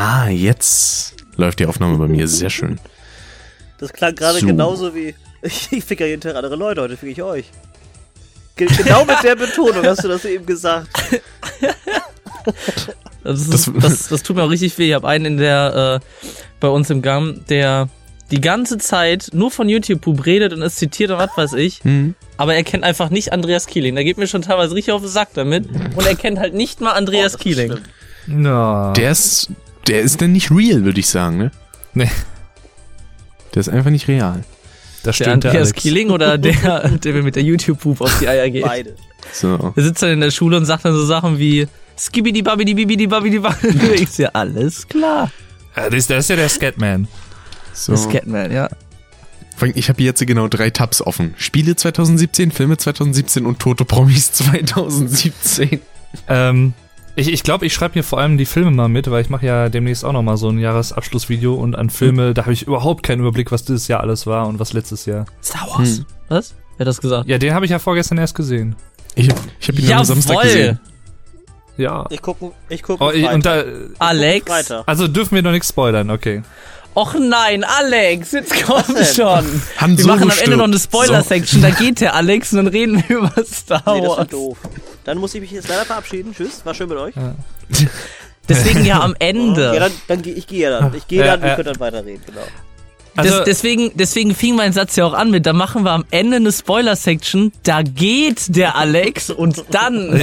Ah, jetzt läuft die Aufnahme bei mir. Sehr schön. Das klang gerade So. genauso wie. Ich, ich fick ja jeden Tag andere Leute, heute fick ich euch. Ge genau mit der Betonung hast du das eben gesagt. Das, ist, Das- das, das, tut mir auch richtig weh. Ich habe einen in der äh, bei uns im Gang, der die ganze Zeit nur von YouTube Pub redet und es zitiert und was weiß ich. Hm. Aber er kennt einfach nicht Andreas Kieling. Der geht mir schon teilweise richtig auf den Sack damit. Und er kennt halt nicht mal Andreas Oh, Kieling. Na. Der ist, der ist denn nicht real, würde ich sagen, ne? Nee. Der ist einfach nicht real. Das Der stimmt, der Andreas Alex. Kieling oder der, der mir mit der YouTube Pub auf die Eier geht. Beide. So. Der sitzt dann in der Schule und sagt dann so Sachen wie Skibidi babidi bibidi babidi babidi. Ich ja alles klar. Ja, das, ist, das ist ja der Scatman. so. Das Catman, ja. Vor allem, Ich habe jetzt genau drei Tabs offen. Spiele 2017, Filme 2017 und Tote Promis 2017. Ähm, ich ich glaube, ich schreibe mir vor allem die Filme mal mit, weil ich mache ja demnächst auch noch mal so ein Jahresabschlussvideo und an Filme, da habe ich überhaupt keinen Überblick, was dieses Jahr alles war und was letztes Jahr. Star Wars. Hm. Was? Wer hat das gesagt? Ja, den habe ich ja vorgestern erst gesehen. Ich, ich habe ihn am Samstag gesehen. Ja. Ich gucke ich guck Oh, Freitag. und da, Alex. Also dürfen wir noch nichts spoilern, okay. Och nein, Alex, jetzt komm schon. Han Wir Solo machen am Ende stirbt. noch eine Spoiler-Section, da geht der Alex und dann reden wir über Star Nee, das Wars. wird doof. Dann muss ich mich jetzt leider verabschieden. Tschüss, war schön mit euch. Deswegen ja am Ja, Ende. dann, dann geh- ich gehe ja dann. Ich gehe Ja, dann, ihr ja. könnt dann weiterreden, genau. Also, Des, deswegen, deswegen fing mein Satz ja auch an mit, da machen wir am Ende eine Spoiler-Section, da geht der Alex und dann.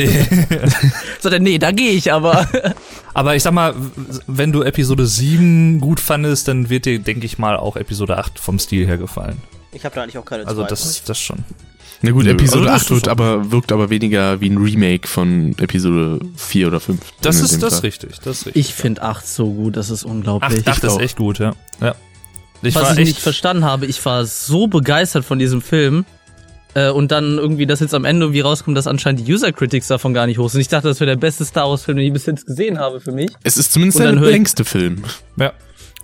so, dann, nee, da gehe ich aber. aber ich sag mal, wenn du Episode 7 gut fandest, dann wird dir, denke ich mal, auch Episode 8 vom Stil her gefallen. Ich habe da eigentlich auch keine Also das, das schon. Na gut, Episode also das 8 wird ist aber, wirkt aber weniger wie ein Remake von Episode 4 oder 5. Das ist das ist richtig, das ist richtig. Ich finde 8 so gut, das ist 8, unglaublich. 8 ist auch. echt gut, ja. ja. Ich Was war ich echt, nicht verstanden habe, ich war so begeistert von diesem Film. Äh, und dann irgendwie, dass jetzt am Ende irgendwie rauskommt, dass anscheinend die User Critics davon gar nicht hoch sind. Ich dachte, das wäre der beste Star Wars Film, den ich bis jetzt gesehen habe für mich. Es ist zumindest der längste Film. ja.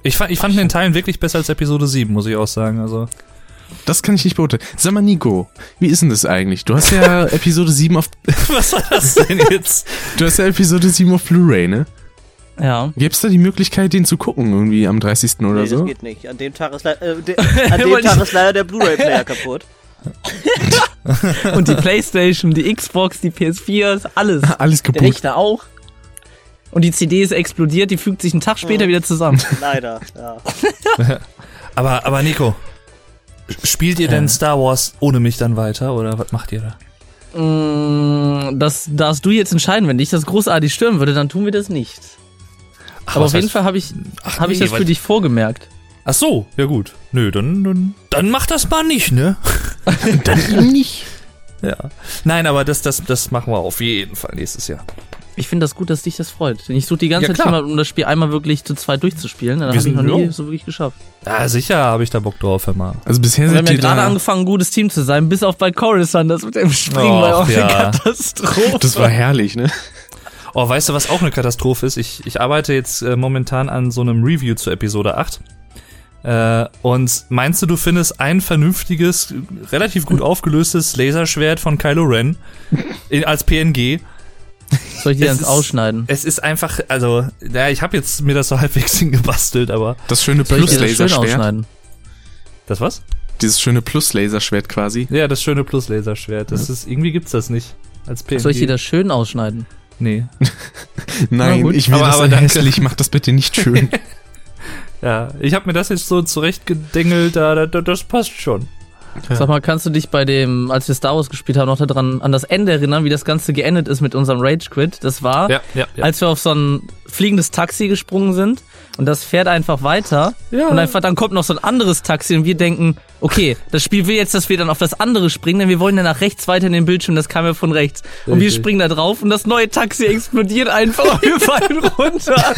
Ich fand, ich fand den Teilen wirklich besser als Episode 7, muss ich auch sagen. Also, Das kann ich nicht beurteilen. Sag mal, Nico, wie ist denn das eigentlich? Du hast ja Episode 7 auf, was war das denn jetzt? du hast ja Episode 7 auf Blu-ray, ne? Ja. Gibt's da die Möglichkeit, den zu gucken, irgendwie am 30. oder nee, so? das geht nicht. An dem Tag ist, le äh, de an dem Tag ist leider der Blu-ray-Player kaputt. Und die Playstation, die Xbox, die PS4, alles. Alles Der kaputt. Richter auch. Und die CD ist explodiert, die fügt sich einen Tag später Mhm. wieder zusammen. Leider, ja. Aber, aber Nico, spielt ihr denn Star Wars ohne mich dann weiter oder was macht ihr da? Mm, Das darfst du jetzt entscheiden. Wenn dich das großartig stören würde, dann tun wir das nicht. Ach, Aber auf jeden heißt- Fall habe ich, Ach hab ich nee, das für dich vorgemerkt. Ach so, ja gut. Nö, dann, dann, dann mach das mal nicht, ne? Dann nicht. Ja. Nein, aber das, das, das machen wir auf jeden Fall nächstes Jahr. Ich finde das gut, dass dich das freut. Denn ich suche die ganze Ja, Zeit jemanden, um das Spiel einmal wirklich zu zweit durchzuspielen. Dann Wir habe ich sind noch nie so wirklich geschafft. Ja, sicher habe ich da Bock drauf, mal. Also bisher Wir haben ja gerade angefangen, ein gutes Team zu sein, bis auf bei Coruscant. Das mit dem Springen Och, war auch ja. eine Katastrophe. das war herrlich, ne? Oh, weißt du, was auch eine Katastrophe ist? Ich, ich arbeite jetzt äh, momentan an so einem Review zu Episode 8. Äh, und meinst du, du findest ein vernünftiges, relativ gut aufgelöstes Laserschwert von Kylo Ren in, als PNG? Soll ich ganz ist- ausschneiden? Es ist einfach, also, ja, ich habe jetzt mir das so halbwegs hingebastelt, aber. Das schöne Soll ich dir das schön Plus-Laserschwert. ausschneiden? Das was? Dieses schöne Plus-Laserschwert quasi. Ja, das schöne Plus-Laserschwert. Das ist, irgendwie gibt's das nicht. Als PNG. Soll ich dir das schön ausschneiden? Nee. Nein, ich will Aber- das aber hässlich, mach das bitte nicht schön. Ja, ich habe mir das jetzt so zurechtgedengelt, da, da, das passt schon. Sag mal, kannst du dich bei dem, als wir Star Wars gespielt haben, noch daran an das Ende erinnern, wie das Ganze geendet ist mit unserem Rage Quit? Das war, Ja, ja, ja. als wir auf so ein fliegendes Taxi gesprungen sind und das fährt einfach weiter Ja. und einfach dann kommt noch so ein anderes Taxi und wir denken, okay, das Spiel will jetzt, dass wir dann auf das andere springen, denn wir wollen ja nach rechts weiter in den Bildschirm, das kam ja von rechts. Und wir Richtig. springen da drauf und das neue Taxi explodiert einfach und wir fallen runter.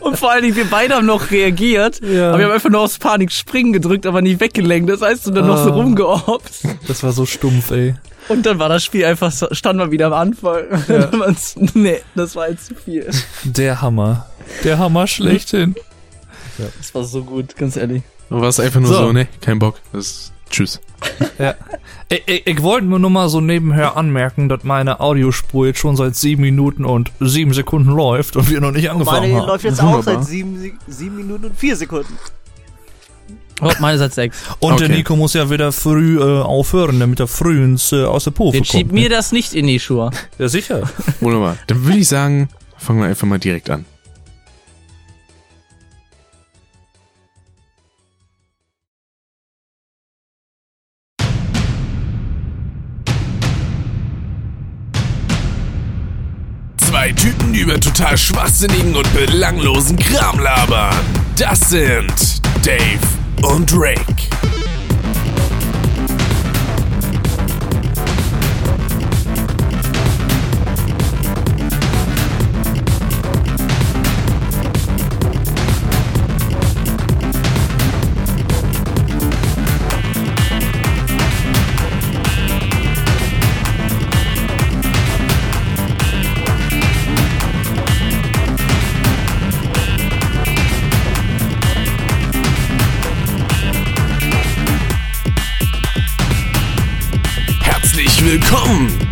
Und vor allen Dingen, wir beide haben noch reagiert, Ja. aber wir haben einfach nur aus Panik springen gedrückt, aber nicht weggelenkt. Das heißt, du dann noch so Ah. rumgeoppt. Das war so stumpf, ey. Und dann war das Spiel einfach so, stand man wieder am Anfang. Ja. Nee, das war jetzt zu viel. Der Hammer. Der Hammer schlechthin. Das war so gut, ganz ehrlich. Du warst einfach nur So. so, ne? Kein Bock. Das, tschüss. Ja. Ich, ich, ich wollte nur noch mal so nebenher anmerken, dass meine Audiospur jetzt schon seit sieben Minuten und sieben Sekunden läuft und wir noch nicht angefangen Meine haben. läuft jetzt auch Wunderbar. seit sieben, Si- sieben Minuten und vier Sekunden. Oh, meine seit sechs. Und der Okay. Nico muss ja wieder früh äh, aufhören, damit er früh ins, äh, aus der Pufe kommt. schiebt mir das nicht in die Schuhe. Ja, sicher. Wunderbar. Dann würde ich sagen, fangen wir einfach mal direkt an. Zwei Typen, die über total schwachsinnigen und belanglosen Kram labern. Das sind Dave und Rick.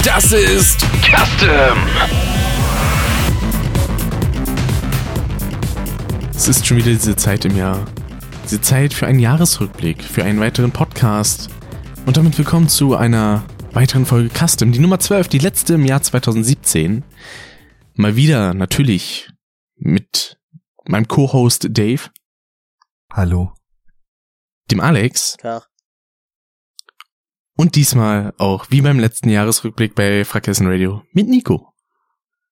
Das ist Custom. Es ist schon wieder diese Zeit im Jahr. Diese Zeit für einen Jahresrückblick, für einen weiteren Podcast. Und damit willkommen zu einer weiteren Folge Custom, die Nummer 12, die letzte im Jahr 2017. Mal wieder natürlich mit meinem Co-Host Dave, Hallo. dem Alex Tag. Und diesmal auch wie beim letzten Jahresrückblick bei Frakessen Radio mit Nico.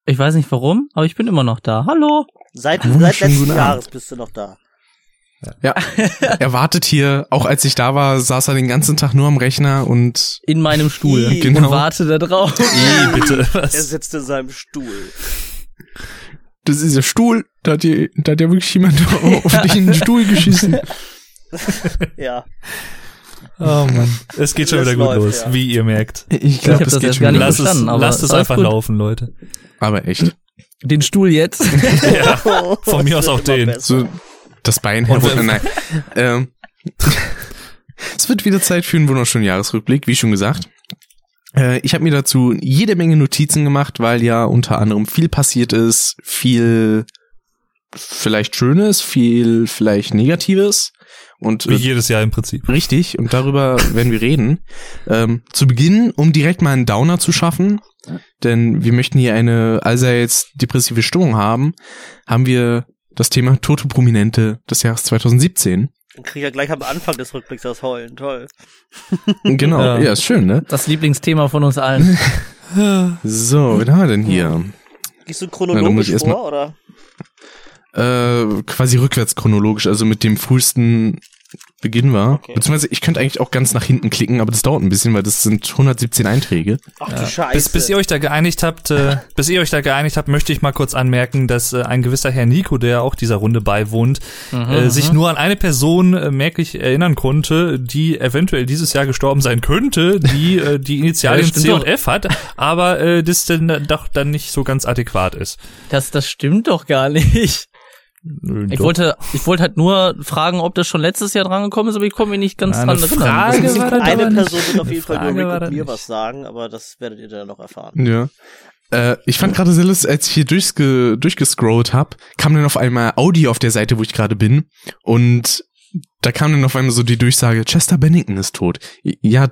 Ich weiß nicht warum, aber ich bin immer noch da. Hallo. Seit, seit letzten Jahres bist du noch da. Ja, er wartet hier, auch als ich da war, saß er den ganzen Tag nur am Rechner und In meinem Stuhl. Genau. Und warte da drauf. Ih, bitte. Er Was? sitzt in seinem Stuhl. das ist der Stuhl, da hat, dir, da hat ja wirklich jemand auf dich in den Stuhl geschissen. Ja. Oh Mann. Es geht schon Das wieder gut läuft, los, ja. wie ihr merkt. Ich glaube, das das geht erst schon gar nicht. Lasst es, verstanden, aber lasst es einfach gut. laufen, Leute. Aber echt. Den Stuhl jetzt. Ja, von mir aus auch den. So das Bein herunter. Nein. ähm, es wird wieder Zeit für einen wunderschönen Jahresrückblick, wie schon gesagt. Äh, ich habe mir dazu jede Menge Notizen gemacht, weil ja unter anderem viel passiert ist, viel vielleicht Schönes, viel vielleicht Negatives. Und Wie äh, jedes Jahr im Prinzip. Richtig, und darüber werden wir reden. Ähm, zu Beginn, um direkt mal einen Downer zu schaffen, denn wir möchten hier eine allseits depressive Stimmung haben, haben wir das Thema Tote Prominente des Jahres 2017. Dann krieg ich ja gleich am Anfang des Rückblicks das Heulen. Toll. Genau, Ja. ja. ist schön, ne? Das Lieblingsthema von uns allen. So, wen haben wir denn hier? Gehst du Na, chronologisch erst vor, oder? Äh, quasi rückwärts chronologisch, also mit dem frühesten Beginn war. Okay. Beziehungsweise ich könnte eigentlich auch ganz nach hinten klicken, aber das dauert ein bisschen, weil das sind 117 Einträge. Ach du Scheiße. Bis, bis ihr euch da geeinigt habt, äh, bis ihr euch da geeinigt habt, möchte ich mal kurz anmerken, dass äh, ein gewisser Herr Nico, der auch dieser Runde beiwohnt, äh, sich nur an eine Person äh, merklich erinnern konnte, die eventuell dieses Jahr gestorben sein könnte, die äh, die Initialien Ja, C und doch. F hat, aber äh, das dann doch dann nicht so ganz adäquat ist. Das, das stimmt doch gar nicht. Ich doch. wollte, ich wollte halt nur fragen, ob das schon letztes Jahr drangekommen ist, aber ich komme mich nicht ganz Eine dran erinnern. Frage Das ist war Eine. Person wird auf jeden Fall nur Rick und mir was sagen, aber das werdet ihr dann noch erfahren. Ja. Äh, ich fand gerade sehr lustig, als ich hier durchge durchgescrollt hab, kam dann auf einmal Audi auf der Seite, wo ich gerade bin. Und da kam dann auf einmal so die Durchsage, Chester Bennington ist tot. Ja,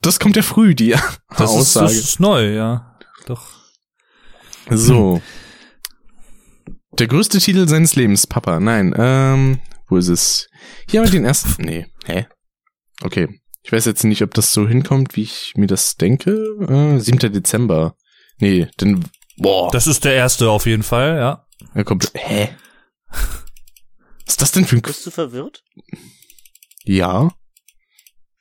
das kommt ja früh, die das ist, Aussage. das ist neu, ja. Doch. so. Der größte Titel seines Lebens, Papa. Nein, ähm, wo ist es? Hier haben wir den ersten. Nee, hä? Okay. Ich weiß jetzt nicht, ob das so hinkommt, wie ich mir das denke. Äh, 7. Dezember. Nee, denn, boah. Das ist der erste auf jeden Fall, ja. Er kommt. Hä? Was ist das denn für ein. Bist du verwirrt? ja.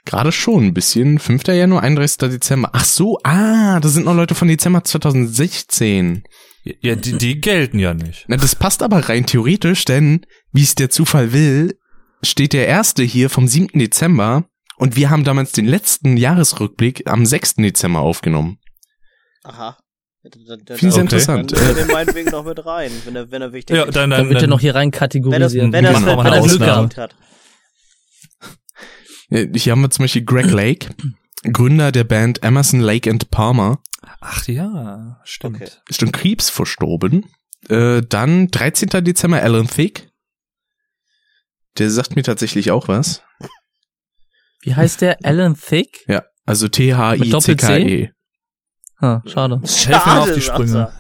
Gerade schon ein bisschen. 5. Januar, 31. Dezember. Ach so, ah, da sind noch Leute von Dezember 2016. Ja, die, die gelten ja nicht. Na, das passt aber rein theoretisch, denn, wie es der Zufall will, steht der erste hier vom 7. Dezember und wir haben damals den letzten Jahresrückblick am 6. Dezember aufgenommen. Aha. Finde ich sehr Okay. interessant. Dann Äh, nehmen wir den meinetwegen noch mit rein, wenn er, wenn er wichtig Ja, ist. dann, Dann dann, wird er noch hier rein wenn er, kategorisieren. wenn er, mal wenn eine er es Ausnahme. verdient hat. Hier haben wir zum Beispiel Greg Lake. Gründer der Band Emerson, Lake and Palmer. Ach ja, stimmt. Okay. Ist an Krebs verstorben. Äh, dann 13. Dezember Alan Thicke. Der sagt mir tatsächlich auch was. Wie heißt der? Alan Thick? Ja, also T-H-I-C-K-E. Ah, schade. Ich helfe mir auf die Schade, Sprünge.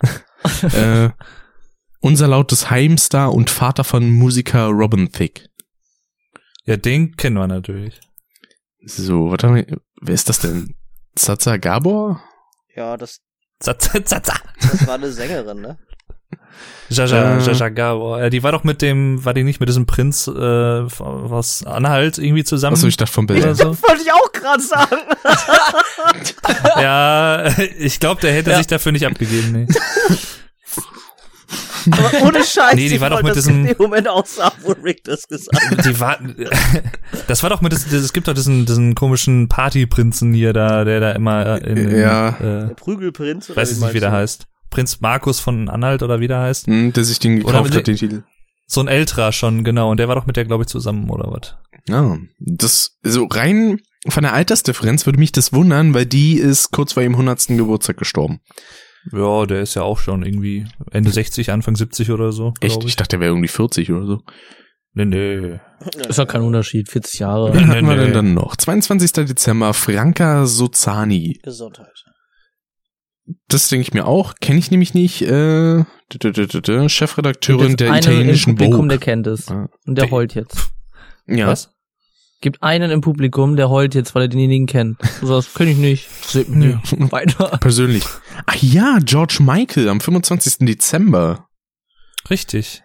äh, unser lautes Heimstar und Vater von Musiker Robin Thicke. Ja, den kennen wir natürlich. So, warte mal, wer ist das denn? Zaza Gabor? Ja, das, Zaza, zaza. das war eine Sängerin, ne? Jaja, Äh. Jaja Gabor. Ja, die war doch mit dem, war die nicht mit diesem Prinz, äh, was Anhalt irgendwie zusammen? Achso, ich dachte vom Bild. so? Wollte ich auch gerade sagen. ja, ich glaube, der hätte Ja. sich dafür nicht abgegeben, nee. Aber ohne Scheiß. Nee, die war doch mit das diesem- Moment sagen, wo Rick das gesagt hat. Die war, das war doch mit, das, es gibt doch diesen, diesen komischen Partyprinzen hier da, der da immer in, in Ja. äh, Der Prügelprinz. oder weiß ich nicht, wie der heißt. Prinz Markus von Anhalt oder wie der heißt. Hm, der sich den Oder gekauft mit- hat, den Titel. So ein älterer schon, genau. Und der war doch mit der, glaube ich, zusammen, oder was? Ja, das, so rein von der Altersdifferenz würde mich das wundern, weil die ist kurz vor ihrem 100. Geburtstag gestorben. Ja, der ist ja auch schon irgendwie Ende 60, Anfang 70 oder so. Echt? Ich Ich. dachte, der wäre irgendwie 40 oder so. Nee, nee. Ist ja kein Unterschied, 40 Jahre. Wen Nee, hatten wir nee. denn dann noch? 22. Dezember, Franka Sozani. Gesundheit. Das denke ich mir auch. Kenne ich nämlich nicht. Äh, Chefredakteurin der italienischen Vogue. der kennt es. Und der Der- heult jetzt. Ja. Was? Gibt einen im Publikum, der heult jetzt, weil er denjenigen kennt. Du sagst, kenn ich nicht. Seht mich nicht. Weiter. Persönlich. Ach ja, George Michael am 25. Dezember. Richtig.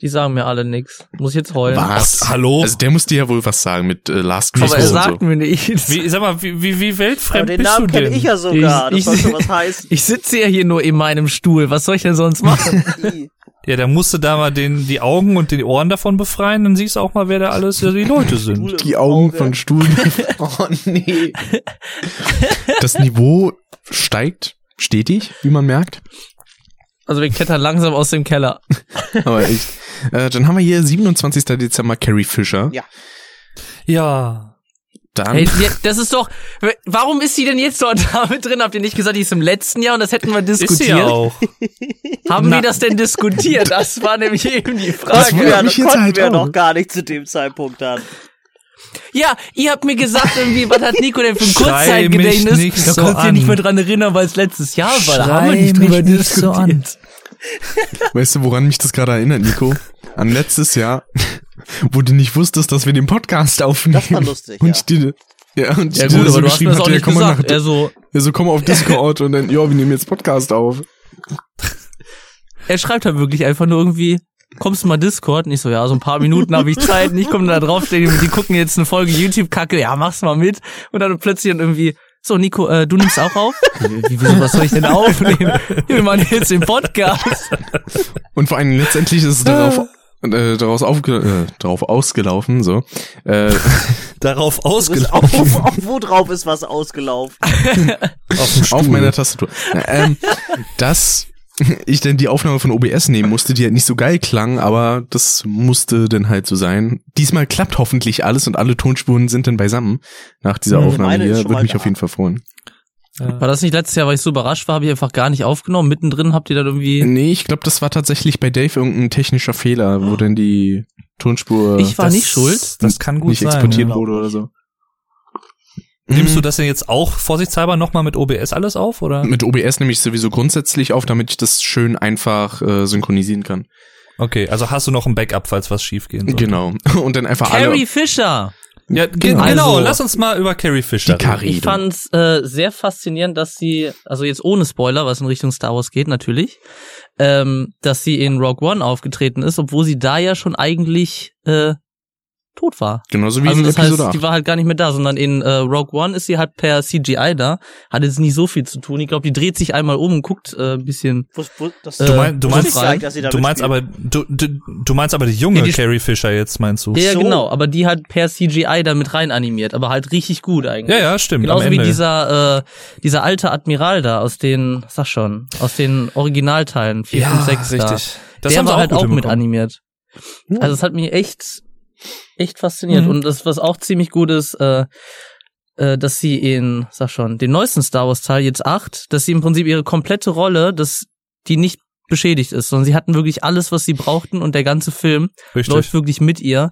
Die sagen mir alle nix. Muss ich jetzt heulen. Was? Ach, hallo? Also der muss dir ja wohl was sagen mit äh, Last Aber er Christmas und sagt so. mir nichts. Wie, sag mal, wie, wie, wie Aber weltfremd den bist Namen du kenne denn? ich ja sogar. Ich- das ich- soll schon was heißen. Ich sitze ja hier nur in meinem Stuhl. Was soll ich denn sonst machen? Ja, da musst du da mal den, die Augen und die Ohren davon befreien, dann siehst du auch mal, wer da alles äh, die Leute sind. Die Augen von Stuhl. oh nee. Das Niveau steigt stetig, wie man merkt. Also wir klettern langsam aus dem Keller. Aber echt. Äh, dann haben wir hier 27. Dezember Carrie Fisher. Ja. Ja. Dann Hey, das ist doch. Warum ist sie denn jetzt dort damit drin? Habt ihr nicht gesagt, die ist im letzten Jahr und das hätten wir Ist sie diskutiert? ja auch. Haben Na- wir das denn diskutiert? Das war nämlich eben die Das Frage. wundert ja, mich das konnten halt wir auch. noch gar nicht zu dem Zeitpunkt dann. Ja, ihr habt mir gesagt, irgendwie, was hat Nico denn für ein Kurzzeitgedächtnis? nicht Da so kannst du dich nicht mehr dran erinnern, weil es letztes Jahr war. Da haben wir nicht drüber nicht so an. diskutiert. Weißt du, woran mich das gerade erinnert, Nico? An letztes Jahr, wo du nicht wusstest, dass wir den Podcast aufnehmen. Das war lustig, Und ja. ja, und Ja dir gut, so geschrieben hatte, ja, nicht komm mal nach, gesagt. Er so, ja, so komm auf Discord und dann, ja, wir nehmen jetzt Podcast auf. er schreibt halt wirklich einfach nur irgendwie, kommst du mal Discord? Und ich so, ja, so ein paar Minuten habe ich Zeit. Und ich komme da drauf, stehen, die gucken jetzt eine Folge YouTube-Kacke, ja, mach's mal mit. Und dann plötzlich irgendwie, so, Nico, äh, du nimmst auch auf? Wie, wieso, was soll ich denn aufnehmen? Wir machen jetzt den Podcast. Und vor allem letztendlich ist es darauf, äh, daraus aufge, äh, darauf ausgelaufen, so, äh, Darauf ausgelaufen. auf, auf, wo drauf ist was ausgelaufen? Auf auf meiner Tastatur, ähm, dass ich dann die Aufnahme von OBS nehmen musste, die halt nicht so geil klang, aber das musste dann halt so sein. Diesmal klappt hoffentlich alles und alle Tonspuren sind dann beisammen nach dieser Hm, Aufnahme hier. Würde mich auf jeden Fall freuen. War das nicht letztes Jahr, weil ich so überrascht war, habe ich einfach gar nicht aufgenommen. Mittendrin habt ihr dann irgendwie. Nee, ich glaube, das war tatsächlich bei Dave irgendein technischer Fehler, wo dann die Tonspur Ich war Das- nicht schuld. Das kann gut nicht sein. exportiert ja. wurde oder so. Nimmst du Mhm. das denn jetzt auch vorsichtshalber nochmal mit OBS alles auf, oder? Mit OBS nehme ich sowieso grundsätzlich auf, damit ich das schön einfach äh, synchronisieren kann. Okay, also hast du noch ein Backup, falls was schief gehen soll. Genau. Und dann einfach Carrie alle. Fisher. Ja, ge Genau. genau. Lass uns mal über Carrie Fisher Die Carrie. Ich fand's äh, sehr faszinierend, dass sie, also jetzt ohne Spoiler, was in Richtung Star Wars geht, natürlich, ähm, dass sie in Rogue One aufgetreten ist, obwohl sie da ja schon eigentlich äh, tot war. Genauso wie also in das Episode heißt, 8. die war halt gar nicht mehr da, sondern in äh, Rogue One ist sie halt per CGI da, hat jetzt nicht so viel zu tun. Ich glaube, die dreht sich einmal um und guckt äh, ein bisschen. Wo, wo, das Äh, Du, mein, du meinst, da du meinst aber, du, du, du meinst aber die junge Ja, die- Carrie Fisher jetzt, meinst du? Ja, so. genau, aber die hat per CGI da mit rein animiert, aber halt richtig gut eigentlich. Ja, ja, stimmt. Genauso wie dieser, äh, dieser alte Admiral da aus den, sag schon, aus den Originalteilen 4, ja, 5, 6 richtig. Da. Das der haben sie war auch halt gut auch mit animiert. Also es hat mich echt, echt fasziniert. Mhm. Und das, was auch ziemlich gut ist, äh, äh, dass sie in, sag schon, den neuesten Star Wars Teil, jetzt acht, dass sie im Prinzip ihre komplette Rolle, dass die nicht beschädigt ist, sondern sie hatten wirklich alles, was sie brauchten und der ganze Film Richtig. läuft wirklich mit ihr.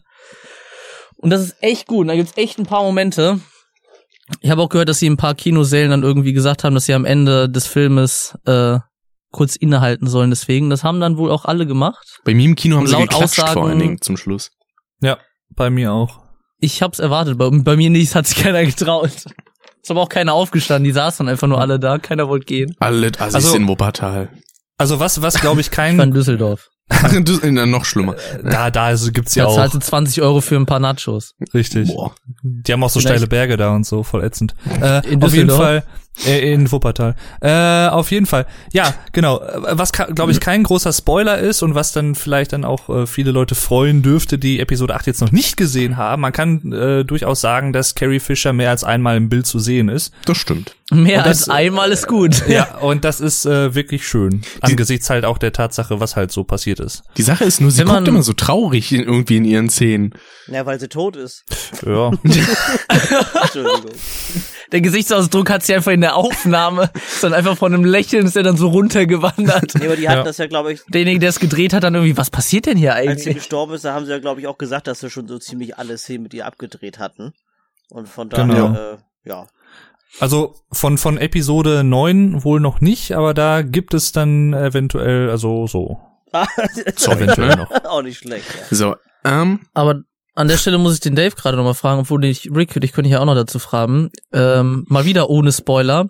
Und das ist echt gut. Und da gibt's echt ein paar Momente. Ich habe auch gehört, dass sie in ein paar Kinosälen dann irgendwie gesagt haben, dass sie am Ende des Filmes äh, kurz innehalten sollen. Deswegen, das haben dann wohl auch alle gemacht. Bei mir im Kino haben Und sie geklatscht vor Aussagen- allen Dingen zum Schluss. Ja, bei mir auch. Ich hab's erwartet. Bei, bei mir nicht, hat sich keiner getraut. Ist aber auch keiner aufgestanden. Die saßen einfach nur alle da. Keiner wollte gehen. Alle Assis Also- in Wuppertal. Also was, was glaube ich Ich war kein, in Düsseldorf. das ist ja noch schlimmer. da, da also gibt's ja Da auch, zahlte 20 Euro für ein paar Nachos. richtig. Boah. Die haben auch so Vielleicht- steile Berge da und so, voll ätzend. Äh, In auf jeden Düsseldorf? Fall, äh, in Wuppertal. Äh, auf jeden Fall. Ja, genau. Äh, Was, glaube ich, kein großer Spoiler ist und was dann vielleicht dann auch äh, viele Leute freuen dürfte, die Episode 8 jetzt noch nicht gesehen haben. Man kann äh, durchaus sagen, dass Carrie Fisher mehr als einmal im Bild zu sehen ist. Das stimmt. Mehr das- als einmal ist gut. Ja, und das ist äh, wirklich schön. Angesichts halt auch der Tatsache, was halt so passiert ist. Die Sache ist nur, sie Wenn guckt man- immer so traurig in, irgendwie in ihren Szenen. Ja, weil sie tot ist. Ja. Entschuldigung. Der Gesichtsausdruck hat sie einfach in der Aufnahme, ist dann einfach von einem Lächeln ist er dann so runtergewandert. Nee, aber die hatten Ja. das ja, glaube ich, Derjenige, der es gedreht hat, dann irgendwie, was passiert denn hier als sie eigentlich? gestorben ist, da haben sie ja, glaube ich, auch gesagt, dass sie schon so ziemlich alle Szenen mit ihr abgedreht hatten. Und von daher, Genau. äh, ja. Also von, von Episode 9 wohl noch nicht, aber da gibt es dann eventuell, also so. So, eventuell noch. auch nicht schlecht. Ja. So, ähm, Aber an der Stelle muss ich den Dave gerade nochmal fragen, obwohl ich, Rick, dich könnte ich ja auch noch dazu fragen. Ähm, mal wieder ohne Spoiler.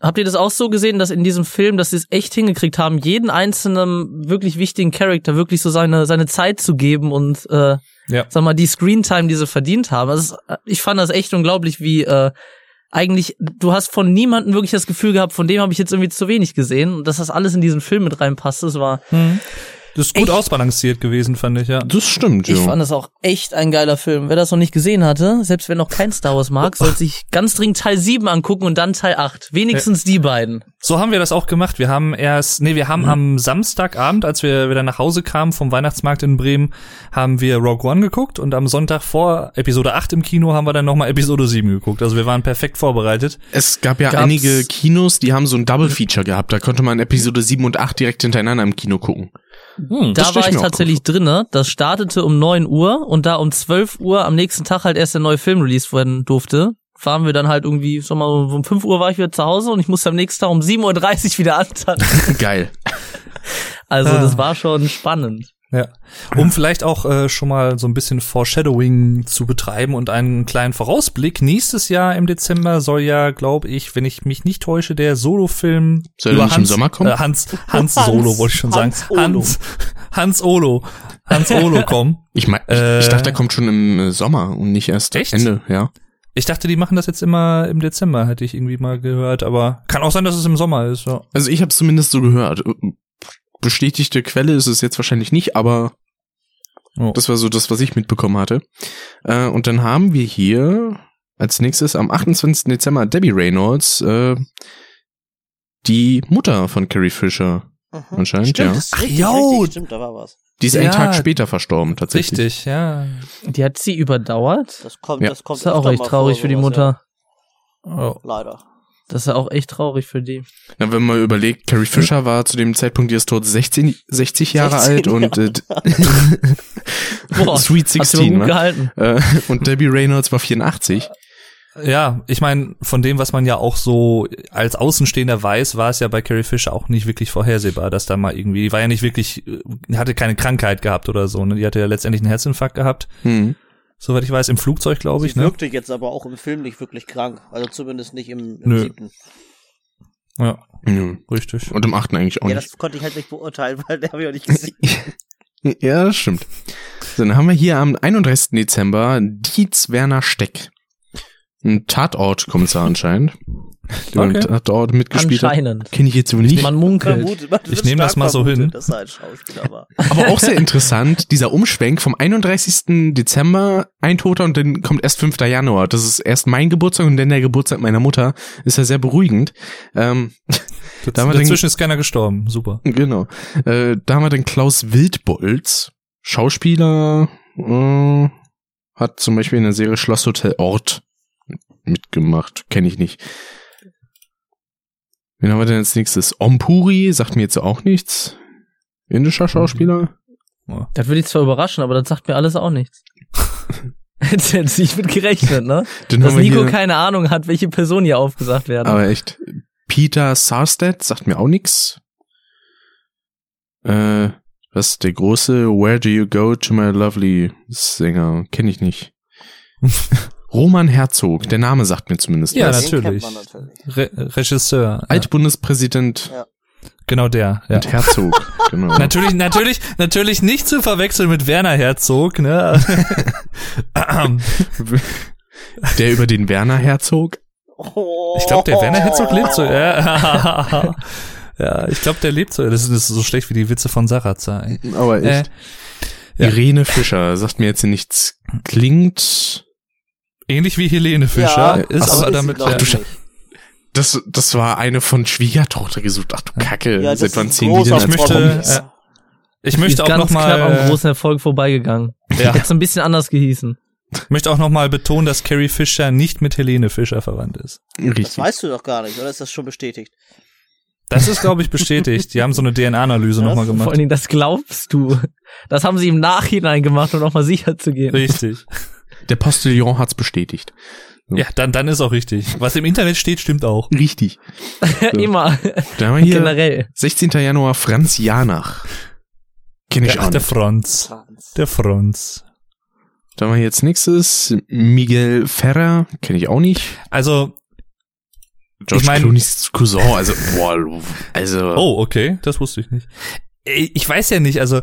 Habt ihr das auch so gesehen, dass in diesem Film, dass sie es echt hingekriegt haben, jeden einzelnen wirklich wichtigen Charakter wirklich so seine, seine Zeit zu geben und äh, Ja. sag mal, die Screentime, die sie verdient haben. Also ich fand das echt unglaublich, wie äh, eigentlich, du hast von niemandem wirklich das Gefühl gehabt, von dem habe ich jetzt irgendwie zu wenig gesehen. Und dass das alles in diesen Film mit reinpasst, das war, Das ist gut Echt? ausbalanciert gewesen, fand ich, ja. das stimmt, ich ja. fand das auch echt ein geiler Film. Wer das noch nicht gesehen hatte, selbst wer noch kein Star Wars mag, sollte sich ganz dringend Teil 7 angucken und dann Teil 8. Wenigstens die beiden. So haben wir das auch gemacht. Wir haben erst, nee, wir haben am Samstagabend, als wir wieder nach Hause kamen vom Weihnachtsmarkt in Bremen, haben wir Rogue One geguckt und am Sonntag vor Episode 8 im Kino haben wir dann nochmal Episode 7 geguckt. Also wir waren perfekt vorbereitet. Es gab ja Gab's- einige Kinos, die haben so ein Double-Feature gehabt. Da konnte man Episode 7 und 8 direkt hintereinander im Kino gucken. Hm. Da war ich tatsächlich drinne. Das startete um 9 Uhr und da um 12 Uhr am nächsten Tag halt erst der neue Film released werden durfte, waren wir dann halt irgendwie, sag mal, um 5 Uhr war ich wieder zu Hause und ich musste am nächsten Tag um 7.30 Uhr wieder antanzen. Geil. Also Ah. das war schon spannend. Ja. Um vielleicht auch äh, schon mal so ein bisschen Foreshadowing zu betreiben und einen kleinen Vorausblick. Nächstes Jahr im Dezember soll ja, glaube ich, wenn ich mich nicht täusche, der Solo-Film Soll der nicht im Sommer kommen? Äh, Hans, Hans Solo, wollte ich schon sagen. Hans Olo. Hans, Hans Olo. Hans Olo kommen. Ich mein, ich, Äh. ich dachte, der kommt schon im äh, Sommer und nicht erst Echt? Ende, ja. Ich dachte, die machen das jetzt immer im Dezember, hätte ich irgendwie mal gehört, aber kann auch sein, dass es im Sommer ist, ja. Also ich habe zumindest so gehört. Bestätigte Quelle ist es jetzt wahrscheinlich nicht, aber Oh. das war so das, was ich mitbekommen hatte. Äh, und dann haben wir hier als nächstes am 28. Dezember Debbie Reynolds, äh, die Mutter von Carrie Fisher. Mhm. Anscheinend, stimmt, ja. Ist Ach, richtig, jo. richtig, stimmt, da war was. Die ist Ja. einen Tag später verstorben, tatsächlich. Richtig, ja. Die hat sie überdauert. Das kommt, Ja. das kommt Das ist ja auch öfter echt mal traurig vor, für die Mutter. Oh. Ja, leider. Das ist ja auch echt traurig für die. Na, wenn man überlegt, Carrie Fisher war zu dem Zeitpunkt ihres Todes 16, 60 Jahre 16 alt und äh, Boah, Sweet Hast du 16, gut ne? gehalten. Äh, und Debbie Reynolds war 84. Ja, ich meine, von dem, was man ja auch so als Außenstehender weiß, war es ja bei Carrie Fisher auch nicht wirklich vorhersehbar, dass da mal irgendwie, die war ja nicht wirklich, äh, hatte keine Krankheit gehabt oder so, ne? Die hatte ja letztendlich einen Herzinfarkt gehabt, Hm. Soweit ich weiß, im Flugzeug, glaube ich, Sie ne? wirkte jetzt aber auch im Film nicht wirklich krank. Also zumindest nicht im, im Nö. siebten. Ja, Ja. richtig. Und im achten eigentlich auch Ja, nicht. das konnte ich halt nicht beurteilen, weil der habe ich auch nicht gesehen. Ja, das stimmt. So, dann haben wir hier am 31. Dezember Dietz Werner Steck. Ein Tatortkommissar anscheinend. Der Okay. im Tatort mitgespielt hat. Anscheinend. Kenne ich jetzt wohl nicht. Man munkelt. Vermutet, man Ich wird nehm das mal so hin. Dass er ein Schauspieler war. Aber auch sehr interessant, dieser Umschwenk vom 31. Dezember, ein Toter und dann kommt erst 5. Januar. Das ist erst mein Geburtstag und dann der Geburtstag meiner Mutter. Ist ja sehr beruhigend. Ähm, Da haben wir den- Dazwischen ist keiner gestorben, super. genau. Äh, da haben wir den Klaus Wildbolz, Schauspieler, äh, hat zum Beispiel in der Serie Schlosshotel Ort mitgemacht. Kenne ich nicht. Wen haben wir denn als nächstes? Ompuri sagt mir jetzt auch nichts. Indischer Schauspieler? Das würde ich zwar überraschen, aber das sagt mir alles auch nichts. Nicht mit gerechnet, ne? Den Dass Nico hier, keine Ahnung hat, welche Personen hier aufgesagt werden. aber echt. Peter Sarstedt sagt mir auch nichts. Äh, was ist der große Where do you go to my lovely Sänger? Kenne ich nicht. Roman Herzog, der Name sagt mir zumindest Ja, was. Natürlich. natürlich. Re Regisseur. Altbundespräsident Ja. Genau der. Ja. und Herzog. Genau. Natürlich, natürlich, natürlich nicht zu verwechseln mit Werner Herzog, ne? Der über den Werner Herzog. Ich glaube, der Werner Herzog lebt so. Ja, ja ich glaube, der lebt so. Das ist, so schlecht wie die Witze von Sarazar. ey. Aber Äh, echt. ja. Irene Fischer sagt mir jetzt nichts. Klingt. Ähnlich wie Helene Fischer, Ja, ist Ach aber ist damit ja, ich, nicht. Das, das war eine von Schwiegertochter gesucht. Ach du Kacke. Ja, das Seit wann ist ziehen ein die denn großer als möchte- äh, ich möchte auch ganz noch knapp am mal, großen Erfolg vorbeigegangen. ja, Jetzt ein bisschen anders gehießen. möchte auch noch mal betonen, dass Carrie Fisher nicht mit Helene Fischer verwandt ist. Das Richtig. weißt du doch gar nicht, oder ist das schon bestätigt? Das ist, glaube ich, bestätigt. Die haben so eine DNA-Analyse Ja, nochmal Vor gemacht. allen Dingen, das glaubst du. Das haben sie im Nachhinein gemacht, um nochmal sicher zu gehen. Richtig. Der Postillon hat's bestätigt. Ja, dann, dann ist auch richtig. Was im Internet steht, stimmt auch. Richtig. Immer. Da haben wir hier Generell. 16. Januar Franz Janach. Kenn ich Der, auch der nicht. Franz. Der Franz. Da haben wir jetzt nächstes Miguel Ferrer. Kenn ich auch nicht. Also, George Ich mein- Clooney's Cousin. Also, boah, also. oh, okay, das wusste ich nicht. Ich weiß ja nicht, also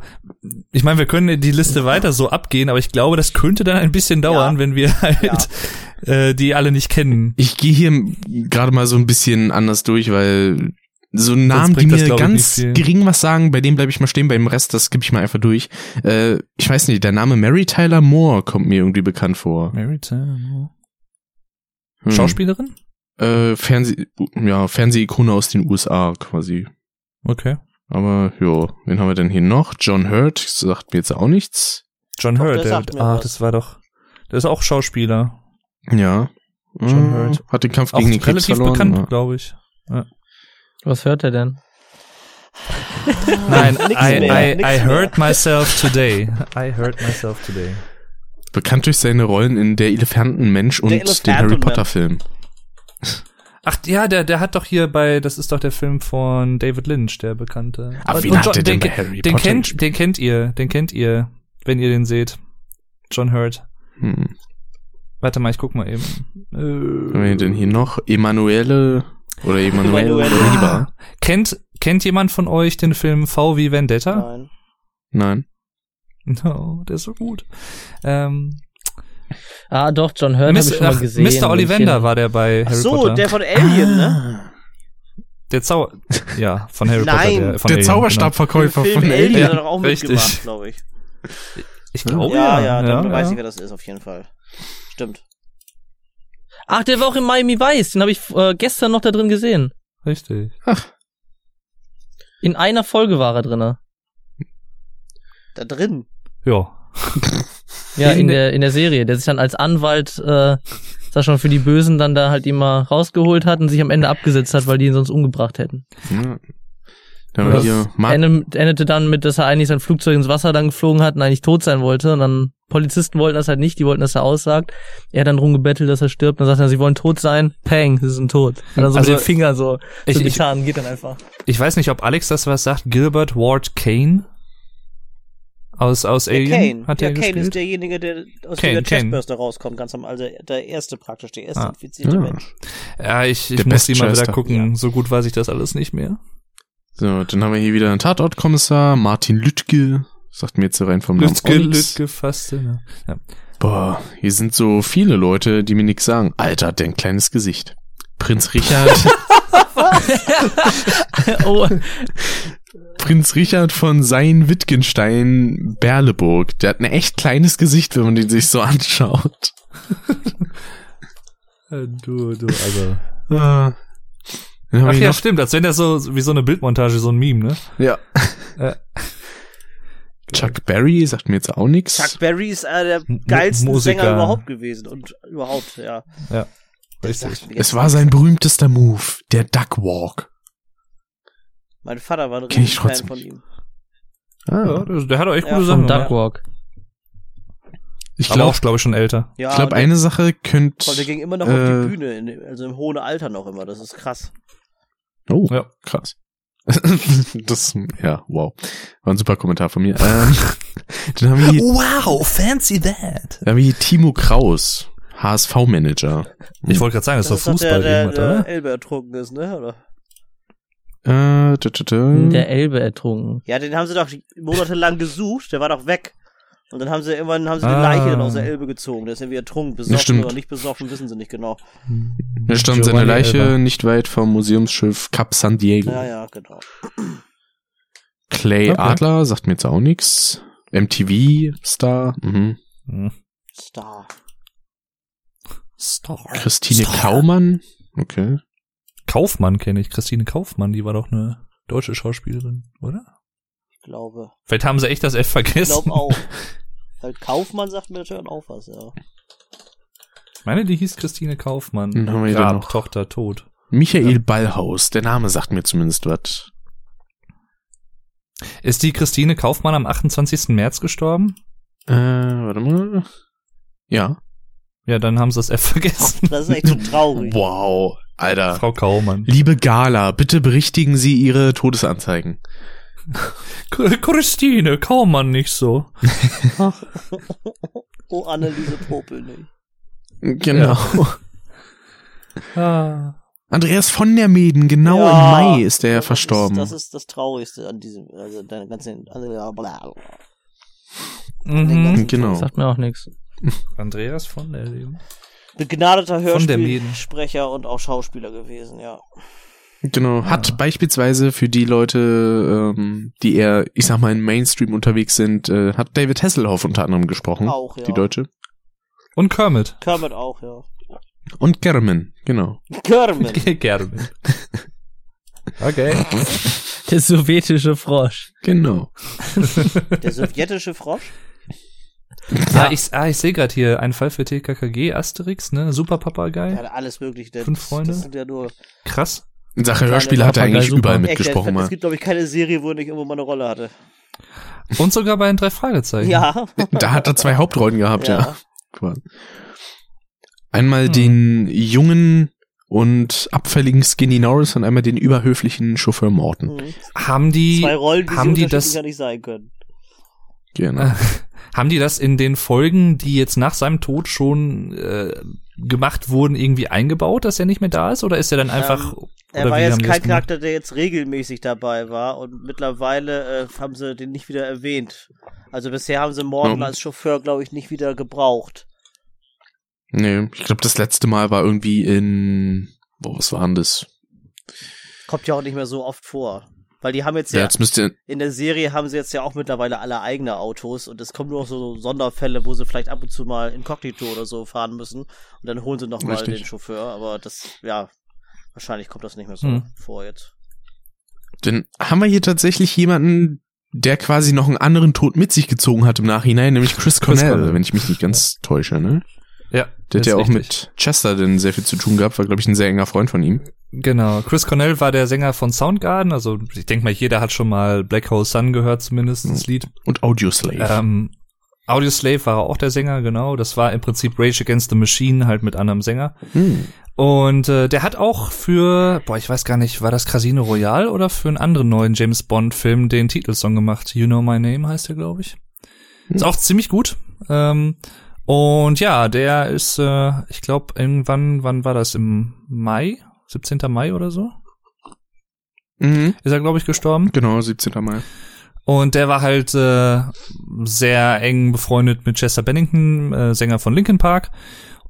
ich meine, wir können die Liste weiter so abgehen, aber ich glaube, das könnte dann ein bisschen dauern, Ja. wenn wir halt äh, die alle nicht kennen. Ich gehe hier gerade mal so ein bisschen anders durch, weil so Namen, die das, mir ich, ganz gering was sagen, bei dem bleibe ich mal stehen, beim Rest, das skippe ich mal einfach durch. Äh, ich weiß nicht, der Name Mary Tyler Moore kommt mir irgendwie bekannt vor. Mary Tyler. Hm. Schauspielerin? Äh, Fernseh, ja, Fernsehikone aus den USA quasi. Okay. Aber ja, wen haben wir denn hier noch? John Hurt, sagt mir jetzt auch nichts. John Hurt, der der, was. das war doch, der ist auch Schauspieler. Ja. John Äh, Hurt. Hat den Kampf Auch gegen den Krebs relativ verloren. bekannt, ja. glaube ich. Was hört er denn? Nein, Nix I, I, I mehr. hurt myself today. I hurt myself today. Bekannt durch seine Rollen in Der Elefantenmensch und Der den Elefantenmensch. Harry Potter Film. Ach ja, der, der hat doch hier bei, das ist doch der Film von David Lynch, der bekannte. Aber hat John- der denn den, bei Harry den Potter kennt, den kennt ihr, den kennt ihr, wenn ihr den seht. John Hurt. Hm. Warte mal, ich guck mal eben. Was haben wir Äh, denn hier noch? Emanuele oder Emanuele. Riva? kennt, kennt jemand von euch den Film V wie Vendetta? Nein. Nein. No, der ist so gut. Ähm, Ah, doch, John Hurt habe ich schon mal ach, gesehen. Mr. Ollivander war der bei Ach Harry so, Potter. der von Alien, ne? der Zau ja, von Harry Nein. Potter. Der, von Der Alien, Zauberstabverkäufer Film von Alien Alien. hat er auch richtig. mitgemacht, glaube ich. Genau. Ich glaube ja, ja. ja, dann ja, weiß ja. ich, wer das ist, auf jeden Fall. Stimmt. Ach, der war auch in Miami Vice. Den habe ich äh, gestern noch da drin gesehen. Richtig. In einer Folge war er drinne. Da drin. Ja. Ja, In der- in der Serie, der sich dann als Anwalt, äh, sag schon für die Bösen dann da halt immer rausgeholt hat und sich am Ende abgesetzt hat, weil die ihn sonst umgebracht hätten. Ja. Dann Das hier endete dann mit, dass er eigentlich sein Flugzeug ins Wasser dann geflogen hat und eigentlich tot sein wollte. Und dann Polizisten wollten das halt nicht, die wollten, dass er aussagt. Er hat dann rumgebettelt, dass er stirbt. Und dann sagt er, sie wollen tot sein. Peng, sie sind tot. Und dann so Also, mit den Fingern so, ich- so ich- geht dann einfach. Ich weiß nicht, ob Alex das was sagt. Gilbert Ward Kane aus aus Der Alien Kane. hat ja, er Kane gespielt. ist derjenige, der aus Kane, der Kane. Chestbürste rauskommt, ganz am, also der erste praktisch, der erste Ah. infizierte Ja. Mensch. ja, ich, ich Der muss die mal wieder gucken. So gut weiß ich das alles nicht mehr. So, dann haben wir hier wieder einen Tatortkommissar, Martin Lüttke. Sagt mir jetzt so rein vom Namen Lütke, auch nix. Lütke, fast. Ne? Ja. Boah, hier sind so viele Leute, die mir nichts sagen. Alter, hat der ein kleines Gesicht. Prinz Richard, oh, Prinz Richard von Sein Wittgenstein Berleburg. Der hat ein echt kleines Gesicht, wenn man den sich so anschaut. Du, du, also. Ah. Ach ja, stimmt, als wenn das so wie so eine Bildmontage, so ein Meme, ne? ja. Äh. Chuck Berry sagt mir jetzt auch nichts. Chuck Berry ist einer der geilsten Musiker. Sänger überhaupt gewesen und überhaupt, ja. Richtig. mir jetzt Es war sein berühmtester Move, der Duck Walk. Mein Vater war ein riesen Fan von ihm. Ah, Ja, der, der hat auch echt Ja, gute Sachen. Duckwalk. ich glaube, glaube ich, schon älter. Ja, ich glaub, und der- eine Sache könnte. Der ging immer noch auf äh, die Bühne, in, also im hohen Alter noch immer. Das ist krass. Oh, Ja. krass. das, ja, wow. War ein super Kommentar von mir. Ähm, dann haben wir hier, Wow, fancy that. dann haben wir hier Timo Kraus, HSV-Manager. Ich wollte gerade sagen, das, Das ist doch Fußball der, der, der oder? Elbe ertrunken ist, ne? Oder? Äh, tü, tü, tü. Der Elbe ertrunken. Ja, den haben sie doch monatelang gesucht. Der war doch weg. Und dann haben sie irgendwann haben sie die Ah. Leiche dann aus der Elbe gezogen. Der ist irgendwie ertrunken, besoffen stimmt. oder nicht besoffen, wissen sie nicht genau. Da stand seine Giovanni Leiche Elber. nicht weit vom Museumsschiff Cap San Diego. Ja, ja, genau. Clay Okay. Adler sagt mir jetzt auch nix. MTV-Star. Mhm. Hm. Star. Star. Christine Star. Kaumann. Okay. Kaufmann kenne ich. Christine Kaufmann, die war doch eine deutsche Schauspielerin, oder? Ich glaube. Vielleicht haben sie echt das F Ich vergessen. glaube auch. Halt Kaufmann sagt mir natürlich auch was, ja. Ich meine, die hieß Christine Kaufmann. Dann haben wir Grab, noch- Tochter, tot. Michael Ballhaus. Der Name sagt mir zumindest was. Ist die Christine Kaufmann am 28. März gestorben? Äh, warte mal. Ja. Ja, dann haben sie das F vergessen. Das ist echt so traurig. Wow. Alter. Frau Kaumann. Liebe Gala, bitte berichtigen Sie Ihre Todesanzeigen. Christine Kaumann nicht so. Oh, Anneliese Popel nicht. Genau. Ah. Andreas von der Meden, genau Ja. im Mai ist der ja Das verstorben. Ist, das ist das Traurigste an diesem, also deine ganzen, also, ja, bla. Mhm. genau. Sagt mir auch nichts. Andreas von der Leben. Begnadeter. Hörspielsprecher und auch Schauspieler gewesen, ja. Genau. Hat beispielsweise für die Leute, ähm, die eher, ich sag mal, im Mainstream unterwegs sind, äh, hat David Hasselhoff unter anderem gesprochen. Auch, ja. Die Deutsche. Und Kermit. Kermit auch, ja. Und German, genau. Kermit. Kermit. Okay. Der sowjetische Frosch. Genau. Der sowjetische Frosch? Ah, ich, ah, ich sehe gerade hier einen Fall für TKKG, Asterix, ne? Super Papagei. Ja, alles mögliche. Das, Fünf Freunde? Das sind ja nur. Krass. In Sache Kleine Hörspiele hat er eigentlich super. überall Echt, mitgesprochen es mal. gibt, glaube ich, keine Serie, wo er nicht irgendwo mal eine Rolle hatte. Und sogar bei den drei Fragezeichen. Ja. Da hat er zwei Hauptrollen gehabt, ja. Ja. Quasi. Einmal Hm. den jungen und abfälligen Skinny Norris und einmal den überhöflichen Chauffeur Morton. Mhm. Haben die, Zwei Rollen, die haben die das, nicht sein können. Genau. Äh, haben die das in den Folgen, die jetzt nach seinem Tod schon äh, gemacht wurden, irgendwie eingebaut, dass er nicht mehr da ist? Oder ist er dann einfach. Ähm, Er oder war jetzt kein? Charakter, der jetzt regelmäßig dabei war und mittlerweile äh, haben sie den nicht wieder erwähnt. Also bisher haben sie Morton Ja. als Chauffeur, glaube ich, nicht wieder gebraucht. Nee, ich glaube, das letzte Mal war irgendwie in, boah, was war denn das? Kommt ja auch nicht mehr so oft vor. Weil die haben jetzt Ja, ja, jetzt in der Serie haben sie jetzt ja auch mittlerweile alle eigene Autos und es kommen nur noch so Sonderfälle, wo sie vielleicht ab und zu mal inkognito oder so fahren müssen und dann holen sie noch mal Richtig. den Chauffeur, aber das, ja, wahrscheinlich kommt das nicht mehr so Hm. vor jetzt. dann haben wir hier tatsächlich jemanden, der quasi noch einen anderen Tod mit sich gezogen hat im Nachhinein, nämlich Chris Cornell, Cornell. wenn ich mich nicht ganz täusche, ne? Ja, Der hat ja auch richtig. mit Chester denn sehr viel zu tun gehabt, war, glaube ich, ein sehr enger Freund von ihm. Genau. Chris Cornell war der Sänger von Soundgarden. Also ich denke mal, jeder hat schon mal Black Hole Sun gehört, zumindest das Lied. Und Audioslave. Ähm, Audioslave war auch der Sänger, genau. Das war im Prinzip Rage Against the Machine, halt mit anderem Sänger. Hm. Und äh, der hat auch für, boah, ich weiß gar nicht, war das Casino Royale oder für einen anderen neuen James Bond-Film den Titelsong gemacht? You Know My Name heißt der, glaube ich. Ist auch ziemlich gut. Ähm, und ja, der ist, äh, ich glaube, irgendwann, wann war das? Im Mai? 17. Mai oder so? Mhm. Ist er, glaube ich, gestorben. Genau, 17. Mai. Und der war halt äh, sehr eng befreundet mit Chester Bennington, äh, Sänger von Linkin Park.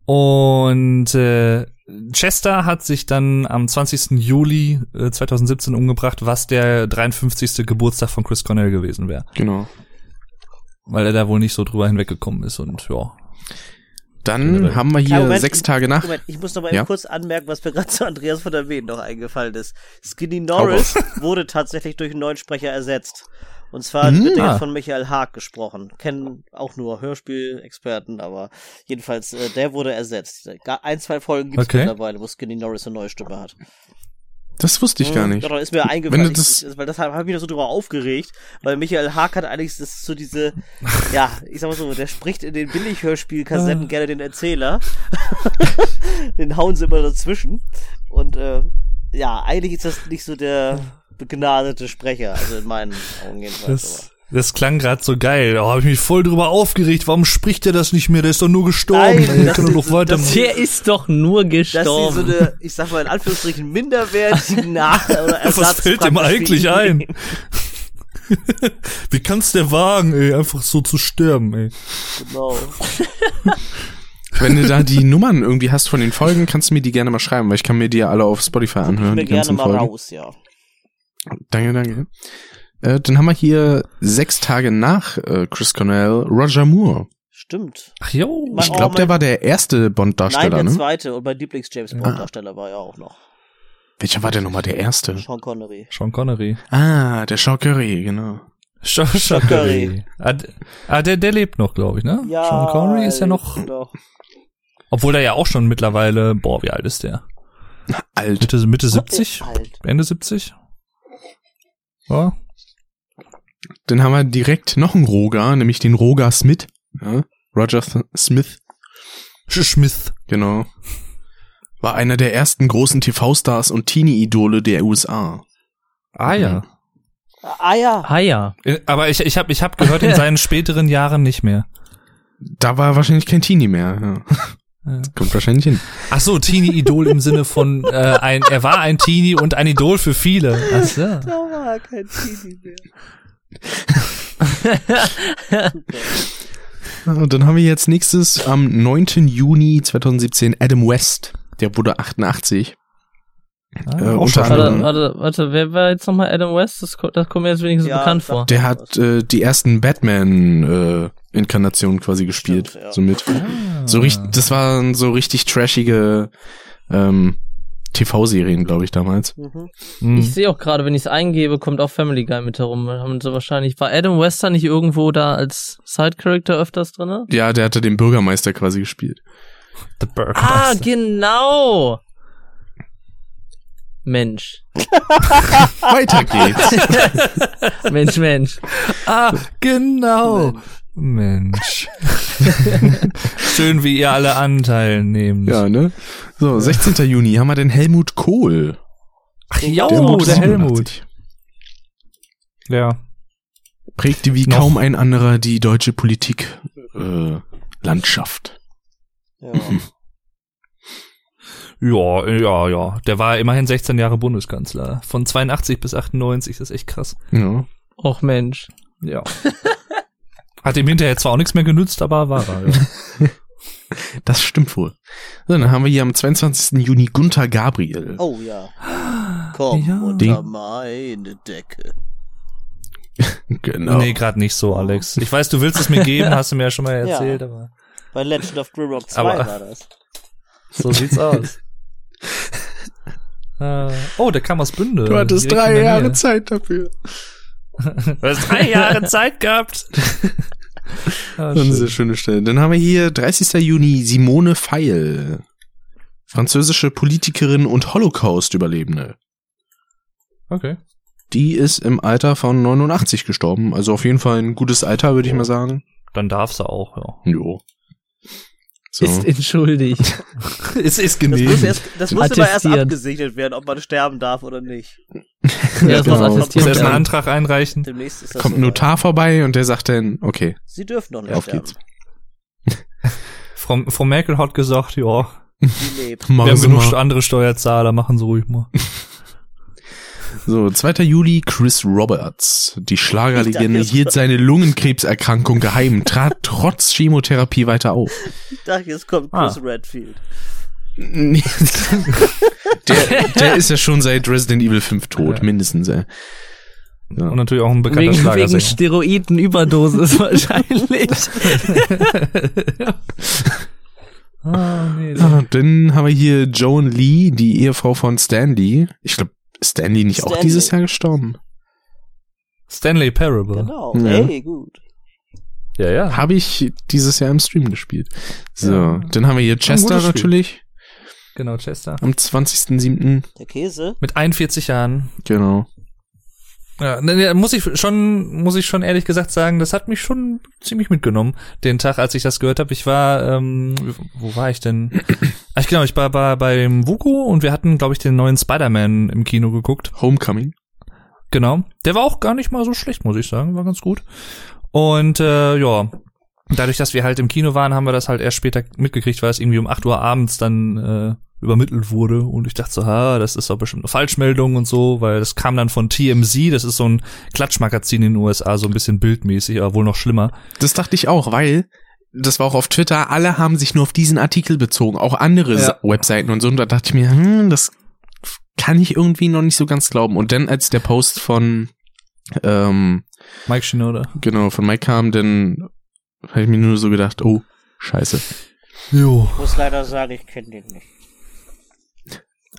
Und äh, Chester hat sich dann am 20. Juli äh, 2017 umgebracht, was der 53. Geburtstag von Chris Cornell gewesen wäre. Genau. Weil er da wohl nicht so drüber hinweggekommen ist und ja. Dann Generell. haben wir hier Moment, sechs Tage nach. Moment, ich muss noch mal Ja? eben kurz anmerken, was mir gerade zu Andreas von der Wehen noch eingefallen ist. Skinny Norris wurde tatsächlich durch einen neuen Sprecher ersetzt. Und zwar Mhm. wird er Ah. jetzt von Michael Haag gesprochen. Kennen auch nur Hörspielexperten, aber jedenfalls, äh, der wurde ersetzt. Gar ein, zwei Folgen gibt es Okay. mittlerweile, wo Skinny Norris eine neue Stimme hat. Das wusste ich gar Mhm. nicht. Da ist mir Wenn eingefallen, du ich, das- ich, weil deshalb habe ich mich noch so drüber aufgeregt, weil Michael Haag hat eigentlich das so diese, ja, ich sag mal so, der spricht in den Ah. Billighörspielkassetten gerne den Erzähler. den hauen sie immer dazwischen. Und äh, ja, eigentlich ist das nicht so der begnadete Sprecher, also in meinen Augen jedenfalls. Das, das klang gerade so geil. Oh, habe ich mich voll drüber aufgeregt. Warum spricht der das nicht mehr? Der ist doch nur gestorben. Nein, ey. das ist- weiter. das- Der ist doch nur dass sie so gestorben. eine, ich sag mal in Anführungsstrichen, minderwertigen Nach- oder Ersatz Was fällt dem eigentlich ein? Wie kann's der wagen, ey, einfach so zu sterben, ey? Genau. Wenn du da die Nummern irgendwie hast von den Folgen, kannst du mir die gerne mal schreiben, weil ich kann mir die ja alle auf Spotify anhören, Mir die gerne ganzen mal Folgen. raus, ja. Danke, danke. Äh, dann haben wir hier sechs Tage nach äh, Chris Cornell Roger Moore. Stimmt. Ach jo. Ich glaube, Oh, der war der erste Nein, Bond-Darsteller, der ne? zweite und mein Lieblings-James Bond-Darsteller war ja auch noch. Welcher war denn nochmal der erste? Sean Connery. Sean Connery. Ah, der Sean Curry, genau. Sean, Sean Connery. Ah, ah, der, der lebt noch, glaube ich, ne? Ja. Sean Connery ist ja noch, Doch. obwohl der ja auch schon mittlerweile, boah, wie alt ist der? Alt. Mitte, Mitte Gott, der 70? ist alt. Ende 70? Ja. Dann haben wir direkt noch einen Roger, nämlich den Roger Smith. Ja? Roger Th Smith, Sch- Smith. genau. War einer der ersten großen TV-Stars und Teenie-Idole der USA. Ah ja. Ah ja. ah ja. Äh, Aber ich, ich habe ich hab gehört, in seinen späteren Jahren nicht mehr. Da war er wahrscheinlich kein Teenie mehr. Ja. Ja. Kommt wahrscheinlich hin. Ach so, Teenie-Idol im Sinne von, äh, ein, er war ein Teenie und ein Idol für viele. Ach so. Da war kein Teenie mehr. Und dann haben wir jetzt nächstes am 9. Juni 2017 Adam West. Der wurde 88. Ah, Äh, unter Warte, warte, warte, wer war jetzt nochmal Adam West? Das, das kommt mir jetzt wenigstens Ja, bekannt vor. Der hat äh, die ersten Batman-Inkarnationen quasi gespielt. Stimmt, ja. Somit. Ah. So richtig, das waren so richtig trashige ähm, TV-Serien, glaube ich, damals. Mhm. Hm. Ich sehe auch gerade, wenn ich es eingebe, kommt auch Family Guy mit herum. Haben sie wahrscheinlich. War Adam Wester nicht irgendwo da als Side-Character öfters drinne? Ja, der hatte den Bürgermeister quasi gespielt. The Ah, Burgermeister. genau! Mensch. Weiter geht's. Mensch, Mensch. Ah, genau. Mensch. Schön, wie ihr alle Anteil nehmt. ja, ne? So, 16. Juni haben wir den Helmut Kohl. Ach, ja, Der oh, der Helmut. 87. Ja. Prägte wie Noch- kaum ein anderer die deutsche Politik äh, Landschaft. Ja. Ja, ja, ja. Der war immerhin 16 Jahre Bundeskanzler. Von 82 bis 98, das ist echt krass. Ja. Och Mensch. Ja. Hat ihm hinterher zwar auch nichts mehr genützt, aber war er. Ja. Das stimmt wohl. So, dann haben wir hier am 22. Juni Gunther Gabriel. Oh ja. Komm Ja. unter meine Decke. Genau. Nee, gerade nicht so, Alex. Ich weiß, du willst es mir geben, hast du mir ja schon mal erzählt, Ja. aber Bei Legend of Grimrock 2 Aber- war das. so sieht's aus. Äh, oh, der kam aus Bünde. Du hattest drei Jahre. Zeit dafür. Du hast drei Jahre Zeit gehabt. Ah, Das ist eine schön. schöne Stelle. Dann haben wir hier 30. Juni Simone Weil. Französische Politikerin und Holocaust-Überlebende. Okay. Die ist im Alter von 89 gestorben. Also auf jeden Fall ein gutes Alter, würde ich mal sagen. Dann darf sie auch, ja. Jo. So. Ist entschuldigt. es ist Das muss, erst, das muss immer erst abgesegnet werden, ob man sterben darf oder nicht. Ja, das muss genau. Muss attestiert erst einen. Antrag einreichen. Demnächst ist das Kommt ein. Notar vorbei und der sagt dann, okay, Sie dürfen noch nicht auf sterben. geht's. Frau, Frau Merkel hat gesagt, ja, Sie lebt. wir haben genug mal. andere Steuerzahler, machen Sie ruhig mal. So, 2. Juli, Chris Roberts. Die Schlagerlegende hielt seine Lungenkrebserkrankung geheim, trat trotz Chemotherapie weiter auf. Ich dachte, jetzt kommt Ah. Chris Der, der ist ja schon seit Resident Evil 5 tot, Ja. mindestens. Ey. Ja. Und natürlich auch ein bekannter Wegen, wegen Schlagersänger. Steroidenüberdosis wahrscheinlich. Ah, nee, Ah, dann haben wir hier Joan Lee, die Ehefrau von Stan Lee. Ich glaube, Stan Lee nicht auch Stan dieses. Jahr gestorben? Stanley Parable. Genau. Ja. Hey, gut. Ja, ja. Habe ich dieses Jahr im Stream gespielt. So, Ja. dann haben wir hier Chester natürlich Genau, Chester. am 20.07. Der Käse. Mit 41 Jahren. Genau. Ja, ne, ne, muss ich schon, muss ich schon ehrlich gesagt sagen, das hat mich schon ziemlich mitgenommen, den Tag, als ich das gehört habe. Ich war, ähm, wo war ich denn? Ich genau, ich war bei, beim Vuko und wir hatten, glaube ich, den neuen Spider-Man im Kino geguckt. Homecoming. Genau. Der war auch gar nicht mal so schlecht, muss ich sagen. War ganz gut. Und äh, ja, dadurch, dass wir halt im Kino waren, haben wir das halt erst später mitgekriegt, weil es irgendwie um 8 Uhr abends dann äh, übermittelt wurde. Und ich dachte so, ha, das ist doch bestimmt eine Falschmeldung und so, weil das kam dann von TMZ, das ist so ein Klatschmagazin in den USA, so ein bisschen bildmäßig, aber wohl noch schlimmer. Das dachte ich auch, weil das war auch auf Twitter, alle haben sich nur auf diesen Artikel bezogen, auch andere Ja. Webseiten und so. Und da dachte ich mir, hm, das kann ich irgendwie noch nicht so ganz glauben. Und dann, als der Post von, ähm, Mike Shinoda. genau, von Mike kam, dann habe ich mir nur so gedacht, oh, scheiße. Jo. Ich muss leider sagen, ich kenne den nicht.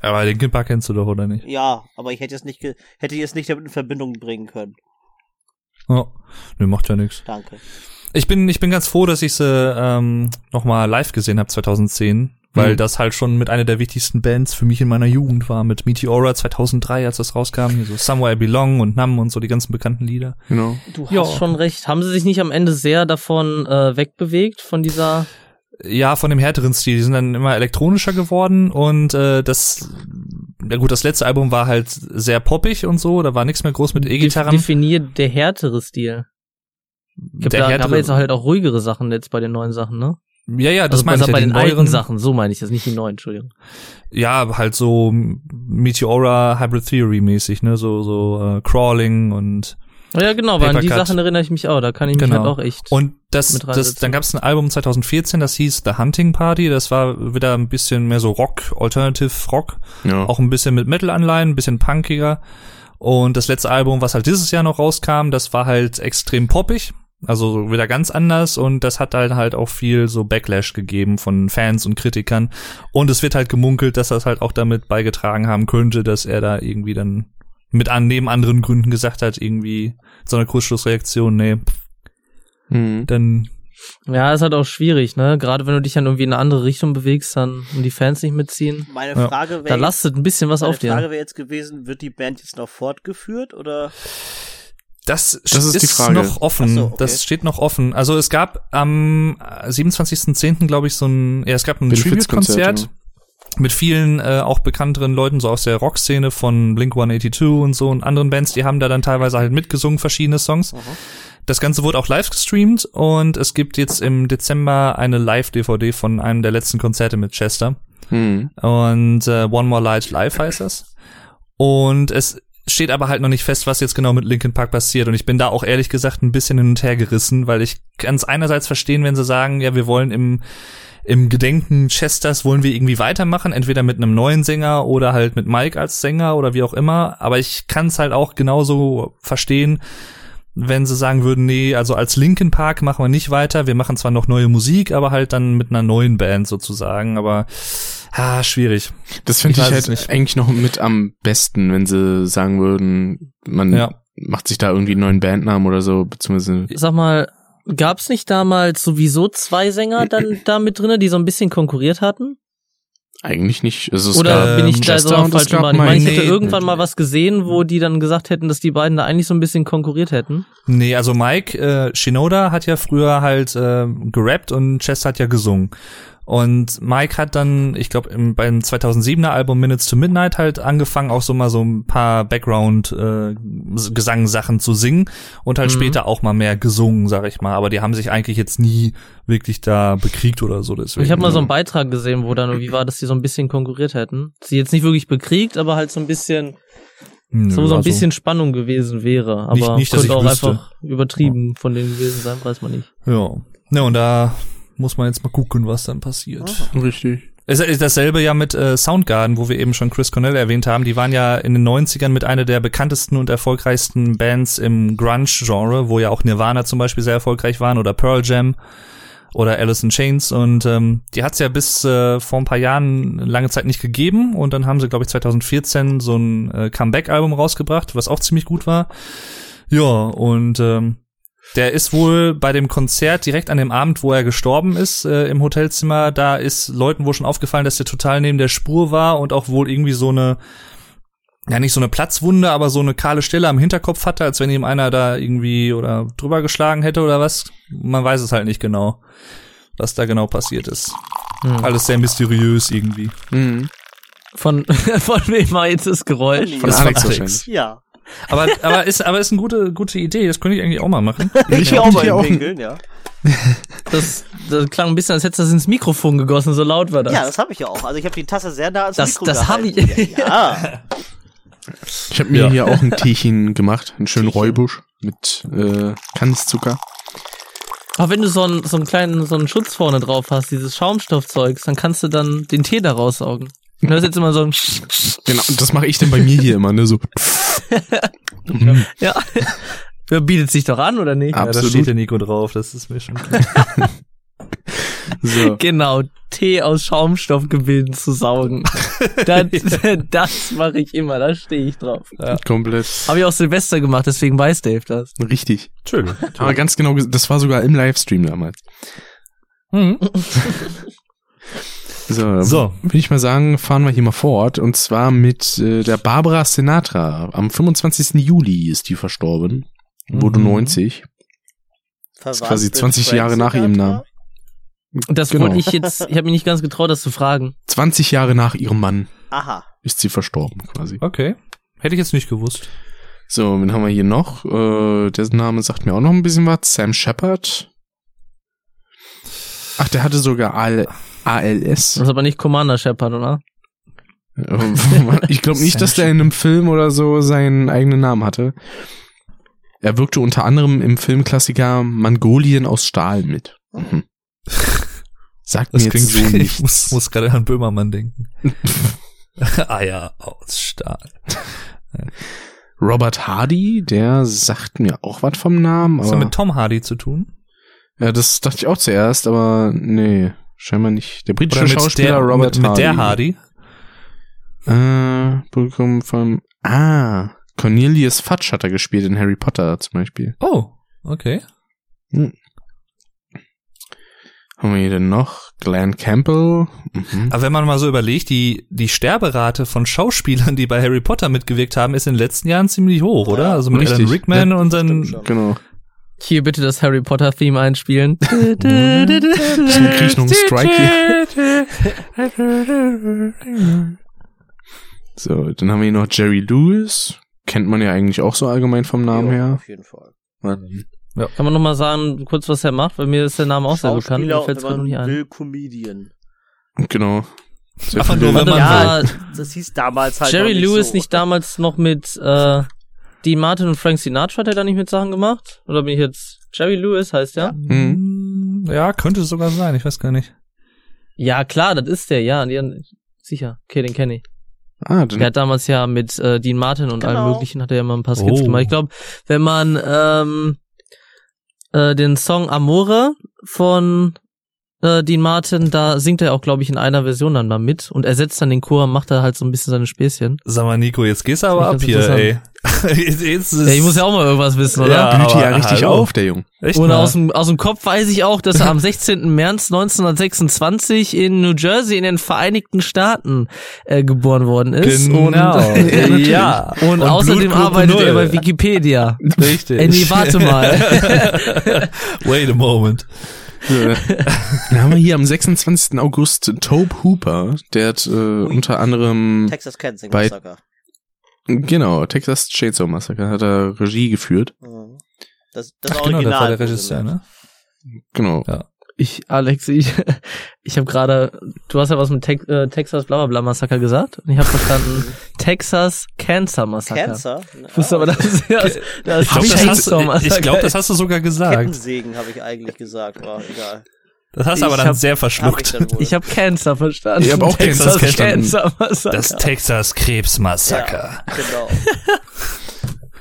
Aber den Kind Park kennst du doch, oder nicht? Ja, aber ich hätte es nicht, ge hätte ich es nicht damit in Verbindung bringen können. Ja. Nö, macht ja nichts. Danke. Ich bin, ich bin ganz froh, dass ich sie ähm, nochmal live gesehen habe 2010, weil Mhm. das halt schon mit einer der wichtigsten Bands für mich in meiner Jugend war, mit Meteora 2003, als das rauskam, hier so Somewhere I Belong und Nam und so die ganzen bekannten Lieder. Genau. Du Ja. hast schon recht. Haben sie sich nicht am Ende sehr davon äh, wegbewegt, von dieser Ja, von dem härteren Stil, die sind dann immer elektronischer geworden und äh, das, ja gut, das letzte Album war halt sehr poppig und so, da war nichts mehr groß mit E-Gitarren. definiert der härtere Stil. Hab Der da härtere- aber jetzt halt auch ruhigere Sachen jetzt bei den neuen Sachen, ne? Ja, ja, das also meine ich ja, bei den neueren alten Sachen, so meine ich das, nicht die neuen, Entschuldigung. Ja, halt so Meteora Hybrid Theory mäßig, ne, so so äh, Crawling und Ja, genau, weil an die. Sachen erinnere ich mich auch, da kann ich mich Genau. halt auch echt. Und das, mit das dann gab es ein Album 2014, das hieß The Hunting Party. Das war wieder ein bisschen mehr so Rock, Alternative Rock, Ja. auch ein bisschen mit Metal-Anleihen, ein bisschen punkiger. Und das letzte Album, was halt dieses Jahr noch rauskam, das war halt extrem poppig. Also wieder ganz anders und das hat halt halt auch viel so Backlash gegeben von Fans und Kritikern. Und es wird halt gemunkelt, dass das halt auch damit beigetragen haben könnte, dass er da irgendwie dann mit an, neben anderen Gründen gesagt hat, irgendwie so eine Kurzschlussreaktion, nee, Mhm. dann Ja, ist halt auch schwierig, ne? Gerade wenn du dich dann irgendwie in eine andere Richtung bewegst, dann und die Fans nicht mitziehen. Meine Ja. Frage Da wäre lastet ein bisschen was meine auf dir. Frage wäre jetzt gewesen, wird die Band jetzt noch fortgeführt oder? Das, Das ist die Frage. noch offen. So, okay. Das steht noch offen. Also es gab am äh, 27.10. glaube ich so ein, ja, es gab ein Tribute-Konzert mit vielen äh, auch bekannteren Leuten so aus der Rockszene von Blink 182 und so und anderen Bands, die haben da dann teilweise halt mitgesungen verschiedene Songs. Das Ganze wurde auch live gestreamt und es gibt jetzt im Dezember eine Live-DVD von einem der letzten Konzerte mit Chester. Mhm. Und äh, One More Light Live heißt das. Und es steht aber halt noch nicht fest, was jetzt genau mit Linkin Park passiert. Und ich bin da auch ehrlich gesagt ein bisschen hin und her gerissen, weil ich kann es einerseits verstehen, wenn sie sagen, ja, wir wollen im im Gedenken Chesters wollen wir irgendwie weitermachen, entweder mit einem neuen Sänger oder halt mit Mike als Sänger oder wie auch immer. Aber ich kann es halt auch genauso verstehen, wenn sie sagen würden, nee, also als Linkin Park machen wir nicht weiter. Wir machen zwar noch neue Musik, aber halt dann mit einer neuen Band sozusagen. Aber ah, schwierig. Das finde Ich ich, halt nicht. eigentlich noch mit am besten, wenn sie sagen würden, man Ja. macht sich da irgendwie einen neuen Bandnamen oder so, beziehungsweise Sag mal, gab's nicht damals sowieso zwei Sänger dann da mit drinne, die so ein bisschen konkurriert hatten? eigentlich nicht. Es Oder gab bin ich da so auf es falschen gab Bahn? Ich meine, ich hätte irgendwann mal was gesehen, wo die dann gesagt hätten, dass die beiden da eigentlich so ein bisschen konkurriert hätten. Nee, also Mike äh, Shinoda hat ja früher halt äh, gerappt und Chester hat ja gesungen. Und Mike hat dann, ich glaube, beim 2007er Album Minutes to Midnight halt angefangen, auch so mal so ein paar Background-Gesangsachen zu singen und halt Mhm. später auch mal mehr gesungen, sag ich mal. Aber die haben sich eigentlich jetzt nie wirklich da bekriegt oder so. Deswegen. Ich habe mal so einen Beitrag gesehen, wo dann irgendwie war, dass die so ein bisschen konkurriert hätten. Sie jetzt nicht wirklich bekriegt, aber halt so ein bisschen, Nö, so, so ein also- bisschen Spannung gewesen wäre. Aber Nicht- nicht, dass könnte auch wüsste. einfach übertrieben von denen gewesen sein, weiß man nicht. Ja. Ja, und da muss man jetzt mal gucken, was dann passiert. Richtig. Es ist dasselbe ja mit äh, Soundgarden, wo wir eben schon Chris Cornell erwähnt haben. Die waren ja in den 90ern mit einer der bekanntesten und erfolgreichsten Bands im Grunge-Genre, wo ja auch Nirvana zum Beispiel sehr erfolgreich waren oder Pearl Jam oder Alice in Chains. Und ähm, die hat's ja bis äh, vor ein paar Jahren lange Zeit nicht gegeben. Und dann haben sie, glaube ich, 2014 so ein äh, Comeback-Album rausgebracht, was auch ziemlich gut war. Ja, und ähm, der ist wohl bei dem Konzert direkt an dem Abend, wo er gestorben ist, äh, im Hotelzimmer, da ist Leuten wohl schon aufgefallen, dass der total neben der Spur war und auch wohl irgendwie so eine, ja nicht so eine Platzwunde, aber so eine kahle Stelle am Hinterkopf hatte, als wenn ihm einer da irgendwie oder drüber geschlagen hätte oder was. Man weiß es halt nicht genau, was da genau passiert ist. Hm. Alles sehr mysteriös irgendwie. Mhm. Von, von wem war jetzt das Geräusch? Von Von Das Alex wahrscheinlich. Ja. Aber, aber ist, aber ist eine gute, gute Idee. Das könnte ich eigentlich auch mal machen. Ich hab auch mal auch- Winkeln, ja. Das, das klang ein bisschen, als hättest du das ins Mikrofon gegossen, so laut war das. Ja, das habe ich ja auch. Also ich habe die Tasse sehr nah ans Das- Mikro das hab gehalten. ich- Ja. Ich habe mir Ja. hier auch ein Teechen gemacht, einen schönen Teechen. Räubusch mit äh, Kandiszucker. Aber wenn du so einen, so einen kleinen, so einen Schutz vorne drauf hast, dieses Schaumstoffzeugs, dann kannst du dann den Tee da raussaugen. Du hörst jetzt immer so ein Genau, und das mache ich denn bei mir hier immer, ne? So. Ja. ja. Bietet sich doch an, oder nicht? Ah. Ja, da Absolut. steht der Nico drauf, das ist mir schon klar. So. Genau, Tee aus Schaumstoffgebilden zu saugen. das das mache ich immer, da stehe ich drauf. Komplett Habe ich auch Silvester gemacht, deswegen weiß Dave das. richtig. Entschuldigung. Aber ganz genau, das war sogar im Livestream damals. Mhm. So, So. würde ich mal sagen, fahren wir hier mal fort. Und zwar mit äh, der Barbara Sinatra. Am 25. Juli ist die verstorben. Wurde Mhm. 90. Verwandt quasi mit 20 Frank Jahre nach ihrem? Namen. Und das Genau. wollte ich jetzt, ich habe mich nicht ganz getraut, das zu fragen. 20 Jahre nach ihrem Mann Aha. ist sie verstorben quasi. Okay. Hätte ich jetzt nicht gewusst. So, wen haben wir hier noch? Äh, dessen Name sagt mir auch noch ein bisschen was. Sam Shepard. Ach, der hatte sogar AL ALS. Das ist aber nicht Commander Shepard, oder? ich glaube nicht, dass der in einem Film oder so seinen eigenen Namen hatte. Er wirkte unter anderem im Filmklassiker Mongolien aus Stahl mit. Mhm. Sagt mir Das jetzt klingt so ich nichts. muss, muss gerade an Böhmermann denken. Eier aus Stahl. Robert Hardy, der sagt mir auch was vom Namen, Was hat mit Tom Hardy zu tun? ja, das dachte ich auch zuerst, aber nee, scheinbar nicht. Der britische Oder mit Schauspieler der, Robert mit, mit Hardy. der Hardy? Äh, Publikum von ah Cornelius Fudge hat er gespielt in Harry Potter zum Beispiel. Oh, okay. Haben wir hier denn noch? Glenn Campbell. Mhm. Aber wenn man mal so überlegt, die, die Sterberate von Schauspielern, die bei Harry Potter mitgewirkt haben, ist in den letzten Jahren ziemlich hoch, oder? Ja, Also mit richtig. Alan Rickman und Stimmt dann schon. Genau. Hier bitte das Harry Potter Theme einspielen. Deswegen krieg ich noch einen Strike hier. So, dann haben wir hier noch Jerry Lewis. Kennt man ja eigentlich auch so allgemein vom Namen Ja, her. Auf jeden Fall. Kann man noch mal sagen, kurz was er macht, weil mir ist der Name auch sehr bekannt. Mir fällt's gerade noch nicht ein. will, Comedian. Genau. Sehr Einfach viele- nur, wenn man ja, Das hieß damals halt Jerry Lewis so. nicht damals noch mit äh, Dean Martin und Frank Sinatra hat er da nicht mit Sachen gemacht? Oder bin ich jetzt Jerry Lewis heißt der? Mhm. Ja, könnte es sogar sein, ich weiß gar nicht. Ja, klar, das ist der, ja, die, sicher. Okay, den kenne ich. Ah, dann, Der hat damals ja mit äh, Dean Martin und Genau. allem möglichen hat er ja mal ein paar Skits Oh. gemacht. Ich glaube, wenn man ähm, äh, den Song Amore von äh, Dean Martin, da singt er auch, glaube ich, in einer Version dann mal mit und ersetzt dann den Chor und macht da halt so ein bisschen seine Späßchen. Sag mal, Nico, jetzt gehst du aber ab hier, ey. jetzt, jetzt ist Ja, ich muss ja auch mal irgendwas wissen, oder? Ja, blüht ja richtig hallo. auf, der Junge. Echt Und mal? aus dem, aus dem Kopf weiß ich auch, dass er am 16. März 1926 in New Jersey in den Vereinigten Staaten äh, geboren worden ist. Genau. Und, äh. Ja. Und, Und außerdem arbeitet er bei Wikipedia. Richtig. Ey, nee, warte mal. Wait a moment. Dann haben wir hier am 26. August Tobe Hooper. Der hat äh, unter anderem, Texas Kensing Bei- Massaker. genau, Texas Chainsaw Massacre hat er Regie geführt. Mhm. Das, das Ach, genau, Original. das war der. Regisseur, ne? Genau. Ich, Alex, ich, ich habe gerade, du hast ja was mit Tex, äh, Texas Blablabla Massaker gesagt und ich habe verstanden Texas Cancer Massaker. Cancer? Ich wusste aber, das ist ja das, das Ich glaube, ist das, hast, Massacre. ich glaub, das hast du sogar gesagt. Kettensägen habe ich eigentlich gesagt, war egal. Das hast du aber Ich dann hab- sehr Hab ich verschluckt. dann wohl. Ich habe Cancer verstanden. Ich hab auch Texas Cancer verstanden. Cancer Massaker. Das Texas Krebsmassaker. ja, genau.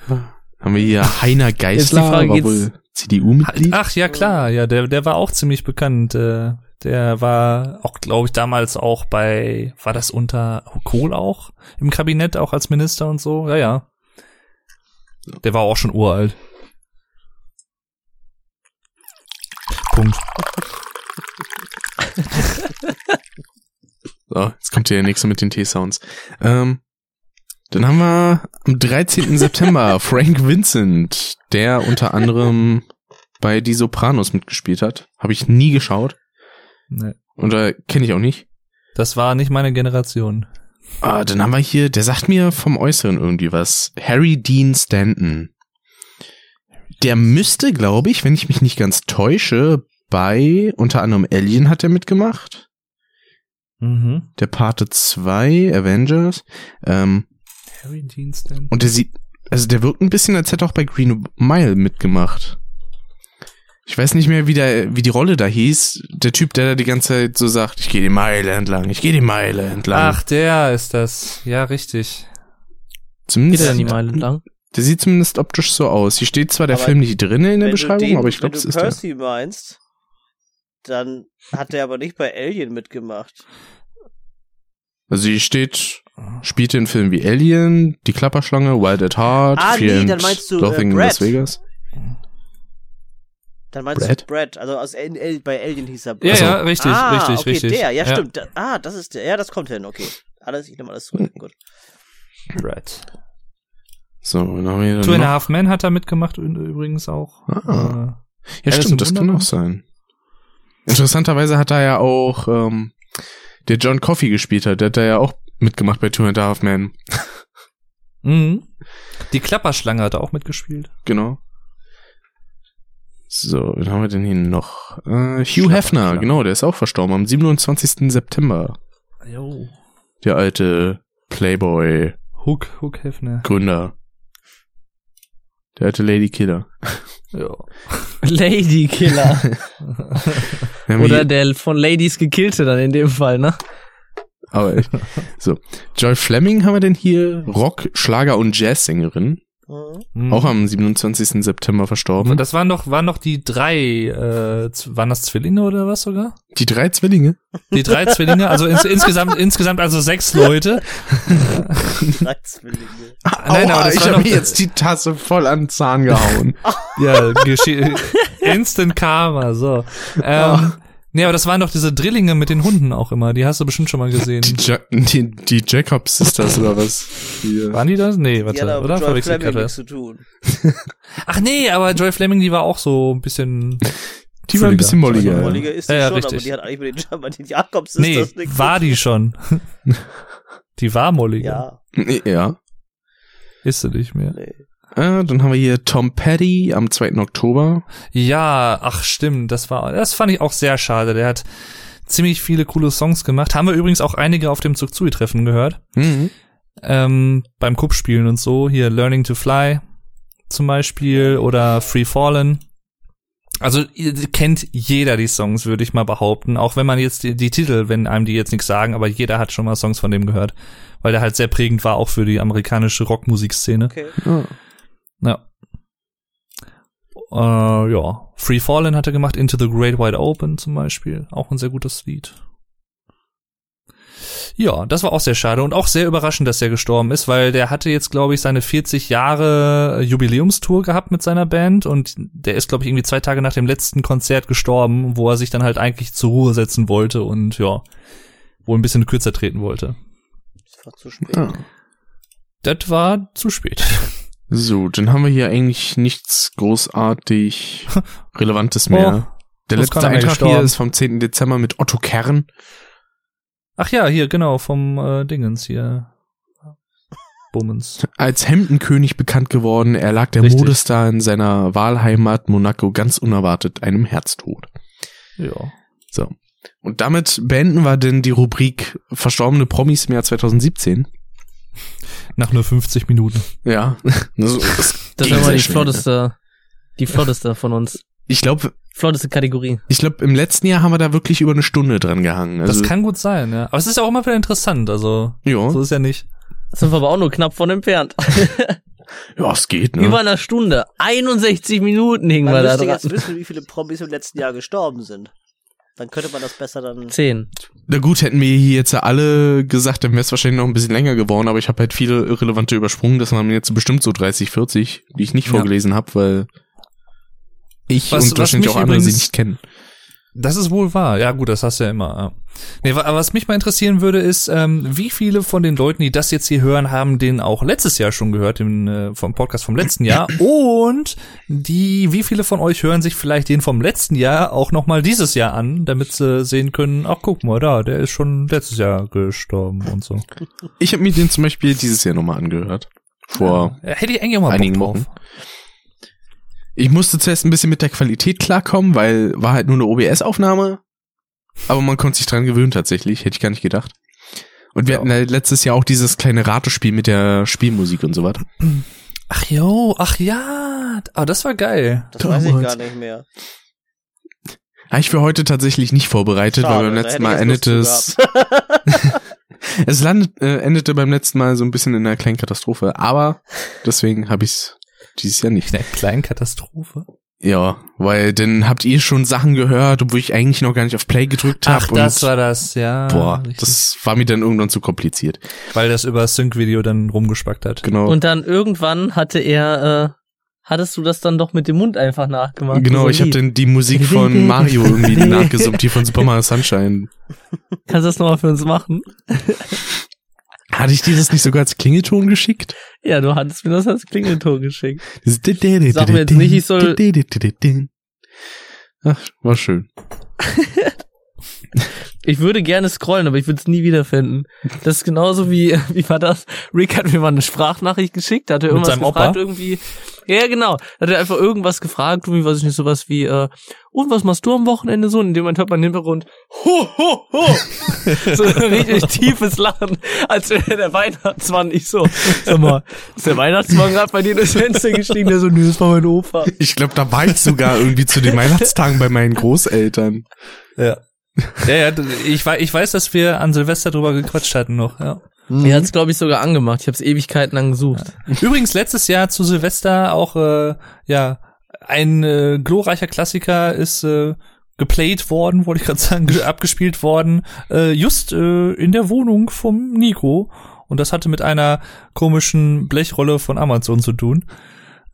Haben wir hier Heiner Geißler, Jetzt die Frage, CDU-Mitglied. Ach ja, klar, ja, der, der war auch ziemlich bekannt. Äh, der war auch, glaube ich, damals auch bei, war das unter Kohl auch im Kabinett, auch als Minister und so? Ja, ja. Der war auch schon uralt. Punkt. So, jetzt kommt hier der nächste mit den T-Sounds. Ähm, dann haben wir am 13. September Frank Vincent, der unter anderem bei Die Sopranos mitgespielt hat. Habe ich nie geschaut. Nee. Und äh, kenne ich auch nicht. Das war nicht meine Generation. Ah, dann haben wir hier, der sagt mir vom Äußeren irgendwie was. Harry Dean Stanton. Der müsste, glaube ich, wenn ich mich nicht ganz täusche, bei unter anderem Alien hat er mitgemacht. Mhm. Der Pate 2, Avengers. Ähm, Harry und der sieht, also der wirkt ein bisschen, als hätte er auch bei Green Mile mitgemacht. Ich weiß nicht mehr, wie, der, wie die Rolle da hieß. Der Typ, der da die ganze Zeit so sagt, ich gehe die Meile entlang, ich gehe die Meile entlang. Ach, der ist das. Ja, richtig. Geht zumindest, er dann die Meile lang? Der sieht zumindest optisch so aus. Hier steht zwar der Aber Film nicht drinne in der Wenn du Beschreibung, den- aber ich glaube, wenn es du ist der. Percy meinst, dann hat er aber nicht bei Alien mitgemacht. Also hier steht, spielte in Filmen wie Alien, Die Klapperschlange, Wild at Heart, Ah, nee, dann meinst du, äh, Loathing in Brad. Las Vegas. Dann meinst Brad? du Brad, also aus Al bei Alien hieß er Ja, Brad. ja, richtig, ah, richtig, okay, richtig. der, ja, stimmt. Da, ah, das ist der. Ja, das kommt hin, okay. Alles, ich nehme alles zurück. Gut. Brad. So, dann haben wir hier Two and a. Half Men hat er mitgemacht übrigens auch. Ah. Äh, Ja, stimmt, im das kann auch sein. Interessanterweise hat er ja auch, ähm, der John Coffey gespielt hat, der hat da ja auch mitgemacht bei Two and a Half Men. Mhm. Die Klapperschlange hat er auch mitgespielt. Genau. So, wen haben wir denn hier noch? Äh, Hugh Hefner, genau, der ist auch verstorben am 27. September. Jo. Der alte Playboy Hook, Hook Hefner. Gründer. Der alte Lady Killer. Ja. Lady Killer. Oder der von Ladies gekillte dann in dem Fall, ne? Aber echt. So, Joy Fleming haben wir denn hier, Rock, Schlager und Jazzsängerin, Mhm. Auch am 27. September verstorben. Das waren doch, waren doch die drei, äh, waren das Zwillinge oder was sogar? Die drei Zwillinge. Die drei Zwillinge, also ins, insgesamt, insgesamt also sechs Leute. Drei Zwillinge. Nein, aber ich habe mir jetzt die Tasse voll an den Zahn gehauen. Ja, Instant Karma, so. Ähm, nee, aber das waren doch diese Drillinge mit den Hunden auch immer, die hast du bestimmt schon mal gesehen. Die, ja die, die Jacobs Sisters oder was? Die, Waren die das? Nee, Die hat warte, aber oder? Joy Fleming nichts was? zu tun. Ach nee, aber Joy Fleming, die war auch so ein bisschen. die war ein bisschen molliger. Ja. Molliger ist die Ja, ja, schon, richtig. aber die hat eigentlich mit den, mit den Jakobs ist Nee, das nichts. war die schon. die war molliger. Ja, Ja. Ist sie nicht mehr. nee. Äh, dann haben wir hier Tom Petty am 2. Oktober. Ja, ach stimmt, das war, das fand ich auch sehr schade. Der hat ziemlich viele coole Songs gemacht. Haben wir übrigens auch einige auf dem Zugzui-Treffen gehört. Mhm. Ähm, beim Kuppspielen und so. Hier Learning to Fly zum Beispiel oder Free Fallen. Also ihr- kennt jeder die Songs, würde ich mal behaupten. Auch wenn man jetzt die, die Titel, wenn einem die jetzt nichts sagen, aber jeder hat schon mal Songs von dem gehört. Weil der halt sehr prägend war, auch für die amerikanische Rockmusikszene. Okay. Ja. Ja. Äh, ja. Free Fallen hat er gemacht, Into the Great Wide Open zum Beispiel. Auch ein sehr gutes Lied. Ja, das war auch sehr schade und auch sehr überraschend, dass er gestorben ist, weil der hatte jetzt, glaube ich, seine 40 Jahre Jubiläumstour gehabt mit seiner Band und der ist, glaube ich, irgendwie zwei Tage nach dem letzten Konzert gestorben, wo er sich dann halt eigentlich zur Ruhe setzen wollte und ja, wohl ein bisschen kürzer treten wollte. Das war zu spät. Ja. Das war zu spät. So, dann haben wir hier eigentlich nichts großartig Relevantes mehr. Der uns letzte Eintrag hier ist vom 10. Dezember mit Otto Kern. Ach ja, hier, genau, vom äh, Dingens hier. Bummens. Als Hemdenkönig bekannt geworden, er lag der Richtig. Modestar in seiner Wahlheimat Monaco ganz unerwartet einem Herztod. Ja. So. Und damit beenden wir denn die Rubrik Verstorbene Promis im Jahr 2017. Nach nur 50 Minuten. Ja. Das ist immer sehr die flotteste, die flotteste von uns. Ich glaube, Flotteste Kategorie. ich glaube, im letzten Jahr haben wir da wirklich über eine Stunde dran gehangen. Also, das kann gut sein, ja. Aber es ist ja auch immer wieder interessant, also ja, so ist ja nicht. Sind wir aber auch nur knapp von entfernt. ja, es geht, ne? Über einer Stunde. 61 Minuten hingen Man wir da müsste dran. jetzt wissen, wie viele Promis im letzten Jahr gestorben sind. Dann könnte man das besser dann. Zehn. Na gut, hätten wir hier jetzt alle gesagt, dann wäre es wahrscheinlich noch ein bisschen länger geworden, aber ich habe halt viele irrelevante übersprungen, das waren jetzt bestimmt so 30, 40, die ich nicht Ja. vorgelesen habe, weil ich Was- und was wahrscheinlich mich auch andere sie nicht kennen. Das ist wohl wahr. Ja, gut, das hast du ja immer. Nee, was mich mal interessieren würde, ist, ähm, wie viele von den Leuten, die das jetzt hier hören, haben den auch letztes Jahr schon gehört, den äh, vom Podcast vom letzten Jahr. Und die, wie viele von euch hören sich vielleicht den vom letzten Jahr auch nochmal dieses Jahr an, damit sie sehen können, ach guck mal, da, der ist schon letztes Jahr gestorben und so. Ich habe mir den zum Beispiel dieses Jahr nochmal angehört. Vor Ja, hätte ich eigentlich auch mal einigen. Wochen. Ich musste zuerst ein bisschen mit der Qualität klarkommen, weil war halt nur eine OBS-Aufnahme. Aber man konnte sich dran gewöhnen tatsächlich, hätte ich gar nicht gedacht. Und wir Ja. hatten halt letztes Jahr auch dieses kleine Ratespiel mit der Spielmusik und so weiter. Ach jo, ach ja, aber das war geil. Das weiß ich Damals. gar nicht mehr. Habe ich für heute tatsächlich nicht vorbereitet, weil Schade, beim da letzten Mal endete es, es landet, äh, endete beim letzten Mal so ein bisschen in einer kleinen Katastrophe. Aber deswegen habe ich es dieses Jahr nicht. In der kleinen Katastrophe. Ja, weil dann habt ihr schon Sachen gehört, obwohl ich eigentlich noch gar nicht auf Play gedrückt habe. Ach, das war das, ja. Boah, richtig. das war mir dann irgendwann zu kompliziert. Weil das über Sync-Video dann rumgespackt hat. Genau. Und dann irgendwann hatte er, äh, hattest du das dann doch mit dem Mund einfach nachgemacht? genau, ich habe dann die Musik von Mario irgendwie nachgesummt, die von Super Mario Sunshine. Kannst du das nochmal für uns machen? Hatte ich dir das nicht sogar als Klingelton geschickt? Ja, du hattest mir das als Klingelton geschickt. Sag mir jetzt nicht, ich soll- Ach, war schön. Ich würde gerne scrollen, aber ich würde es nie wiederfinden. Das ist genauso wie, wie war das? Rick hat mir mal eine Sprachnachricht geschickt, hat er irgendwas gefragt, Opa? irgendwie. Ja, genau. Hat er einfach irgendwas gefragt, irgendwie, weiß ich nicht, sowas wie, äh, und was machst du am Wochenende so? Und in dem Moment hört man im Hintergrund, ho, ho, ho. so ein richtig tiefes Lachen, als wäre der Weihnachtsmann. Ich so, sag mal, ist der Weihnachtsmann gerade bei dir durchs Fenster gestiegen? Der so, nö, das war mein Opa. Ich glaube, da war ich sogar irgendwie zu den Weihnachtstagen bei meinen Großeltern. Ja. Ja, ja, ich, ich weiß, dass wir an Silvester drüber gequatscht hatten noch, ja. Er hat's, glaube ich, sogar angemacht. Ich habe es Ewigkeiten lang gesucht. Übrigens letztes Jahr zu Silvester auch, äh, ja, ein äh, glorreicher Klassiker ist äh, geplayt worden, wollte ich gerade sagen, ge- abgespielt worden, äh, just äh, in der Wohnung vom Nico. Und das hatte mit einer komischen Blechrolle von Amazon zu tun.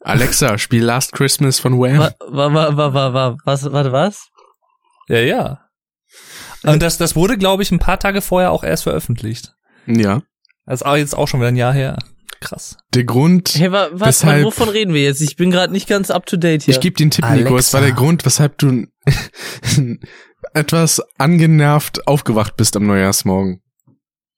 Alexa, spiel Last Christmas von Wham. War, war, war, war, war, war, was, warte, was? Ja, ja. Und das, das wurde, glaube ich, ein paar Tage vorher auch erst veröffentlicht. Ja. Das ist jetzt auch schon wieder ein Jahr her. Krass. Der Grund, Hey, wa, was, Weshalb- wovon reden wir jetzt? Ich bin gerade nicht ganz up to date hier. ich gebe den Tipp, Nico, es Alexa. war der Grund, weshalb du etwas angenervt aufgewacht bist am Neujahrsmorgen.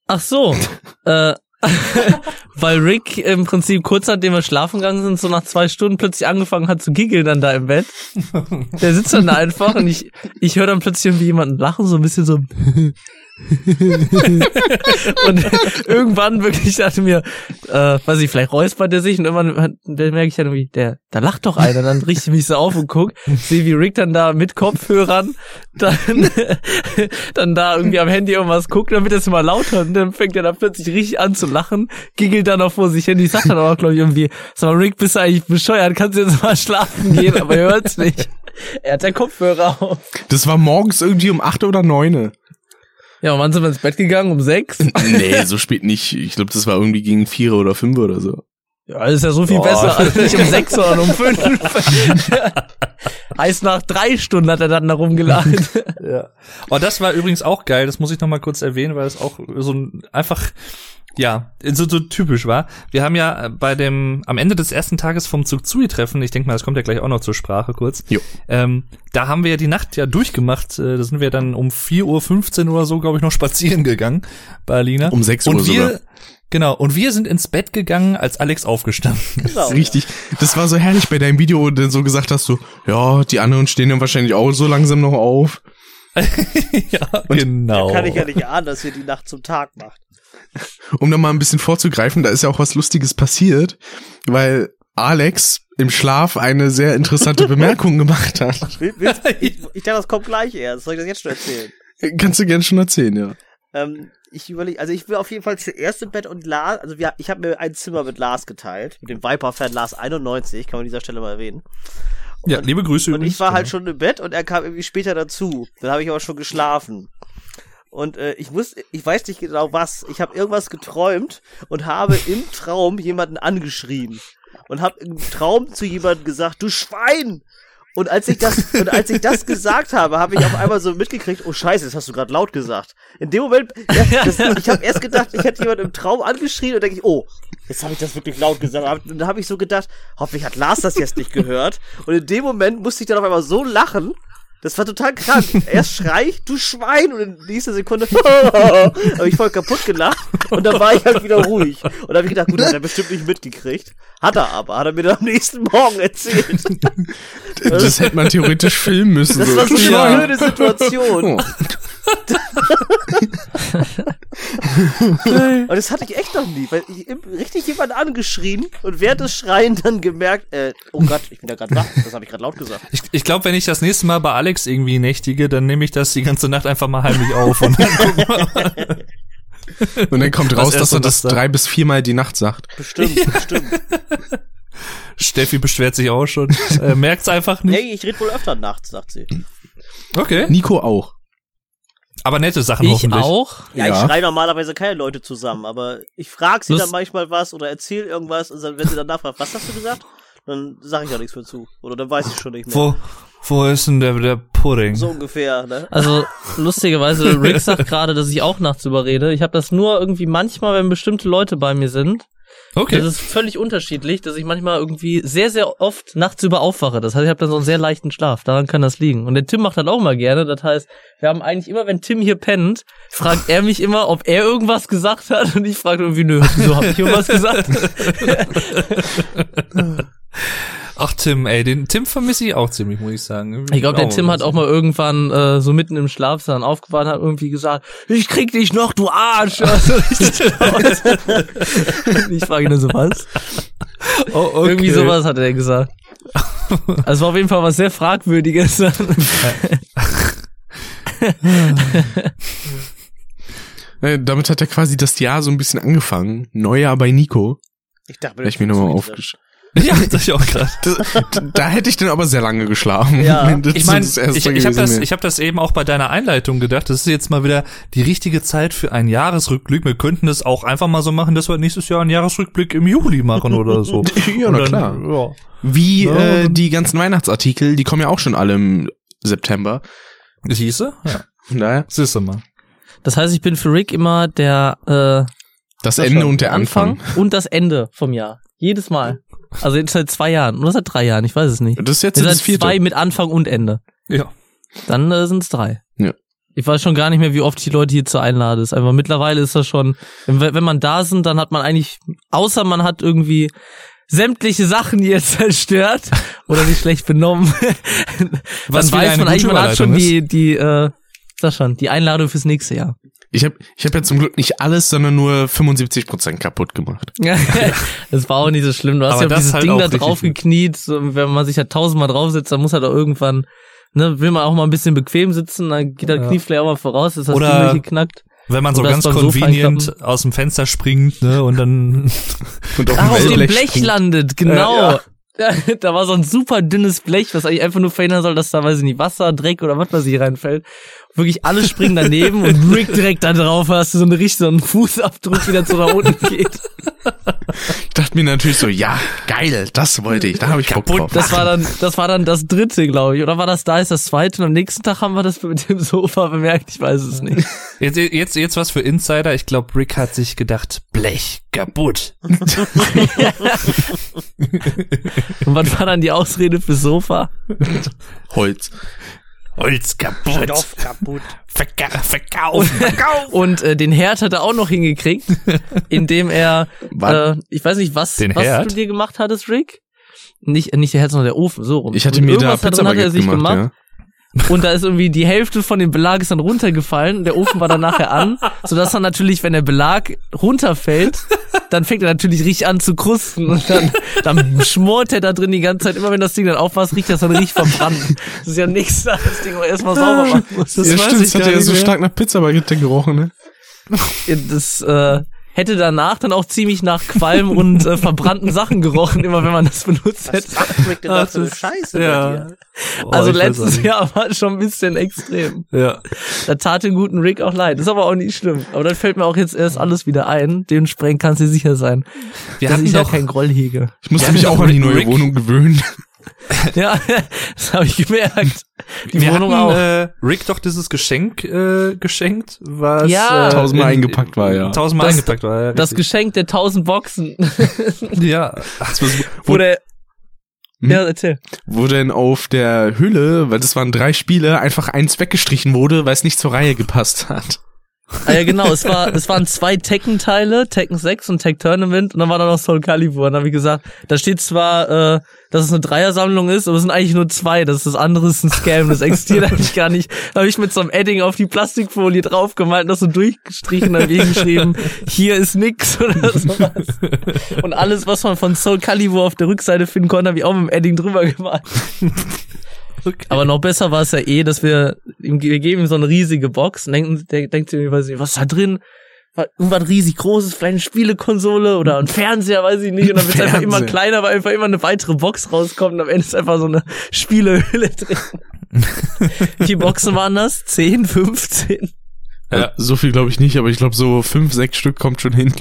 Ach so, äh, weil Rick im Prinzip kurz nachdem wir schlafen gegangen sind, so nach zwei Stunden plötzlich angefangen hat zu giggeln dann da im Bett. Der sitzt dann da einfach und ich, ich höre dann plötzlich irgendwie jemanden lachen, so ein bisschen so. und irgendwann wirklich dachte mir, äh, weiß ich, vielleicht räuspert er sich und irgendwann hat- da merke ich dann irgendwie, der, da lacht doch einer. Dann richte ich mich so auf und guck, sehe wie Rick dann da mit Kopfhörern dann, dann da irgendwie am Handy irgendwas guckt, dann wird das immer lauter und dann fängt er da plötzlich richtig an zu lachen, giggelt dann auch vor sich hin. Ich sag dann auch, glaube ich, irgendwie, sag mal, Rick, bist du eigentlich bescheuert? Kannst du jetzt mal schlafen gehen? Aber er hört's nicht. Er hat den Kopfhörer auf. Das war morgens irgendwie um acht oder neune. Ja, und wann sind wir ins Bett gegangen? Um sechs? Nee, so spät nicht. Ich glaube, das war irgendwie gegen vier oder fünf oder so. Ja, das ist ja so viel Boah. besser als nicht um sechs, sondern um fünf. heißt, nach drei Stunden hat er dann da rumgeladen. Ja. Oh, das war übrigens auch geil, das muss ich noch mal kurz erwähnen, weil es auch so ein einfach ja, so, so typisch war. Wir haben ja bei dem, am Ende des ersten Tages vom Zugzui-Treffen, ich denke mal, das kommt ja gleich auch noch zur Sprache kurz, Jo. ähm, da haben wir ja die Nacht ja durchgemacht, äh, da sind wir dann um 4.15 Uhr oder so, glaube ich, noch spazieren gegangen bei Alina. Um 6 Uhr und wir, sogar. Genau, und wir sind ins Bett gegangen, als Alex aufgestanden ist. Genau, Richtig. Das war so herrlich bei deinem Video, wo du so gesagt hast, so, ja, die anderen stehen dann wahrscheinlich auch so langsam noch auf. ja, genau. Kann ich ja nicht ahnen, dass ihr die Nacht zum Tag macht. Um da mal ein bisschen vorzugreifen, da ist ja auch was Lustiges passiert, weil Alex im Schlaf eine sehr interessante Bemerkung gemacht hat. Ich, ich dachte, das kommt gleich erst. Soll ich das jetzt schon erzählen? Kannst du gerne schon erzählen, ja. Ähm, ich überlege, also ich will auf jeden Fall zuerst im Bett und Lars, also wir, ich habe mir ein Zimmer mit Lars geteilt, mit dem Viper-Fan Lars 91, kann man an dieser Stelle mal erwähnen. Ja, liebe Grüße Und übrigens. ich war halt Genau. schon im Bett und er kam irgendwie später dazu. Dann habe ich aber schon geschlafen. Und äh, ich muss, ich weiß nicht genau was. Ich habe irgendwas geträumt und habe im Traum jemanden angeschrien und habe im Traum zu jemandem gesagt: "Du Schwein!" Und als ich das und als ich das gesagt habe, habe ich auf einmal so mitgekriegt: "Oh Scheiße, das hast du gerade laut gesagt." In dem Moment, ja, das, ich habe erst gedacht, ich hätte jemanden im Traum angeschrien und denke ich: "Oh, jetzt habe ich das wirklich laut gesagt." Und dann habe ich so gedacht: Hoffentlich hat Lars das jetzt nicht gehört. Und in dem Moment musste ich dann auf einmal so lachen. Das war total krank. Erst schrei ich, du Schwein, und in nächster Sekunde habe ich voll kaputt gelacht und dann war ich halt wieder ruhig. Und da habe ich gedacht, gut, hat er bestimmt nicht mitgekriegt. Hat er aber, hat er mir dann am nächsten Morgen erzählt. Das hätte man theoretisch filmen müssen. Das war so eine Ja. blöde Situation. Oh. Und das hatte ich echt noch nie, weil ich richtig jemand angeschrien und während des Schreien dann gemerkt, äh, oh Gott, ich bin ja gerade wach. Das habe ich gerade laut gesagt. Ich, ich glaube, wenn ich das nächste Mal bei Alex irgendwie nächtige, dann nehme ich das die ganze Nacht einfach mal heimlich auf. Und dann gucken wir. Und dann kommt raus, dass er das sagt. drei bis viermal die Nacht sagt. Bestimmt, bestimmt. Steffi beschwert sich auch schon. Äh, merkt's einfach nicht. Nee, ich rede wohl öfter nachts, sagt sie. Okay. Nico auch. Aber nette Sachen Ich hoffentlich. auch. Ja, Ja. ich schreie normalerweise keine Leute zusammen, aber ich frage sie Lust- dann manchmal was oder erzähle irgendwas und dann, wenn sie dann nachfragt, was hast du gesagt? Dann sage ich ja nichts mehr zu. Oder dann weiß ich schon nicht mehr. Wo, wo ist denn der, der Pudding? So ungefähr, ne? Also lustigerweise, Rick sagt gerade, dass ich auch nachts überrede. Ich habe das nur irgendwie manchmal, wenn bestimmte Leute bei mir sind. Okay. Das ist völlig unterschiedlich, dass ich manchmal irgendwie sehr, sehr oft nachts über aufwache. Das heißt, ich habe dann so einen sehr leichten Schlaf. Daran kann das liegen. Und der Tim macht das auch mal gerne. Das heißt, wir haben eigentlich immer, wenn Tim hier pennt, fragt er mich immer, ob er irgendwas gesagt hat. Und ich frage irgendwie, nö, wieso habe ich irgendwas gesagt? Ach, Tim, ey, den Tim vermisse ich auch ziemlich, muss ich sagen. Ich glaube, der Tim hat auch mal irgendwann äh, so mitten im Schlaf dann aufgewacht und hat irgendwie gesagt, ich krieg dich noch, du Arsch. Also ich frage ihn nur so, was? oh, okay. Irgendwie sowas hat er gesagt. Also war auf jeden Fall was sehr Fragwürdiges. Äh, damit hat er quasi das Jahr so ein bisschen angefangen. Neujahr bei Nico. Ich dachte ich mir nochmal aufgeschrieben. Ja, das ich auch gerade. Da hätte ich dann aber sehr lange geschlafen. Ja. das Ich meine, das ich, ich habe das, ich hab das eben auch bei deiner Einleitung gedacht. Das ist jetzt mal wieder die richtige Zeit für einen Jahresrückblick. Wir könnten das auch einfach mal so machen, dass wir nächstes Jahr einen Jahresrückblick im Juli machen oder so. Ja, na dann, klar. Ja. Wie Ja, äh, die ganzen Weihnachtsartikel, die kommen ja auch schon alle im September. Siehste? Ja. Daher, Siehste mal. Das heißt, ich bin für Rick immer der äh, das sag Ende und der Anfang. und das Ende vom Jahr. Jedes Mal. Also jetzt seit zwei Jahren. Oder seit drei Jahren, ich weiß es nicht. Das ist jetzt Jetzt das seit vierte. zwei mit Anfang und Ende. Ja. Dann äh, sind es drei. Ja. Ich weiß schon gar nicht mehr, wie oft ich die Leute hierzu einlade. Ist einfach mittlerweile ist das schon, wenn, wenn man da sind, dann hat man eigentlich, außer man hat irgendwie sämtliche Sachen hier zerstört oder sich schlecht benommen, Was dann weiß man eigentlich, man hat schon Überleitung die, die, äh, sag schon, die Einladung fürs nächste Jahr. Ich habe ich hab ja zum Glück nicht alles, sondern nur 75 Prozent kaputt gemacht. das war auch nicht so schlimm. Du hast Aber ja auf das dieses halt Ding da drauf gekniet. So, wenn man sich halt tausendmal draufsetzt, dann muss halt auch irgendwann, ne, will man auch mal ein bisschen bequem sitzen, dann geht das Ja. Knie vielleicht auch mal voraus, ist das Oder- Ding nicht geknackt. Wenn man so Oder ganz convenient aus dem Fenster springt, ne, und dann Und auf Ach, auf dem Wellblech Blech springt. landet, genau. Ja, Da war so ein super dünnes Blech, was eigentlich einfach nur verhindern soll, dass da, weiß ich nicht, Wasser, Dreck oder was weiß ich reinfällt. Wirklich alle springen daneben und Rick direkt da drauf, hast du so eine richtig so einen Fußabdruck, wie der so nach unten geht. Ich dachte mir natürlich so, ja, geil, das wollte ich, da habe ich Bock drauf. Das war dann, das war dann das dritte, glaube ich. Oder war das da ist das zweite und am nächsten Tag haben wir das mit dem Sofa bemerkt, ich weiß es nicht. jetzt, jetzt, jetzt was für Insider. Ich glaube, Rick hat sich gedacht, Blech, kaputt. Und was war dann die Ausrede fürs Sofa? Holz. Holz kaputt. Stoff kaputt. Verka verkaufen. Und äh, den Herd hat er auch noch hingekriegt, indem er, äh, ich weiß nicht, was, Den was Herd? du dir gemacht hattest, Rick. Nicht, nicht der Herd, sondern der Ofen, so rum. Ich hatte Und mir da irgendwas Pizza hat er sich gemacht, gemacht. ja. Und da ist irgendwie die Hälfte von dem Belag ist dann runtergefallen. Der Ofen war dann nachher an, sodass dann natürlich, wenn der Belag runterfällt, dann fängt er natürlich richtig an zu krusten und dann, dann schmort er da drin die ganze Zeit. Immer wenn das Ding dann aufpasst, riecht das dann richtig verbrannt. Das ist ja nichts, das Ding erstmal sauber machen muss. Das ja, weiß stimmt, ich es hat ja nicht so mehr. stark nach Pizza Baguette gerochen, ne? Das, äh, hätte danach dann auch ziemlich nach Qualm und äh, verbrannten Sachen gerochen, immer wenn man das benutzt Was hätte. macht Rick denn da Ach, für eine Scheiße ja. bei dir? Oh, Also letztes. Jahr war schon ein bisschen extrem. Ja. Da tat den guten Rick auch leid. Ist aber auch nicht schlimm. Aber dann fällt mir auch jetzt erst alles wieder ein. Dementsprechend kannst du dir sicher sein, Wir dass hatten ich ja doch, keinen Groll hege. Ich musste mich auch an die neue Rick- Wohnung gewöhnen. Ja, das habe ich gemerkt. Die wir Wohnung hatten, auch. Äh, Rick doch dieses Geschenk äh, geschenkt, was Ja. äh, Tausendmal in- eingepackt war, ja. Tausendmal Das- eingepackt war, ja. das richtig. Geschenk der tausend Boxen. ja. Das war so- Wo wo, der, Hm? ja, erzähl. wo denn auf der Hülle, weil das waren drei Spiele, einfach eins weggestrichen wurde, weil es nicht zur Reihe gepasst hat. Ah ja, genau, es war, es waren zwei Tekken-Teile, Tekken 6 und Tekken Tournament, und dann war da noch Soul Calibur. Und dann habe ich gesagt, da steht zwar, äh, dass es eine Dreiersammlung ist, aber es sind eigentlich nur zwei. Das ist das andere ist ein Scam, das existiert eigentlich gar nicht. Da habe ich mit so einem Edding auf die Plastikfolie draufgemalt das so durchgestrichen, dann geschrieben, hier ist nix oder sowas. Und alles, was man von Soul Calibur auf der Rückseite finden konnte, habe ich auch mit dem Edding drüber gemalt. Aber noch besser war es ja eh, dass wir ihm, wir geben ihm so eine riesige Box und denken, der denkt sich, weiß nicht, was ist da drin? Was- Irgendwas riesig großes, vielleicht eine Spielekonsole oder ein Fernseher, weiß ich nicht. Und dann wird es einfach immer kleiner, weil einfach immer eine weitere Box rauskommt und am Ende ist einfach so eine Spielehülle drin. Wie viele Boxen waren das? 10, 15? Ja. So viel glaube ich nicht, aber ich glaube so fünf, sechs Stück kommt schon hin.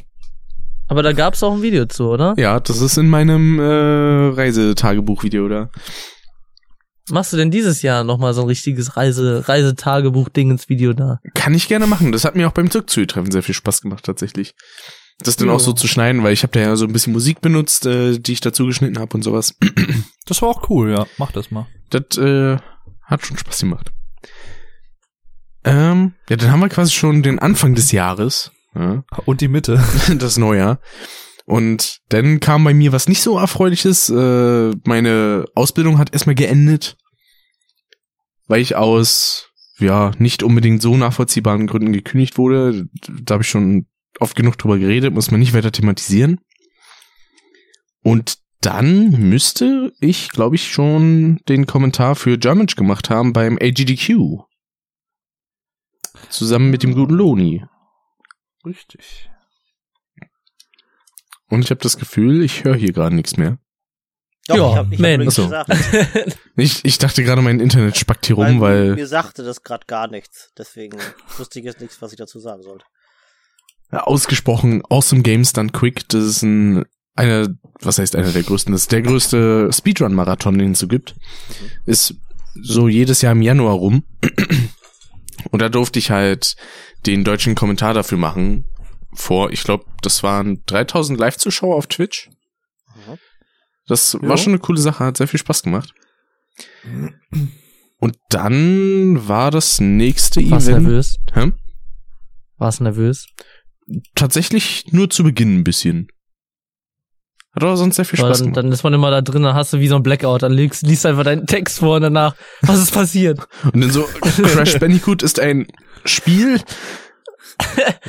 Aber da gab's auch ein Video zu, oder? Ja, das ist in meinem äh, Reisetagebuch-Video da. Machst du denn dieses Jahr nochmal so ein richtiges Reise, Reisetagebuch-Ding ins Video da? Kann ich gerne machen. Das hat mir auch beim Zirkzui-Treffen sehr viel Spaß gemacht tatsächlich. Das dann Ja. auch so zu schneiden, weil ich habe da ja so ein bisschen Musik benutzt, äh, die ich dazu geschnitten habe und sowas. Das war auch cool, ja. Mach das mal. Das äh, hat schon Spaß gemacht. Ähm, ja, dann haben wir quasi schon den Anfang des Jahres. Ja, Und die Mitte. das Neujahr. Und dann kam bei mir was nicht so erfreuliches. Äh, meine Ausbildung hat erstmal geendet, weil ich aus ja nicht unbedingt so nachvollziehbaren Gründen gekündigt wurde. Da habe ich schon oft genug drüber geredet, muss man nicht weiter thematisieren. Und dann müsste ich, glaube ich, schon den Kommentar für Germansch gemacht haben beim AGDQ. Zusammen mit dem guten Loni. Richtig. Und ich habe das Gefühl, ich höre hier gerade nichts mehr. Doch, Ja, ich hab, ich hab. Rick Achso. gesagt. Ich, ich dachte gerade, mein Internet spackt hier rum, weil mir sagte das gerade gar nichts. Deswegen wusste ich jetzt nichts, was ich dazu sagen sollte. ja, ausgesprochen Awesome Games Done Quick, das ist ein einer, was heißt einer der größten, das ist der größte Speedrun-Marathon, den es so gibt. Ist so jedes Jahr im Januar rum. Und da durfte ich halt den deutschen Kommentar dafür machen. Vor, ich glaube, das waren 3000 Live-Zuschauer auf Twitch. Mhm. Das Ja. war schon eine coole Sache, hat sehr viel Spaß gemacht. Und dann war das nächste Warst Event. nervös? Hä? Warst nervös? Tatsächlich nur zu Beginn ein bisschen. Hat aber sonst sehr viel Spaß dann, gemacht. dann ist man immer da drin, dann hast du wie so ein Blackout, dann liest, liest einfach deinen Text vor und danach, was ist passiert? Und dann so, Crash Bandicoot ist ein Spiel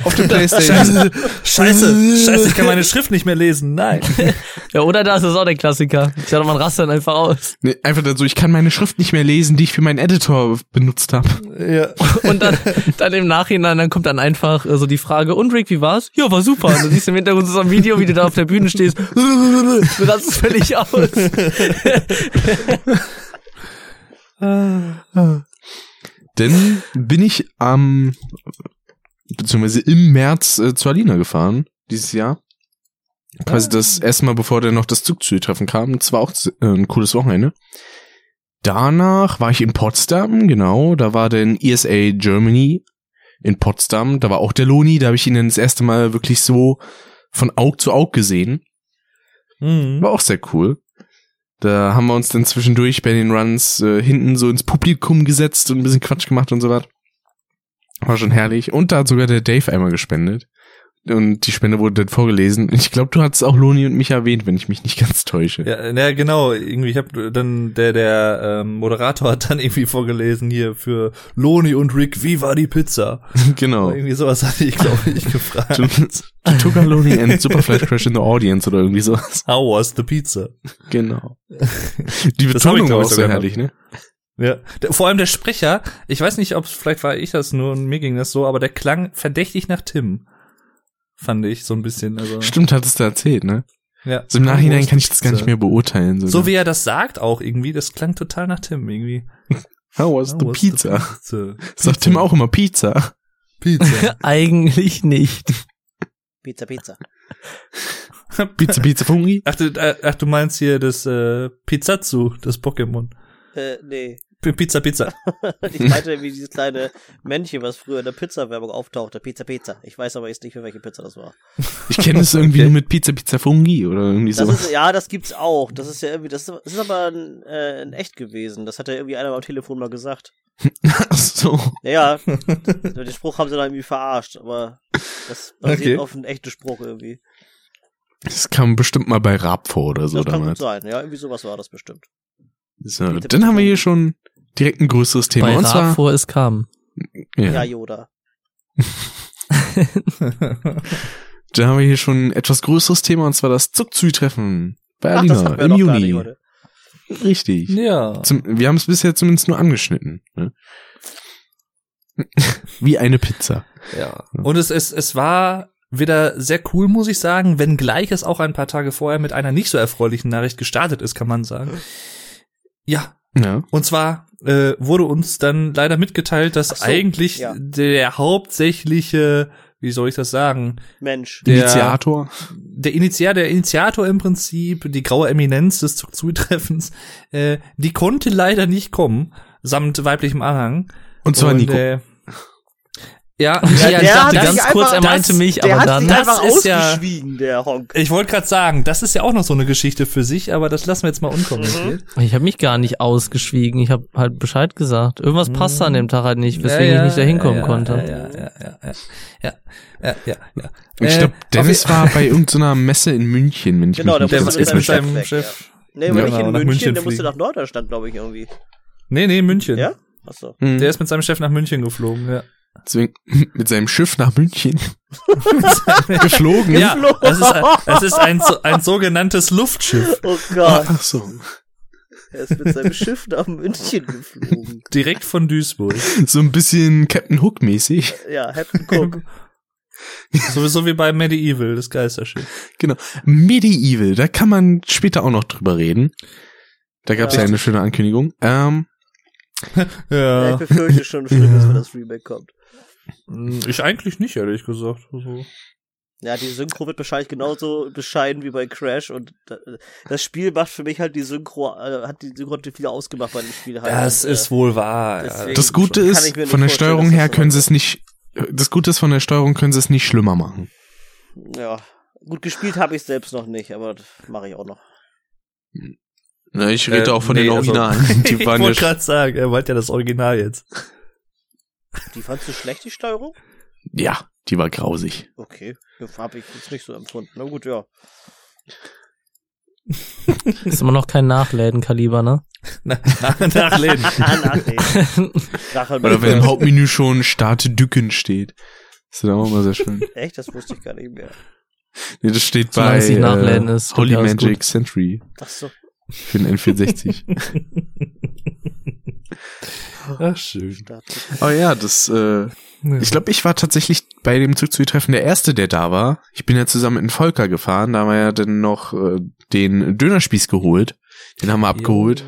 auf dem Playstation. Scheiße, scheiße, ich kann meine Schrift nicht mehr lesen. Nein. Ja, oder das ist auch der Klassiker. Ich dachte, man rast dann einfach aus. Nee, einfach dann so, ich kann meine Schrift nicht mehr lesen, die ich für meinen Editor benutzt habe. ja. Und dann, dann im Nachhinein, dann kommt dann einfach so die Frage, und Rick, wie war's? Ja, war super. Und du siehst im Hintergrund so ein Video, wie du da auf der Bühne stehst. Du rast völlig aus. Dann bin ich am, beziehungsweise im März äh, zu Alina gefahren, dieses Jahr. Quasi das erste Mal, bevor dann noch das Zugzüge-Treffen kam. Das war auch äh, ein cooles Wochenende. Danach war ich in Potsdam, genau. Da war dann ESA Germany in Potsdam. Da war auch der Loni. Da habe ich ihn dann das erste Mal wirklich so von Aug zu Aug gesehen. Mhm. War auch sehr cool. Da haben wir uns dann zwischendurch bei den Runs äh, hinten so ins Publikum gesetzt und ein bisschen Quatsch gemacht und so was. War schon herrlich. Und da hat sogar der Dave einmal gespendet. Und die Spende wurde dann vorgelesen. Ich glaube, du hattest auch Loni und mich erwähnt, wenn ich mich nicht ganz täusche. Ja, ja, genau. Irgendwie, ich habe dann der der ähm, Moderator hat dann irgendwie vorgelesen hier für Loni und Rick, wie war die Pizza? genau. Irgendwie sowas hatte ich glaube ich gefragt. To took a Loni and Super Flash Crash in the audience oder irgendwie sowas. How was the pizza? Genau. Die Betonung war auch so herrlich, ne? Ja, der, vor allem der Sprecher, ich weiß nicht, ob vielleicht war ich das nur und mir ging das so, aber der klang verdächtig nach Tim. fand ich so ein bisschen. Also, Stimmt, hattest du erzählt, ne? ja. Also im Nachhinein kann ich das gar nicht mehr beurteilen. Sogar. So wie er das sagt auch irgendwie, das klang total nach Tim irgendwie. How was the Oh, was pizza? the pizza? Sagt Tim auch immer Pizza. Pizza. Eigentlich nicht. Pizza, Pizza. Pizza, Pizza, Fungi. Ach du, äh, ach, du meinst hier das äh, Pizzazzu, das Pokémon. Äh, nee. Pizza, Pizza. Ich meinte wie dieses kleine Männchen, was früher in der Pizza-Werbung auftauchte. Pizza, Pizza. Ich weiß aber jetzt nicht, für welche Pizza das war. Ich kenne es irgendwie Okay. nur mit Pizza, Pizza, Fungi oder irgendwie Das so. ist, ja, das gibt's auch. Das ist ja irgendwie, das ist, das ist aber ein, äh, in echt gewesen. Das hat ja irgendwie einer am Telefon mal gesagt. Ach so. Ja, ja. den Spruch haben sie dann irgendwie verarscht, aber das basiert Okay. auf einen echten Spruch irgendwie. Das kam bestimmt mal bei Raab vor oder so das kann gut damals. sein. Ja, irgendwie sowas war das bestimmt. So, dann haben wir hier schon direkt ein größeres Thema. Bei und zwar, vor es kam. Ja, ja, Yoda. dann haben wir hier schon ein etwas größeres Thema und zwar das Zuckzui-Treffen bei Ach, das Alina im Juni. Richtig. ja. Zum, wir haben es bisher zumindest nur angeschnitten. Ne? Wie eine Pizza. Ja. Und es, es, es war wieder sehr cool, muss ich sagen, wenngleich es auch ein paar Tage vorher mit einer nicht so erfreulichen Nachricht gestartet ist, kann man sagen. Ja, Ja. und zwar äh, wurde uns dann leider mitgeteilt, dass so, eigentlich ja. der hauptsächliche, wie soll ich das sagen, Mensch. Der- Initiator. der Initiator, der Initiator im Prinzip, die graue Eminenz des Zutreffens, äh, die konnte leider nicht kommen, samt weiblichem Anhang. Und zwar Und, Nico. Äh, ja, Ja, ja, ich dachte hat ganz kurz, er meinte das- mich, der aber dann. Das ist ja- ausgeschwiegen, der Honk. Ich wollte gerade sagen, das ist ja auch noch so eine Geschichte für sich, aber das lassen wir jetzt mal unkommentiert. Ich habe mich gar nicht ausgeschwiegen. Ich habe halt Bescheid gesagt. Irgendwas passte an dem Tag halt nicht, weswegen Ja, ja, ich nicht da hinkommen ja, konnte. Ja, ja, ja, ja, ja, ja, ja, ja. Ich Äh, glaube, auf Dennis war bei irgendeiner Messe in München, wenn ich Genau, mich der nicht der musste ganz ist mit mit seinem Chef. Nee, Ja, aber nicht genau, in nach München, München der musste nach Norddeutschland, glaube ich, irgendwie. Nee, nee, München. Ja? Achso. Mhm. Der ist mit seinem Chef nach München geflogen, ja. Deswegen mit seinem Schiff nach München geflogen. Ja, das ist, ein, das ist ein, ein sogenanntes Luftschiff. Oh Gott, Ach so. er ist mit seinem Schiff nach München geflogen. Direkt von Duisburg. So ein bisschen Captain Hook mäßig. Ja, Captain Cook. Sowieso wie bei Medieval, das Geisterschiff. Genau. Medieval, da kann man später auch noch drüber reden. Da gab es ja. Ja. eine schöne Ankündigung. Ähm, Ja, Ja. ich befürchte schon Schlimmes, wenn das Remake kommt. Ich eigentlich nicht, ehrlich gesagt. Also, Ja, die Synchro wird wahrscheinlich genauso bescheiden wie bei Crash und da- das Spiel macht für mich halt die Synchro, äh, hat die Synchro viel ausgemacht bei dem Spiel halt. das Und, ist wohl wahr. das Gute ist, ich von der Steuerung her können sie es nicht, das Gute ist, von der Steuerung können sie es nicht schlimmer machen. Ja, gut gespielt habe ich selbst noch nicht, aber das mache ich auch noch. Na, ich rede auch von den Originalen. Die ich waren ja wollte gerade sagen, er meint ja das Original jetzt. Die fandst du schlecht, die Steuerung? Ja, die war grausig. Okay, das habe ich jetzt nicht so empfunden. Na gut, ja. Ist immer noch kein Nachlädenkaliber, ne? Na, nach, nachlesen. Ah, nachlesen. Drache Oder wenn im Hauptmenü schon Starte Dücken steht. Das ist dann auch immer sehr schön. Echt, das wusste ich gar nicht mehr. Nee, das steht Solange bei äh, ist, Holy Magic gut. Century Ach so. für den N64. Ach, schön. Oh ja, das, äh, ich glaube, ich war tatsächlich bei dem Zugzui-Treffen der Erste, der da war. Ich bin ja zusammen mit dem Volker gefahren, da haben wir ja dann noch äh, den Dönerspieß geholt. Den haben wir abgeholt.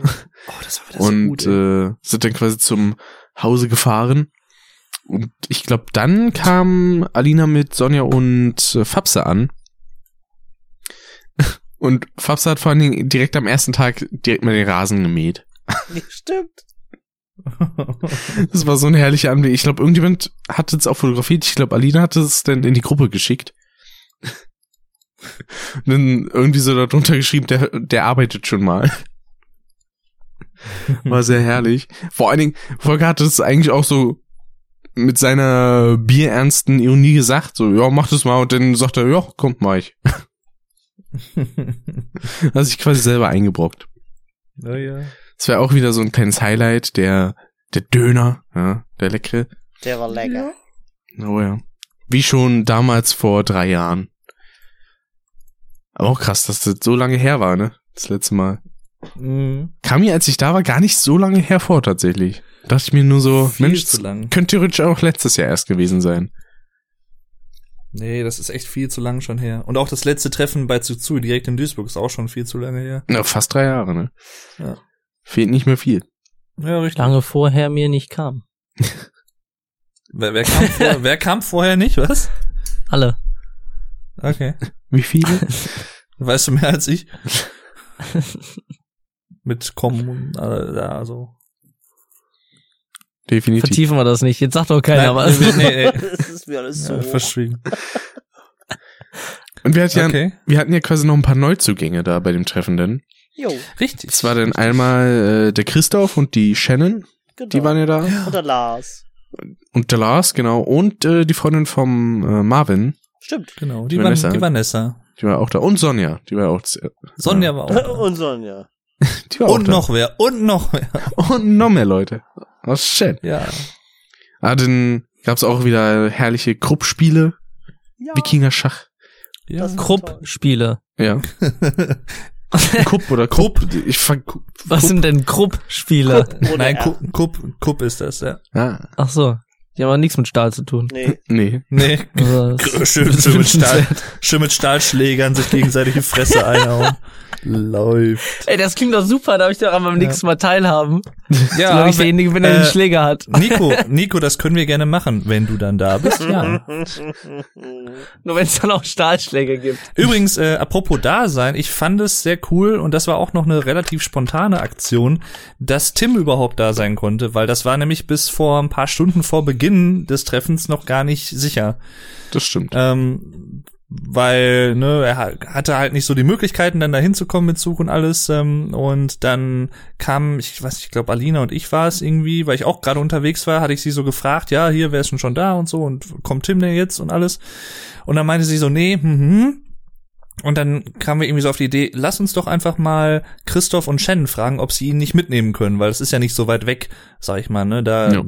Oh, das war so und gut, ey. äh, sind dann quasi zum Hause gefahren. Und ich glaube, dann kam Alina mit Sonja und äh, Fabse an. Und Fabse hat vor allen Dingen direkt am ersten Tag direkt mal den Rasen gemäht. Nee, stimmt. Das war so ein herrlicher Anblick. Ich glaube, irgendjemand hat es auch fotografiert. Ich glaube, Alina hatte es dann in die Gruppe geschickt. Und dann irgendwie so darunter geschrieben, der, der arbeitet schon mal. War sehr herrlich. Vor allen Dingen, Volker hatte es eigentlich auch so mit seiner bierernsten Ironie gesagt, so, ja, mach das mal. Und dann sagt er, ja, kommt, mach ich. Hat sich quasi selber eingebrockt. ja, ja. Das wäre auch wieder so ein kleines Highlight, der, der Döner, ja, der leckere. Der war lecker. Oh ja. Wie schon damals vor drei Jahren. Aber auch krass, dass das so lange her war, ne? Das letzte Mal. Mhm. Kam mir, als ich da war, gar nicht so lange hervor, tatsächlich. Dachte ich mir nur so, Viel Mensch, zu lang. könnte theoretisch auch letztes Jahr erst gewesen sein. Nee, das ist echt viel zu lang schon her. Und auch das letzte Treffen bei Tsuzui direkt in Duisburg ist auch schon viel zu lange her. Na, fast drei Jahre, ne? Ja. Fehlt nicht mehr viel. Ja, richtig. Lange vorher mir nicht kam. Wer, wer, kam, vor, wer kam vorher nicht, was? Alle. Okay. Wie viele? Weißt du mehr als ich? Mit kommen, äh, ja, also. Definitiv. Vertiefen wir das nicht. Jetzt sagt doch keiner was. nee, nee, nee. das ist mir alles so. Ja, verschwiegen. Und wir hatten, ja, Okay. wir hatten ja quasi noch ein paar Neuzugänge da bei dem Treffenden. Jo, Richtig. Es war dann einmal äh, der Christoph und die Shannon, genau. die waren ja da. Und der Lars. Und der Lars, genau. Und äh, die Freundin vom äh, Marvin, Stimmt. Genau, die, Vanessa. Van, die Vanessa. die war auch da. Und Sonja, die war auch. äh, Sonja war auch da. Und Sonja. Die war auch Und da. noch wer, und noch wer. Und noch mehr Leute. Oh shit. Ja. Ah, dann gab's auch wieder herrliche Krupp-Spiele. Ja. Wikinger-Schach. ja. Das- Krupp-Spiele. Ja. Kupp oder Krupp. Ich fang Kupp. Was sind denn Krupp-Spiele? Ohne Nein. Kupp, Kupp, Kupp ist das, ja. Ah, Ach so. Die haben aber nichts mit Stahl zu tun. Nee. nee. Nee, Also, schön, schön, mit Stahl, schön mit Stahlschlägern sich gegenseitig die Fresse einhauen. Läuft. Ey, das klingt doch super, darf ich daran beim nächsten Mal teilhaben. Ja, Solange ich derjenige bin, der den äh, Schläger hat. Nico, Nico, das können wir gerne machen, wenn du dann da bist. Ja. Nur wenn es dann auch Stahlschläger gibt. Übrigens, äh, apropos da sein, ich fand es sehr cool und das war auch noch eine relativ spontane Aktion, dass Tim überhaupt da sein konnte, weil das war nämlich bis vor ein paar Stunden vor Beginn des Treffens noch gar nicht sicher. Das stimmt. Ähm, weil, ne, er ha- hatte halt nicht so die Möglichkeiten, dann da hinzukommen mit Zug und alles. Ähm, und dann kam, ich weiß nicht, ich glaube, Alina und ich war es irgendwie, weil ich auch gerade unterwegs war, hatte ich sie so gefragt, ja, hier, wer ist denn schon da und so und kommt Tim denn jetzt und alles. Und dann meinte sie so, nee, hm, Und dann kamen wir irgendwie so auf die Idee, lass uns doch einfach mal Christoph und Shannon fragen, ob sie ihn nicht mitnehmen können, weil es ist ja nicht so weit weg, sag ich mal, ne, da, Ja.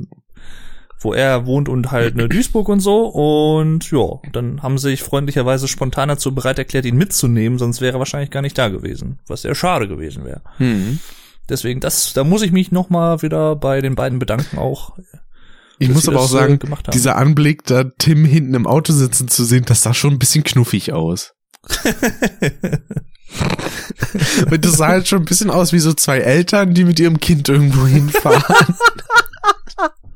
Wo er wohnt und halt ne Duisburg und so. Und ja, dann haben sie sich freundlicherweise spontan dazu bereit erklärt, ihn mitzunehmen, sonst wäre er wahrscheinlich gar nicht da gewesen, was sehr schade gewesen wäre. Hm. Deswegen, das, da muss ich mich noch mal wieder bei den beiden bedanken auch. Ich muss aber auch äh, sagen, haben. dieser Anblick, da Tim hinten im Auto sitzen zu sehen, das sah schon ein bisschen knuffig aus. Und das sah halt schon ein bisschen aus wie so zwei Eltern, die mit ihrem Kind irgendwo hinfahren.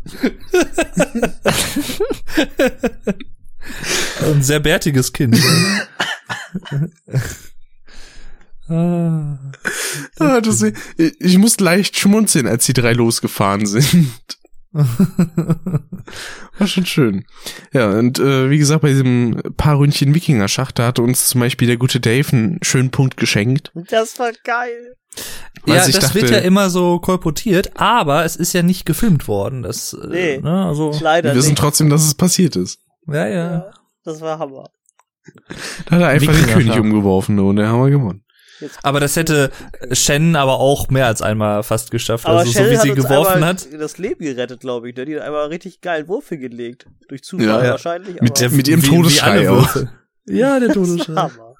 Ein sehr bärtiges Kind. ah. Ah, das, ich, ich muss leicht schmunzeln, als die drei losgefahren sind. War schon schön. Ja, und äh, wie gesagt, bei diesem paar Ründchen Wikinger-Schach, da hatte uns zum Beispiel der gute Dave einen schönen Punkt geschenkt. Das war geil. Weil ja, das dachte- wird ja immer so kolportiert, aber es ist ja nicht gefilmt worden. Das, äh, Nee. ne, also, Leider Wir wissen nicht. trotzdem, dass es passiert ist. ja, ja. Ja, das war Hammer. Da hat er einfach den. König umgeworfen und dann haben wir gewonnen. Aber das hätte Shannon aber auch mehr als einmal fast geschafft. Aber also so Shell wie hat sie uns geworfen hat. das Leben gerettet, glaube ich. Ne? Die hat einmal richtig geilen Wurf hingelegt. Durch Zufall Ja, ja. wahrscheinlich. Mit der- mit ihrem wie- wie Todesschrei. Würfe. Ja, der Todesschrei. Hammer.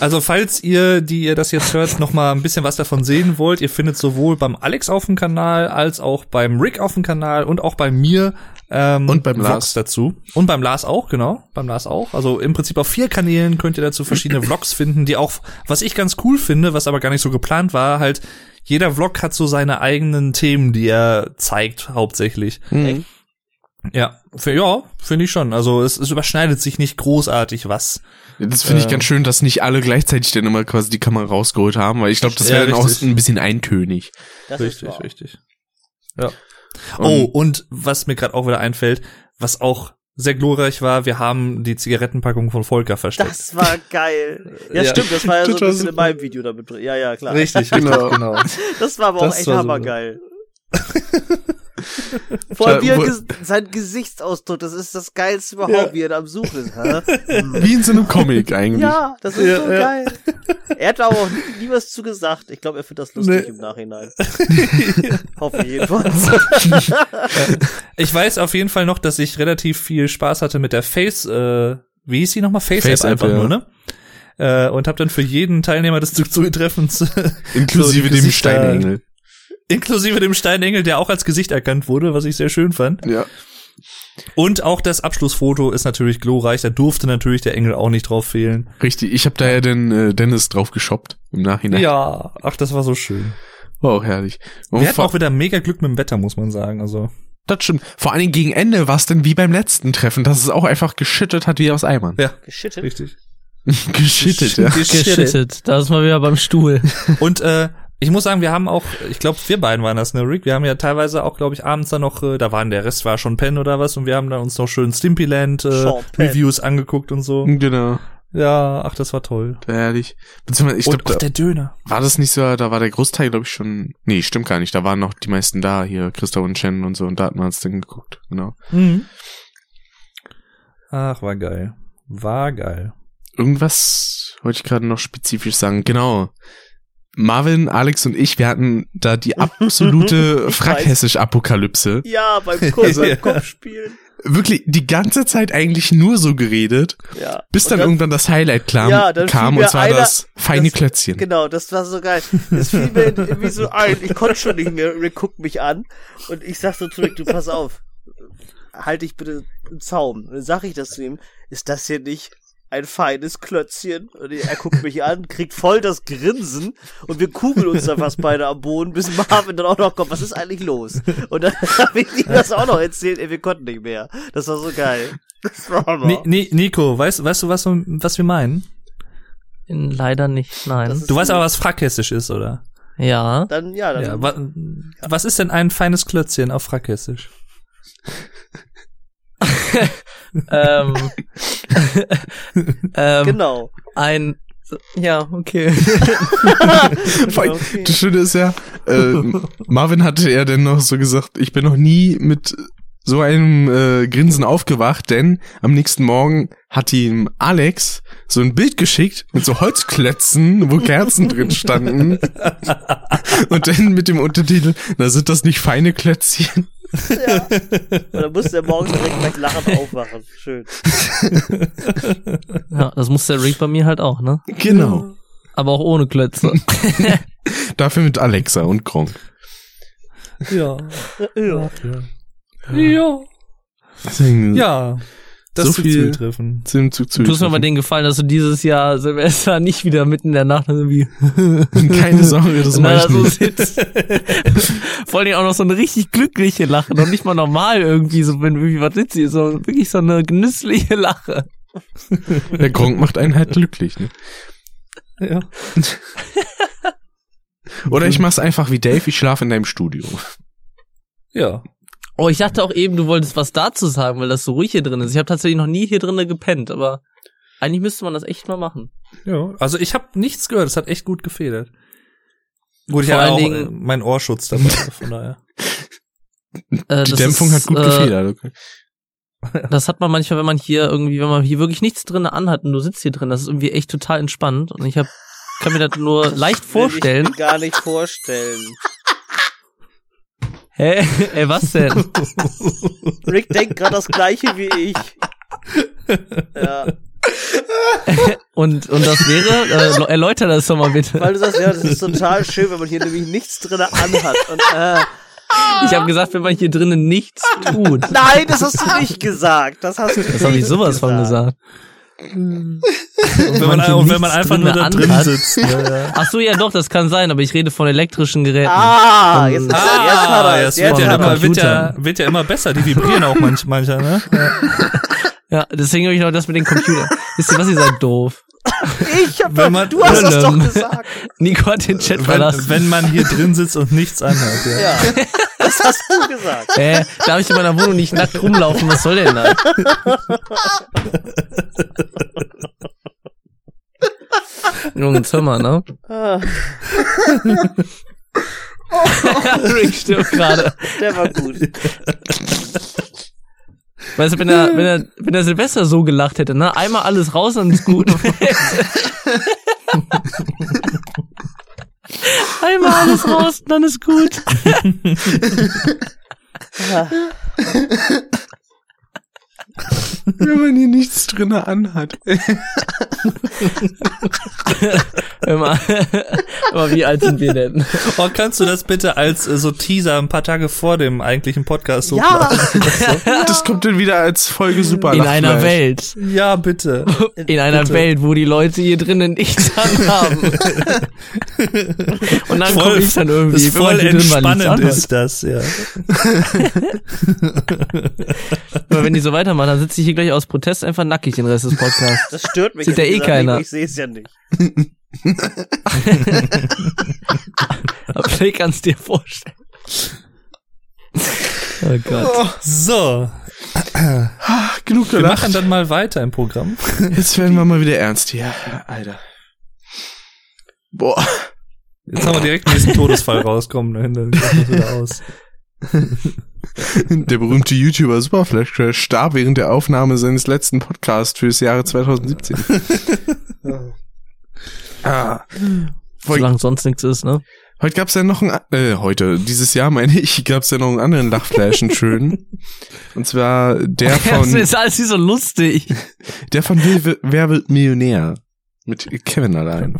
Also falls ihr, die ihr das jetzt hört, noch mal ein bisschen was davon sehen wollt, ihr findet sowohl beim Alex auf dem Kanal als auch beim Rick auf dem Kanal und auch bei mir ähm, Und beim Vlogs Lars. dazu und beim Lars auch genau, beim Lars auch. Also im Prinzip auf vier Kanälen könnt ihr dazu verschiedene Vlogs finden, die auch, was ich ganz cool finde, was aber gar nicht so geplant war, halt jeder Vlog hat so seine eigenen Themen, die er zeigt hauptsächlich. Mhm. Ja, für, ja, finde ich schon. Also es, es überschneidet sich nicht großartig was. Das finde ich Äh. ganz schön, dass nicht alle gleichzeitig dann immer quasi die Kamera rausgeholt haben, weil ich glaube, das Ja, wäre dann auch ein bisschen eintönig. Das Richtig, richtig. Ja. Und- oh, und was mir gerade auch wieder einfällt, was auch sehr glorreich war, wir haben die Zigarettenpackung von Volker versteckt. Das war geil. Ja, Ja. stimmt, das war ja so ein bisschen in meinem Video damit drin. Ja, ja, klar. richtig, Genau. genau. Das war aber auch Das echt hammergeil. Vor allem wie er ges sein Gesichtsausdruck, das ist das geilste überhaupt, Ja. wie er da am Suchen ist. Hä? Wie in so einem Comic eigentlich. ja, das ist Ja, so ja. geil. Er hat aber auch nie, nie was zu gesagt. Ich glaube, er findet das lustig Nee. im Nachhinein. Hoffe jedenfalls. Ich weiß auf jeden Fall noch, dass ich relativ viel Spaß hatte mit der Face, äh, wie hieß sie nochmal? Face, App Face-App, einfach ja. nur, ne? Äh, und habe dann für jeden Teilnehmer des Zugtreffens Inklusive so die dem Steinengel. Inklusive dem Steinengel, der auch als Gesicht erkannt wurde, was ich sehr schön fand. Ja. Und auch das Abschlussfoto ist natürlich glorreich. Da durfte natürlich der Engel auch nicht drauf fehlen. Richtig, ich habe da ja den äh, Dennis drauf geshoppt im Nachhinein. Ja, ach, das war so schön. War auch herrlich. Und Wir hatten auch wieder mega Glück mit dem Wetter, muss man sagen. Also das stimmt. Vor allen Dingen gegen Ende war es dann wie beim letzten Treffen, dass es auch einfach geschüttet hat wie aus Eimern. ja, Geschittet. richtig. geschüttet, ja. Geschittet. Da ist mal wieder beim Stuhl. Und äh, ich muss sagen, wir haben auch, ich glaube, wir beiden waren das, ne, Rick? Wir haben ja teilweise auch, glaube ich, abends dann noch, äh, da waren der Rest war schon Pen oder was, und wir haben dann uns noch schön Stimpyland äh, Penn. Reviews angeguckt und so. Genau. Ja, ach, das war toll. Herrlich. Beziehungsweise, ich und glaube, auch der Döner. war das nicht so, da war der Großteil, glaube ich, schon. Nee, stimmt gar nicht. Da waren noch die meisten da, hier, Christoph und Chen und so, und da hat man es dann geguckt. Genau. Mhm. Ach, war geil. War geil. Irgendwas wollte ich gerade noch spezifisch sagen. Genau. Marvin, Alex und ich, wir hatten da die absolute Frackhessisch-Apokalypse. Ja, beim Kurs, Ja. Kopfspielen. Wirklich die ganze Zeit eigentlich nur so geredet, Ja. bis Und dann, irgendwann das Highlight kam, Ja, dann kam und zwar einer- das feine das- Klötzchen. Genau, das war so geil. Das fiel mir irgendwie so ein. Ich konnte schon nicht mehr. Rick guckt mich an und ich sag so zu Rick, du pass auf. Halt dich bitte im Zaum. Und dann sag ich das zu ihm. Ist das hier nicht ein feines Klötzchen? Und er guckt mich an, kriegt voll das Grinsen und wir kugeln uns dann fast beide am Boden, bis Marvin dann auch noch kommt. Was ist eigentlich los? Und dann habe ich ihm das auch noch erzählt. Ey, wir konnten nicht mehr. Das war so geil. Das war Hammer. Ni Ni Nico, weißt, weißt du, was, was wir meinen? Leider nicht, nein. Du weißt aber, was Frackhessisch ist, oder? Ja. Dann, ja, dann. Ja, wa Was ist denn ein feines Klötzchen auf Frackhessisch? ähm, ähm, Genau. ein, ja, okay. Allem, Okay. Das Schöne ist ja, äh, Marvin hatte ja dann noch so gesagt, ich bin noch nie mit so einem äh, Grinsen aufgewacht, denn am nächsten Morgen hat ihm Alex so ein Bild geschickt mit so Holzklötzen, wo Kerzen drin standen. Und dann mit dem Untertitel, na sind das nicht feine Klötzchen? Ja. Und dann musste er morgens direkt gleich lachend aufwachen. Schön. Ja, das muss der Rick bei mir halt auch, ne? Genau. Aber auch ohne Klötze. Dafür mit Alexa und Gronk. Ja. Ja. Ja. Deswegen Ja. Das So zu viel- zutreffen. Zum zu. Du tust mir mal den Gefallen, dass du dieses Jahr Silvester nicht wieder mitten in der Nacht irgendwie Keine Sorge, das mach ich so nicht. sitzt. Vor allem auch noch so eine richtig glückliche Lache, noch nicht mal normal irgendwie, so wenn irgendwie was sitzt, hier, so wirklich so eine genüssliche Lache. Der Gronk macht einen halt glücklich, ne? Ja. Oder ich mach's einfach wie Dave, ich schlafe in deinem Studio. Ja. Oh, ich dachte auch eben, du wolltest was dazu sagen, weil das so ruhig hier drin ist. Ich habe tatsächlich noch nie hier drinnen gepennt, aber eigentlich müsste man das echt mal machen. Ja. Also ich habe nichts gehört. Es hat echt gut gefedert. Gut, ich allen auch Dingen- äh, meinen Ohrschutz dabei, von daher. Äh, Die Dämpfung ist, hat gut äh, gefedert. Okay. Das hat man manchmal, wenn man hier irgendwie, wenn man hier wirklich nichts drin anhat und du sitzt hier drin, das ist irgendwie echt total entspannt. Und ich hab, kann mir das nur leicht Will ich vorstellen. mir gar nicht vorstellen. Hä? Ey, was denn? Rick denkt gerade das gleiche wie ich. Ja, Und, und das wäre, äh, erläuter das doch mal bitte. weil du sagst, ja, das ist total schön, wenn man hier nämlich nichts drin anhat. Und, äh, Ich habe gesagt, wenn man hier drinnen nichts tut. nein, das hast du nicht gesagt. Das hast du Das habe ich sowas von gesagt. Und wenn man, hier und wenn man einfach nur da drin anhat. sitzt. Ne? Ach so, ja doch, das kann sein, aber ich rede von elektrischen Geräten. Ah, jetzt, jetzt hat Ah, er wird Jetzt ja, hat immer, er wird, ja, wird ja immer besser. Die vibrieren auch manch, mancher, ne? Ja, deswegen habe ich noch das mit den Computern. Wisst ihr was, ihr seid doof. Ich hab Wenn man- du hast das doch gesagt. Nico hat den Chat Wenn, verlassen. wenn man hier drin sitzt und nichts anhört, ja. Ja, das hast du gesagt. Äh, darf ich in meiner Wohnung nicht nackt rumlaufen? Was soll denn das? Junge Zimmer, ne? Rick stirbt gerade. der war gut. Weißt du, wenn er, wenn er, wenn er Silvester so gelacht hätte, ne? Einmal alles raus und ist gut. Einmal alles raus, dann ist gut. Wenn man hier nichts drinne anhat. Immer, immer wie alt sind wir denn? Oh, kannst du das bitte als äh, so Teaser ein paar Tage vor dem eigentlichen Podcast Ja. hochladen? Das kommt dann wieder als Folge super. In einer. Welt. Ja, bitte. In einer Bitte. Welt, wo die Leute hier drinnen nichts anhaben. Und dann komme ich dann irgendwie. voll entspannend ist das, ja. Aber wenn die so weitermachen, dann sitze ich hier gleich aus Protest einfach nackig den Rest des Podcasts. Das stört mich. Sieht ja eh nicht, keiner. Ich sehe es ja nicht. Aber vielleicht kannst du dir vorstellen. Oh Gott. So, Genug wir gelacht. machen dann mal weiter im Programm. Jetzt werden wir mal wieder ernst hier. Alter. Boah. Jetzt haben wir direkt nächsten Todesfall rauskommen, dann das wieder aus. Der berühmte YouTuber Superflash Crash starb während der Aufnahme seines letzten Podcasts fürs Jahre 2017. ah. Solange sonst nichts ist, ne? Heute gab's ja noch einen, äh, heute, dieses Jahr meine ich, gab's ja noch einen anderen Lachflash, einen schönen. Und zwar der Das von, ist alles so lustig. der von Wer, Wer wird Millionär? Mit Kevin allein.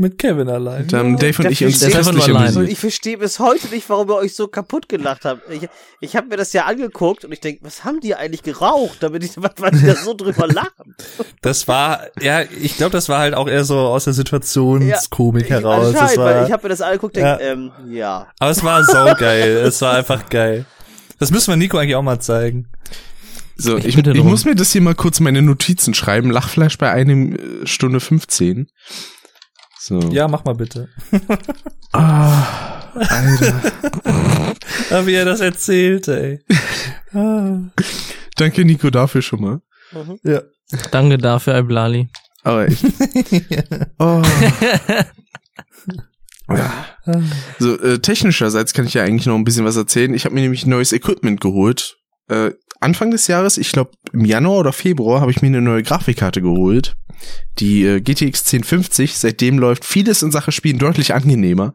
Mit Kevin allein. Da haben Dave und ich uns köstlich allein. Und amüsiert. ich verstehe bis heute nicht, warum ihr euch so kaputt gelacht habt. Ich, ich habe mir das ja angeguckt und ich denke, was haben die eigentlich geraucht, damit ich, weil die da so drüber lachen? Das war, ja, ich glaube, das war halt auch eher so aus der Situationskomik heraus. Das Anscheinend, weil war, ich habe mir das angeguckt und Ja. denke, ähm, ja. aber es war saugeil. es war einfach geil. Das müssen wir Nico eigentlich auch mal zeigen. So, ich, ich, drum. muss mir das hier mal kurz in meine Notizen schreiben. Lachflash bei einem äh, Stunde 15. So. Ja, mach mal bitte. Ah, Alter. Ah, wie er das erzählt, ey. Ah. Danke, Nico, dafür schon mal. Ja. Danke dafür, Iblali. Aber echt. Oh. Ja. So, äh, technischerseits kann ich ja eigentlich noch ein bisschen was erzählen. Ich habe mir nämlich neues Equipment geholt. Äh, Anfang des Jahres, ich glaube im Januar oder Februar, habe ich mir eine neue Grafikkarte geholt. Die äh, GTX 1050. Seitdem läuft vieles in Sache Spielen deutlich angenehmer.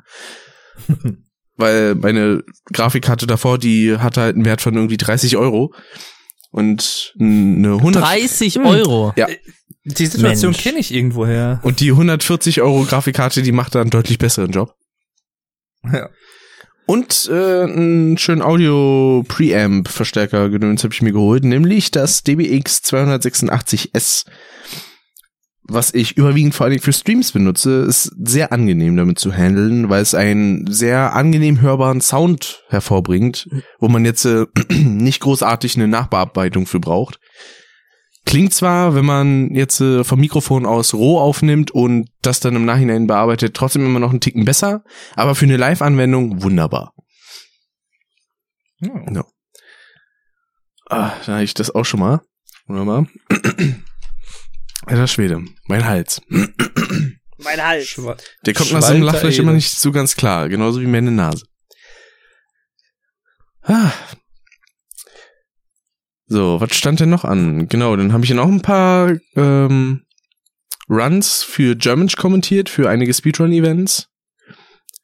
Weil meine Grafikkarte davor, die hatte halt einen Wert von irgendwie 30 Euro. Und eine 100... 30 Euro. Ja. Die Situation kenne ich irgendwoher. Und die 140 Euro Grafikkarte, die macht da einen deutlich besseren Job. Ja. Und äh, einen schönen Audio-Preamp-Verstärker gedöns habe ich mir geholt, nämlich das DBX 286S. Was ich überwiegend vor allem für Streams benutze, ist sehr angenehm damit zu handeln, weil es einen sehr angenehm hörbaren Sound hervorbringt, wo man jetzt äh, nicht großartig eine Nachbearbeitung für braucht. Klingt zwar, wenn man jetzt äh, vom Mikrofon aus roh aufnimmt und das dann im Nachhinein bearbeitet, trotzdem immer noch einen Ticken besser, aber für eine Live-Anwendung wunderbar. Hm. Ja. Ah, da habe ich das auch schon mal. Wunderbar. Alter Schwede, mein Hals. Mein Hals. Schwa- Der kommt nach so einem Schwalter Lachfleisch immer nicht so ganz klar, genauso wie meine Nase. Ah. So, was stand denn noch an? Genau, dann habe ich noch ein paar ähm, Runs für Germansch kommentiert, für einige Speedrun-Events.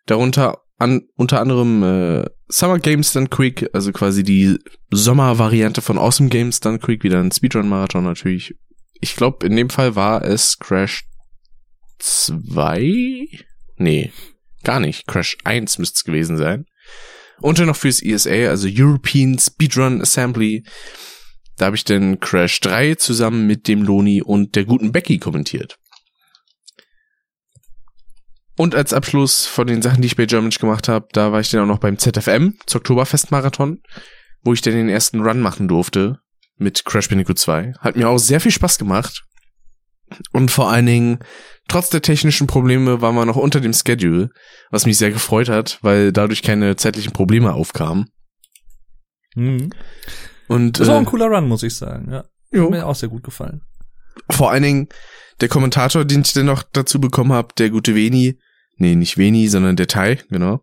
Darunter an, unter anderem äh, Summer Games Done Quick, also quasi die Sommervariante von Awesome Games Done Quick, wieder ein Speedrun-Marathon natürlich. Ich glaube, in dem Fall war es Crash 2? Nee, gar nicht. Crash 1 müsste es gewesen sein. Und dann noch fürs ESA, also European Speedrun Assembly. Da habe ich dann Crash 3 zusammen mit dem Loni und der guten Becky kommentiert. Und als Abschluss von den Sachen, die ich bei Germansch gemacht habe, da war ich dann auch noch beim ZFM, zur Oktoberfest-Marathon, wo ich dann den ersten Run machen durfte mit Crash Bandicoot 2. Hat mir auch sehr viel Spaß gemacht. Und vor allen Dingen, trotz der technischen Probleme waren wir noch unter dem Schedule, was mich sehr gefreut hat, weil dadurch keine zeitlichen Probleme aufkamen. Mhm. Und Das war auch ein äh, cooler Run, muss ich sagen. Ja. jo. Hat mir auch sehr gut gefallen. vor allen Dingen der Kommentator, den ich dann noch dazu bekommen habe, der gute Veni, nee, nicht Veni, sondern der Tai, genau,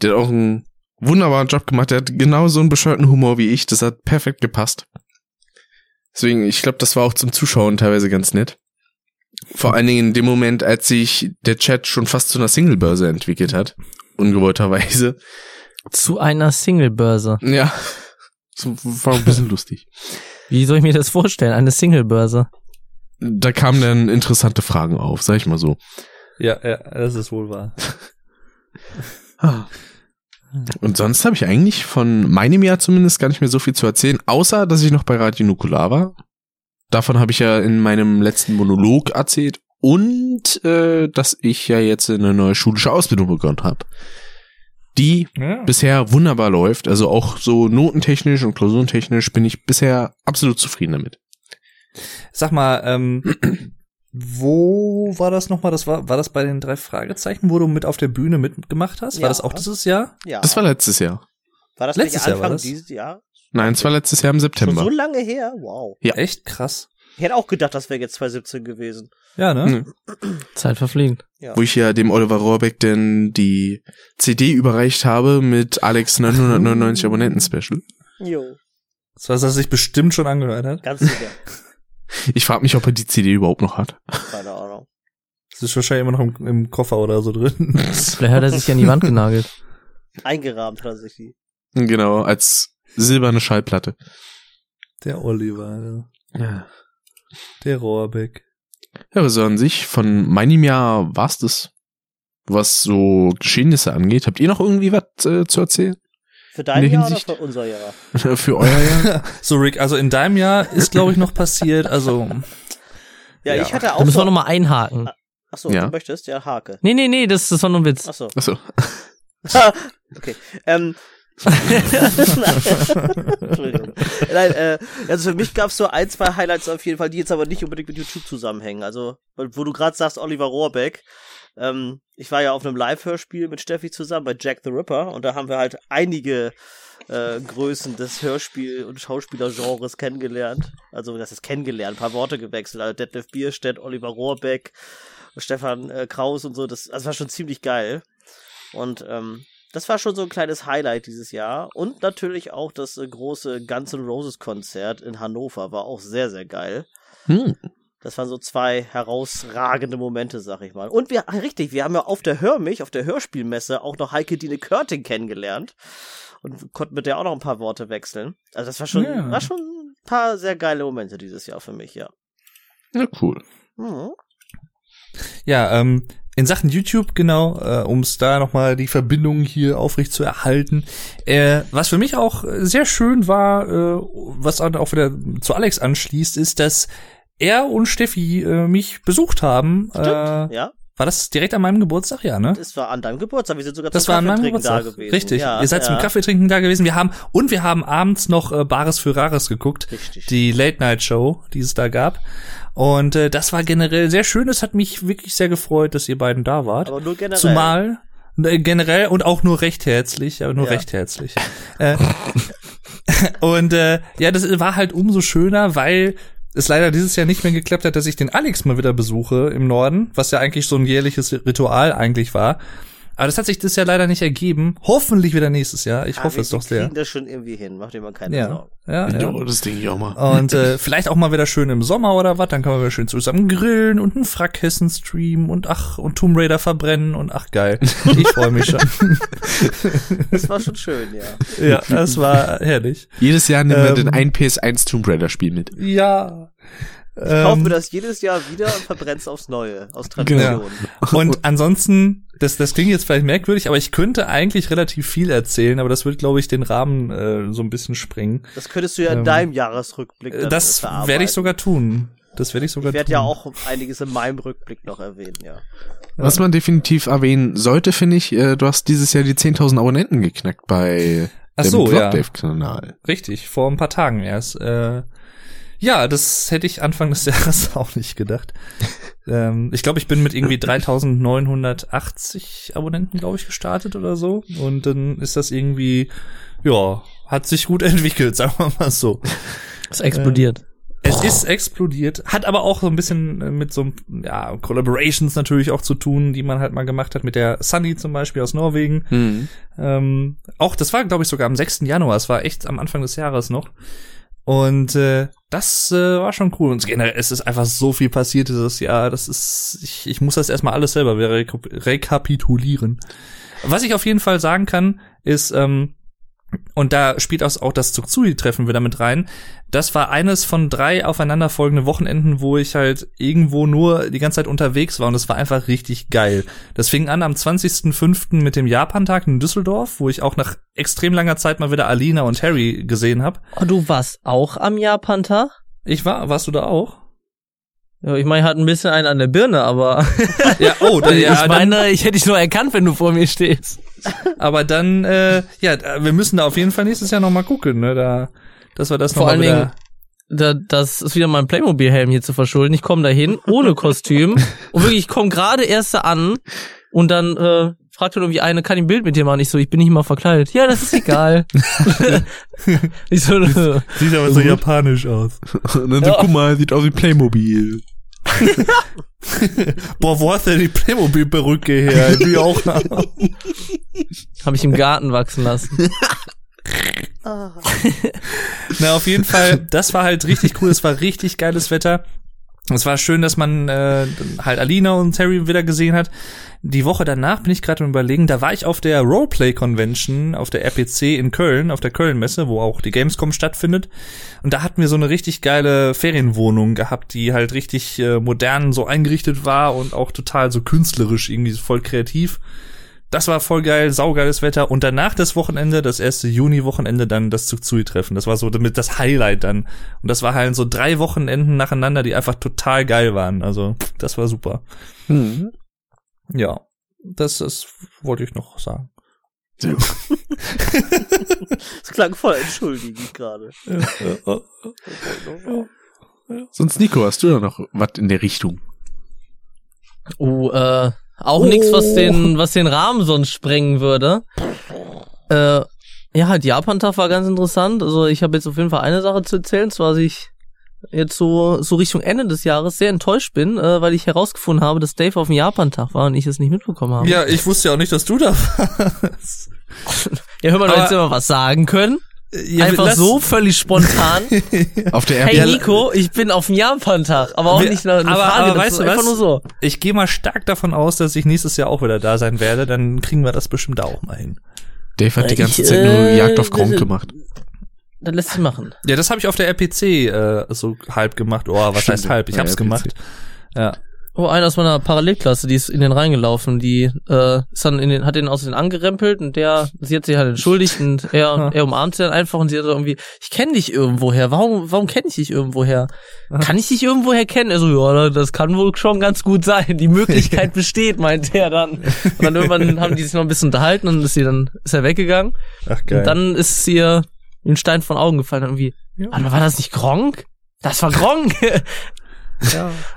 der hat auch einen wunderbaren Job gemacht, der hat genau so einen bescheuerten Humor wie ich, das hat perfekt gepasst. Deswegen, ich glaube, das war auch zum Zuschauen teilweise ganz nett. Vor allen Dingen in dem Moment, als sich der Chat schon fast zu einer Singlebörse entwickelt hat, ungewollterweise. Zu einer Singlebörse. Ja, war ein bisschen lustig. Wie soll ich mir das vorstellen? Eine Singlebörse. Da kamen dann interessante Fragen auf, sag ich mal so. Ja, ja, das ist wohl wahr. Und sonst habe ich eigentlich von meinem Jahr zumindest gar nicht mehr so viel zu erzählen, außer dass ich noch bei Radio Nukular war. Davon habe ich ja in meinem letzten Monolog erzählt und äh, dass ich ja jetzt eine neue schulische Ausbildung begonnen habe. Die Ja. bisher wunderbar läuft, also auch so notentechnisch und klausurentechnisch bin ich bisher absolut zufrieden damit. Sag mal, ähm, wo war das nochmal? Das war, war das bei den drei Fragezeichen, wo du mit auf der Bühne mitgemacht hast? War Ja. das auch dieses Jahr? Ja. Das war letztes Jahr. war das letztes Jahr Anfang war das? dieses Jahr? Nein, es war letztes Jahr im Schon September. so lange her? Wow. Ja. Echt krass. Ich hätte auch gedacht, das wäre jetzt 2017 gewesen. Ja, ne? Mhm. Zeit verfliegt. Ja. wo ich ja dem Oliver Rohrbeck denn die CD überreicht habe mit Alex 999 Abonnenten Special. Jo, Das war, was er sich bestimmt schon angehört hat. ganz sicher. Ich frage mich, ob er die CD überhaupt noch hat. Keine Ahnung. Das ist wahrscheinlich immer noch im, im Koffer oder so drin. Vielleicht hat er sich an die Wand genagelt. Eingerahmt hat er sich die. Genau, als silberne Schallplatte. Der Oliver, Ja. ja. der Rohrbeck. Ja, aber so an sich, von meinem Jahr war's das, was so Geschehnisse angeht. Habt ihr noch irgendwie was äh, zu erzählen? Für dein Jahr Hinsicht- oder für unser Jahr? Für euer Jahr? So, Rick, also in deinem Jahr ist, glaube ich, noch passiert, also, Ja, Ja. ich hatte Da auch müssen wir so. nochmal einhaken. Achso, Ja. du möchtest? Ja, Hake. Nee, nee, nee, das, das war nur ein Witz. Achso. Achso. okay. Ähm. Entschuldigung. Nein, äh, also für mich gab es so ein, zwei Highlights auf jeden Fall, die jetzt aber nicht unbedingt mit YouTube zusammenhängen. Also, wo du gerade sagst, Oliver Rohrbeck. Ähm, ich war ja auf einem Live-Hörspiel mit Steffi zusammen bei Jack the Ripper und da haben wir halt einige äh, Größen des Hörspiel- und Schauspielergenres kennengelernt. Also, das ist kennengelernt, ein paar Worte gewechselt. Also Detlef Bierstedt, Oliver Rohrbeck, Stefan äh, Kraus und so. Das, das war schon ziemlich geil. Und ähm, das war schon so ein kleines Highlight dieses Jahr. Und natürlich auch das äh, große Guns N' Roses Konzert in Hannover war auch sehr, sehr geil. Hm. Das waren so zwei herausragende Momente, sag ich mal. Und wir, ah, richtig, wir haben ja auf der Hör mich, auf der Hörspielmesse auch noch Heike Dine Körting kennengelernt. Und konnten mit der auch noch ein paar Worte wechseln. Also das war schon, Ja. war schon ein paar sehr geile Momente dieses Jahr für mich, ja. Ja, cool. Mhm. ja, ähm, in Sachen YouTube, genau, äh, um es da nochmal die Verbindung hier aufrecht zu erhalten. Äh, was für mich auch sehr schön war, äh, was auch wieder zu Alex anschließt, ist, dass er und Steffi äh, mich besucht haben. Stimmt, Äh, ja. war das direkt an meinem Geburtstag, ja, ne? Das war an deinem Geburtstag. Wir sind sogar Das zum war an meinem Kaffeetrinken da Geburtstag. gewesen. Richtig. Ja, Ihr seid ja. zum Kaffeetrinken da gewesen. Wir haben und wir haben abends noch äh, Bares für Rares geguckt. Richtig. Die Late Night Show, die es da gab. Und äh, das war generell sehr schön. Es hat mich wirklich sehr gefreut, dass ihr beiden da wart. Aber nur generell. Zumal äh, generell und auch nur recht herzlich, aber nur Ja. recht herzlich. äh, und äh, ja, das war halt umso schöner, weil es leider dieses Jahr nicht mehr geklappt hat, dass ich den Alex mal wieder besuche im Norden, was ja eigentlich so ein jährliches Ritual eigentlich war. Aber das hat sich das Jahr leider nicht ergeben. Hoffentlich wieder nächstes Jahr. Ich Ah, hoffe wir, es doch wir sehr. kriegen das schon irgendwie hin. Mach dir mal keine Ja, Sorgen. ja, ja. Ja, das denke ich auch mal. Und äh, vielleicht auch mal wieder schön im Sommer oder was, dann können wir wieder schön zusammen grillen und einen Frackhessen streamen und ach, und Tomb Raider verbrennen und ach geil. Ich freue mich schon. Das war schon schön, ja. ja, das war herrlich. Jedes Jahr nehmen wir Ähm, den ein PS1 Tomb Raider Spiel mit. Ja. Ich kaufe mir Ähm, das jedes Jahr wieder und verbrenn's aufs Neue, aus Tradition. und ansonsten, das, das klingt jetzt vielleicht merkwürdig, aber ich könnte eigentlich relativ viel erzählen, aber das wird, glaube ich, den Rahmen äh, so ein bisschen sprengen. Das könntest du ja in Ähm, deinem Jahresrückblick dann Das werde ich sogar tun. Das werde ich sogar Ich werde tun. ja auch einiges in meinem Rückblick noch erwähnen, ja. Was man definitiv erwähnen sollte, finde ich, äh, du hast dieses Jahr die 10.000 Abonnenten geknackt bei Ach dem so, ja. Vlogdave-Kanal. Richtig, vor ein paar Tagen erst. Äh, ja, das hätte ich Anfang des Jahres auch nicht gedacht. ähm, ich glaube, ich bin mit irgendwie 3980 Abonnenten, glaube ich, gestartet oder so. Und dann ist das irgendwie, ja, hat sich gut entwickelt, sagen wir mal so. Es explodiert. Es ist explodiert, hat aber auch so ein bisschen äh, mit so ja, Collaborations natürlich auch zu tun, die man halt mal gemacht hat mit der Sunny zum Beispiel aus Norwegen. Hm. Ähm, auch das war, glaube ich, sogar am 6. Januar. Es war echt am Anfang des Jahres noch. Und äh, das äh, war schon cool. Und generell, es ist einfach so viel passiert dieses Jahr. Das ist, ich, ich muss das erstmal alles selber re rekapitulieren. Was ich auf jeden Fall sagen kann, ist, ähm, Und da spielt auch das Tsuktsui-Treffen wieder mit rein. Das war eines von drei aufeinanderfolgenden Wochenenden, wo ich halt irgendwo nur die ganze Zeit unterwegs war und das war einfach richtig geil. Das fing an am 20.05. mit dem Japantag in Düsseldorf, wo ich auch nach extrem langer Zeit mal wieder Alina und Harry gesehen habe. Oh, du warst auch am Japantag? Ich war, warst du da auch? Ja, ich meine, ich hatte ein bisschen einen an der Birne, aber Ja, oh, da, ja, ich meine, ich hätte dich nur erkannt, wenn du vor mir stehst. Aber dann, äh, ja, wir müssen da auf jeden Fall nächstes Jahr noch mal gucken, ne, da, dass wir das noch Vor mal allen wieder. Dingen, da, das ist wieder mein Playmobil-Helm hier zu verschulden. Ich komme dahin ohne Kostüm und wirklich, ich komme gerade erst da an und dann äh, fragt irgendwie eine, kann ich ein Bild mit dir machen? Ich so, ich bin nicht mal verkleidet. Ja, das ist egal. ich so, äh, Sieht aber so japanisch aus. Und dann so, guck mal, sieht aus wie Playmobil. Boah, wo hast du denn die Playmobil-Perücke her? Ich will auch haben. habe ich im Garten wachsen lassen. Ah. Na, auf jeden Fall, das war halt richtig cool. Es war richtig geiles Wetter. Es war schön, dass man äh, halt Alina und Terry wieder gesehen hat. Die Woche danach bin ich gerade überlegen, da war ich auf der Roleplay Convention auf der RPC in Köln, auf der Köln-Messe, wo auch die Gamescom stattfindet. Und da hatten wir so eine richtig geile Ferienwohnung gehabt, die halt richtig äh, modern so eingerichtet war und auch total so künstlerisch, irgendwie voll kreativ. Das war voll geil, saugeiles Wetter. Und danach das Wochenende, das erste Juni-Wochenende, dann das Tsuktsui-Treffen. Das war so damit das Highlight dann. Und das war halt so drei Wochenenden nacheinander, die einfach total geil waren. Also, das war super. Ja, das, das wollte ich noch sagen. Das klang voll entschuldigend gerade. Sonst, Nico, hast du da noch was in der Richtung? Oh, äh, auch nix, was den, was den Rahmen sonst sprengen würde. Äh, ja, halt Japan-Tag war ganz interessant. Also ich habe jetzt auf jeden Fall eine Sache zu erzählen, zwar dass ich jetzt so, so Richtung Ende des Jahres sehr enttäuscht bin, äh, weil ich herausgefunden habe, dass Dave auf dem Japan-Tag war und ich es nicht mitbekommen habe. Ja, ich wusste ja auch nicht, dass du da warst. ja hör mal, du hättest immer was sagen können. Ja, Einfach lass- so, völlig spontan. Auf der hey RP Nico, ich bin auf dem Japan-Tag. Aber auch Wir- nicht eine, eine aber- Frage, aber weißt du einfach was? nur so. Ich gehe mal stark davon aus, dass ich nächstes Jahr auch wieder da sein werde. Dann kriegen wir das bestimmt da auch mal hin. Dave hat die Ich, ganze Zeit nur äh, Jagd auf Gronk bitte- gemacht. Dann lässt sich machen. Ja, das habe ich auf der RPC äh, so halb gemacht. Oh, was Stimmt, heißt halb? Ich hab's RPC. gemacht. Ja. Oh, einer aus meiner Parallelklasse, die ist in den reingelaufen, die äh, ist dann in den, hat den aus den angerempelt und der, sie hat sich halt entschuldigt und er, er umarmt sie dann einfach und sie hat so irgendwie, ich kenne dich irgendwoher, warum, warum kenne ich dich irgendwoher? Kann ich dich irgendwoher kennen? Er so, ja, das kann wohl schon ganz gut sein, die Möglichkeit besteht, meint er dann. Und dann irgendwann haben die sich noch ein bisschen unterhalten und ist sie dann, ist er weggegangen Ach und dann ist ihr ein Stein von Augen gefallen und irgendwie, Warte, war das nicht Gronk? Das war Gronk!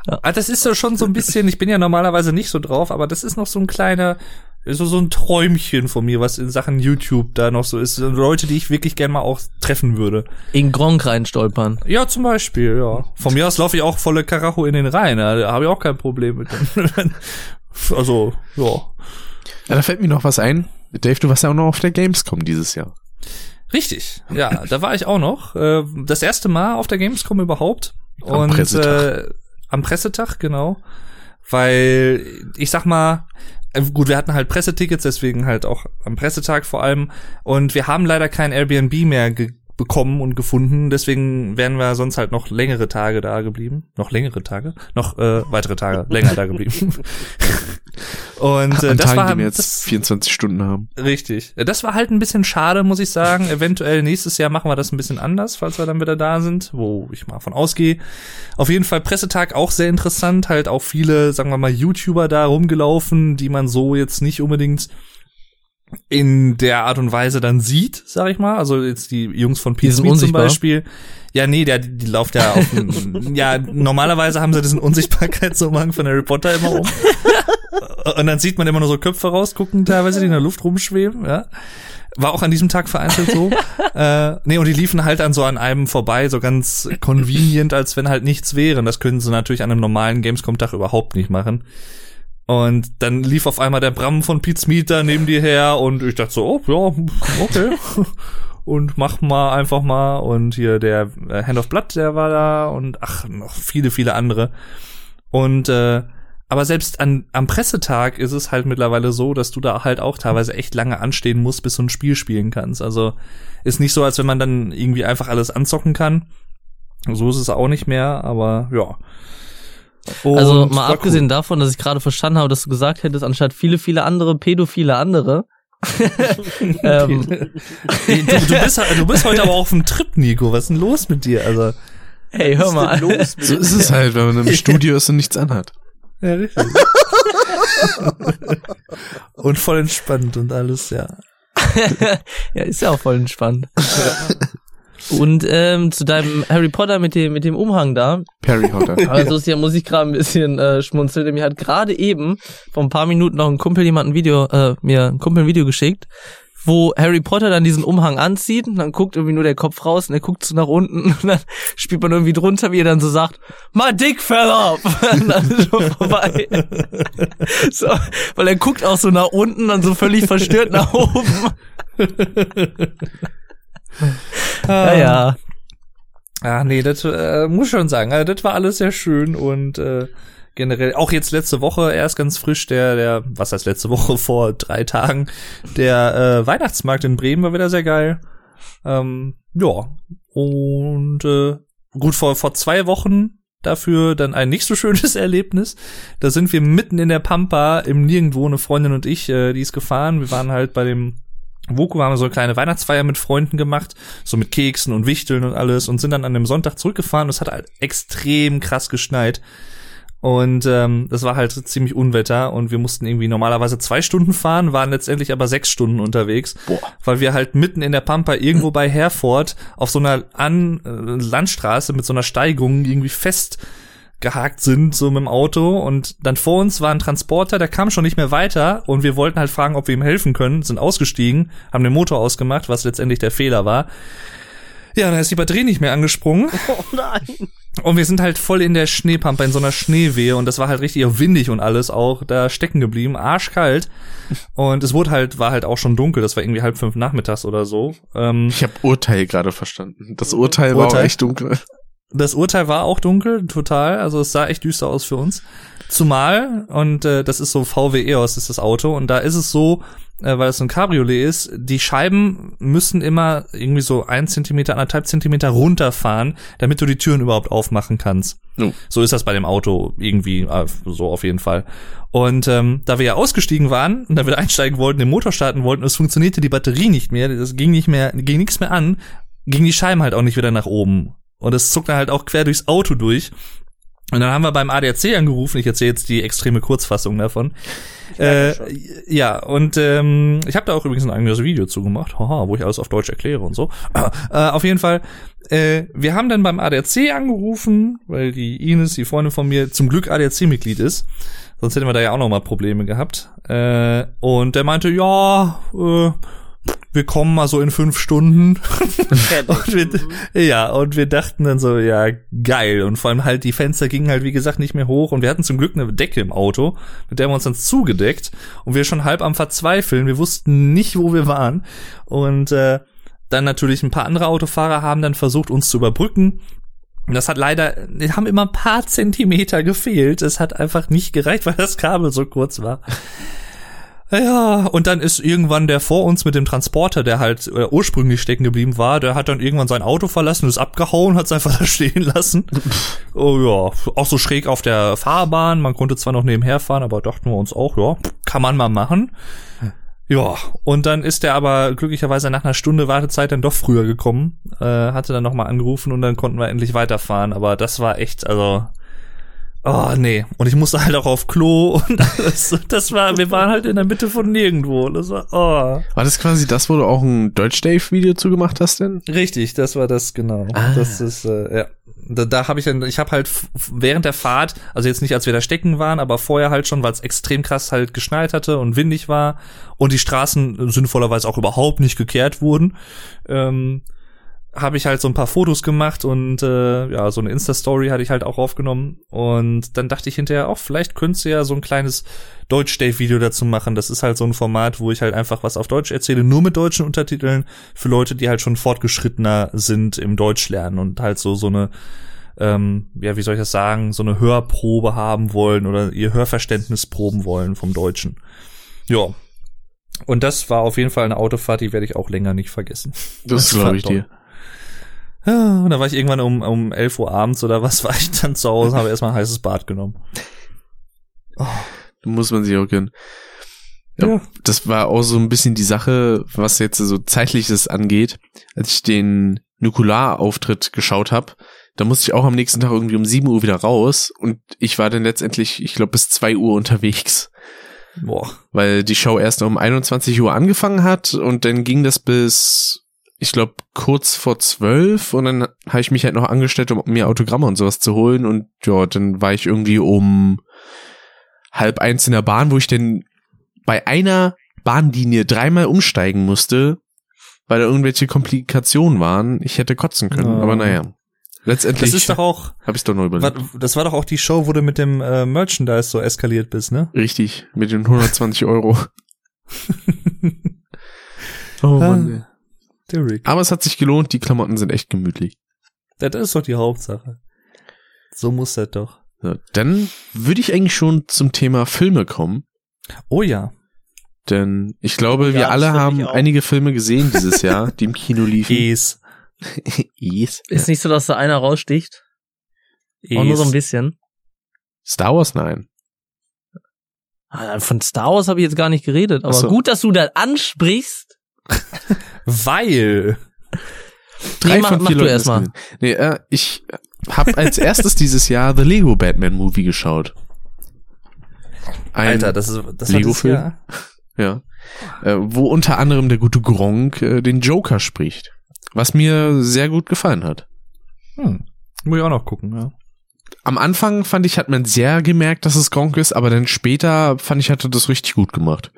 Ah, das ist so schon so ein bisschen, ich bin ja normalerweise nicht so drauf, aber das ist noch so ein kleiner, so, so ein Träumchen von mir, was in Sachen YouTube da noch so ist. Leute, die ich wirklich gern mal auch treffen würde. in Gronk reinstolpern. Ja, zum Beispiel, ja. Von mir aus laufe ich auch volle Karacho in den Rhein, ja, da habe ich auch kein Problem mit. also, ja. Ja, da fällt mir noch was ein. Dave, du warst ja auch noch auf der Gamescom dieses Jahr. Richtig, ja, da war ich auch noch. Äh, Das erste Mal auf der Gamescom überhaupt. Am Und Pressetag. Äh, am Pressetag, genau. Weil, ich sag mal, äh, gut, wir hatten halt Pressetickets, deswegen halt auch am Pressetag vor allem. Und wir haben leider kein Airbnb mehr ge bekommen und gefunden. Deswegen wären wir sonst halt noch längere Tage da geblieben. Noch längere Tage? Noch äh, weitere Tage länger da geblieben. und äh, An das Tagen, war die wir jetzt das, 24 Stunden haben. Richtig. Das war halt ein bisschen schade, muss ich sagen. Eventuell nächstes Jahr machen wir das ein bisschen anders, falls wir dann wieder da sind, wo ich mal von ausgehe. Auf jeden Fall Pressetag auch sehr interessant, halt auch viele, sagen wir mal, YouTuber da rumgelaufen, die man so jetzt nicht unbedingt in der Art und Weise dann sieht, sag ich mal. Also jetzt die Jungs von Peace zum. Beispiel. Ja, nee, der, die laufen ja auf dem, ja, normalerweise haben sie diesen Unsichtbarkeitsumhang von Harry Potter immer um. Und dann sieht man immer nur so Köpfe rausgucken, teilweise, die in der Luft rumschweben, ja. War auch an diesem Tag vereinzelt so. äh, nee, und die liefen halt an so an einem vorbei, so ganz convenient, als wenn halt nichts wäre. Und das können sie natürlich an einem normalen Gamescom-Tag überhaupt nicht machen. Und dann lief auf einmal der Bram von Pete's Meat da neben dir her und ich dachte so, oh, ja, okay. und mach mal einfach mal. Und hier der äh, Hand of Blood, der war da und ach, noch viele, viele andere. Und äh, Aber selbst an, am Pressetag ist es halt mittlerweile so, dass du da halt auch teilweise echt lange anstehen musst, bis du ein Spiel spielen kannst. Also ist nicht so, als wenn man dann irgendwie einfach alles anzocken kann. So ist es auch nicht mehr, aber ja. Und also mal abgesehen cool. davon, dass ich gerade verstanden habe, dass du gesagt hättest, anstatt viele, viele andere, pädophile andere. ähm, Du, du, bist, du bist heute aber auf dem Trip, Nico. Was ist denn los mit dir? Also, hey, hör mal. los mit So ist es halt, wenn man im Studio ist und nichts anhat. ja, richtig. und voll entspannt und alles, ja. ja, ist ja auch voll entspannt. Und ähm, zu deinem Harry Potter mit dem mit dem Umhang da. Perry Hotter. Also ja muss ich gerade ein bisschen äh, schmunzeln. Mir hat gerade eben vor ein paar Minuten noch ein Kumpel jemand ein Video äh, mir ein Kumpel ein Video geschickt, wo Harry Potter dann diesen Umhang anzieht und dann guckt irgendwie nur der Kopf raus und er guckt so nach unten und dann spielt man irgendwie drunter, wie er dann so sagt, my dick fell off. und dann ist schon vorbei. so, weil er guckt auch so nach unten und so völlig verstört nach oben. ja, ja. Ah, nee, das äh, muss schon sagen. Also, das war alles sehr schön und äh, generell auch jetzt letzte Woche erst ganz frisch der der was heißt letzte Woche vor drei Tagen der äh, Weihnachtsmarkt in Bremen war wieder sehr geil. Ähm, ja und äh, gut vor vor zwei Wochen dafür dann ein nicht so schönes Erlebnis. Da sind wir mitten in der Pampa im Nirgendwo eine Freundin und ich, äh, die ist gefahren. Wir waren halt bei dem Woko haben wir so eine kleine Weihnachtsfeier mit Freunden gemacht, so mit Keksen und Wichteln und alles und sind dann an dem Sonntag zurückgefahren. Es hat halt extrem krass geschneit. Und ähm, das war halt ziemlich Unwetter und wir mussten irgendwie normalerweise zwei Stunden fahren, waren letztendlich aber sechs Stunden unterwegs, Boah. weil wir halt mitten in der Pampa irgendwo bei Herford auf so einer An äh, Landstraße mit so einer Steigung irgendwie fest gehakt sind, so mit dem Auto. Und dann vor uns war ein Transporter, der kam schon nicht mehr weiter. Und wir wollten halt fragen, ob wir ihm helfen können, sind ausgestiegen, haben den Motor ausgemacht, was letztendlich der Fehler war. Ja, dann ist die Batterie nicht mehr angesprungen. Oh nein. Und wir sind halt voll in der Schneepampe, in so einer Schneewehe. Und das war halt richtig windig und alles auch da stecken geblieben, arschkalt. Und es wurde halt, war halt auch schon dunkel. Das war irgendwie halb fünf nachmittags oder so. Ähm, Ich habe Urteil gerade verstanden. Das Urteil war Urteil? auch echt dunkel. Das Urteil war auch dunkel, total. Also es sah echt düster aus für uns. Zumal, und äh, das ist so VW EOS ist das Auto, und da ist es so, äh, weil es ein Cabriolet ist, die Scheiben müssen immer irgendwie so ein Zentimeter, anderthalb Zentimeter runterfahren, damit du die Türen überhaupt aufmachen kannst. Oh. So ist das bei dem Auto irgendwie, äh, so auf jeden Fall. Und ähm, da wir ja ausgestiegen waren und da wir einsteigen wollten, den Motor starten wollten, es funktionierte die Batterie nicht mehr, das ging nicht mehr, ging nichts mehr an, gingen die Scheiben halt auch nicht wieder nach oben. Und es zuckte halt auch quer durchs Auto durch. Und dann haben wir beim ADAC angerufen, ich erzähle jetzt die extreme Kurzfassung davon. Äh, ja, und ähm, ich habe da auch übrigens ein eigenes Video zu gemacht, haha, wo ich alles auf Deutsch erkläre und so. Äh, auf jeden Fall, äh, wir haben dann beim ADAC angerufen, weil die Ines, die Freundin von mir, zum Glück ADAC-Mitglied ist. Sonst hätten wir da ja auch noch mal Probleme gehabt. Äh, und der meinte, ja, äh, wir kommen mal so in fünf Stunden. Und wir, ja, und wir dachten dann so, ja, geil. Und vor allem halt, die Fenster gingen halt, wie gesagt, nicht mehr hoch. Und wir hatten zum Glück eine Decke im Auto, mit der wir uns dann zugedeckt. Und wir schon halb am Verzweifeln. Wir wussten nicht, wo wir waren. Und äh, dann natürlich ein paar andere Autofahrer haben dann versucht, uns zu überbrücken. Und das hat leider, die haben immer ein paar Zentimeter gefehlt. Es hat einfach nicht gereicht, weil das Kabel so kurz war. Ja, und dann ist irgendwann der vor uns mit dem Transporter, der halt äh, ursprünglich stecken geblieben war, der hat dann irgendwann sein Auto verlassen, ist abgehauen, hat es einfach stehen lassen. oh ja, auch so schräg auf der Fahrbahn. Man konnte zwar noch nebenher fahren, aber dachten wir uns auch, ja, kann man mal machen. Ja, und dann ist der aber glücklicherweise nach einer Stunde Wartezeit dann doch früher gekommen, äh, hatte dann nochmal angerufen und dann konnten wir endlich weiterfahren. Aber das war echt, also, oh nee. Und ich musste halt auch auf Klo und alles. Das war, wir waren halt in der Mitte von nirgendwo. Das war, oh. War das quasi das, wo du auch ein Deutsch-Dave-Video zugemacht hast denn? Richtig, das war das genau. Ah. Das ist äh, ja. Da, da habe ich dann, ich habe halt während der Fahrt, also jetzt nicht als wir da stecken waren, aber vorher halt schon, weil es extrem krass halt geschneit hatte und windig war und die Straßen sinnvollerweise auch überhaupt nicht gekehrt wurden, ähm, habe ich halt so ein paar Fotos gemacht und äh, ja, so eine Insta-Story hatte ich halt auch aufgenommen. Und dann dachte ich hinterher auch, vielleicht könntest du ja so ein kleines Deutsch-Dave-Video dazu machen. Das ist halt so ein Format, wo ich halt einfach was auf Deutsch erzähle, nur mit deutschen Untertiteln für Leute, die halt schon fortgeschrittener sind im Deutschlernen und halt so so eine ähm, ja, wie soll ich das sagen, so eine Hörprobe haben wollen oder ihr Hörverständnis proben wollen vom Deutschen. Ja. Und das war auf jeden Fall eine Autofahrt, die werde ich auch länger nicht vergessen. Das war glaube ich dir. Und da war ich irgendwann um, um 11 Uhr abends oder was war ich dann zu Hause und habe erstmal ein heißes Bad genommen. Muss man sich auch gönnen. Ja, Ja. Das war auch so ein bisschen die Sache, was jetzt so zeitliches angeht. Als ich den Nukular-Auftritt geschaut habe, da musste ich auch am nächsten Tag irgendwie um 7 Uhr wieder raus und ich war dann letztendlich, ich glaube, bis 2 Uhr unterwegs. Boah. weil die Show erst um 21 Uhr angefangen hat und dann ging das bis, ich glaube, kurz vor 12 und dann habe ich mich halt noch angestellt, um mir Autogramme und sowas zu holen und ja, dann war ich irgendwie um halb eins in der Bahn, wo ich dann bei einer Bahnlinie dreimal umsteigen musste, weil da irgendwelche Komplikationen waren. Ich hätte kotzen können, Oh. aber naja. Letztendlich Das ist doch auch, habe ich doch nur überlegt. wa- das war doch auch die Show, wo du mit dem äh, Merchandise so eskaliert bist, ne? Richtig, mit den 120 Euro. oh Mann, ey. Der Rick. Aber es hat sich gelohnt, die Klamotten sind echt gemütlich. Das ist doch die Hauptsache. So muss das doch. So, dann würde ich eigentlich schon zum Thema Filme kommen. Oh ja. Denn ich glaube, Ja, wir alle haben einige Filme gesehen dieses Jahr, die im Kino liefen. Es. yes. Ist nicht so, dass da einer raussticht. Auch nur so ein bisschen. Star Wars, nein. Ah, Von Star Wars habe ich jetzt gar nicht geredet, aber so. gut, dass du das ansprichst. Weil. Drei Nee, mach- von mach vier du Leuten erst das mal. gesehen. Nee, äh, ich habe als erstes dieses Jahr The Lego Batman Movie geschaut. Ein, Alter, das ist das war Lego-Film? dieses Ja. Jahr. Äh, wo unter anderem der gute Gronk äh, den Joker spricht. Was mir sehr gut gefallen hat. Hm. Muss ich auch noch gucken, ja. Am Anfang fand ich, hat man sehr gemerkt, dass es Gronk ist, aber dann später fand ich, hat er das richtig gut gemacht.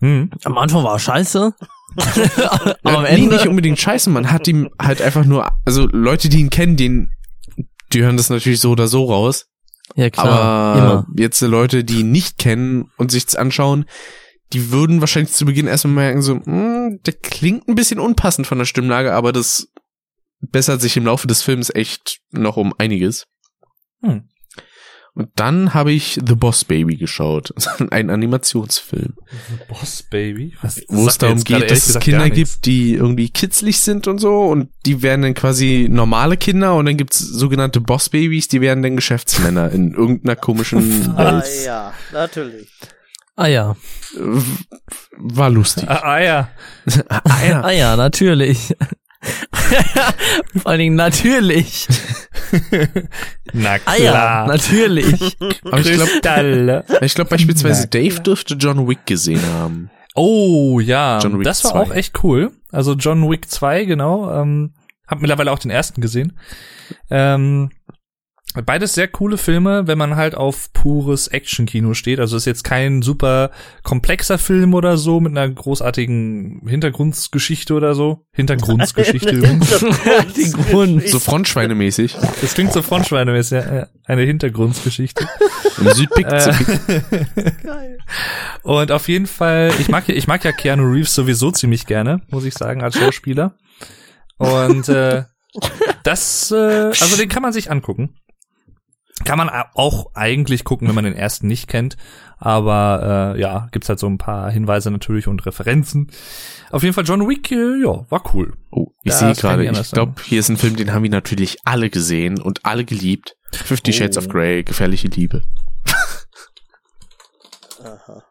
Hm. Am Anfang war er scheiße. aber am nee, Ende. nicht unbedingt scheiße, man hat ihm halt einfach nur, also Leute, die ihn kennen, den, die hören das natürlich so oder so raus. ja, klar. aber immer. jetzt Leute, die ihn nicht kennen und sich's anschauen, die würden wahrscheinlich zu Beginn erstmal merken, so, hm, der klingt ein bisschen unpassend von der Stimmlage, aber das bessert sich im Laufe des Films echt noch um einiges. Hm. Und dann habe ich The Boss Baby geschaut. Ein Animationsfilm. Boss Baby. Was, Wo es darum geht, dass es Kinder gibt, die irgendwie kitzlig sind und so und die werden dann quasi normale Kinder und dann gibt's sogenannte Boss Babys, die werden dann Geschäftsmänner in irgendeiner komischen Ah, Welt. ja, natürlich. Ah ja. War lustig. Ah, ah ja. ah, ja. Ah ja, natürlich. Vor allen Dingen natürlich. Na Ah ja, klar. natürlich. Aber ich glaube, ich glaub beispielsweise Dave dürfte John Wick gesehen haben. Oh ja, John Wick das war 2. auch echt cool. Also John Wick 2, genau. Ähm, hab mittlerweile auch den ersten gesehen. Ähm, beides sehr coole Filme, wenn man halt auf pures Action-Kino steht. Also ist jetzt kein super komplexer Film oder so mit einer großartigen Hintergrundgeschichte oder so. Hintergrundgeschichte übrigens. Die Grund. So Frontschweinemäßig. Das klingt so Frontschweinemäßig, ja, eine Hintergrundgeschichte. Im Südpazifik. Geil. Und auf jeden Fall, ich mag, ja- ich mag ja Keanu Reeves sowieso ziemlich gerne, muss ich sagen, als Schauspieler. Und äh, das, äh, also den kann man sich angucken. Kann man auch eigentlich gucken, wenn man den ersten nicht kennt. Aber äh, ja, gibt's halt so ein paar Hinweise natürlich und Referenzen. Auf jeden Fall John Wick, äh, ja, war cool. Oh, ich sehe gerade, ich ich glaube, hier ist ein Film, den haben wir natürlich alle gesehen und alle geliebt. Fifty Shades Oh. of Grey, gefährliche Liebe. Aha.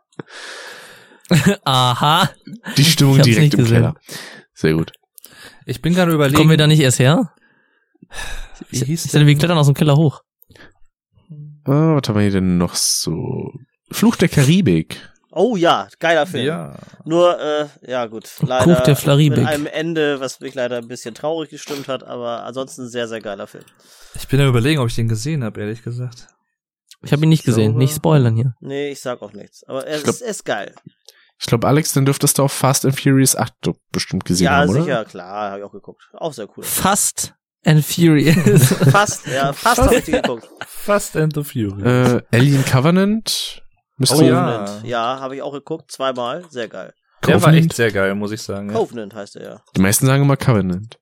Aha. Die Stimmung Ich direkt nicht im gesehen. Keller. Sehr gut. Ich bin gerade überlegen, Kommen wir da nicht erst her? wie hieß Ich dachte, wir klettern aus dem Keller hoch. Ah, was haben wir hier denn noch so? Fluch der Karibik. Oh ja, geiler Film. Ja. Nur, äh, ja gut, leider Kuch der Flaribik. mit einem Ende, was mich leider ein bisschen traurig gestimmt hat, aber ansonsten ein sehr, sehr geiler Film. Ich bin ja überlegen, ob ich den gesehen habe, ehrlich gesagt. Ich habe ihn nicht gesehen. glaube- Nicht spoilern hier. Nee, ich sag auch nichts. Aber er glaub- ist, ist geil. Ich glaube, Alex, dann dürftest du auch Fast and Furious 8 doch bestimmt gesehen ja, haben, oder? sicher, klar, habe ich auch geguckt. Auch sehr cool. Fast and Furious. Fast, ja, fast habe ich die geguckt. Fast and the Furious. Äh, Alien Covenant. Müsste Oh, ja. Covenant, ja, habe ich auch geguckt, zweimal, sehr geil. Der war Covenant? echt sehr geil, muss ich sagen. Ja. Covenant heißt er ja. Die meisten sagen immer Covenant.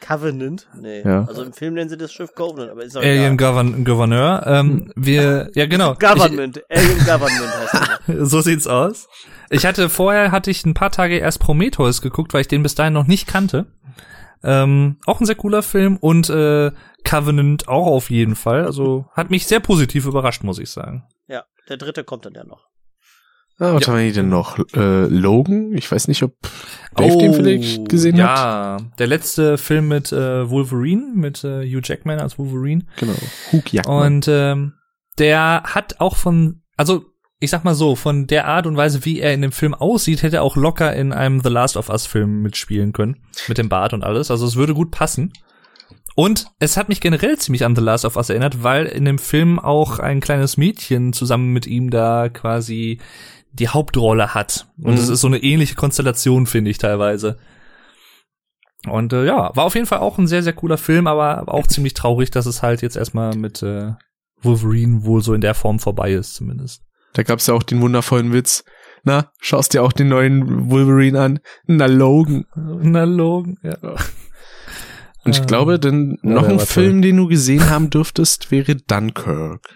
Covenant? Nee. Ja. Also im Film nennen sie das Schiff Covenant, aber ist auch Alien. Govern Gouverneur. Ähm, wir, ja genau. Government. Alien Government heißt. Ich, so sieht's aus. Ich hatte vorher hatte ich ein paar Tage erst Prometheus geguckt, weil ich den bis dahin noch nicht kannte. Ähm, auch ein sehr cooler Film und äh, Covenant auch auf jeden Fall. Also hat mich sehr positiv überrascht, muss ich sagen. Ja, der dritte kommt dann ja noch. Ah, was Ja. haben wir hier denn noch? Äh, Logan? Ich weiß nicht, ob Dave den vielleicht gesehen hat. Oh, Ja, der letzte Film mit äh, Wolverine, mit äh, Hugh Jackman als Wolverine. Genau. Hugh Jackman. Und ähm, der hat auch von, also ich sag mal so, von der Art und Weise, wie er in dem Film aussieht, hätte er auch locker in einem The Last of Us Film mitspielen können. Mit dem Bart und alles. Also es würde gut passen. Und es hat mich generell ziemlich an The Last of Us erinnert, weil in dem Film auch ein kleines Mädchen zusammen mit ihm da quasi die Hauptrolle hat. Und Mhm. es ist so eine ähnliche Konstellation, finde ich teilweise. Und äh, ja, war auf jeden Fall auch ein sehr, sehr cooler Film, aber auch ziemlich traurig, dass es halt jetzt erstmal mit äh, Wolverine wohl so in der Form vorbei ist, zumindest. Da gab's ja auch den wundervollen Witz. Na, schaust dir auch den neuen Wolverine an? Na, Logan. Na, Logan, ja. Und ich glaube, denn Ja, noch ein Film, den du gesehen haben dürftest, wäre Dunkirk.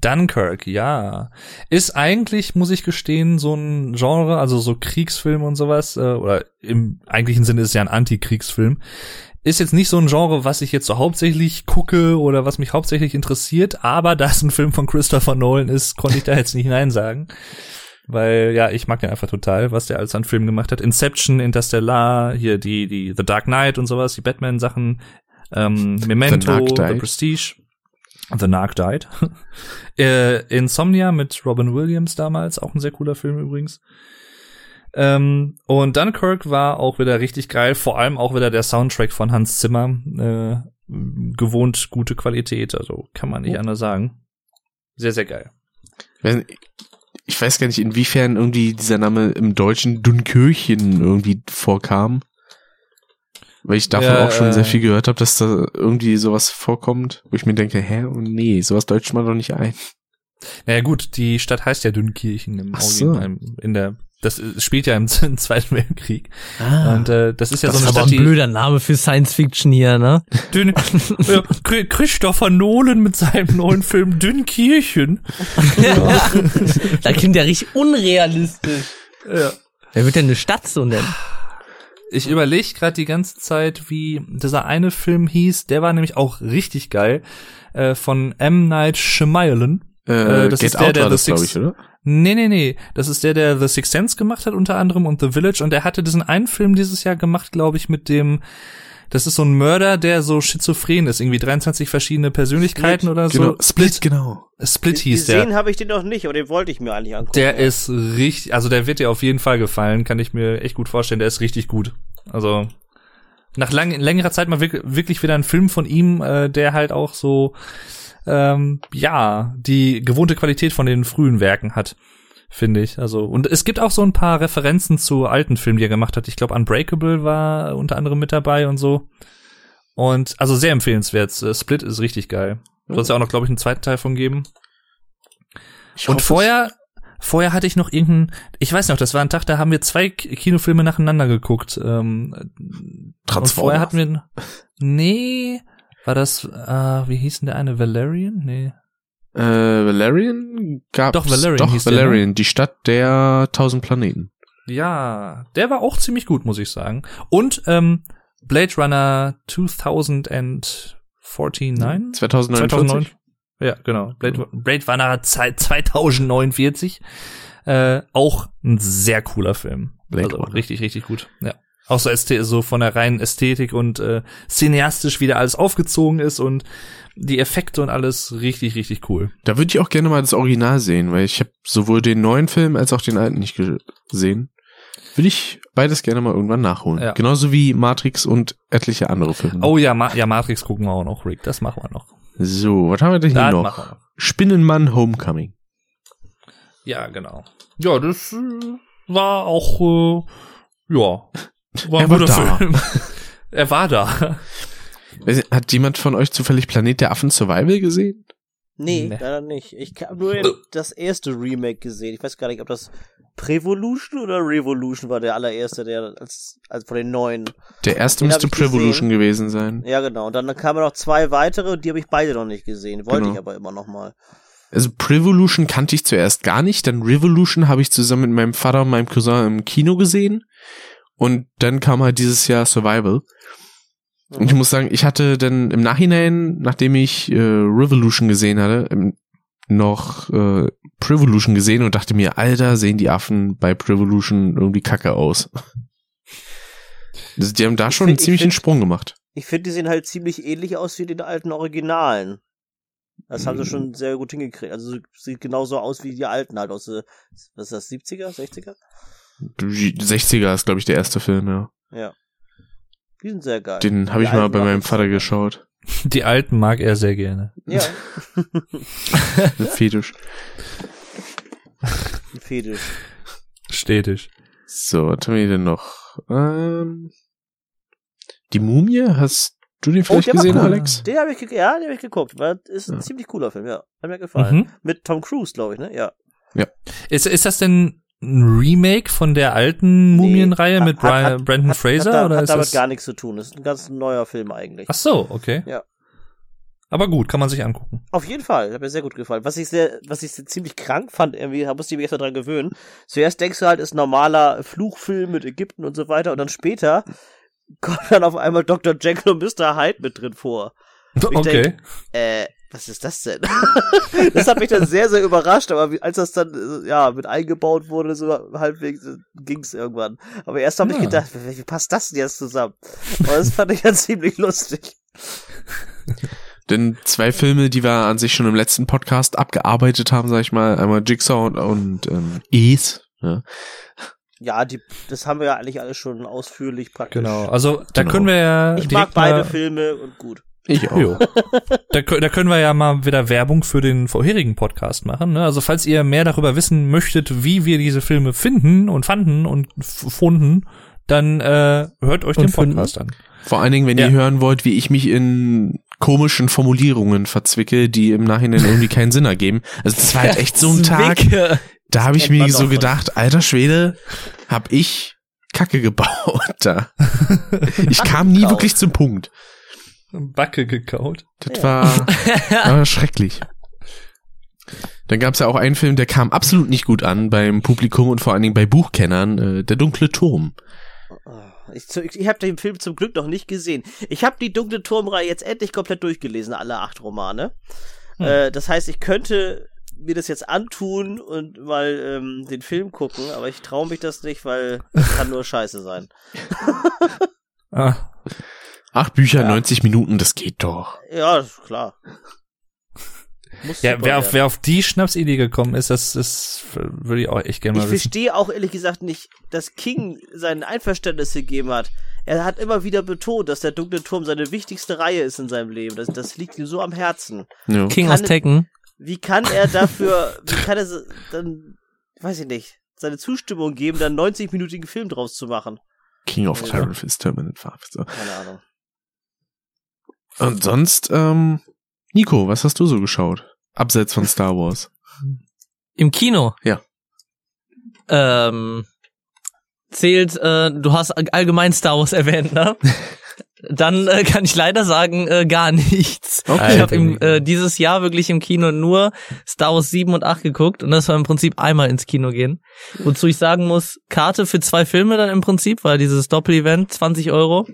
Dunkirk, ja. Ist eigentlich, muss ich gestehen, so ein Genre, also so Kriegsfilm und sowas, äh, oder im eigentlichen Sinne ist es ja ein Antikriegsfilm. Ist jetzt nicht so ein Genre, was ich jetzt so hauptsächlich gucke oder was mich hauptsächlich interessiert, aber da es ein Film von Christopher Nolan ist, konnte ich da jetzt nicht Nein sagen. Weil, ja, ich mag den einfach total, was der alles an Filmen gemacht hat. Inception, Interstellar, hier die, die The Dark Knight und sowas, die Batman-Sachen, ähm, Memento, The Knight. Prestige. The Narc Died. äh, Insomnia mit Robin Williams damals, auch ein sehr cooler Film übrigens. Ähm, und Dunkirk war auch wieder richtig geil, vor allem auch wieder der Soundtrack von Hans Zimmer. Äh, gewohnt gute Qualität, also kann man nicht anders sagen. Sehr, sehr geil. Ich weiß nicht- Ich weiß gar nicht, inwiefern irgendwie dieser Name im Deutschen Dunkirchen irgendwie vorkam. Weil ich davon Ja, auch schon äh, sehr viel gehört habe, dass da irgendwie sowas vorkommt, wo ich mir denke, hä, oh nee, sowas deutscht man doch nicht ein. Naja gut, die Stadt heißt ja Dünnkirchen im so. In der das äh, spielt ja im Zweiten Weltkrieg. Ah. Und äh, das ist ja das so ist eine aber Stadt, ein blöder Name für Science Fiction hier, ne? Ja, Chri- Christopher Nolan mit seinem neuen Film Dünnkirchen. Ja. da klingt ja richtig unrealistisch. Ja. Wer wird denn eine Stadt so nennen? Ich überlege gerade die ganze Zeit, wie dieser eine Film hieß. Der war nämlich auch richtig geil. Äh, von M. Night Shyamalan. Äh, Äh, das Get ist der, Out der das, glaube Six- ich, oder? Nee, nee, nee. Das ist der, der The Sixth Sense gemacht hat unter anderem und The Village. Und der hatte diesen einen Film dieses Jahr gemacht, glaube ich, mit dem das ist so ein Mörder, der so schizophren ist. Irgendwie 23 verschiedene Persönlichkeiten oder so. Genau, Split, genau. Split hieß der. Gesehen habe ich den noch nicht, aber den wollte ich mir eigentlich angucken. Der ja. ist richtig, also der wird dir auf jeden Fall gefallen, kann ich mir echt gut vorstellen. Der ist richtig gut. Also nach lang, längerer Zeit mal wirklich, wirklich wieder ein Film von ihm, äh, der halt auch so, ähm, ja, die gewohnte Qualität von den frühen Werken hat, finde ich. Also und es gibt auch so ein paar Referenzen zu alten Filmen, die er gemacht hat. Ich glaube, Unbreakable war unter anderem mit dabei und so. Und also sehr empfehlenswert. Äh, Split ist richtig geil. Soll es ja auch noch, glaube ich, einen zweiten Teil von geben. Ich Und hoffe, vorher, vorher hatte ich noch irgendeinen, ich weiß noch, das war ein Tag, da haben wir zwei Kinofilme nacheinander geguckt. Ähm, und Transformers. vorher hatten wir, nee, war das, äh, wie hieß denn der eine, Valerian? Nee. Äh, Valerian gab Doch, Valerian Doch, hieß der, ne? Valerian, die Stadt der tausend Planeten. Ja, der war auch ziemlich gut, muss ich sagen. Und, ähm, Blade Runner 2049? 2049. 2009? Ja, genau. Blade, Blade Runner Zeit 2049. Äh, auch ein sehr cooler Film. Blade also Runner. richtig, richtig gut. Ja. Auch so, ästhe- so von der reinen Ästhetik und äh, cineastisch, wie da alles aufgezogen ist und die Effekte und alles richtig, richtig cool. Da würde ich auch gerne mal das Original sehen, weil ich habe sowohl den neuen Film als auch den alten nicht gesehen. Will ich beides gerne mal irgendwann nachholen. Ja. Genauso wie Matrix und etliche andere Filme. Oh ja, Ma ja, Matrix gucken wir auch noch, Rick. Das machen wir noch. So, was haben wir denn hier noch? noch. Spinnenmann Homecoming. Ja, genau. Ja, das äh, war auch, äh, ja, war Er war guter da. Film. er war da. Hat jemand von euch zufällig Planet der Affen Survival gesehen? Nee, Nee. leider nicht. Ich habe nur den- das erste Remake gesehen. Ich weiß gar nicht, ob das Prevolution oder Revolution war der allererste, der als, als von den neuen. Der erste Den müsste gesehen. Prevolution gewesen sein. Ja, genau. Und dann kamen noch zwei weitere und die habe ich beide noch nicht gesehen. Wollte Genau. ich aber immer noch mal. Also Prevolution kannte ich zuerst gar nicht, dann Revolution habe ich zusammen mit meinem Vater und meinem Cousin im Kino gesehen und dann kam halt dieses Jahr Survival. Und ich muss sagen, ich hatte dann im Nachhinein, nachdem ich äh, Revolution gesehen hatte, ähm, noch äh, Prevolution gesehen und dachte mir, Alter, sehen die Affen bei Prevolution irgendwie kacke aus. Die haben da Ich schon find- einen ich ziemlichen find- Sprung gemacht. Ich finde, die sehen halt ziemlich ähnlich aus wie den alten Originalen. Das haben sie schon sehr gut hingekriegt. Also sieht genauso aus wie die alten halt aus, äh, was ist das, 70er, 60er? 60er ist, glaube ich, der erste Film, ja. Ja. Die sind sehr geil. Den habe ich mal alten bei meinem Vater geschaut. Die alten mag er sehr gerne. Ja, Fetisch. ein Fetisch. Stetig. So, was haben wir denn noch? Ähm, die Mumie, hast du den vielleicht Oh, war gesehen, cool. Alex? Den habe ich, ge ja, den habe ich geguckt. War, ist ein Ja. ziemlich cooler Film, ja. Hat mir gefallen. Mhm. Mit Tom Cruise, glaube ich, ne? Ja. Ist, ist das denn ein Remake von der alten Mumienreihe Nee, mit hat- Brian, hat- Brandon hat, Fraser? Hat, da, oder hat ist damit das gar nichts zu tun. Das ist ein ganz neuer Film eigentlich. Ach so, okay. Ja. Aber gut, kann man sich angucken. Auf jeden Fall, hat mir sehr gut gefallen. Was ich sehr, was ich sehr ziemlich krank fand, irgendwie, da musste ich mich erst mal dran gewöhnen. Zuerst denkst du halt, ist normaler Fluchfilm mit Ägypten und so weiter, und dann später kommt dann auf einmal Dr. Jekyll und Mr. Hyde mit drin vor. Ich Okay. denk, Äh, was ist das denn? das hat mich dann sehr, sehr überrascht, aber wie, als das dann, äh, ja, mit eingebaut wurde, so halbwegs, äh, ging's irgendwann. Aber erst habe ich Ja. gedacht, wie, wie passt das denn jetzt zusammen? Aber das fand ich ja ziemlich lustig. Denn zwei Filme, die wir an sich schon im letzten Podcast abgearbeitet haben, sag ich mal, einmal Jigsaw und, und ähm, Es. Ja. Ja, die, das haben wir ja eigentlich alles schon ausführlich praktisch. Genau. Also da Genau. können wir ja. Ich mag beide Filme und gut. Ich auch. Jo. da, da können wir ja mal wieder Werbung für den vorherigen Podcast machen. Ne? Also falls ihr mehr darüber wissen möchtet, wie wir diese Filme finden und fanden und funden, dann äh, hört euch Und den finden? Podcast an. Vor allen Dingen, wenn Ja. ihr hören wollt, wie ich mich in komischen Formulierungen verzwicke, die im Nachhinein irgendwie keinen Sinn ergeben. Also das war halt echt so ein Tag, da habe ich mir so gedacht, alter Schwede, hab ich Kacke gebaut da. Ich kam nie wirklich zum Punkt. Backe gekaut. Das Ja. war, war schrecklich. Dann gab es ja auch einen Film, der kam absolut nicht gut an beim Publikum und vor allen Dingen bei Buchkennern, äh, Der dunkle Turm. Ich, ich, ich habe den Film zum Glück noch nicht gesehen. Ich habe die Dunkle Turmreihe jetzt endlich komplett durchgelesen, alle acht Romane. Hm. Äh, das heißt, ich könnte mir das jetzt antun und mal ähm, den Film gucken, aber ich traue mich das nicht, weil das kann nur scheiße sein. Ah, Acht Bücher, Ja. 90 Minuten, das geht doch. Ja, ist klar. Muss ja, wer auf, wer auf die Schnapsidee gekommen ist, das, das würde ich auch echt gerne Ich mal wissen. verstehe auch ehrlich gesagt nicht, dass King sein Einverständnis gegeben hat. Er hat immer wieder betont, dass der Dunkle Turm seine wichtigste Reihe ist in seinem Leben. Das, das liegt ihm so am Herzen. Ja. King Kann- aus Tekken. Wie kann er dafür, wie kann er dann, weiß ich nicht, seine Zustimmung geben, dann 90-minütigen Film draus zu machen? King of Ja. Terror ist Terminate. Keine Ahnung. Und sonst, ähm, Nico, was hast du so geschaut? Abseits von Star Wars. Im Kino? Ja. Ähm, zählt, äh, du hast allgemein Star Wars erwähnt, ne? Dann äh, kann ich leider sagen, äh, gar nichts. Okay. Ich habe im äh, dieses Jahr wirklich im Kino nur Star Wars 7 und 8 geguckt und das war im Prinzip einmal ins Kino gehen. Wozu ich sagen muss, Karte für zwei Filme dann im Prinzip, weil dieses Doppel-Event 20 Euro.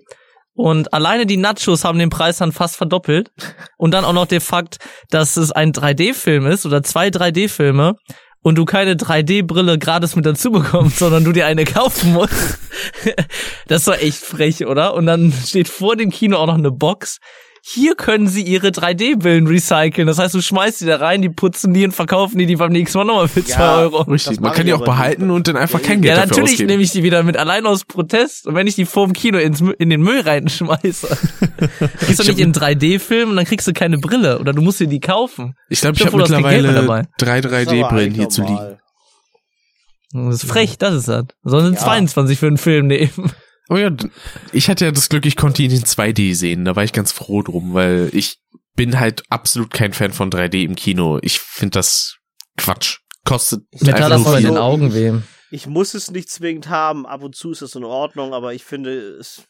Und alleine die Nachos haben den Preis dann fast verdoppelt. Und dann auch noch der Fakt, dass es ein 3D-Film ist oder zwei 3D-Filme und du keine 3D-Brille gratis mit dazu bekommst, sondern du dir eine kaufen musst. das war echt frech, oder? Und dann steht vor dem Kino auch noch eine Box. Hier können sie ihre 3D-Brillen recyceln. Das heißt, du schmeißt die da rein, die putzen die und verkaufen die die beim nächsten Mal nochmal für Ja. zwei Euro. Richtig, man kann die auch behalten nicht. und dann einfach Ja, kein Ja, Geld dafür natürlich ausgeben. nehme ich die wieder mit, allein aus Protest. Und wenn ich die vorm Kino ins, in den Müll reinschmeiße, kriegst du nicht in 3D-Film und dann kriegst du keine Brille. Oder du musst dir die kaufen. Ich glaube, ich Ich habe mehr mittlerweile drei Das ist aber 3D-Brillen eigentlich hier zu liegen. normal. Das ist frech, das ist das. Sollen Ja. 22 für einen Film nehmen. Oh ja, ich hatte ja das Glück, ich konnte ihn in 2D sehen. Da war ich ganz froh drum, weil ich bin halt absolut kein Fan von 3D im Kino. Ich finde das Quatsch. Kostet Mir tat einfach das nur in viel. den Augen weh. Ich muss es nicht zwingend haben. Ab und zu ist es in Ordnung, aber ich finde, es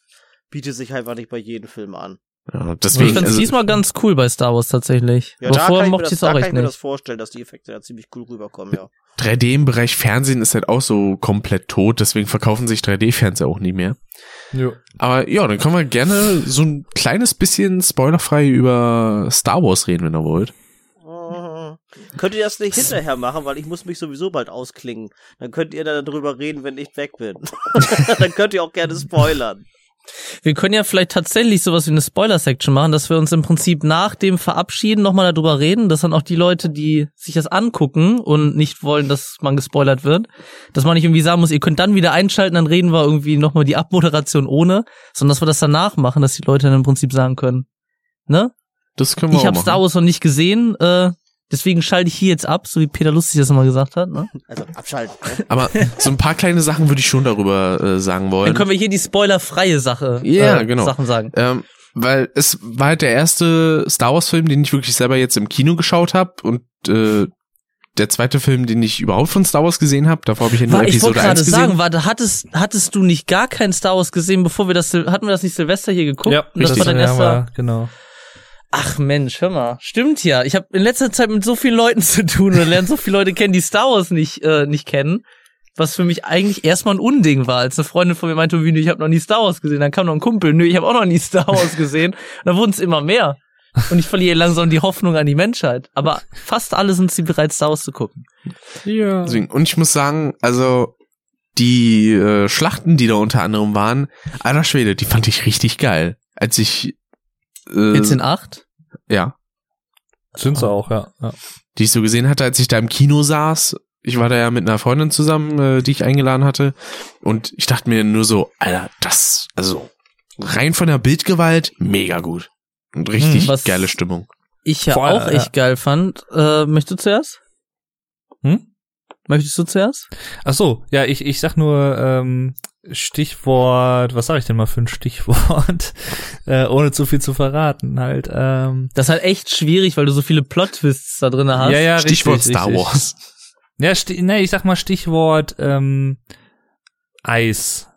bietet sich einfach nicht bei jedem Film an. Ja, Ich deswegen, fand's also, diesmal ganz cool bei Star Wars tatsächlich. Ja, Aber da vorher kann ich mir mochte das, ich es da auch kann ich mir das vorstellen, dass die Effekte da ziemlich cool rüberkommen, ja. 3D im Bereich Fernsehen ist halt auch so komplett tot, deswegen verkaufen sich 3D-Fernseher auch nie mehr. Jo. Aber ja, dann können wir gerne so ein kleines bisschen spoilerfrei über Star Wars reden, wenn ihr wollt. Mhm. Könnt ihr das nicht hinterher machen, weil ich muss mich sowieso bald ausklingen. Dann könnt ihr dann darüber reden, wenn ich weg bin. dann könnt ihr auch gerne spoilern. Wir können ja vielleicht tatsächlich sowas wie eine Spoiler-Section machen, dass wir uns im Prinzip nach dem Verabschieden nochmal darüber reden, dass dann auch die Leute, die sich das angucken und nicht wollen, dass man gespoilert wird, dass man nicht irgendwie sagen muss, ihr könnt dann wieder einschalten, dann reden wir irgendwie nochmal die Abmoderation ohne, sondern dass wir das danach machen, dass die Leute dann im Prinzip sagen können, ne? Das können wir Ich auch habe. Star Wars noch nicht gesehen, äh, deswegen schalte ich hier jetzt ab, so wie Peter Lustig das immer gesagt hat, ne? Also abschalten. Ne? Aber so ein paar kleine Sachen würde ich schon darüber äh, sagen wollen. Dann können wir hier die spoilerfreie Sache, Ja, äh, genau. Sachen sagen. Ähm, weil es war halt der erste Star Wars Film, den ich wirklich selber jetzt im Kino geschaut habe und äh, der zweite Film, den ich überhaupt von Star Wars gesehen habe. Davor habe ich ja nur War, ich wollte Episode 1 gerade gesehen. sagen, warte, hattest, hattest du nicht gar kein Star Wars gesehen, bevor wir das, hatten wir das nicht Silvester hier geguckt? Ja, Und das war dein ja, erster. war- genau. Ach Mensch, hör mal. Stimmt ja. Ich habe in letzter Zeit mit so vielen Leuten zu tun und lerne so viele Leute kennen, die Star Wars nicht, äh, nicht kennen. Was für mich eigentlich erstmal ein Unding war, als eine Freundin von mir meinte, wie, ich habe noch nie Star Wars gesehen. Dann kam noch ein Kumpel, nö, ich habe auch noch nie Star Wars gesehen. Und dann wurden es immer mehr. Und ich verliere langsam die Hoffnung an die Menschheit. Aber fast alle sind sie bereit, Star Wars zu gucken. Ja. Deswegen. Und ich muss sagen, also die äh, Schlachten, die da unter anderem waren, alter Schwede, die fand ich richtig geil. Als ich äh, Jetzt in acht? ja, Sind sie auch, ja. ja. die ich so gesehen hatte, als ich da im Kino saß. Ich war da ja mit einer Freundin zusammen, äh, die ich eingeladen hatte. Und ich dachte mir nur so, Alter, das, also rein von der Bildgewalt, mega gut. Und richtig Hm, was- geile Stimmung. Ich ja Voll, auch ja. echt geil fand. Äh, möchtest du zuerst? Hm? Möchtest du zuerst? Ach so, ja, ich, ich sag nur ähm, Stichwort, was sag ich denn mal für ein Stichwort, äh, ohne zu viel zu verraten, halt. Ähm, Das ist halt echt schwierig, weil du so viele Plot-Twists da drin hast. ja, ja, Stichwort richtig, Star richtig. Wars. Ja, sti ne, ich sag mal Stichwort ähm, Eis.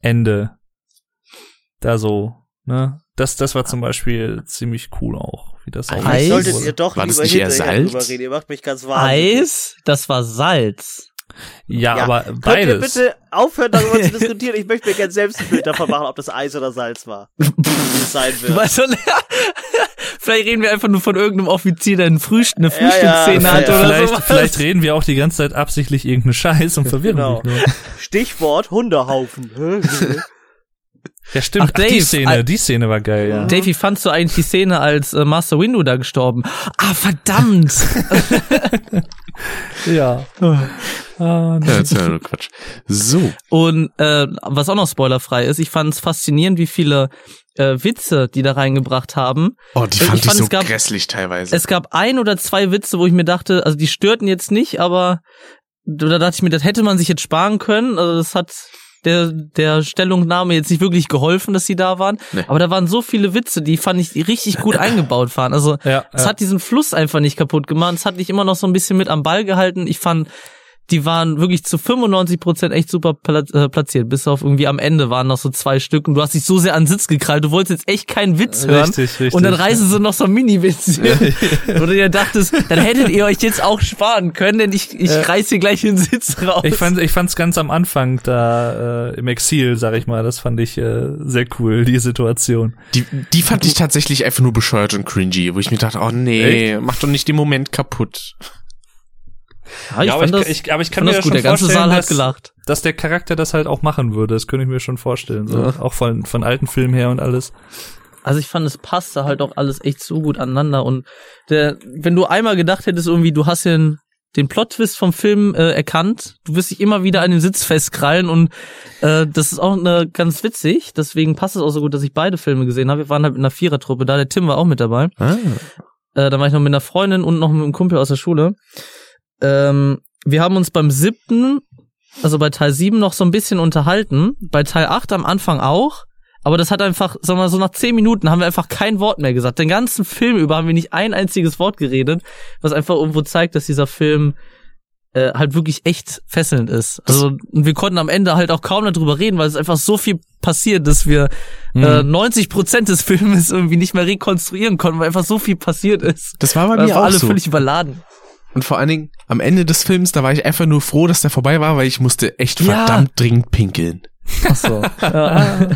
Ende. Da so, ne? Das, das war zum Beispiel ziemlich cool auch, wie das Eis? solltet Eis? ihr doch War das nicht eher Salz? reden. Ihr macht mich ganz wahnsinnig. Eis, das war Salz. Ja, Ja, aber Könnt beides. ihr bitte aufhören, darüber zu diskutieren? Ich möchte mir gerne selbst ein Bild davon machen, ob das Eis oder Salz war. Wie es sein Du wird. weißt schon, vielleicht reden wir einfach nur von irgendeinem Offizier, der ein Frühst eine Ja, ja, Frühstücksszene ja, hat ja. oder vielleicht, sowas. vielleicht reden wir auch die ganze Zeit absichtlich irgendeinen Scheiß und verwirren Genau. dich nur. Stichwort Hundehaufen. Ja, stimmt. Ach, Ach, die Dave, Szene, äh, die Szene war geil, ja. Dave, wie fandst du eigentlich die Szene, als äh, Master Windu da gestorben? Ah, verdammt! Ja. Ah, Ja, das ist ja nur Quatsch. So. Und äh, was auch noch spoilerfrei ist, ich fand es faszinierend, wie viele äh, Witze die da reingebracht haben. Oh, die Ich fand ich, fand, so es gab- grässlich teilweise. Es gab ein oder zwei Witze, wo ich mir dachte, also die störten jetzt nicht, aber da dachte ich mir, das hätte man sich jetzt sparen können. Also das hat der, der Stellungnahme jetzt nicht wirklich geholfen, dass sie da waren. Nee. Aber da waren so viele Witze, die fand ich die richtig gut eingebaut waren. Also Ja, es ja. hat diesen Fluss einfach nicht kaputt gemacht. Es hat dich immer noch so ein bisschen mit am Ball gehalten. Ich fand, die waren wirklich zu 95 Prozent echt super äh, platziert. Bis auf irgendwie am Ende waren noch so zwei Stück und du hast dich so sehr an den Sitz gekrallt. Du wolltest jetzt echt keinen Witz hören. Richtig, richtig. Und dann reißen sie noch so einen Mini-Witz. Wo du dir dachtest, dann hättet ihr euch jetzt auch sparen können, denn ich, ich reiß hier gleich den Sitz raus. Ich fand, ich fand's ganz am Anfang da äh, im Exil, sag ich mal, das fand ich äh, sehr cool, die Situation. Die, die fand ich tatsächlich einfach nur bescheuert und cringy, wo ich mir dachte, oh nee, mach doch nicht den Moment kaputt. Ja, ich aber, fand ich, das, ich, aber ich kann mir das ja gut. schon Der ganze vorstellen, Saal hat dass, gelacht. dass der Charakter das halt auch machen würde. Das könnte ich mir schon vorstellen. So. Ja. Auch von, von alten Filmen her und alles. Also ich fand, es passte halt auch alles echt so gut aneinander. Und der, wenn du einmal gedacht hättest, irgendwie, du hast den, den Plot-Twist vom Film äh, erkannt, du wirst dich immer wieder an den Sitz festkrallen und äh, das ist auch eine, ganz witzig. Deswegen passt es auch so gut, dass ich beide Filme gesehen habe. Wir waren halt mit einer Vierertruppe da, der Tim war auch mit dabei. Ah. Äh, da war ich noch mit einer Freundin und noch mit einem Kumpel aus der Schule. Ähm, wir haben uns beim siebten, also bei Teil sieben noch so ein bisschen unterhalten. Bei Teil acht am Anfang auch. Aber das hat einfach, sagen wir mal, so nach zehn Minuten haben wir einfach kein Wort mehr gesagt. Den ganzen Film über haben wir nicht ein einziges Wort geredet, was einfach irgendwo zeigt, dass dieser Film äh, halt wirklich echt fesselnd ist. Also und wir konnten am Ende halt auch kaum darüber reden, weil es einfach so viel passiert, dass wir äh, 90 Prozent des Filmes irgendwie nicht mehr rekonstruieren konnten, weil einfach so viel passiert ist. Das war bei mir auch alle so. völlig überladen. Und vor allen Dingen am Ende des Films, da war ich einfach nur froh, dass der vorbei war, weil ich musste echt Ja. verdammt dringend pinkeln. Ach so. ja.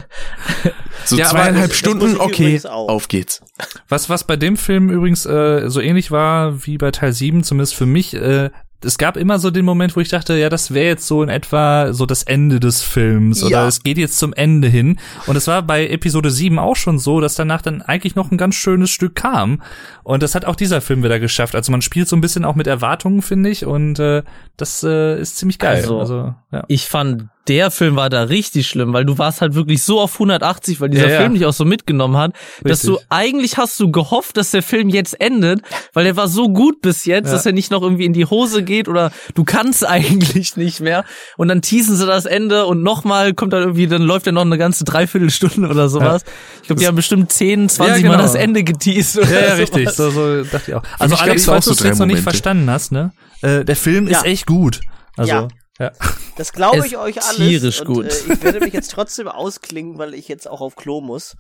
So Ja, aber zweieinhalb das- das Stunden, ich okay, auf geht's. Was, was bei dem Film übrigens äh, so ähnlich war wie bei Teil 7, zumindest für mich, äh, es gab immer so den Moment, wo ich dachte, ja, das wäre jetzt so in etwa so das Ende des Films oder Ja. es geht jetzt zum Ende hin. Und es war bei Episode 7 auch schon so, dass danach dann eigentlich noch ein ganz schönes Stück kam. Und das hat auch dieser Film wieder geschafft. Also man spielt so ein bisschen auch mit Erwartungen, finde ich, und äh, das äh, ist ziemlich geil. Also, Also, ja. Ich fand, der Film war da richtig schlimm, weil du warst halt wirklich so auf 180, weil dieser Ja, ja. Film dich auch so mitgenommen hat, dass du Richtig. eigentlich hast du gehofft, dass der Film jetzt endet, weil der war so gut bis jetzt, Ja. dass er nicht noch irgendwie in die Hose geht oder du kannst eigentlich nicht mehr und dann teasen sie das Ende und nochmal kommt dann irgendwie, dann läuft er noch eine ganze Dreiviertelstunde oder sowas. Ich glaube, die haben bestimmt 10, 20 Ja, Mal genau. das Ende geteased. Oder Ja, ja, sowas. richtig. So, so dachte ich auch. Also mich Alex, gab's auch falls du es jetzt noch nicht verstanden hast, ne? Äh, der Film Ja. ist echt gut. Also, Ja. Das glaube Ist ich euch alles. tierisch und, gut. Äh, ich werde mich jetzt trotzdem ausklingen, weil ich jetzt auch auf Klo muss.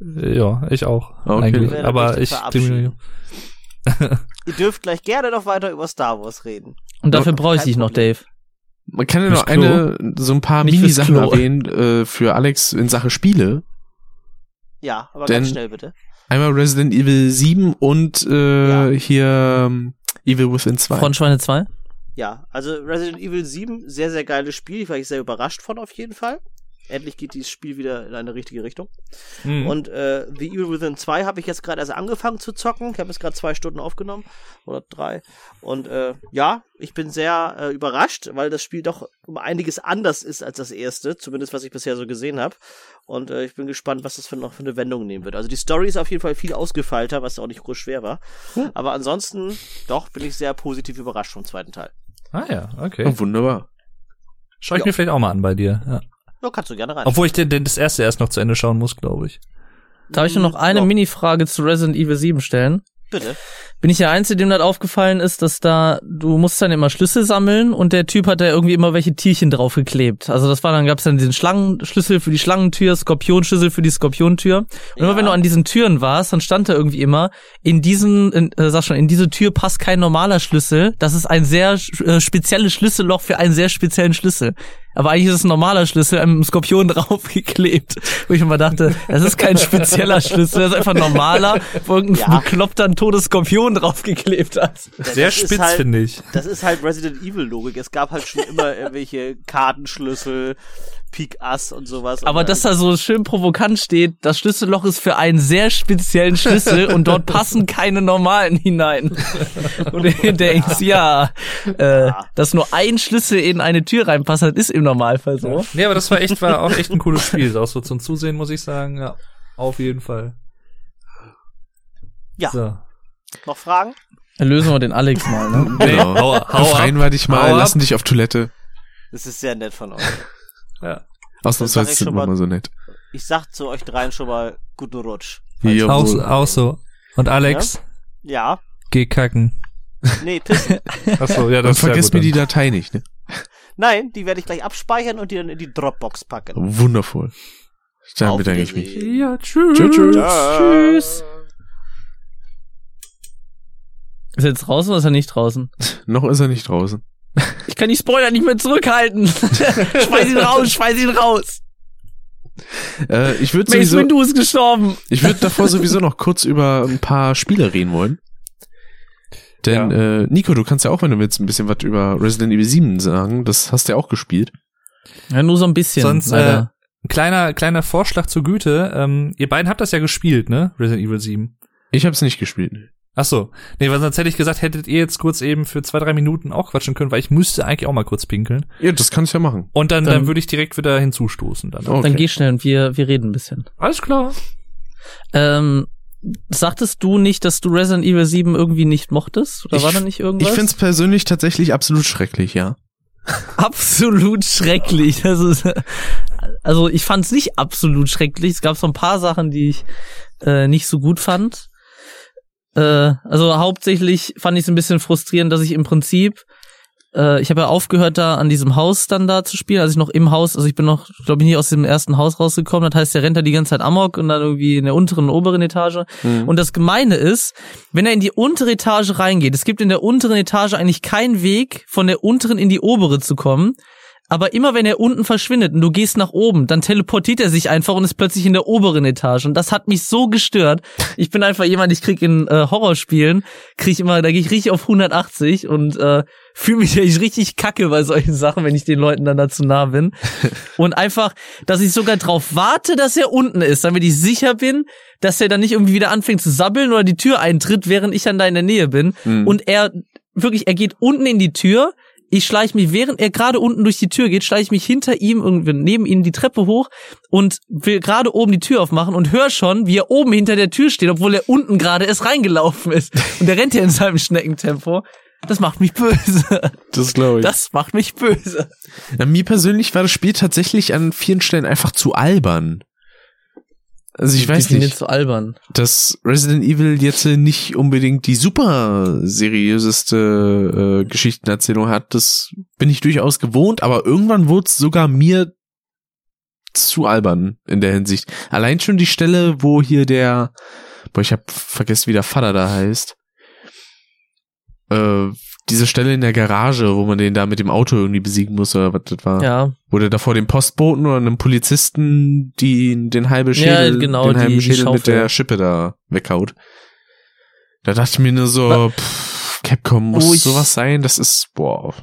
Ja, ich auch. Okay. Eigentlich. Werde Aber ich. Ihr dürft gleich gerne noch weiter über Star Wars reden. Und dafür brauche ich dich noch. Dave. Man kann ja noch eine, so ein paar Mini-Sachen erwähnen äh, für Alex in Sache Spiele. Ja, aber Denn- ganz schnell bitte. Einmal Resident Evil 7 und äh, Ja. hier ähm, Evil Within 2. Frontschweine 2? Ja, also Resident Evil 7, sehr, sehr geiles Spiel. Ich war ich sehr überrascht von auf jeden Fall. Endlich geht dieses Spiel wieder in eine richtige Richtung. Mhm. Und äh, The Evil Within 2 habe ich jetzt gerade erst angefangen zu zocken. Ich habe es gerade zwei Stunden aufgenommen. Oder drei. Und äh, ja, ich bin sehr äh, überrascht, weil das Spiel doch um einiges anders ist als das erste. Zumindest was ich bisher so gesehen habe. Und äh, ich bin gespannt, was das für noch für eine Wendung nehmen wird. Also die Story ist auf jeden Fall viel ausgefeilter, was auch nicht groß schwer war. Aber ansonsten, doch, bin ich sehr positiv überrascht vom zweiten Teil. Ah ja, okay. Oh, wunderbar. Schau ich Ja. mir vielleicht auch mal an bei dir. Ja. Ja, kannst du gerne rein. Obwohl ich den, den, das erste erst noch zu Ende schauen muss, glaube ich. Darf ich nur noch eine Ja, Mini-Frage zu Resident Evil 7 stellen? Bitte. Bin ich der Einzige, dem das aufgefallen ist, dass da, du musst dann immer Schlüssel sammeln und der Typ hat da irgendwie immer welche Tierchen draufgeklebt. Also das war dann, gab's dann diesen Schlangenschlüssel für die Schlangentür, Skorpionschlüssel für die Skorpiontür. Und immer Ja. wenn du an diesen Türen warst, dann stand da irgendwie immer, in diesen, in, äh, sag schon, in diese Tür passt kein normaler Schlüssel. Das ist ein sehr äh, spezielles Schlüsselloch für einen sehr speziellen Schlüssel. Aber eigentlich ist es ein normaler Schlüssel, einem Skorpion draufgeklebt. Wo ich immer dachte, das ist kein spezieller Schlüssel, das ist einfach ein normaler, wo irgendein Ja. bekloppter ein totes Skorpion draufgeklebt hat. Sehr das ist spitz, halt- finde ich. Das ist halt Resident Evil Logik. Es gab halt schon immer irgendwelche Kartenschlüssel, Pik Ass und sowas. Aber und, dass da so schön provokant steht, das Schlüsselloch ist für einen sehr speziellen Schlüssel und dort passen keine normalen hinein. Und du denkst, ja, äh, Ja. dass nur ein Schlüssel in eine Tür reinpasst, das ist im Normalfall so. Nee, aber das war echt, war auch echt ein cooles Spiel. Auch so zum Zusehen, muss ich sagen. Ja, auf jeden Fall. Ja. So. Noch Fragen? Dann lösen wir den Alex mal, ne? Genau. hau, hau Befreien ab. wir dich mal, Hau ab. lassen dich auf Toilette. Das ist sehr nett von euch. Ja. Ausnahmsweise sind wir mal- so nett. Ich sag zu euch dreien schon mal guten Rutsch. Auch, Jawohl. auch so. Und Alex, Ja. geh kacken. Nee, pissen. Achso, ja, Und das ist vergiss ja mir die Datei nicht, ne? Nein, die werde ich gleich abspeichern und die dann in die Dropbox packen. Wundervoll. Dann bedanke ich mich. Dann. Ja, tschüss. Tschüss, tschüss. Tschüss. Ist er jetzt draußen oder ist er nicht draußen? Noch ist er nicht draußen. Ich kann die Spoiler nicht mehr zurückhalten. schmeiß ihn raus, schmeiß ihn raus. Äh, ich würde Mace sowieso, Windu ist gestorben. ich würde davor sowieso noch kurz über ein paar Spiele reden wollen. Denn, äh, Nico, du kannst ja auch, wenn du willst, ein bisschen was über Resident Evil 7 sagen. Das hast du ja auch gespielt. Ja, nur so ein bisschen. Sonst, leider. Ein kleiner, kleiner Vorschlag zur Güte. Ähm, ihr beiden habt das ja gespielt, ne? Resident Evil 7. Ich habe es nicht gespielt. Ach so. Nee, weil sonst hätte ich gesagt, hättet ihr jetzt kurz eben für zwei, drei Minuten auch quatschen können, weil ich müsste eigentlich auch mal kurz pinkeln. Ja, das kannst du ja machen. Und dann, dann, Dann- würde ich direkt wieder hinzustoßen dann. Okay. Dann geh schnell und wir, wir reden ein bisschen. Alles klar. Ähm, sagtest du nicht, dass du Resident Evil 7 irgendwie nicht mochtest? Oder Ich- war da nicht irgendwas? Ich find's persönlich tatsächlich absolut schrecklich, ja. absolut schrecklich. Das ist, Also ich fand es nicht absolut schrecklich. Es gab so ein paar Sachen, die ich äh, nicht so gut fand. Äh, also hauptsächlich fand ich es ein bisschen frustrierend, dass ich im Prinzip äh, ich habe ja aufgehört, da an diesem Haus dann da zu spielen, als ich noch im Haus, also ich bin noch, glaube ich, nie aus dem ersten Haus rausgekommen. Das heißt, der rennt da die ganze Zeit Amok und dann irgendwie in der unteren und oberen Etage. Mhm. Und das Gemeine ist, wenn er in die untere Etage reingeht, es gibt in der unteren Etage eigentlich keinen Weg, von der unteren in die obere zu kommen. Aber immer wenn er unten verschwindet und du gehst nach oben, dann teleportiert er sich einfach und ist plötzlich in der oberen Etage. Und das hat mich so gestört. Ich bin einfach jemand, ich krieg in äh, Horrorspielen, krieg ich immer, da gehe ich richtig auf 180 und äh, fühle mich richtig kacke bei solchen Sachen, wenn ich den Leuten dann dazu nah bin. Und einfach, dass ich sogar drauf warte, dass er unten ist, damit ich sicher bin, dass er dann nicht irgendwie wieder anfängt zu sabbeln oder die Tür eintritt, während ich dann da in der Nähe bin. Mhm. Und er wirklich, er geht unten in die Tür. Ich schleiche mich, während er gerade unten durch die Tür geht, schleiche ich mich hinter ihm irgendwie neben ihm die Treppe hoch und will gerade oben die Tür aufmachen und höre schon, wie er oben hinter der Tür steht, obwohl er unten gerade erst reingelaufen ist. Und der rennt ja in seinem Schneckentempo. Das macht mich böse. Das glaube ich. Das macht mich böse. Na, mir persönlich war das Spiel tatsächlich an vielen Stellen einfach zu albern. Also ich weiß Die sind nicht, jetzt so albern. dass Resident Evil jetzt nicht unbedingt die super seriöseste äh, Geschichtenerzählung hat, das bin ich durchaus gewohnt, aber irgendwann wurde es sogar mir zu albern in der Hinsicht. Allein schon die Stelle, wo hier der, boah, ich hab vergessen, wie der Vater da heißt. Äh, diese Stelle in der Garage, wo man den da mit dem Auto irgendwie besiegen muss, oder was das war. Ja. Wo der da vor dem Postboten oder einem Polizisten die den halbe Schädel, Ja, genau, den die- halben die Schädel mit Schaufel. der Schippe da weghaut. Da dachte ich mir nur so, pff, Capcom muss Oh, sowas sein, das ist, boah.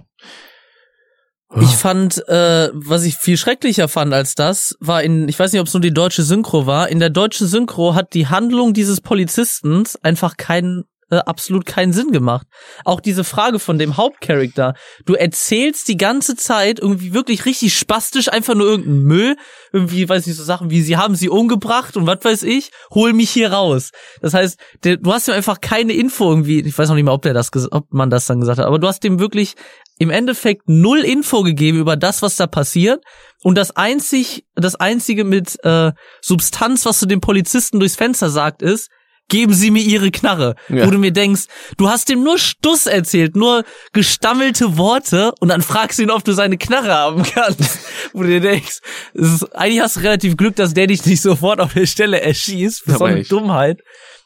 Ich fand, äh, was ich viel schrecklicher fand als das, war in, ich weiß nicht, ob es nur die deutsche Synchro war, in der deutschen Synchro hat die Handlung dieses Polizisten einfach keinen, äh, absolut keinen Sinn gemacht. Auch diese Frage von dem Hauptcharakter. Du erzählst die ganze Zeit irgendwie wirklich richtig spastisch einfach nur irgendeinen Müll. Irgendwie, weiß ich, so Sachen wie, sie haben sie umgebracht und was weiß ich, hol mich hier raus. Das heißt, der, du hast ihm einfach keine Info irgendwie, ich weiß noch nicht mal, ob der das, ob man das dann gesagt hat, aber du hast dem wirklich im Endeffekt null Info gegeben über das, was da passiert. Und das einzig, das einzige mit äh, Substanz, was du dem Polizisten durchs Fenster sagt, ist, geben Sie mir Ihre Knarre. Ja. Wo du mir denkst, du hast dem nur Stuss erzählt, nur gestammelte Worte und dann fragst du ihn, ob du seine Knarre haben kannst. Wo du dir denkst, ist, eigentlich hast du relativ Glück, dass der dich nicht sofort auf der Stelle erschießt. Für so eine echt. Dummheit.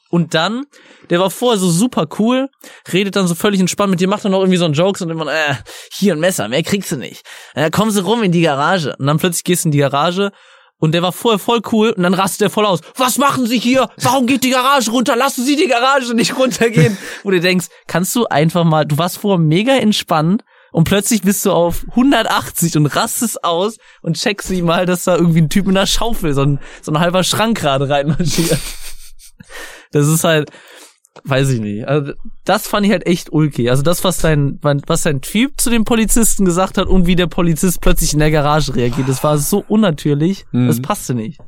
Und dann, der war vorher so super cool, redet dann so völlig entspannt mit dir, macht dann noch irgendwie so einen Jokes und immer, äh, hier ein Messer, mehr kriegst du nicht. Äh, kommen sie rum in die Garage. Und dann plötzlich gehst du in die Garage und der war vorher voll cool und dann rastet er voll aus. Was machen Sie hier? Warum geht die Garage runter? Lassen Sie die Garage nicht runtergehen. Wo du denkst, kannst du einfach mal, du warst vorher mega entspannt und plötzlich bist du auf 180 und rastest aus und checkst sie mal, dass da irgendwie ein Typ mit einer Schaufel, so ein, so ein halber Schrank gerade reinmarschiert. Das ist halt, weiß ich nicht. Also das fand ich halt echt ulkig. Also das, was sein, was sein Typ zu dem Polizisten gesagt hat und wie der Polizist plötzlich in der Garage reagiert, das war so unnatürlich. Mhm. Das passte nicht.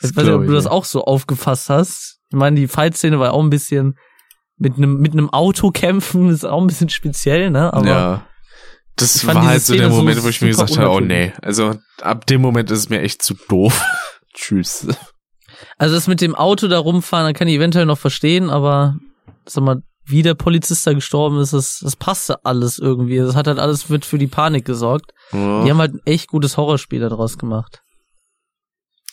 Das Ich weiß nicht, ob du das auch so aufgefasst hast. Ich meine, die Fight-Szene war auch ein bisschen mit einem mit einem Auto kämpfen, ist auch ein bisschen speziell, ne? Aber ja. Das war halt so der Szene so Moment, wo ich mir gesagt habe, oh nee. Also ab dem Moment ist es mir echt zu doof. Tschüss. Also das mit dem Auto da rumfahren, dann kann ich eventuell noch verstehen, aber sag mal, wie der Polizist da gestorben ist, das, das passte alles irgendwie. Das hat halt alles mit für die Panik gesorgt. Die haben halt ein echt gutes Horrorspiel daraus gemacht.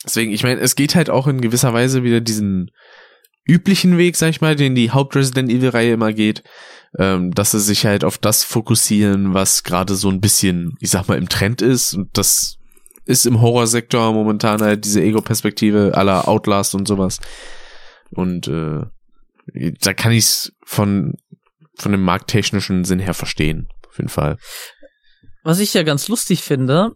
Deswegen, ich meine, es geht halt auch in gewisser Weise wieder diesen üblichen Weg, sag ich mal, den die Haupt-Resident Evil-Reihe immer geht, ähm, dass sie sich halt auf das fokussieren, was gerade so ein bisschen, ich sag mal, im Trend ist. Und das ist im Horrorsektor momentan halt diese Ego-Perspektive aller Outlast und sowas. Und äh, da kann ich's von, von dem markttechnischen Sinn her verstehen. Auf jeden Fall. Was ich ja ganz lustig finde,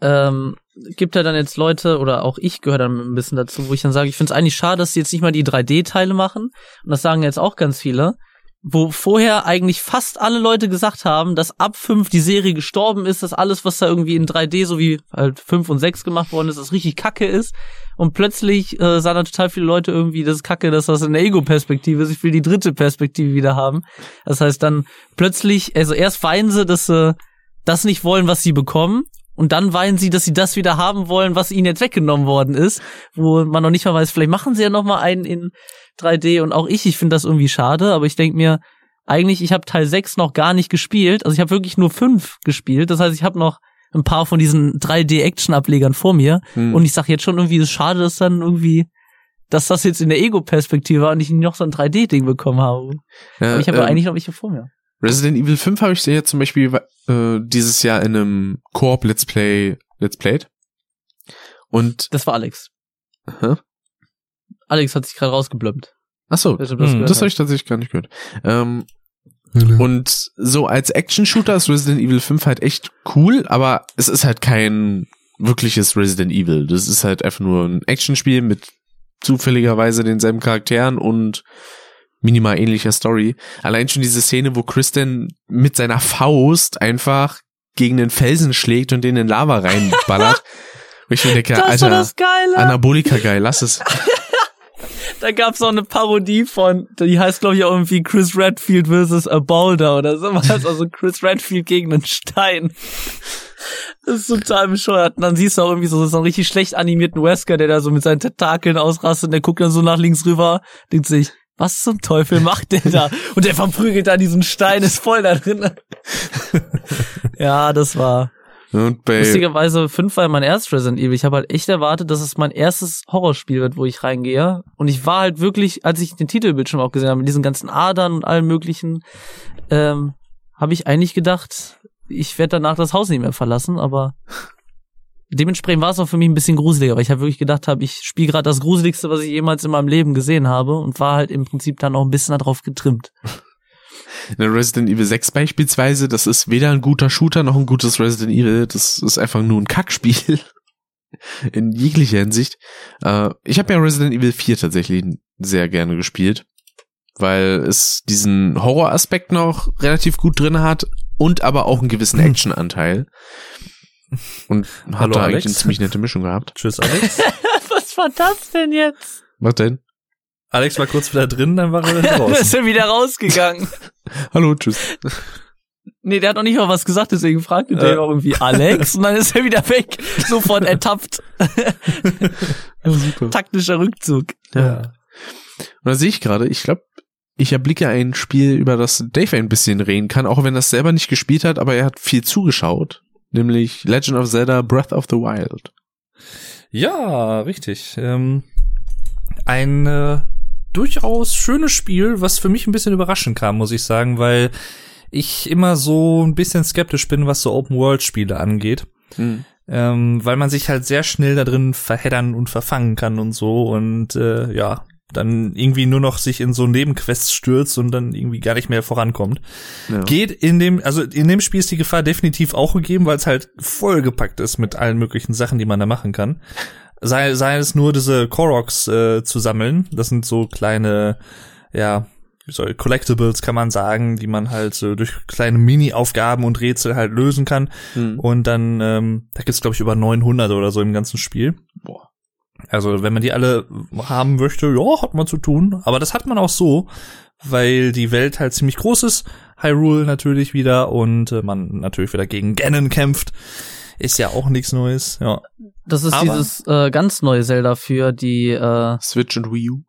ähm, gibt ja dann jetzt Leute, oder auch ich gehöre dann ein bisschen dazu, wo ich dann sage, ich finde es eigentlich schade, dass sie jetzt nicht mal die 3D-Teile machen. Und das sagen jetzt auch ganz viele. Wo vorher eigentlich fast alle Leute gesagt haben, dass ab 5 die Serie gestorben ist, dass alles, was da irgendwie in 3D, so wie halt 5 und 6 gemacht worden ist, das richtig kacke ist. Und plötzlich äh, sagen dann total viele Leute irgendwie, das ist kacke, dass das eine Ego-Perspektive ist. Ich will die dritte Perspektive wieder haben. Das heißt dann plötzlich, also erst weinen sie, dass sie das nicht wollen, was sie bekommen. Und dann weinen sie, dass sie das wieder haben wollen, was ihnen jetzt weggenommen worden ist, wo man noch nicht mal weiß, vielleicht machen sie ja noch mal einen in 3D und auch ich, ich finde das irgendwie schade, aber ich denke mir, eigentlich, ich habe Teil 6 noch gar nicht gespielt, also ich habe wirklich nur 5 gespielt, das heißt, ich habe noch ein paar von diesen 3D-Action-Ablegern vor mir Hm. und ich sag jetzt schon irgendwie, es ist schade, dass dann irgendwie, dass das jetzt in der Ego-Perspektive war und ich noch so ein 3D-Ding bekommen habe. Ja, Aber ich habe ähm, eigentlich noch welche vor mir. Resident Evil 5 habe ich ja zum Beispiel äh, dieses Jahr in einem Koop Let's Play Let's Played. Und Das war Alex. hä? Alex hat sich gerade rausgeblümmt. ach so, Wer das Hm, das habe ich tatsächlich gar nicht gehört. Ähm, und so als Action-Shooter ist Resident Evil 5 halt echt cool, aber es ist halt kein wirkliches Resident Evil. Das ist halt einfach nur ein Actionspiel mit zufälligerweise denselben Charakteren und minimal ähnlicher Story. Allein schon diese Szene, wo Kristen mit seiner Faust einfach gegen den Felsen schlägt und den in Lava reinballert. Ich mir denke, Das Alter. Anabolika geil, lass es. Da gab's auch eine Parodie von, die heißt glaube ich auch irgendwie Chris Redfield versus a Boulder oder sowas. Also Chris Redfield gegen einen Stein. Das ist total bescheuert. Und dann siehst du auch irgendwie so, so einen richtig schlecht animierten Wesker, der da so mit seinen Tentakeln ausrastet und der guckt dann so nach links rüber, denkt sich, was zum Teufel macht der da? Und der verprügelt da diesen Stein, ist voll da drin. ja, das war. Und bei, Lustigerweise 5 war mein erstes Resident Evil. Ich habe halt echt erwartet, dass es mein erstes Horrorspiel wird, wo ich reingehe. Und ich war halt wirklich, als ich den Titelbildschirm auch gesehen habe, mit diesen ganzen Adern und allem möglichen, ähm, habe ich eigentlich gedacht, ich werde danach das Haus nicht mehr verlassen, aber dementsprechend war es auch für mich ein bisschen gruseliger, weil ich halt wirklich gedacht habe, ich spiele gerade das Gruseligste, was ich jemals in meinem Leben gesehen habe und war halt im Prinzip dann auch ein bisschen darauf getrimmt. In Resident Evil 6 beispielsweise, das ist weder ein guter Shooter noch ein gutes Resident Evil. Das ist einfach nur ein Kackspiel. In jeglicher Hinsicht. Äh, ich habe ja Resident Evil 4 tatsächlich sehr gerne gespielt, weil es diesen Horroraspekt noch relativ gut drin hat und aber auch einen gewissen Actionanteil. Und hat Hallo, da Alex. eigentlich eine ziemlich nette Mischung gehabt. Tschüss, Alex. was war das denn jetzt? Was denn? Alex war kurz wieder drin, dann war er wieder Da raus. ist er wieder rausgegangen. Hallo, tschüss. Nee, der hat noch nicht mal was gesagt, deswegen fragte der Äh. auch irgendwie Alex und dann ist er wieder weg. Sofort ertappt. Ja, super. Taktischer Rückzug. Ja. Und da sehe ich gerade, ich glaube, ich erblicke ein Spiel, über das Dave ein bisschen reden kann, auch wenn er es selber nicht gespielt hat, aber er hat viel zugeschaut. Nämlich Legend of Zelda Breath of the Wild. Ja, richtig. Ähm, ein äh, durchaus schönes Spiel, was für mich ein bisschen überraschend kam, muss ich sagen, weil ich immer so ein bisschen skeptisch bin, was so Open-World-Spiele angeht. Ähm, weil man sich halt sehr schnell da drin verheddern und verfangen kann und so und äh, ja, dann irgendwie nur noch sich in so Nebenquests stürzt und dann irgendwie gar nicht mehr vorankommt. Ja. Geht in dem, also in dem Spiel ist die Gefahr definitiv auch gegeben, weil es halt vollgepackt ist mit allen möglichen Sachen, die man da machen kann. Sei, sei es nur diese Koroks äh, zu sammeln. Das sind so kleine, ja, wie soll, Collectibles kann man sagen, die man halt so durch kleine Mini-Aufgaben und Rätsel halt lösen kann. Hm. Und dann, ähm, da gibt's glaube ich über 900 oder so im ganzen Spiel. Boah. Also wenn man die alle haben möchte, ja, hat man zu tun. Aber das hat man auch so, weil die Welt halt ziemlich groß ist. Hyrule natürlich wieder und äh, man natürlich wieder gegen Ganon kämpft. Ist ja auch nichts Neues. Ja. Das ist Aber- dieses äh, ganz neue Zelda für die, äh, Switch und Wii U.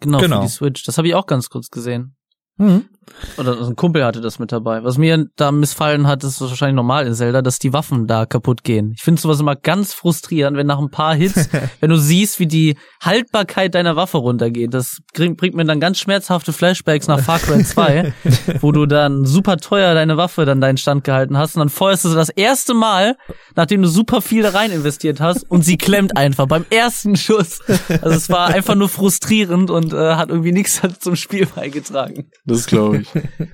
genau, Genau. für die Switch. Das habe ich auch ganz kurz gesehen. Mhm. Oder ein Kumpel hatte das mit dabei. Was mir da missfallen hat, ist wahrscheinlich normal in Zelda, dass die Waffen da kaputt gehen. Ich finde sowas immer ganz frustrierend, wenn nach ein paar Hits, wenn du siehst, wie die Haltbarkeit deiner Waffe runtergeht. Das bringt, bringt mir dann ganz schmerzhafte Flashbacks nach Far Cry 2, wo du dann super teuer deine Waffe dann deinen Stand gehalten hast und dann feuerst du sie das erste Mal, nachdem du super viel da rein investiert hast und sie klemmt einfach beim ersten Schuss. Also es war einfach nur frustrierend und äh, hat irgendwie nichts zum Spiel beigetragen. Das glaube ich.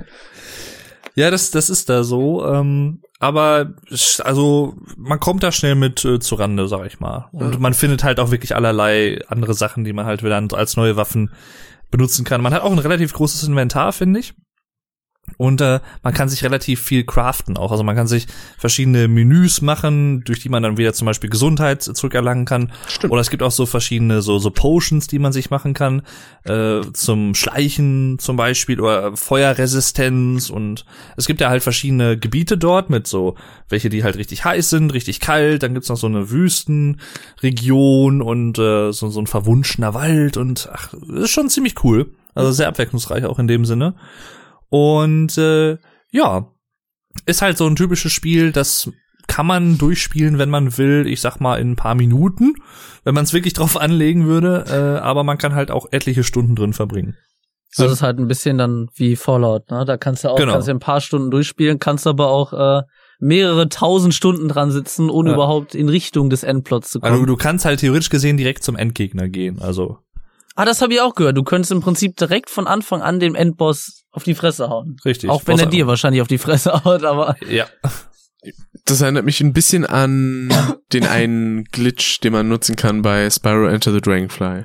Ja, das, das ist da so. Ähm, aber also man kommt da schnell mit äh, zu Rande, sag ich mal. Und Ja. man findet halt auch wirklich allerlei andere Sachen, die man halt wieder als neue Waffen benutzen kann. Man hat auch ein relativ großes Inventar, finde ich. Und äh, man kann sich relativ viel craften auch. Also man kann sich verschiedene Menüs machen, durch die man dann wieder zum Beispiel Gesundheit zurückerlangen kann. Stimmt. Oder es gibt auch so verschiedene so, so Potions, die man sich machen kann. Äh, zum Schleichen zum Beispiel oder Feuerresistenz. Und es gibt ja halt verschiedene Gebiete dort mit so, welche die halt richtig heiß sind, richtig kalt. Dann gibt's noch so eine Wüstenregion und äh, so, so ein verwunschener Wald. Und ach, ist schon ziemlich cool. Also sehr abwechslungsreich auch in dem Sinne. Und äh, ja, ist halt so ein typisches Spiel, das kann man durchspielen, wenn man will, ich sag mal in ein paar Minuten, wenn man es wirklich drauf anlegen würde, äh, aber man kann halt auch etliche Stunden drin verbringen. So. Das ist halt ein bisschen dann wie Fallout, ne? Da kannst du auch Genau. kannst du ein paar Stunden durchspielen, kannst aber auch äh, mehrere tausend Stunden dran sitzen, ohne Ja. überhaupt in Richtung des Endplots zu kommen. Also du kannst halt theoretisch gesehen direkt zum Endgegner gehen, also ah, das habe ich auch gehört. Du könntest im Prinzip direkt von Anfang an dem Endboss auf die Fresse hauen. richtig. auch wenn er dir wahrscheinlich auf die Fresse haut, aber Ja. Das erinnert mich ein bisschen an den einen Glitch, den man nutzen kann bei Spyro Enter the Dragonfly.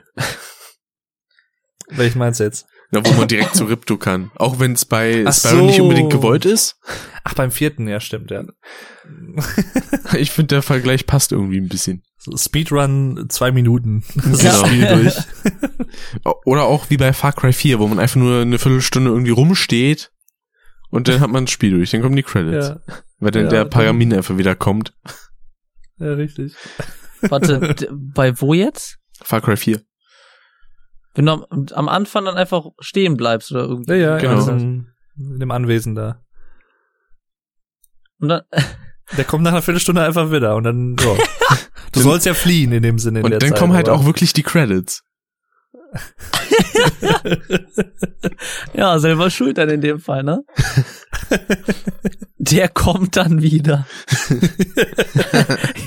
Welchen meinst du jetzt? Ja, wo man direkt zu Ripto kann. Auch wenn es bei Ach Spyro so. nicht unbedingt gewollt ist. Ach, beim vierten, ja, stimmt, ja. Ich finde, der Vergleich passt irgendwie ein bisschen. Speedrun zwei Minuten. Das Genau. Spiel durch. Oder auch wie bei Far Cry 4, wo man einfach nur eine Viertelstunde irgendwie rumsteht und dann hat man das Spiel durch. Dann kommen die Credits. ja, Weil dann Ja, der Paramin einfach wieder kommt. ja, richtig. warte, bei wo jetzt? Far Cry 4. Wenn du am, am Anfang dann einfach stehen bleibst oder irgendwie. Ja, ja, Genau. genau. In, in dem Anwesen da. Und dann, Der kommt nach einer Viertelstunde einfach wieder und dann, ja. Du sollst ja fliehen in dem Sinne. In Und der dann Zeit, kommen halt aber- auch wirklich die Credits. ja, selber schuld dann in dem Fall, ne? Der kommt dann wieder.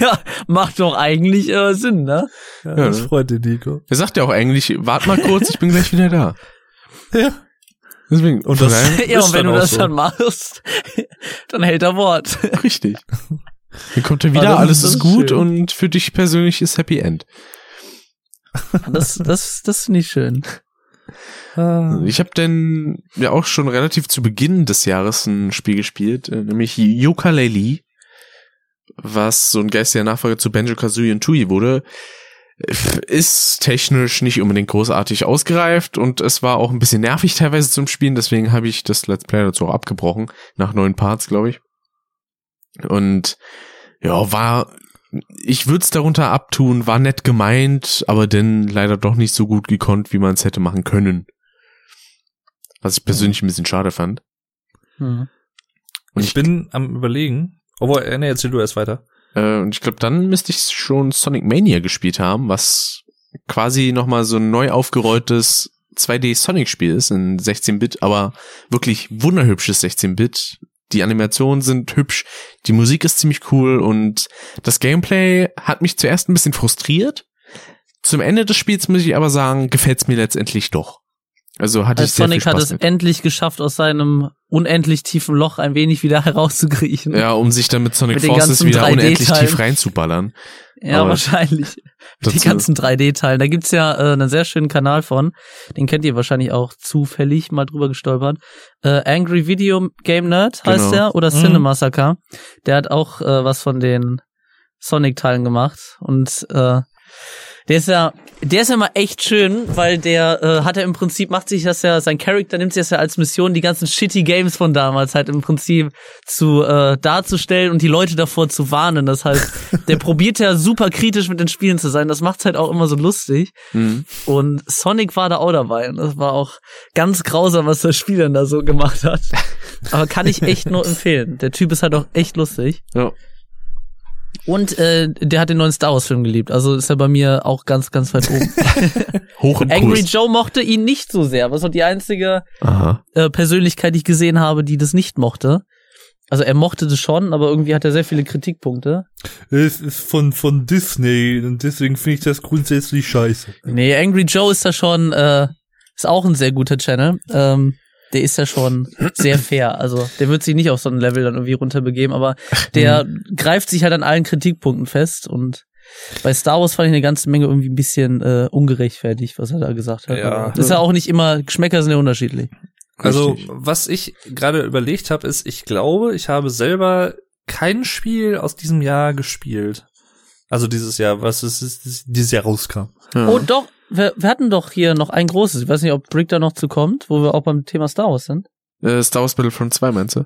ja, macht doch eigentlich äh, Sinn, ne? Ja, Ja, das freut den Nico. Er sagt ja auch eigentlich, wart mal kurz, ich bin gleich wieder da. Ja. Deswegen, Und das- Ja, und wenn du das so. dann machst, dann hält er Wort. richtig. Dann kommt er wieder, alles ist ist gut schön. und für dich persönlich ist Happy End. Das, das, das finde ich schön. Ah. Ich habe denn ja auch schon relativ zu Beginn des Jahres ein Spiel gespielt, äh, nämlich Yooka-Laylee, was so ein geistiger Nachfolger zu Banjo-Kazooie und Tui wurde. Ist technisch nicht unbedingt großartig ausgereift und es war auch ein bisschen nervig teilweise zum Spielen, deswegen habe ich das Let's Play dazu auch abgebrochen, nach neun Parts, glaube ich. Und ja, war, ich würde es darunter abtun, war nett gemeint, aber dann leider doch nicht so gut gekonnt, wie man es hätte machen können. Was ich persönlich ein bisschen schade fand. Hm. Und ich bin am überlegen. Obwohl, äh, nee, erzähl du erst weiter. Äh, und ich glaube, dann müsste ich schon Sonic Mania gespielt haben, was quasi nochmal so ein neu aufgerolltes 2D-Sonic-Spiel ist in 16-Bit, aber wirklich wunderhübsches 16-Bit. Die Animationen sind hübsch, die Musik ist ziemlich cool und das Gameplay hat mich zuerst ein bisschen frustriert. Zum Ende des Spiels muss ich aber sagen, gefällt's mir letztendlich doch. Also hatte Also ich sehr Sonic hat es mit. endlich geschafft, aus seinem unendlich tiefen Loch ein wenig wieder herauszukriechen. Ja, um sich dann mit Sonic Mit den Forces ganzen wieder unendlich 3D-Teilen. tief reinzuballern. Ja, Aber wahrscheinlich. Die ganzen 3D-Teilen. Da gibt's ja äh, einen sehr schönen Kanal von. Den kennt ihr wahrscheinlich auch zufällig mal drüber gestolpert. Äh, Angry Video Game Nerd heißt Genau. der oder Mhm. Cinemassacre. Der hat auch äh, was von den Sonic-Teilen gemacht. Und äh, der ist ja, der ist ja mal echt schön, weil der äh, hat er im Prinzip, macht sich das ja, sein Charakter nimmt sich das ja als Mission, die ganzen shitty Games von damals halt im Prinzip zu äh, darzustellen und die Leute davor zu warnen. Das heißt, der probiert ja super kritisch mit den Spielen zu sein. Das macht's halt auch immer so lustig. Mhm. Und Sonic war da auch dabei. Und das war auch ganz grausam, was das Spiel dann da so gemacht hat. Aber kann ich echt nur empfehlen. Der Typ ist halt auch echt lustig. Ja. Und äh, der hat den neuen Star Wars Film geliebt. Also ist er bei mir auch ganz, ganz weit oben. Hoch im Angry Kurs. Joe mochte ihn nicht so sehr. Was auch die einzige äh, Persönlichkeit, die ich gesehen habe, die das nicht mochte. Also er mochte das schon, aber irgendwie hat er sehr viele Kritikpunkte. Es ist von, von Disney und deswegen finde ich das grundsätzlich scheiße. Nee, Angry Joe ist da schon, äh, ist auch ein sehr guter Channel. Ähm, der ist ja schon sehr fair. Also der wird sich nicht auf so ein Level dann irgendwie runterbegeben, aber der greift sich halt an allen Kritikpunkten fest und bei Star Wars fand ich eine ganze Menge irgendwie ein bisschen äh, ungerechtfertigt, was er da gesagt hat. Ja. Das ist ja auch nicht immer, Geschmäcker sind ja unterschiedlich. Also, Richtig. was ich gerade überlegt habe, ist, ich glaube, ich habe selber kein Spiel aus diesem Jahr gespielt. Also dieses Jahr, was ist, ist dieses Jahr rauskam. Ja. Oh, doch. Wir, wir hatten doch hier noch ein großes. Ich weiß nicht, ob Brick da noch zu kommt, wo wir auch beim Thema Star Wars sind. Äh, Star Wars Battlefront 2 meinst du?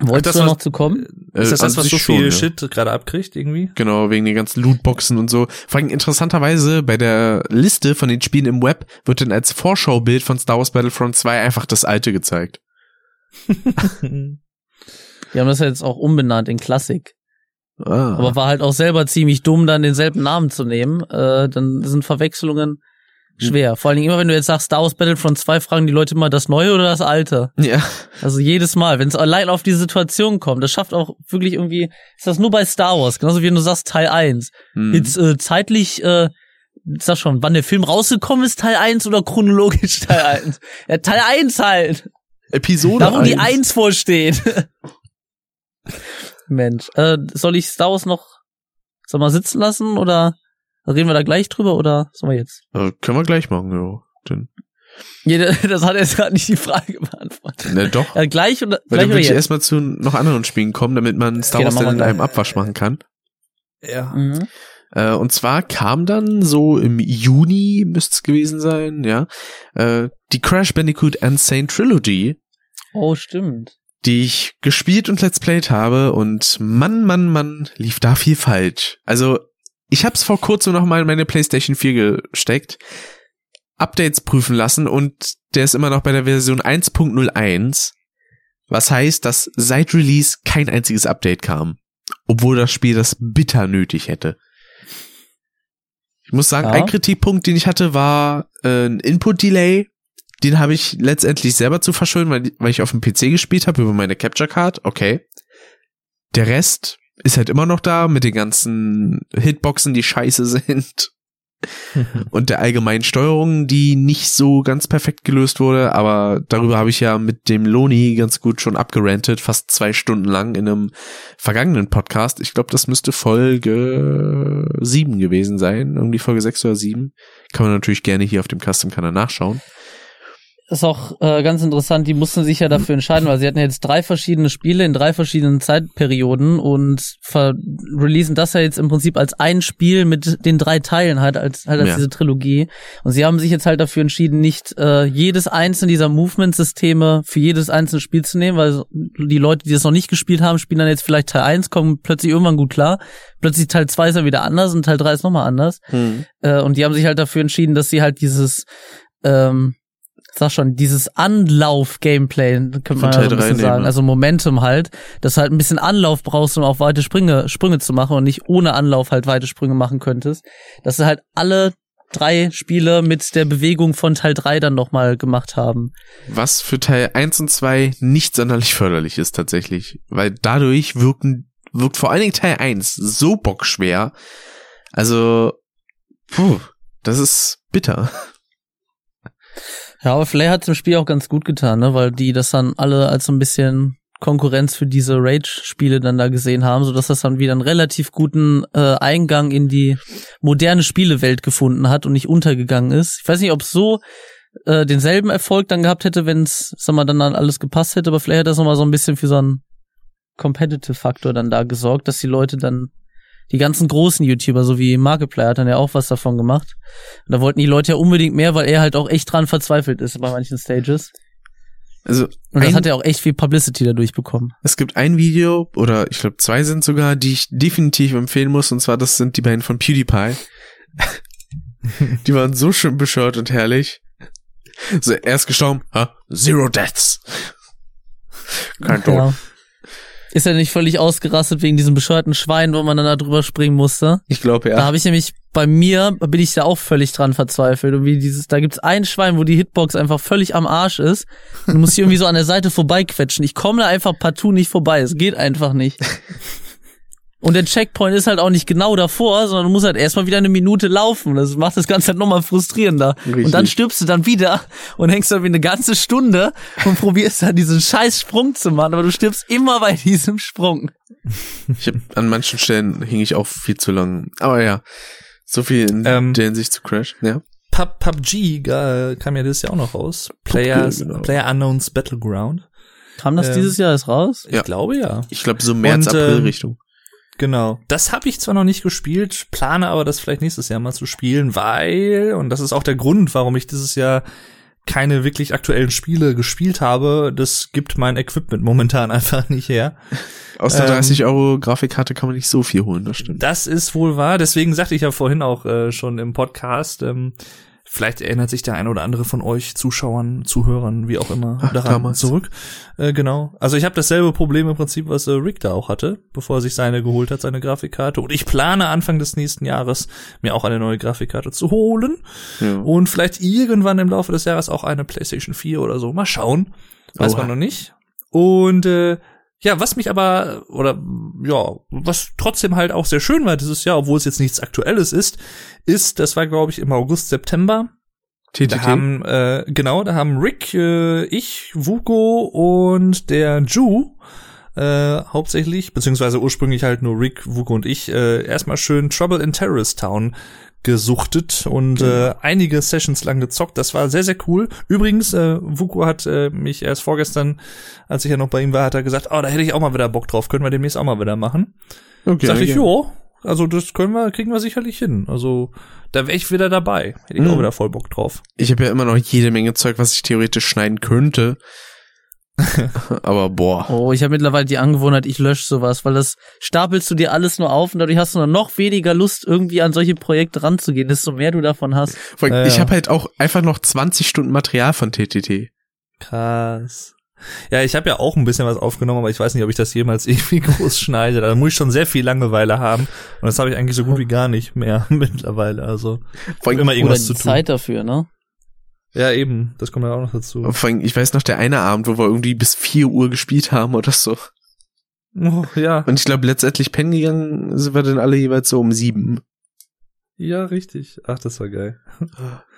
Wolltest das du noch zu kommen? Ist das Äh, das, an was sich so schon, viel ja. Shit gerade abkriegt irgendwie? Genau, wegen den ganzen Lootboxen und so. Vor allem interessanterweise bei der Liste von den Spielen im Web wird dann als Vorschaubild von Star Wars Battlefront 2 einfach das alte gezeigt. Die haben das ja jetzt auch umbenannt in Classic. Ah. Aber war halt auch selber ziemlich dumm, dann denselben Namen zu nehmen. Äh, dann sind Verwechslungen schwer. Vor allen Dingen immer, wenn du jetzt sagst Star Wars Battlefront 2, fragen die Leute immer das Neue oder das Alte. ja. Also jedes Mal, wenn es allein auf die Situation kommt, das schafft auch wirklich irgendwie, ist das nur bei Star Wars, genauso wie wenn du sagst Teil 1. Hm. Jetzt äh, zeitlich, äh, sag schon, wann der Film rausgekommen ist, Teil 1 oder chronologisch Teil 1? ja, Teil 1 halt. Episode Da, wo die 1. 1 vorsteht. Mensch, äh, soll ich Star Wars noch, soll mal sitzen lassen oder reden wir da gleich drüber oder sollen wir jetzt? Äh, können wir gleich machen, ja. Dann, Jede, das hat jetzt gerade nicht die Frage beantwortet. ne, doch. Ja, gleich oder, Weil gleich dann oder würde ich erstmal zu noch anderen Spielen kommen, damit man Star Okay, Wars dann in einem. Abwasch machen kann. Ja. Mhm. Äh, und zwar kam dann so im Juni, müsste es gewesen sein, ja, äh, die Crash Bandicoot Insane Trilogy, Oh, stimmt. Die ich gespielt und let's played habe und Mann, Mann, Mann, lief da viel falsch. Also, ich hab's vor kurzem noch mal in meine PlayStation 4 gesteckt, Updates prüfen lassen und der ist immer noch bei der Version 1.01, was heißt, dass seit Release kein einziges Update kam, obwohl das Spiel das bitter nötig hätte. Ich muss sagen, Ja. ein Kritikpunkt, den ich hatte, war äh, ein Input-Delay. Den habe ich letztendlich selber zu verschulden, weil, weil ich auf dem PC gespielt habe über meine Capture Card. Okay. Der Rest ist halt immer noch da mit den ganzen Hitboxen, die scheiße sind. und der allgemeinen Steuerung, die nicht so ganz perfekt gelöst wurde, aber darüber habe ich ja mit dem Loni ganz gut schon abgerantet, fast zwei Stunden lang in einem vergangenen Podcast. Ich glaube, das müsste Folge sieben gewesen sein, irgendwie Folge sechs oder sieben. Kann man natürlich gerne hier auf dem Custom-Kanal nachschauen. Ist auch äh, ganz interessant, die mussten sich ja dafür entscheiden, weil sie hatten ja jetzt drei verschiedene Spiele in drei verschiedenen Zeitperioden und releasen das ja jetzt im Prinzip als ein Spiel mit den drei Teilen halt als halt als Ja. diese Trilogie. Und sie haben sich jetzt halt dafür entschieden, nicht äh, jedes einzelne dieser Movement-Systeme für jedes einzelne Spiel zu nehmen, weil die Leute, die das noch nicht gespielt haben, spielen dann jetzt vielleicht Teil 1, kommen plötzlich irgendwann gut klar, plötzlich Teil 2 ist dann wieder anders und Teil 3 ist nochmal anders. Äh, und die haben sich halt dafür entschieden, dass sie halt dieses, ähm, sag schon, dieses Anlauf-Gameplay, könnte man so ein drei bisschen sagen, nehmen, also Momentum halt, dass du halt ein bisschen Anlauf brauchst, um auch weite Sprünge, Sprünge zu machen und nicht ohne Anlauf halt weite Sprünge machen könntest. Dass sie halt alle drei Spiele mit der Bewegung von Teil 3 dann nochmal gemacht haben. Was für Teil 1 und 2 nicht sonderlich förderlich ist tatsächlich, weil dadurch wirken, wirkt vor allen Dingen Teil 1 so bockschwer. Also, puh, das ist bitter. Ja, aber vielleicht hat es im Spiel auch ganz gut getan, ne? weil die das dann alle als so ein bisschen Konkurrenz für diese Rage-Spiele dann da gesehen haben, so dass das dann wieder einen relativ guten äh, Eingang in die moderne Spielewelt gefunden hat und nicht untergegangen ist. Ich weiß nicht, ob so äh, denselben Erfolg dann gehabt hätte, wenn es, sag mal, dann, dann alles gepasst hätte, aber vielleicht hat das nochmal so ein bisschen für so einen Competitive-Faktor dann da gesorgt, dass die Leute dann die ganzen großen YouTuber, so wie Markiplier, hat dann ja auch was davon gemacht. Und da wollten die Leute ja unbedingt mehr, weil er halt auch echt dran verzweifelt ist bei manchen Stages. Also, Und das ein, hat er auch echt viel Publicity dadurch bekommen. es gibt ein Video, oder ich glaube zwei sind sogar, die ich definitiv empfehlen muss, und zwar das sind die beiden von PewDiePie. die waren so schön bescheuert und herrlich. So, er ist gestorben, ha? Zero Deaths. Kein Tod. Ja. Ist er nicht völlig ausgerastet wegen diesem bescheuerten Schwein, wo man dann da drüber springen musste? Ich glaube, Da ja. habe ich nämlich bei mir bin ich da auch völlig dran verzweifelt. Und wie dieses, da gibt's ein Schwein, wo die Hitbox einfach völlig am Arsch ist. Und du musst hier irgendwie so an der Seite vorbeiquetschen. Ich komme da einfach partout nicht vorbei. Es geht einfach nicht. Und der Checkpoint ist halt auch nicht genau davor, sondern du musst halt erstmal wieder eine Minute laufen. Das macht das Ganze halt nochmal frustrierender. Richtig. Und dann stirbst du dann wieder und hängst dann wie eine ganze Stunde und probierst dann diesen scheiß Sprung zu machen, aber du stirbst immer bei diesem Sprung. Ich hab, an manchen Stellen hing ich auch viel zu lang. Aber ja, so viel in Ähm, der Hinsicht zu Crash, ja. Pub, PUBG äh, kam ja dieses Jahr auch noch raus. Players, genau. Player Unknowns Battleground. Kam das Ähm, dieses Jahr ist raus? Ja. Ich glaube ja. Ich glaube so März, Und, April ähm, Richtung. Genau. Das habe ich zwar noch nicht gespielt, plane aber das vielleicht nächstes Jahr mal zu spielen, weil, und das ist auch der Grund, warum ich dieses Jahr keine wirklich aktuellen Spiele gespielt habe, das gibt mein Equipment momentan einfach nicht her. Aus der ähm, 30 Euro Grafikkarte kann man nicht so viel holen, das stimmt. Das ist wohl wahr, deswegen sagte ich ja vorhin auch äh, schon im Podcast, ähm, vielleicht erinnert sich der ein oder andere von euch Zuschauern, Zuhörern, wie auch immer, Ach, daran damals. zurück. Äh, genau. Also ich habe dasselbe Problem im Prinzip, was äh, Rick da auch hatte, bevor er sich seine geholt hat, seine Grafikkarte. Und ich plane Anfang des nächsten Jahres mir auch eine neue Grafikkarte zu holen Ja. und vielleicht irgendwann im Laufe des Jahres auch eine PlayStation 4 oder so. Mal schauen. Weiß Oha. man noch nicht. Und äh, ja, was mich aber, oder ja, was trotzdem halt auch sehr schön war dieses Jahr, obwohl es jetzt nichts Aktuelles ist, ist, das war, glaube ich, im August, September. Da TTT. haben, äh, genau, da haben Rick, äh, ich, Vuko und der Ju äh, hauptsächlich, beziehungsweise ursprünglich halt nur Rick, Vuko und ich, äh, erstmal schön Trouble in Terrorist Town gesuchtet und äh, einige Sessions lang gezockt. Das war sehr, sehr cool. Übrigens, äh, Vuko hat äh, mich erst vorgestern, als ich ja noch bei ihm war, hat er gesagt, oh, da hätte ich auch mal wieder Bock drauf, können wir demnächst auch mal wieder machen. okay, Sag ich, ja. jo, also das können wir, kriegen wir sicherlich hin. Also da wäre ich wieder dabei. Hätte ich auch Mhm. wieder voll Bock drauf. Ich habe ja immer noch jede Menge Zeug, was ich theoretisch schneiden könnte. Aber boah. Oh, ich habe mittlerweile die Angewohnheit, ich lösche sowas, weil das stapelst du dir alles nur auf und dadurch hast du dann noch weniger Lust, irgendwie an solche Projekte ranzugehen, desto mehr du davon hast. Vor allem, Ja, Ich ja. habe halt auch einfach noch 20 Stunden Material von TTT. Krass. Ja, ich habe ja auch ein bisschen was aufgenommen, aber ich weiß nicht, ob ich das jemals irgendwie groß schneide. Da muss ich schon sehr viel Langeweile haben. Und das habe ich eigentlich so gut wie gar nicht mehr mittlerweile. Also Vor allem, immer Oder irgendwas die zu tun. Zeit dafür, ne? Ja, eben. Das kommt ja auch noch dazu. vor allem, ich weiß noch, der eine Abend, wo wir irgendwie bis 4 Uhr gespielt haben oder so. Oh, ja, Und ich glaube, letztendlich pennen gegangen sind wir dann alle jeweils so um sieben. ja, richtig. Ach, das war geil.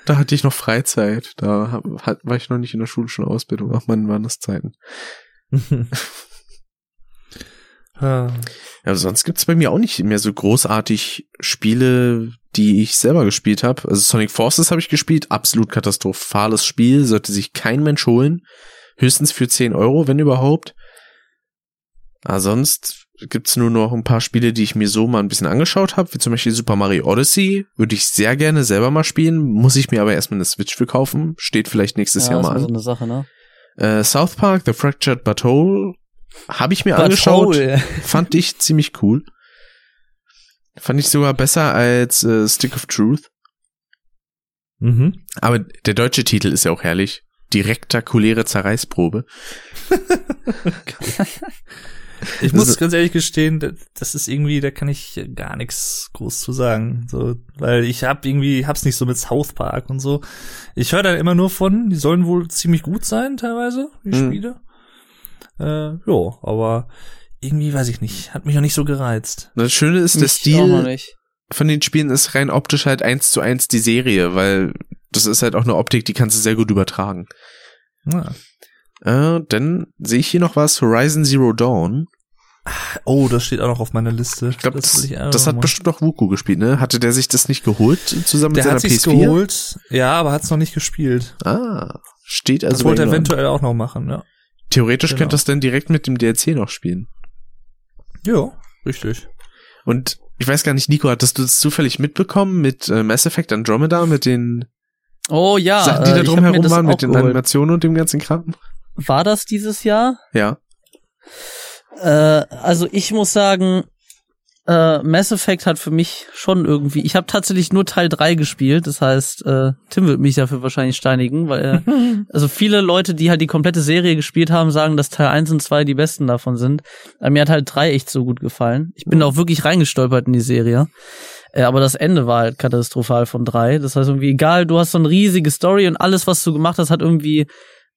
Da hatte ich noch Freizeit. Da hab, war ich noch nicht in der schulischen Ausbildung. Ach man, waren das Zeiten. Ah. Ja, sonst gibt's bei mir auch nicht mehr so großartig Spiele, die ich selber gespielt habe. Also Sonic Forces habe ich gespielt, absolut katastrophales Spiel, sollte sich kein Mensch holen. Höchstens für 10 Euro, wenn überhaupt. Aber sonst gibt's nur noch ein paar Spiele, die ich mir so mal ein bisschen angeschaut habe, wie zum Beispiel Super Mario Odyssey. Würde ich sehr gerne selber mal spielen, muss ich mir aber erstmal eine Switch für kaufen. Steht vielleicht nächstes ja, Jahr mal an. so eine Sache, ne? Äh, South Park, The Fractured But Whole, habe ich mir angeschaut. Patrol. Fand ich ziemlich cool. Fand ich sogar besser als äh, Stick of Truth. Mhm. Aber der deutsche Titel ist ja auch herrlich. Direktakuläre Zerreißprobe. Ich muss ist- ganz ehrlich gestehen, da- das ist irgendwie, da kann ich gar nichts groß zu sagen, so, weil ich hab irgendwie, hab's nicht so mit South Park und so. Ich höre da immer nur von, die sollen wohl ziemlich gut sein teilweise, die Mhm. Spiele. Äh, ja, aber irgendwie weiß ich nicht, hat mich noch nicht so gereizt. Das Schöne ist, der Mich auch Stil von den Spielen ist rein optisch halt eins zu eins die Serie, weil das ist halt auch eine Optik, die kannst du sehr gut übertragen. Ja. Äh, dann sehe ich hier noch was, Horizon Zero Dawn. Oh, das steht auch noch auf meiner Liste. Ich glaube, das, auch das hat mal. bestimmt auch Wuku gespielt, ne? Hatte der sich das nicht geholt zusammen Der mit hat seiner sich's PS4? geholt, ja, aber hat's noch nicht gespielt. Ah, steht also das wollte er eventuell auch noch machen, ja. Theoretisch Genau. könnte das dann direkt mit dem DLC noch spielen. Ja, richtig. Und ich weiß gar nicht, Nico, hattest du das zufällig mitbekommen mit äh, Mass Effect Andromeda, mit den Oh ja, Sachen, die äh, da ich hab drum mir herum das waren, mit den geholt. Animationen und dem ganzen Kram? War das dieses Jahr? Ja. Äh, also ich muss sagen, äh, Mass Effect hat für mich schon irgendwie. Ich habe tatsächlich nur Teil 3 gespielt, das heißt, äh, Tim wird mich dafür wahrscheinlich steinigen, weil er, also viele Leute, die halt die komplette Serie gespielt haben, sagen, dass Teil 1 und 2 die besten davon sind. Aber mir hat halt 3 echt so gut gefallen. Ich bin auch wirklich reingestolpert in die Serie. Äh, aber das Ende war halt katastrophal von 3. Das heißt irgendwie, egal, du hast so eine riesige Story und alles, was du gemacht hast, hat irgendwie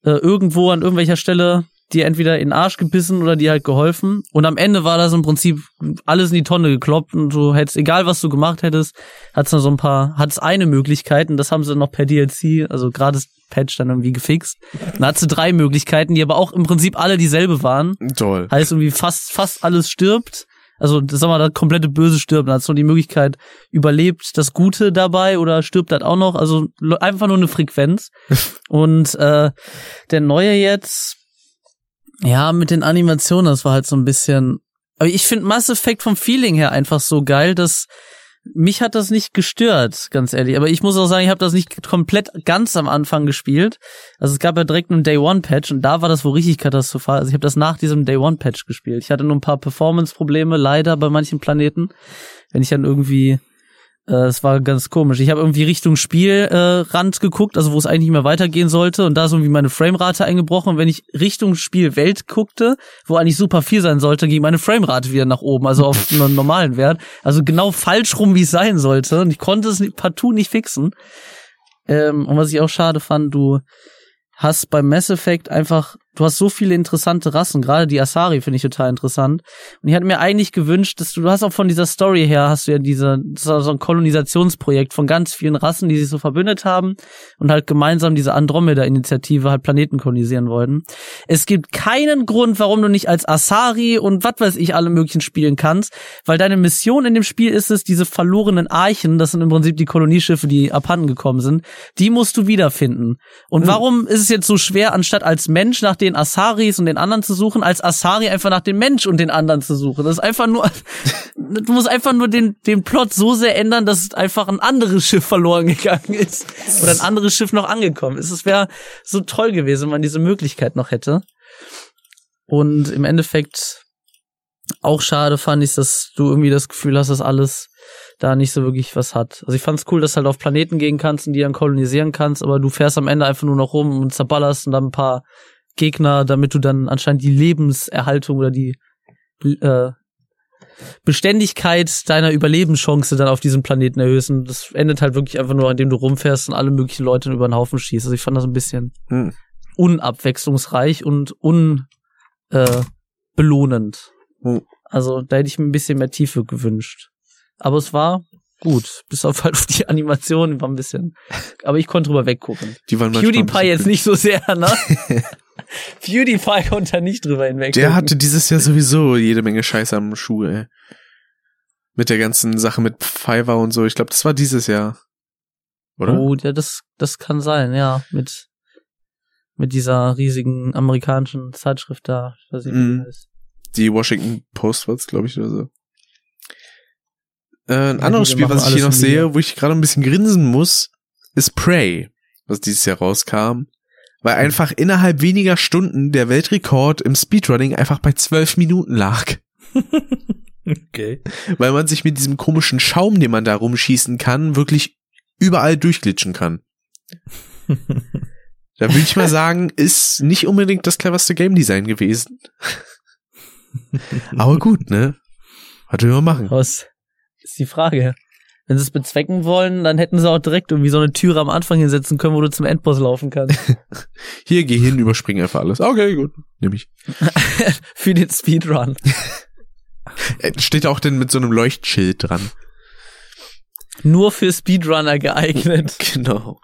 äh, irgendwo an irgendwelcher Stelle dir entweder in den Arsch gebissen oder dir halt geholfen. Und am Ende war das im Prinzip alles in die Tonne gekloppt und du hättest, egal was du gemacht hättest, hat's noch so ein paar, hat's eine Möglichkeit und das haben sie noch per DLC, also gratis Patch dann irgendwie gefixt. Dann hat sie drei Möglichkeiten, die aber auch im Prinzip alle dieselbe waren. Toll. Heißt irgendwie fast, fast alles stirbt. Also, sag mal, das komplette Böse stirbt. Dann hast du die Möglichkeit, überlebt das Gute dabei oder stirbt das auch noch? Also einfach nur eine Frequenz. Und äh, der neue jetzt, ja, mit den Animationen, das war halt so ein bisschen. Aber ich finde Mass Effect vom Feeling her einfach so geil, dass mich hat das nicht gestört, ganz ehrlich. Aber ich muss auch sagen, ich habe das nicht komplett ganz am Anfang gespielt. Also es gab ja direkt einen Day One Patch und da war das wohl richtig katastrophal. Also ich habe das nach diesem Day One Patch gespielt. Ich hatte nur ein paar Performance Probleme leider bei manchen Planeten, wenn ich dann irgendwie es war ganz komisch. Ich habe irgendwie Richtung Spielrand äh, geguckt, also wo es eigentlich nicht mehr weitergehen sollte. Und da ist irgendwie meine Framerate eingebrochen. Und wenn ich Richtung Spielwelt guckte, wo eigentlich super viel sein sollte, ging meine Framerate wieder nach oben, also auf einen normalen Wert. Also genau falsch rum, wie es sein sollte. Und ich konnte es partout nicht fixen. Ähm, und was ich auch schade fand, du hast beim Mass Effect einfach du hast so viele interessante Rassen, gerade die Asari finde ich total interessant. Und ich hatte mir eigentlich gewünscht, dass du, du hast auch von dieser Story her, hast du ja diese, das war so ein Kolonisationsprojekt von ganz vielen Rassen, die sich so verbündet haben und halt gemeinsam diese Andromeda-Initiative halt Planeten kolonisieren wollten. Es gibt keinen Grund, warum du nicht als Asari und was weiß ich alle möglichen spielen kannst, weil deine Mission in dem Spiel ist es, diese verlorenen Archen, das sind im Prinzip die Kolonieschiffe, die abhanden gekommen sind, die musst du wiederfinden. Und hm. warum ist es jetzt so schwer, anstatt als Mensch nach den Asaris und den anderen zu suchen, als Asari einfach nach dem Mensch und den anderen zu suchen. Das ist einfach nur, du musst einfach nur den, den Plot so sehr ändern, dass einfach ein anderes Schiff verloren gegangen ist oder ein anderes Schiff noch angekommen ist. Es wäre so toll gewesen, wenn man diese Möglichkeit noch hätte. Und im Endeffekt auch schade fand ich, dass du irgendwie das Gefühl hast, dass alles da nicht so wirklich was hat. Also ich fand's cool, dass du halt auf Planeten gehen kannst und die dann kolonisieren kannst, aber du fährst am Ende einfach nur noch rum und zerballerst und dann ein paar Gegner, damit du dann anscheinend die Lebenserhaltung oder die äh, Beständigkeit deiner Überlebenschance dann auf diesem Planeten erhöhst. Und das endet halt wirklich einfach nur, indem du rumfährst und alle möglichen Leute über den Haufen schießt. Also ich fand das ein bisschen hm. unabwechslungsreich und unbelohnend. Äh, hm. Also da hätte ich mir ein bisschen mehr Tiefe gewünscht. Aber es war gut. Bis auf halt auf die Animation war ein bisschen. Aber ich konnte drüber weggucken. Die waren PewDiePie jetzt nicht so sehr, ne? PewDiePie konnte da nicht drüber hinweg. Der hatte dieses Jahr sowieso jede Menge Scheiße am Schuh, ey. Mit der ganzen Sache mit Fiverr und so. Ich glaube, das war dieses Jahr. Oder? Oh, ja, das, das kann sein, ja. Mit, mit dieser riesigen amerikanischen Zeitschrift da. Ich weiß nicht, mm. Die Washington Post war glaube ich, oder so. Äh, ein ja, anderes Spiel, was ich hier noch sehe, wo ich gerade ein bisschen grinsen muss, ist Prey, was dieses Jahr rauskam weil einfach innerhalb weniger Stunden der Weltrekord im Speedrunning einfach bei zwölf Minuten lag. okay. Weil man sich mit diesem komischen Schaum, den man da rumschießen kann, wirklich überall durchglitschen kann. da würde ich mal sagen, ist nicht unbedingt das cleverste Game Design gewesen. Aber gut, ne? Was will man machen? Was ist die Frage? wenn sie es bezwecken wollen, dann hätten sie auch direkt irgendwie so eine Türe am Anfang hinsetzen können, wo du zum Endboss laufen kannst. Hier, geh hin, überspring einfach alles. Okay, gut, nehme ich. Für den Speedrun. Äh, steht auch denn mit so einem Leuchtschild dran. Nur für Speedrunner geeignet. Genau.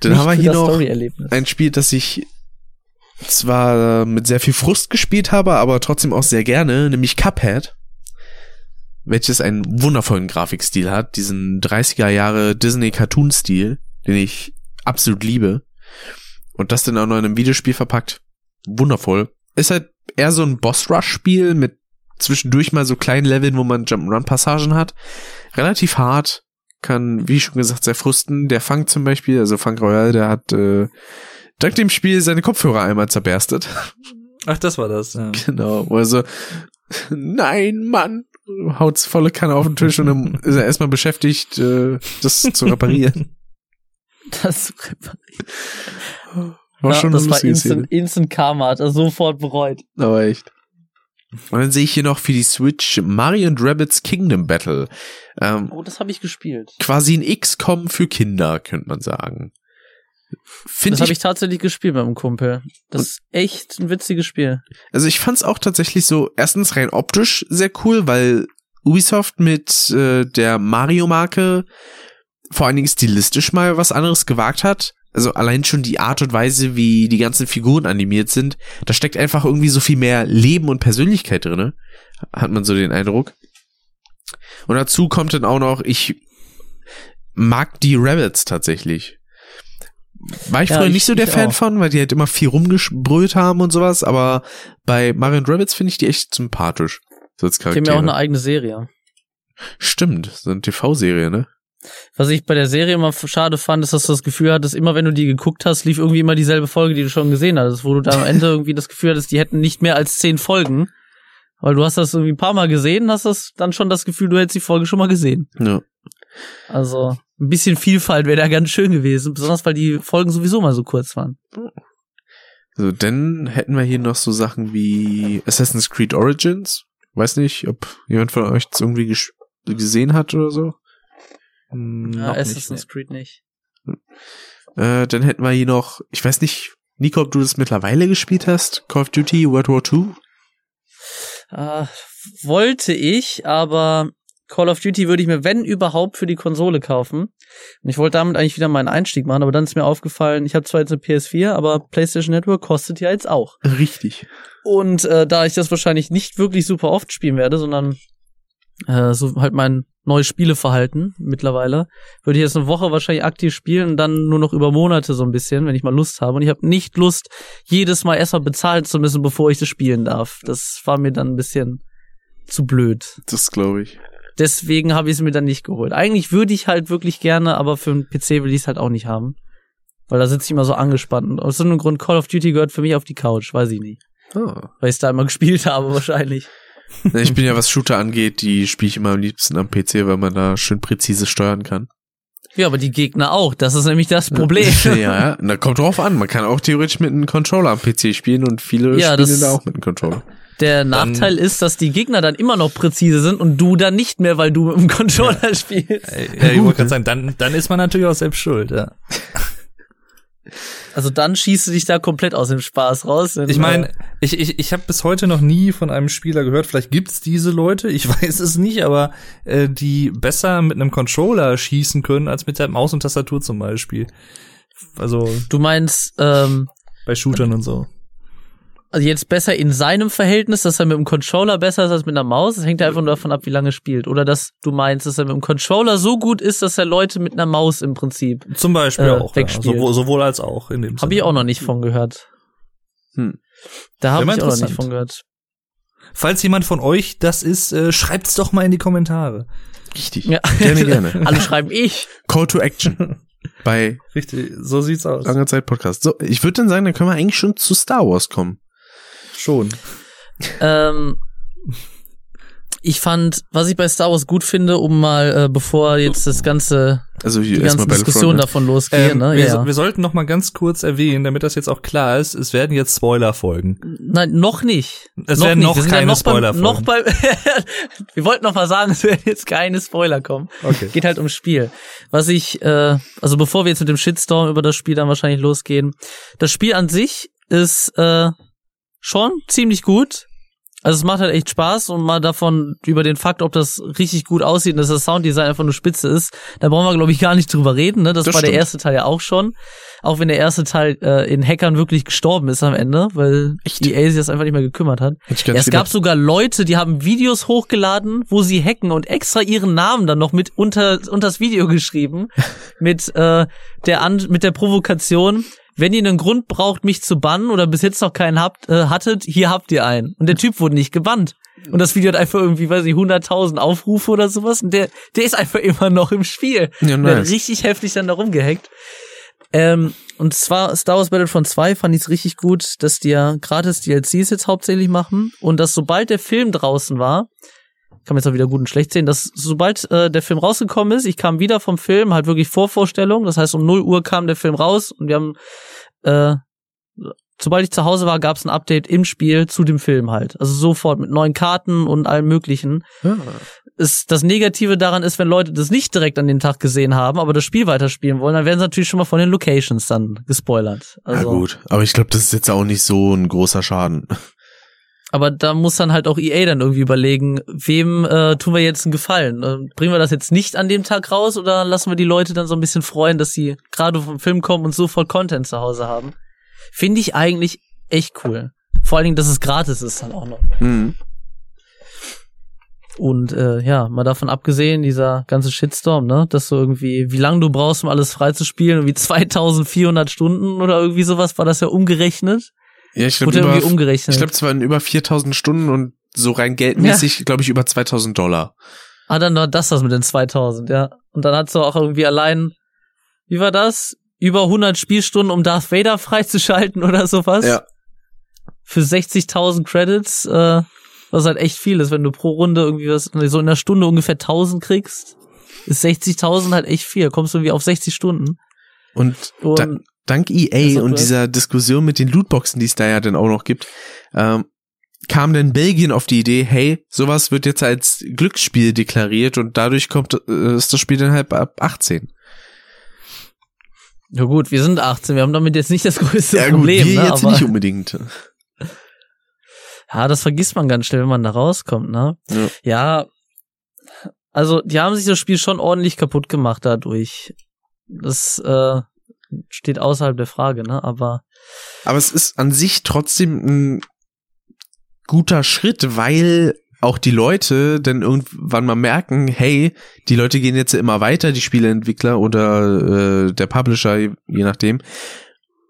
Dann haben wir hier noch ein Spiel, das ich zwar mit sehr viel Frust gespielt habe, aber trotzdem auch sehr gerne, nämlich Cuphead welches einen wundervollen Grafikstil hat, diesen 30er Jahre Disney Cartoon Stil, den ich absolut liebe. Und das dann auch noch in einem Videospiel verpackt. Wundervoll. Ist halt eher so ein Boss Rush Spiel mit zwischendurch mal so kleinen Leveln, wo man Jump'n'Run Passagen hat. Relativ hart. Kann, wie schon gesagt, sehr frusten. Der Funk zum Beispiel, also Funk Royal, der hat, äh, dank dem Spiel seine Kopfhörer einmal zerberstet. Ach, das war das, ja. Genau. Also, nein, Mann, haut's volle Kanne auf den Tisch und dann ist er erstmal beschäftigt, äh, das zu reparieren. Das zu reparieren. War ja, schon das war Instant, Instant Karma, hat er sofort bereut. Aber echt. Und dann sehe ich hier noch für die Switch Mario and Rabbits Kingdom Battle. Ähm, oh, das habe ich gespielt. Quasi ein XCOM für Kinder, könnte man sagen. Find das habe ich tatsächlich gespielt einem Kumpel. Das ist echt ein witziges Spiel. Also ich fand es auch tatsächlich so, erstens rein optisch sehr cool, weil Ubisoft mit äh, der Mario-Marke vor allen Dingen stilistisch mal was anderes gewagt hat. Also allein schon die Art und Weise, wie die ganzen Figuren animiert sind, da steckt einfach irgendwie so viel mehr Leben und Persönlichkeit drinne Hat man so den Eindruck. Und dazu kommt dann auch noch, ich mag die Rabbits tatsächlich. War ich Ja, früher ich- nicht so der Fan auch. von, weil die halt immer viel rumgebrüllt haben und sowas, aber bei Mario und Rabbits finde ich die echt sympathisch. So als Die haben ja auch eine eigene Serie. Stimmt, so eine TV-Serie, ne? Was ich bei der Serie immer schade fand, ist, dass du das Gefühl hattest, immer wenn du die geguckt hast, lief irgendwie immer dieselbe Folge, die du schon gesehen hattest, wo du dann am Ende irgendwie das Gefühl hattest, die hätten nicht mehr als zehn Folgen. Weil du hast das irgendwie ein paar Mal gesehen, hast das dann schon das Gefühl, du hättest die Folge schon mal gesehen. Ja. Also ein bisschen Vielfalt wäre da ganz schön gewesen, besonders weil die Folgen sowieso mal so kurz waren. So, dann hätten wir hier noch so Sachen wie Assassin's Creed Origins. Weiß nicht, ob jemand von euch das irgendwie gesehen hat oder so. Hm, Ja, Assassin's nicht, Creed nicht. Äh, dann hätten wir hier noch, ich weiß nicht, Nico, ob du das mittlerweile gespielt hast, Call of Duty World War II. Äh, wollte ich, aber Call of Duty würde ich mir, wenn überhaupt, für die Konsole kaufen. Und ich wollte damit eigentlich wieder meinen Einstieg machen, aber dann ist mir aufgefallen, ich habe zwar jetzt eine PS4, aber PlayStation Network kostet ja jetzt auch. Richtig. Und äh, da ich das wahrscheinlich nicht wirklich super oft spielen werde, sondern äh, so halt mein neues Spieleverhalten mittlerweile, würde ich jetzt eine Woche wahrscheinlich aktiv spielen und dann nur noch über Monate so ein bisschen, wenn ich mal Lust habe. Und ich habe nicht Lust, jedes Mal erstmal bezahlen zu müssen, bevor ich das spielen darf. Das war mir dann ein bisschen zu blöd. Das glaube ich. Deswegen habe ich es mir dann nicht geholt. Eigentlich würde ich halt wirklich gerne, aber für einen PC will ich es halt auch nicht haben. Weil da sitze ich immer so angespannt. Und aus so einem Grund Call of Duty gehört für mich auf die Couch, weiß ich nicht. Ah. Weil ich es da immer gespielt habe wahrscheinlich. Ich bin ja, was Shooter angeht, die spiele ich immer am liebsten am PC, weil man da schön präzise steuern kann. Ja, aber die Gegner auch. Das ist nämlich das Problem. ja, ja, na, kommt drauf an. Man kann auch theoretisch mit einem Controller am PC spielen und viele Ja, spielen da auch mit einem Controller. Der Nachteil ist, dass die Gegner dann immer noch präzise sind und du dann nicht mehr, weil du mit dem Controller spielst. Äh, Ja, ich wollte gerade sagen, dann, dann ist man natürlich auch selbst schuld, ja. Also dann schießt du dich da komplett aus dem Spaß raus. Ich äh, meine, ich, ich, ich habe bis heute noch nie von einem Spieler gehört, vielleicht gibt's diese Leute, ich weiß es nicht, aber äh, die besser mit einem Controller schießen können als mit der Maus und Tastatur zum Beispiel. Also du meinst, ähm, bei Shootern und so. Also jetzt besser in seinem Verhältnis, dass er mit dem Controller besser ist als mit einer Maus. Das hängt ja einfach nur davon ab, wie lange er spielt. Oder dass du meinst, dass er mit dem Controller so gut ist, dass er Leute mit einer Maus im Prinzip. Zum Beispiel Äh, auch. Ja. wegspielt. Sowohl, sowohl als auch in dem Habe ich auch noch nicht von gehört. Hm. Da habe ich auch noch nicht von gehört. Falls jemand von euch das ist, äh, schreibt's doch mal in die Kommentare. Richtig. Ja. Gerne, gerne. Alle schreiben ich. Call to Action. Bei Richtig, so sieht's aus. langer Zeit Podcast. So, ich würde dann sagen, dann können wir eigentlich schon zu Star Wars kommen. Schon. Ähm, ich fand, was ich bei Star Wars gut finde, um mal, äh, bevor jetzt das ganze, Also hier die erstmal ganzen Diskussionen ne? davon losgehen, Ähm, ne? wir, Ja, so- ja. wir sollten noch mal ganz kurz erwähnen, damit das jetzt auch klar ist, es werden jetzt Spoiler folgen. Nein, noch nicht. Es werden noch Wir sind keine noch beim- Spoiler Noch folgen. bei, wir wollten noch mal sagen, es werden jetzt keine Spoiler kommen. Okay. Geht halt ums Spiel. Was ich, äh, also bevor wir jetzt mit dem Shitstorm über das Spiel dann wahrscheinlich losgehen, das Spiel an sich ist äh, schon ziemlich gut. Also es macht halt echt Spaß und mal davon über den Fakt, ob das richtig gut aussieht und dass das Sounddesign einfach nur spitze ist, da brauchen wir glaube ich gar nicht drüber reden. Ne? Das, Das war der stimmt. erste Teil ja auch schon. Auch wenn der erste Teil äh, in Hackern wirklich gestorben ist am Ende, weil Echt? EA sich das einfach nicht mehr gekümmert hat. Ich Ja, es gab sogar Leute, die haben Videos hochgeladen, wo sie hacken und extra ihren Namen dann noch mit unter unters Video geschrieben mit äh, der An mit der Provokation. Wenn ihr einen Grund braucht, mich zu bannen oder bis jetzt noch keinen habt, äh, hattet, hier habt ihr einen. Und der Typ wurde nicht gebannt. Und das Video hat einfach irgendwie, weiß ich, 100.000 Aufrufe oder sowas. Und der, der ist einfach immer noch im Spiel. Ja, Und der hat nice. richtig heftig dann da rumgehackt. Ähm, und zwar Star Wars Battlefront 2 fand ich es richtig gut, dass die ja gratis DLCs jetzt hauptsächlich machen und dass sobald der Film draußen war, kann man jetzt auch wieder gut und schlecht sehen, dass sobald äh, der Film rausgekommen ist, ich kam wieder vom Film, halt wirklich Vorvorstellung, das heißt um 0 Uhr kam der Film raus und wir haben, äh, sobald ich zu Hause war, gab es ein Update im Spiel zu dem Film halt. Also sofort mit neuen Karten und allem möglichen Ah. ist das Negative daran ist, wenn Leute das nicht direkt an dem Tag gesehen haben, aber das Spiel weiterspielen wollen, dann werden sie natürlich schon mal von den Locations dann gespoilert. Also, ja gut, aber ich glaube, das ist jetzt auch nicht so ein großer Schaden. Aber da muss dann halt auch EA dann irgendwie überlegen, wem äh, tun wir jetzt einen Gefallen? Äh, bringen wir das jetzt nicht an dem Tag raus oder lassen wir die Leute dann so ein bisschen freuen, dass sie gerade vom Film kommen und sofort Content zu Hause haben? Finde ich eigentlich echt cool. Vor allen Dingen, dass es gratis ist dann auch noch. Mhm. Und äh, ja, mal davon abgesehen, dieser ganze Shitstorm, ne, dass du irgendwie, wie lange du brauchst, um alles freizuspielen, irgendwie 2400 Stunden oder irgendwie sowas, war das ja umgerechnet. Ja, ich glaube, irgendwie umgerechnet. ich glaube, es waren über 4000 Stunden und so rein geldmäßig, glaube ich, über 2000 Dollar. Ah, dann war das das mit den 2000, ja. Und dann hast du auch irgendwie allein, wie war das? Über 100 Spielstunden, um Darth Vader freizuschalten oder sowas. Ja. Für 60.000 Credits, äh, was halt echt viel ist, wenn du pro Runde irgendwie was, so in einer Stunde ungefähr 1000 kriegst, ist 60.000 halt echt viel. Kommst du irgendwie auf 60 Stunden. Und, Und da, dank EA und dieser Diskussion mit den Lootboxen, die es da ja dann auch noch gibt, ähm, kam dann Belgien auf die Idee, hey, sowas wird jetzt als Glücksspiel deklariert und dadurch kommt äh, ist das Spiel dann halt ab 18. ja gut, wir sind 18, wir haben damit jetzt nicht das größte ja gut, Problem, wir ne? jetzt aber nicht unbedingt. ja, das vergisst man ganz schnell, wenn man da rauskommt, ne? Ja. Ja, also die haben sich das Spiel schon ordentlich kaputt gemacht dadurch. Das äh, steht außerhalb der Frage, ne? Aber Aber es ist an sich trotzdem ein guter Schritt, weil auch die Leute dann irgendwann mal merken, hey, die Leute gehen jetzt immer weiter, die Spieleentwickler oder äh, der Publisher, je nachdem,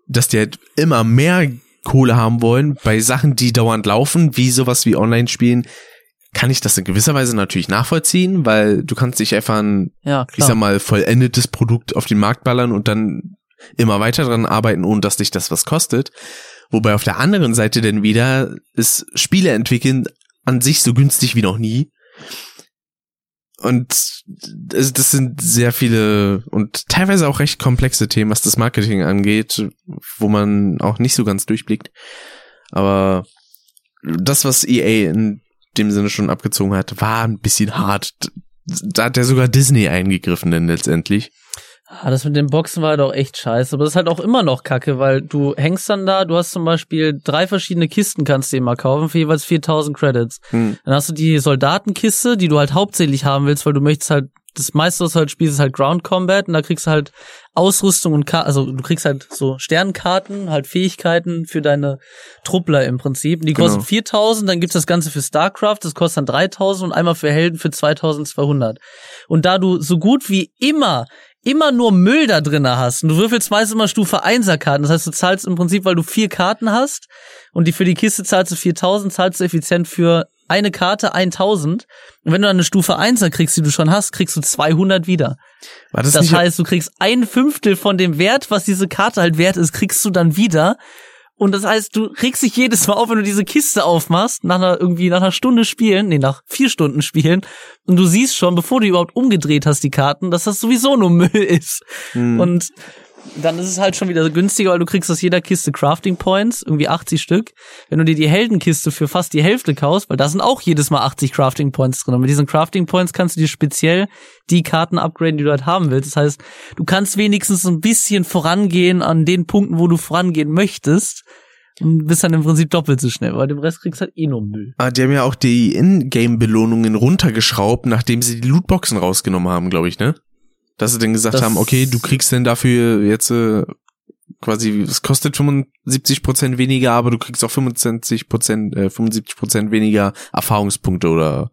dass die halt immer mehr Kohle haben wollen bei Sachen, die dauernd laufen, wie sowas wie Online-Spielen, kann ich das in gewisser Weise natürlich nachvollziehen, weil du kannst dich einfach ein ja, ich sag mal, vollendetes Produkt auf den Markt ballern und dann immer weiter dran arbeiten, ohne dass dich das was kostet. Wobei auf der anderen Seite denn wieder ist Spiele entwickeln an sich so günstig wie noch nie. Und das sind sehr viele und teilweise auch recht komplexe Themen, was das Marketing angeht, wo man auch nicht so ganz durchblickt. Aber das, was EA in dem Sinne schon abgezogen hat, war ein bisschen hart. Da hat ja sogar Disney eingegriffen denn letztendlich. Ah, das mit den Boxen war halt auch echt scheiße. Aber das ist halt auch immer noch kacke, weil du hängst dann da, du hast zum Beispiel drei verschiedene Kisten, kannst du mal kaufen, für jeweils 4000 Credits. Hm. Dann hast du die Soldatenkiste, die du halt hauptsächlich haben willst, weil du möchtest halt, das meiste, was du halt spielst, ist halt Ground Combat und da kriegst du halt Ausrüstung und Ka also du kriegst halt so Sternkarten, halt Fähigkeiten für deine Truppler im Prinzip. Die Genau. kosten 4000, dann gibt's das Ganze für StarCraft, das kostet dann 3000 und einmal für Helden für 2200. Und da du so gut wie immer immer nur Müll da drinne hast und du würfelst meist immer Stufe 1er Karten, das heißt, du zahlst im Prinzip, weil du vier Karten hast und die für die Kiste zahlst du 4000, zahlst du effizient für eine Karte 1000 und wenn du dann eine Stufe 1er kriegst, die du schon hast, kriegst du 200 wieder. Das, heißt, du kriegst ein Fünftel von dem Wert, was diese Karte halt wert ist, kriegst du dann wieder. Und das heißt, du regst dich jedes Mal auf, wenn du diese Kiste aufmachst, nach einer, irgendwie nach einer Stunde spielen, nee, nach vier Stunden spielen, und du siehst schon, bevor du überhaupt umgedreht hast, die Karten, dass das sowieso nur Müll ist. Hm. Und dann ist es halt schon wieder günstiger, weil du kriegst aus jeder Kiste Crafting Points, irgendwie 80 Stück. Wenn du dir die Heldenkiste für fast die Hälfte kaufst, weil da sind auch jedes Mal 80 Crafting Points drin. Und mit diesen Crafting Points kannst du dir speziell die Karten upgraden, die du halt haben willst. Das heißt, du kannst wenigstens ein bisschen vorangehen an den Punkten, wo du vorangehen möchtest. Und bist dann im Prinzip doppelt so schnell, weil dem Rest kriegst du halt eh nur Müll. ah, die haben ja auch die Ingame-Belohnungen runtergeschraubt, nachdem sie die Lootboxen rausgenommen haben, glaube ich, ne? Dass sie dann gesagt Das- haben, okay, du kriegst denn dafür jetzt äh, quasi, es kostet 75% weniger, aber du kriegst auch 25%, äh, 75% weniger Erfahrungspunkte oder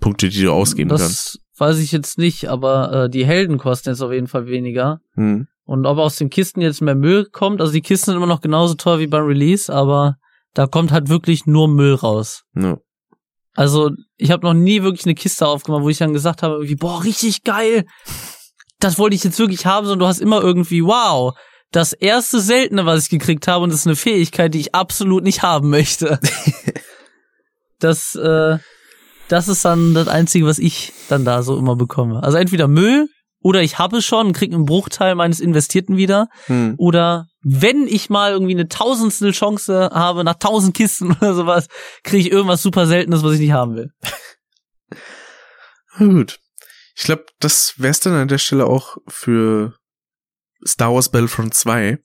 Punkte, die du ausgeben das kannst. weiß ich jetzt nicht, aber äh, die Helden kosten jetzt auf jeden Fall weniger. Hm. Und ob aus den Kisten jetzt mehr Müll kommt, also die Kisten sind immer noch genauso teuer wie beim Release, aber da kommt halt wirklich nur Müll raus. Ja. Also ich habe noch nie wirklich eine Kiste aufgemacht, wo ich dann gesagt habe, irgendwie, boah, richtig geil. Das wollte ich jetzt wirklich haben, sondern du hast immer irgendwie, wow, das erste Seltene, was ich gekriegt habe, und das ist eine Fähigkeit, die ich absolut nicht haben möchte. das, äh, das ist dann das Einzige, was ich dann da so immer bekomme. Also entweder Müll oder ich habe es schon und krieg einen Bruchteil meines Investierten wieder. Hm. Oder wenn ich mal irgendwie eine tausendstel Chance habe, nach tausend Kisten oder sowas, kriege ich irgendwas super Seltenes, was ich nicht haben will. Na gut. Ich glaube, das wär's dann an der Stelle auch für Star Wars Battlefront 2.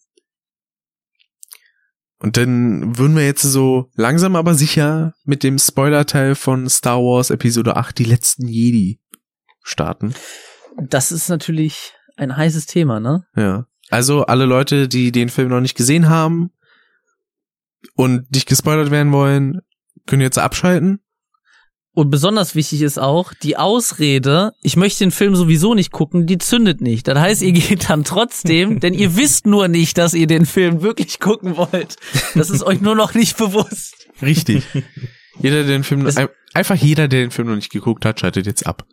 Und dann würden wir jetzt so langsam aber sicher mit dem Spoiler-Teil von Star Wars Episode 8, die letzten Jedi, starten. Das ist natürlich ein heißes Thema, ne? Ja. Also alle Leute, die den Film noch nicht gesehen haben und nicht gespoilert werden wollen, können jetzt abschalten. Und besonders wichtig ist auch, die Ausrede, ich möchte den Film sowieso nicht gucken, die zündet nicht. Das heißt, ihr geht dann trotzdem, denn ihr wisst nur nicht, dass ihr den Film wirklich gucken wollt. Das ist euch nur noch nicht bewusst. Richtig. jeder, der den Film, Es- ein- einfach jeder, der den Film noch nicht geguckt hat, schaltet jetzt ab.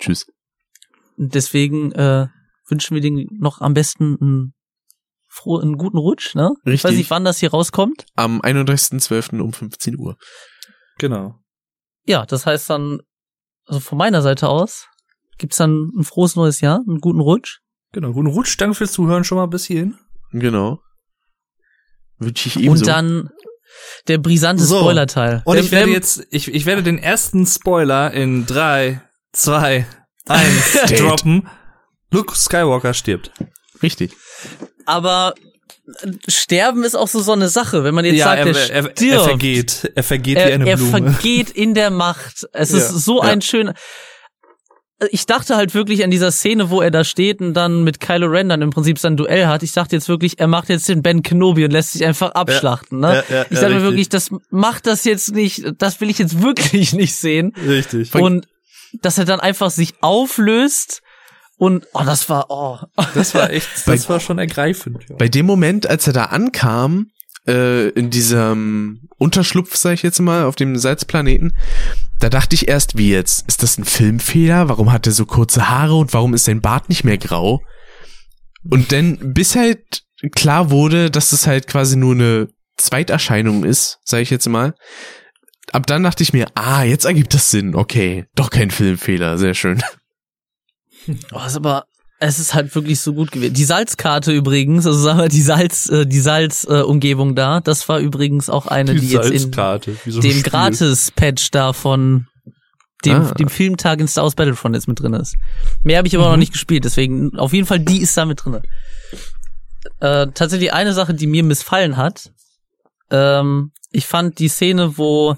Tschüss. Deswegen äh, wünschen wir den noch am besten einen, froh, einen guten Rutsch, ne? Ich weiß Richtig. nicht, wann das hier rauskommt. Am 31.12. um 15 Uhr. Genau. Ja, das heißt dann, also von meiner Seite aus, gibt's dann ein frohes neues Jahr, einen guten Rutsch. Genau. Guten Rutsch, danke fürs Zuhören schon mal bis hierhin. Genau. Wünsche ich ebenso. Und dann der brisante So. Spoiler-Teil. Und Der- ich werde jetzt, ich, ich werde den ersten Spoiler in drei, zwei, eins droppen. Luke Skywalker stirbt. Richtig. Aber äh, Sterben ist auch so so eine Sache, wenn man jetzt sagt, er, er, er, stirbt. er vergeht. Er vergeht wie er, eine er Blume. vergeht in der Macht. Es Ja. ist so Ja. ein schöner. Ich dachte halt wirklich an dieser Szene, wo er da steht und dann mit Kylo Ren dann im Prinzip sein Duell hat. Ich dachte jetzt wirklich, er macht jetzt den Ben Kenobi und lässt sich einfach abschlachten. Ne? Ja, ja, ich ja, dachte mir wirklich, das macht das jetzt nicht, das will ich jetzt wirklich nicht sehen. Richtig. Und dass er dann einfach sich auflöst und oh, das war oh. Das war echt, das war schon ergreifend. Ja. Bei dem Moment, als er da ankam, äh, in diesem Unterschlupf, sag ich jetzt mal, auf dem Salzplaneten, da dachte ich erst, wie jetzt? Ist das ein Filmfehler? Warum hat er so kurze Haare und warum ist sein Bart nicht mehr grau? Und dann, bis halt klar wurde, dass es halt quasi nur eine Zweiterscheinung ist, sag ich jetzt mal. Ab dann dachte ich mir, ah, jetzt ergibt das Sinn. Okay, doch kein Filmfehler, sehr schön. Oh, ist aber es ist halt wirklich so gut gewesen. Die Salzkarte übrigens, also sagen wir die Salz, äh, die Salzumgebung äh, Umgebung da, das war übrigens auch eine, die, jetzt in so dem. Gratis-Patch da von dem, Ah. dem Filmtag in Star Wars Battlefront jetzt mit drin ist. Mehr habe ich aber noch nicht gespielt, deswegen auf jeden Fall die ist da mit drin. Äh, tatsächlich eine Sache, die mir missfallen hat. Ähm, ich fand die Szene, wo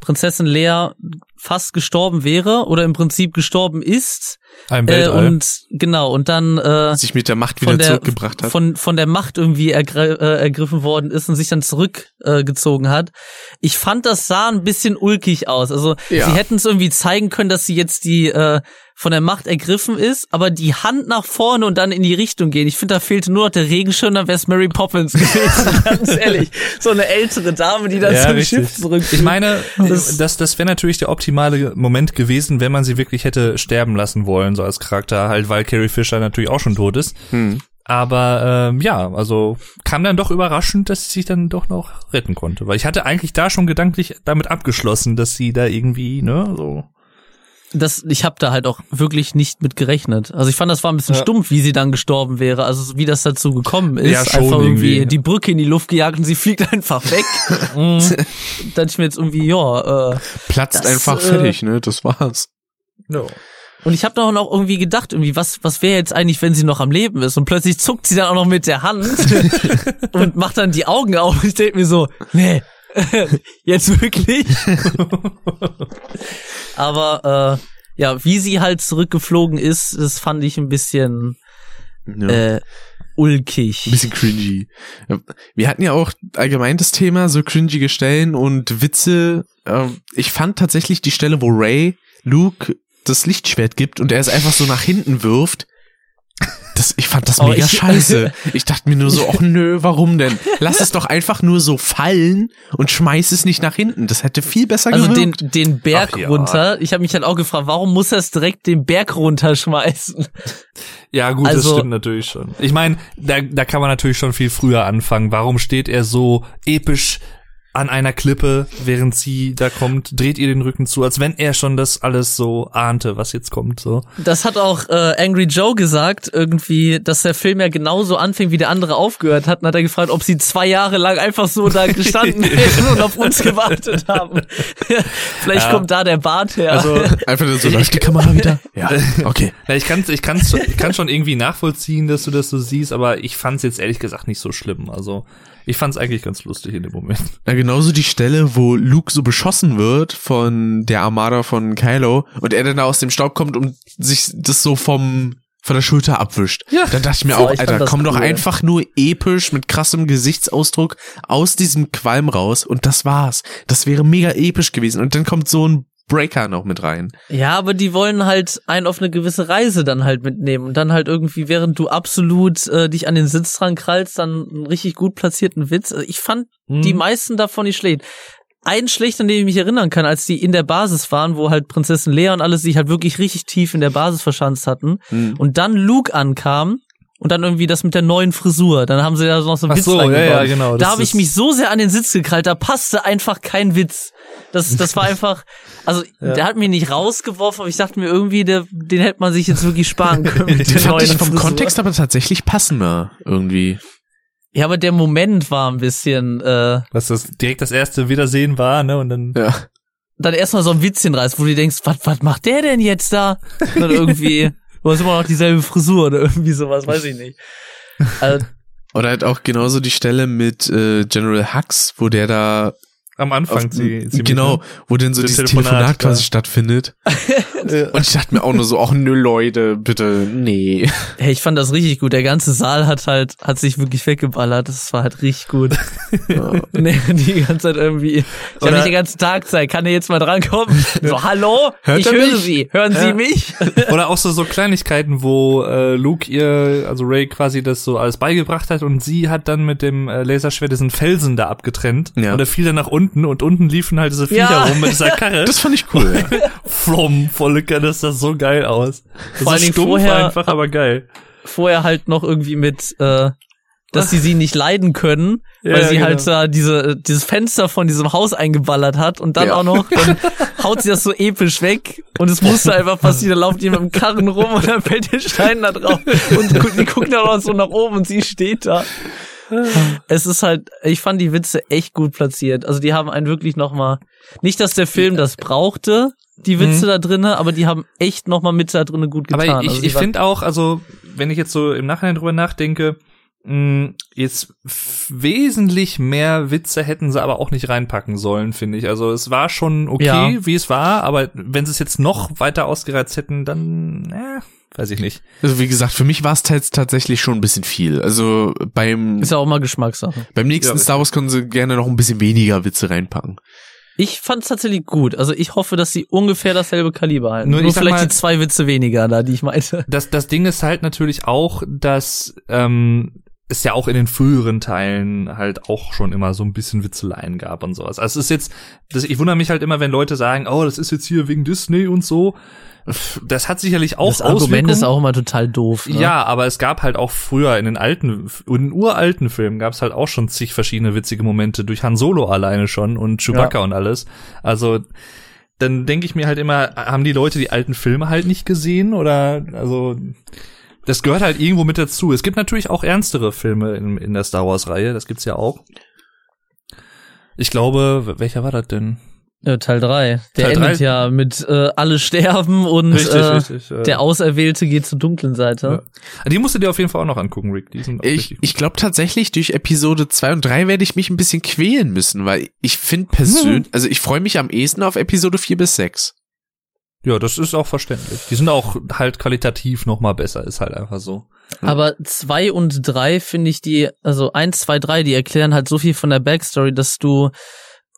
Prinzessin Lea fast gestorben wäre oder im Prinzip gestorben ist. Ein Äh, und genau, und dann äh, Sich mit der Macht wieder von der, zurückgebracht hat. Von, von der Macht irgendwie ergre äh, ergriffen worden ist und sich dann zurückgezogen äh, hat. Ich fand, das sah ein bisschen ulkig aus. Also Ja. sie hätten es irgendwie zeigen können, dass sie jetzt die äh, von der Macht ergriffen ist, aber die Hand nach vorne und dann in die Richtung gehen. Ich finde, da fehlte nur noch der Regenschirm, dann wäre es Mary Poppins gewesen, ganz ehrlich. So eine ältere Dame, die dann Ja, zum richtig. Schiff zurück. Ich meine, Das- das, das wäre natürlich der optimale Moment gewesen, wenn man sie wirklich hätte sterben lassen wollen, so als Charakter, halt, weil Carrie Fisher natürlich auch schon tot ist. Hm. Aber ähm, ja, also kam dann doch überraschend, dass sie sich dann doch noch retten konnte. Weil ich hatte eigentlich da schon gedanklich damit abgeschlossen, dass sie da irgendwie, ne, so. Das, ich habe da halt auch wirklich nicht mit gerechnet. Also ich fand, das war ein bisschen Ja. stumpf, wie sie dann gestorben wäre. Also wie das dazu gekommen ist. Ja, schon einfach irgendwie irgendwie. die Brücke in die Luft gejagt und sie fliegt einfach weg. Mhm. Dann ich mir jetzt irgendwie, ja. Äh. Platzt Das, einfach äh, fertig, ne? Das war's. No. Und ich habe da auch noch irgendwie gedacht, irgendwie, was, was wäre jetzt eigentlich, wenn sie noch am Leben ist? Und plötzlich zuckt sie dann auch noch mit der Hand und macht dann die Augen auf. Ich denk mir so, nee, jetzt wirklich? Aber äh, ja, wie sie halt zurückgeflogen ist, das fand ich ein bisschen Ja. äh, ulkig. Ein bisschen cringy. Wir hatten ja auch allgemein das Thema, so cringige Stellen und Witze. Ähm, Ich fand tatsächlich die Stelle, wo Ray Luke das Lichtschwert gibt und er es einfach so nach hinten wirft. Das, ich fand das Oh, mega ich- scheiße. Ich dachte mir nur so, ach nö, warum denn? Lass es doch einfach nur so fallen und schmeiß es nicht nach hinten. Das hätte viel besser Also den, gewirkt. den Berg Ach ja. runter. Ich habe mich halt auch gefragt, warum muss er es direkt den Berg runterschmeißen? Ja, gut, Also- das stimmt natürlich schon. Ich meine, da, da kann man natürlich schon viel früher anfangen. Warum steht er so episch an einer Klippe, während sie da kommt, dreht ihr den Rücken zu, als wenn er schon das alles so ahnte, was jetzt kommt, so. Das hat auch äh, Angry Joe gesagt, irgendwie, dass der Film ja genauso anfing, wie der andere aufgehört hat. Und hat er gefragt, ob sie zwei Jahre lang einfach so da gestanden hätten und auf uns gewartet haben. Vielleicht Ja. kommt da der Bart her. Also, Einfach so, läuft die Kamera wieder? Ja, okay. na, ich kann ich kann's, ich kann schon irgendwie nachvollziehen, dass du das so siehst, aber ich fand's jetzt ehrlich gesagt nicht so schlimm. Also, ich fand's eigentlich ganz lustig in dem Moment. Ja, genauso die Stelle, wo Luke so beschossen wird von der Armada von Kylo und er dann da aus dem Staub kommt und sich das so vom von der Schulter abwischt. Ja. Dann dachte ich mir So, auch, ich fand Alter, komm doch cool. einfach nur episch mit krassem Gesichtsausdruck aus diesem Qualm raus und das war's. Das wäre mega episch gewesen. Und dann kommt so ein Breaker noch mit rein. Ja, aber die wollen halt einen auf eine gewisse Reise dann halt mitnehmen und dann halt irgendwie, während du absolut äh, dich an den Sitz dran krallst, dann einen richtig gut platzierten Witz. Also ich fand Mhm. die meisten davon nicht schlecht. Ein schlecht, an den ich mich erinnern kann, als die in der Basis waren, wo halt Prinzessin Lea und alles sich halt wirklich richtig tief in der Basis verschanzt hatten Hm. und dann Luke ankam und dann irgendwie das mit der neuen Frisur, dann haben sie da noch so einen Ach Witz so, ja, ja, genau, Da habe ich mich so sehr an den Sitz gekrallt, da passte einfach kein Witz. Das, das war einfach, also der hat mir nicht rausgeworfen, aber ich dachte mir irgendwie, der, den hätte man sich jetzt wirklich sparen können. mit Den der fand ich neuen vom Frisur. Kontext aber tatsächlich passender irgendwie. Ja, aber der Moment war ein bisschen, äh, Was das direkt das erste Wiedersehen war, ne? Und dann. Ja. dann erstmal so ein Witzchen reißt, wo du denkst, was, was macht der denn jetzt da? Und irgendwie, du hast immer noch dieselbe Frisur oder irgendwie sowas, weiß ich nicht. Also, Oder halt auch genauso die Stelle mit äh, General Hux, wo der da Am Anfang auf, sie, sie genau, wo denn so Das dieses Telefonat, Telefonat, quasi ja. stattfindet. mit. Und ich dachte mir auch nur so, ach nö Leute, bitte, nee. hey, ich fand das richtig gut. Der ganze Saal hat halt, hat sich wirklich weggeballert. Das war halt richtig gut. nee, die ganze Zeit irgendwie, ich habe nicht den ganzen Tag Zeit. Kann er jetzt mal drankommen? So, hallo? Hört ich höre mich? Sie. Hören Sie Ja. mich? Oder auch so, so Kleinigkeiten, wo äh, Luke ihr, also Ray quasi das so alles beigebracht hat und sie hat dann mit dem äh, Laserschwert diesen Felsen da abgetrennt. Ja. Und er fiel dann nach unten und unten liefen halt diese Viecher Ja. rum mit dieser Karre. Das fand ich cool. Ja. From, volle Kanne, das sah so geil aus. Das Vor ist stumpf vorher- einfach, aber geil. Vorher halt noch irgendwie mit, äh, dass sie sie nicht leiden können, Ja, weil sie genau. halt da diese, dieses Fenster von diesem Haus eingeballert hat und dann Ja. auch noch, dann haut sie das so episch weg und es musste einfach passieren, dann lauft jemand mit dem Karren rum und dann fällt der Stein da drauf und die gucken dann auch so nach oben und sie steht da. Es ist halt, ich fand die Witze echt gut platziert. Also die haben einen wirklich nochmal, nicht, dass der Film das brauchte, die Witze da drinnen, aber die haben echt nochmal mit da drinnen gut getan. Aber ich, also ich finde auch, also wenn ich jetzt so im Nachhinein drüber nachdenke, jetzt f- wesentlich mehr Witze hätten sie aber auch nicht reinpacken sollen, finde ich. Also es war schon okay, Ja. wie es war, aber wenn sie es jetzt noch weiter ausgereizt hätten, dann, äh, weiß ich nicht. Also wie gesagt, für mich war es jetzt tatsächlich schon ein bisschen viel. Also beim, ist ja auch mal Geschmackssache. beim nächsten Ja, Star Wars können sie gerne noch ein bisschen weniger Witze reinpacken. Ich fand es tatsächlich gut. Also ich hoffe, dass sie ungefähr dasselbe Kaliber halten. Nur Nur, vielleicht mal- die zwei Witze weniger da, die ich meinte. Das, das Ding ist halt natürlich auch, dass ähm, es ja auch in den früheren Teilen halt auch schon immer so ein bisschen Witzeleien gab und sowas. Also es ist jetzt, das, ich wundere mich halt immer, wenn Leute sagen, oh, das ist jetzt hier wegen Disney und so. Das hat sicherlich auch das Argument ist auch immer total doof. Ne? Ja, aber es gab halt auch früher in den alten, in den uralten Filmen gab es halt auch schon zig verschiedene witzige Momente durch Han Solo alleine schon und Chewbacca und alles. Also dann denke ich mir halt immer, haben die Leute die alten Filme halt nicht gesehen oder also das gehört halt irgendwo mit dazu. Es gibt natürlich auch ernstere Filme in, in der Star Wars Reihe, das gibt's ja auch. Ich glaube, welcher war das denn? Äh, Teil 3. Der Teil endet drei? ja mit äh, alle sterben und Richtig, äh, richtig, ja. der Auserwählte geht zur dunklen Seite. Die musst du dir auf jeden Fall auch noch angucken, Rick. Die sind Ich, ich glaube tatsächlich, durch Episode 2 und 3 werde ich mich ein bisschen quälen müssen, weil ich finde persönlich, also ich freue mich am ehesten auf Episode 4 bis 6. Ja, das ist auch verständlich. Die sind auch halt qualitativ noch mal besser, ist halt einfach so. Aber zwei und drei finde ich die, also eins, zwei, drei, die erklären halt so viel von der Backstory, dass du,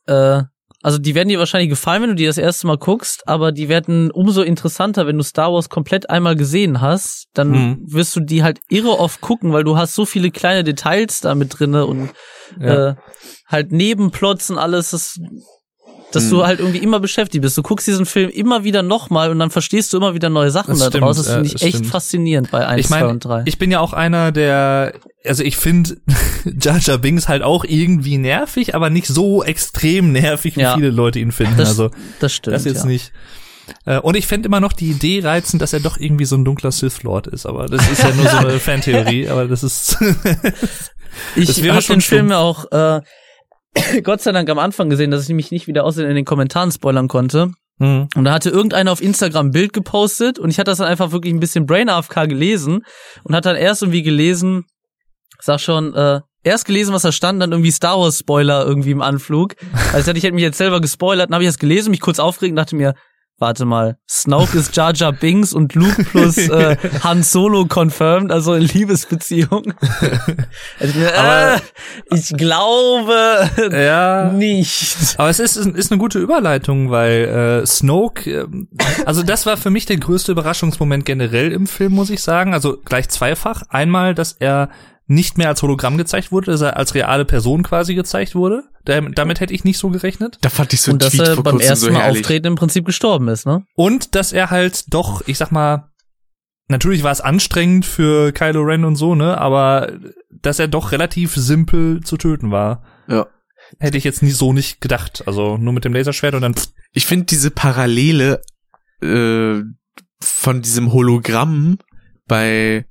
äh, also die werden dir wahrscheinlich gefallen, wenn du die das erste Mal guckst, aber die werden umso interessanter, wenn du Star Wars komplett einmal gesehen hast, dann Mhm. wirst du die halt irre oft gucken, weil du hast so viele kleine Details da mit drinne und Ja. äh, halt Nebenplots und alles, das, dass Mhm. du halt irgendwie immer beschäftigt bist. Du guckst diesen Film immer wieder nochmal und dann verstehst du immer wieder neue Sachen Das da stimmt, draus. Das finde ich das echt stimmt. faszinierend bei 1, ich 2 meine, und 3. ich bin ja auch einer, der, also ich finde Jar Jar Binks halt auch irgendwie nervig, aber nicht so extrem nervig, wie Ja. viele Leute ihn finden. Das, also das stimmt. das jetzt ja. nicht. Äh, Und ich fände immer noch die Idee reizend, dass er doch irgendwie so ein dunkler Sith Lord ist. Aber das ist ja nur so eine Fantheorie. Aber das ist Ich habe schon den Film ja auch äh, Gott sei Dank am Anfang gesehen, dass ich mich nicht wieder aussehen in den Kommentaren spoilern konnte. Hm. Und da hatte irgendeiner auf Instagram ein Bild gepostet und ich hatte das dann einfach wirklich ein bisschen Brain AFK gelesen und hat dann erst irgendwie gelesen, sag schon, äh, erst gelesen, was da stand, dann irgendwie Star Wars Spoiler irgendwie im Anflug. Also ich hätte mich jetzt selber gespoilert, dann habe ich das gelesen, mich kurz aufgeregt und dachte mir, warte mal, Snoke ist Jar Jar Binks und Luke plus äh, Han Solo confirmed, also in Liebesbeziehung. also, äh, ich glaube Ja. nicht. Aber es ist, ist eine gute Überleitung, weil äh, Snoke, ähm, also das war für mich der größte Überraschungsmoment generell im Film, muss ich sagen. Also gleich zweifach. Einmal, dass er nicht mehr als Hologramm gezeigt wurde, dass er als reale Person quasi gezeigt wurde. Da, damit hätte ich nicht so gerechnet. Da fand ich so Und dass Tweet er vor beim ersten so Mal herrlich. auftreten im Prinzip gestorben ist, ne? Und dass er halt doch, ich sag mal, natürlich war es anstrengend für Kylo Ren und so, ne, aber dass er doch relativ simpel zu töten war. Ja. Hätte ich jetzt nie so nicht gedacht. Also nur mit dem Laserschwert und dann Ich finde diese Parallele äh, von diesem Hologramm bei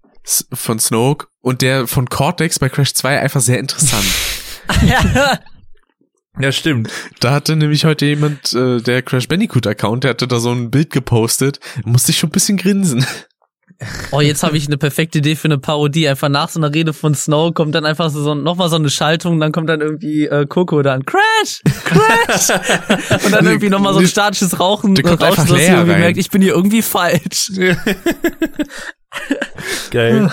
von Snoke und der von Cortex bei Crash 2 einfach sehr interessant. Ja, stimmt. da hatte nämlich heute jemand, äh, der Crash Bandicoot Account, der hatte da so ein Bild gepostet, musste ich schon ein bisschen grinsen. Oh, jetzt habe ich eine perfekte Idee für eine Parodie. Einfach nach so einer Rede von Snow kommt dann einfach so, so nochmal so eine Schaltung, dann kommt dann irgendwie äh, Coco dann Crash, Crash und dann irgendwie nochmal so ein statisches Rauchen, einfach dass irgendwie merkt, ich bin hier irgendwie falsch. Geil.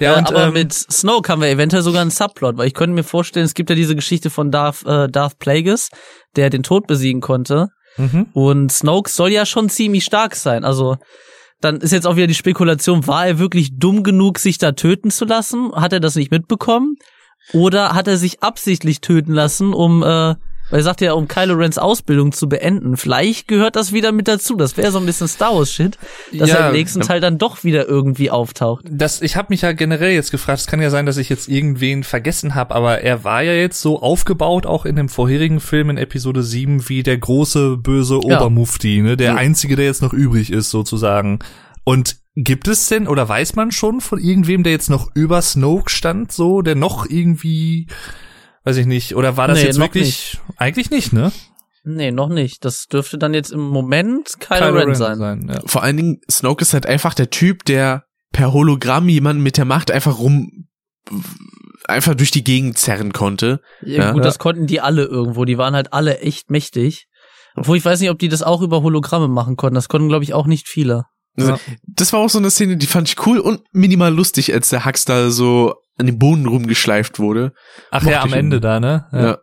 Ja, äh, und, aber ähm, mit Snoke haben wir eventuell sogar einen Subplot, weil ich könnte mir vorstellen, es gibt ja diese Geschichte von Darth, äh, Darth Plagueis, der den Tod besiegen konnte. mhm. Und Snoke soll ja schon ziemlich stark sein. Also dann ist jetzt auch wieder die Spekulation, war er wirklich dumm genug, sich da töten zu lassen? Hat er das nicht mitbekommen? Oder hat er sich absichtlich töten lassen, um, äh, weil er sagt ja, um Kylo Rens Ausbildung zu beenden. Vielleicht gehört das wieder mit dazu. Das wäre so ein bisschen Star Wars Shit, dass Ja, er im nächsten Teil dann doch wieder irgendwie auftaucht. Das, ich habe mich ja generell jetzt gefragt, es kann ja sein, dass ich jetzt irgendwen vergessen habe, aber er war ja jetzt so aufgebaut, auch in dem vorherigen Film in Episode 7, wie der große, böse Ja. Obermufti, ne? Der Ja. einzige, der jetzt noch übrig ist, sozusagen. Und gibt es denn, oder weiß man schon von irgendwem, der jetzt noch über Snoke stand, so, der noch irgendwie, weiß ich nicht, oder war das Nee, jetzt wirklich, eigentlich nicht, ne? Nee, noch nicht. Das dürfte dann jetzt im Moment Kylo, Ren sein. ja. Vor allen Dingen, Snoke ist halt einfach der Typ, der per Hologramm jemanden mit der Macht einfach rum einfach durch die Gegend zerren konnte. Ja, Ja. gut, Ja. das konnten die alle irgendwo. Die waren halt alle echt mächtig. Obwohl ich weiß nicht, ob die das auch über Hologramme machen konnten. Das konnten, glaube ich, auch nicht viele. Also, Ja. Das war auch so eine Szene, die fand ich cool und minimal lustig, als der Hux da so an den Boden rumgeschleift wurde. Ach Mochte ja, am Ende da, ne? Ja.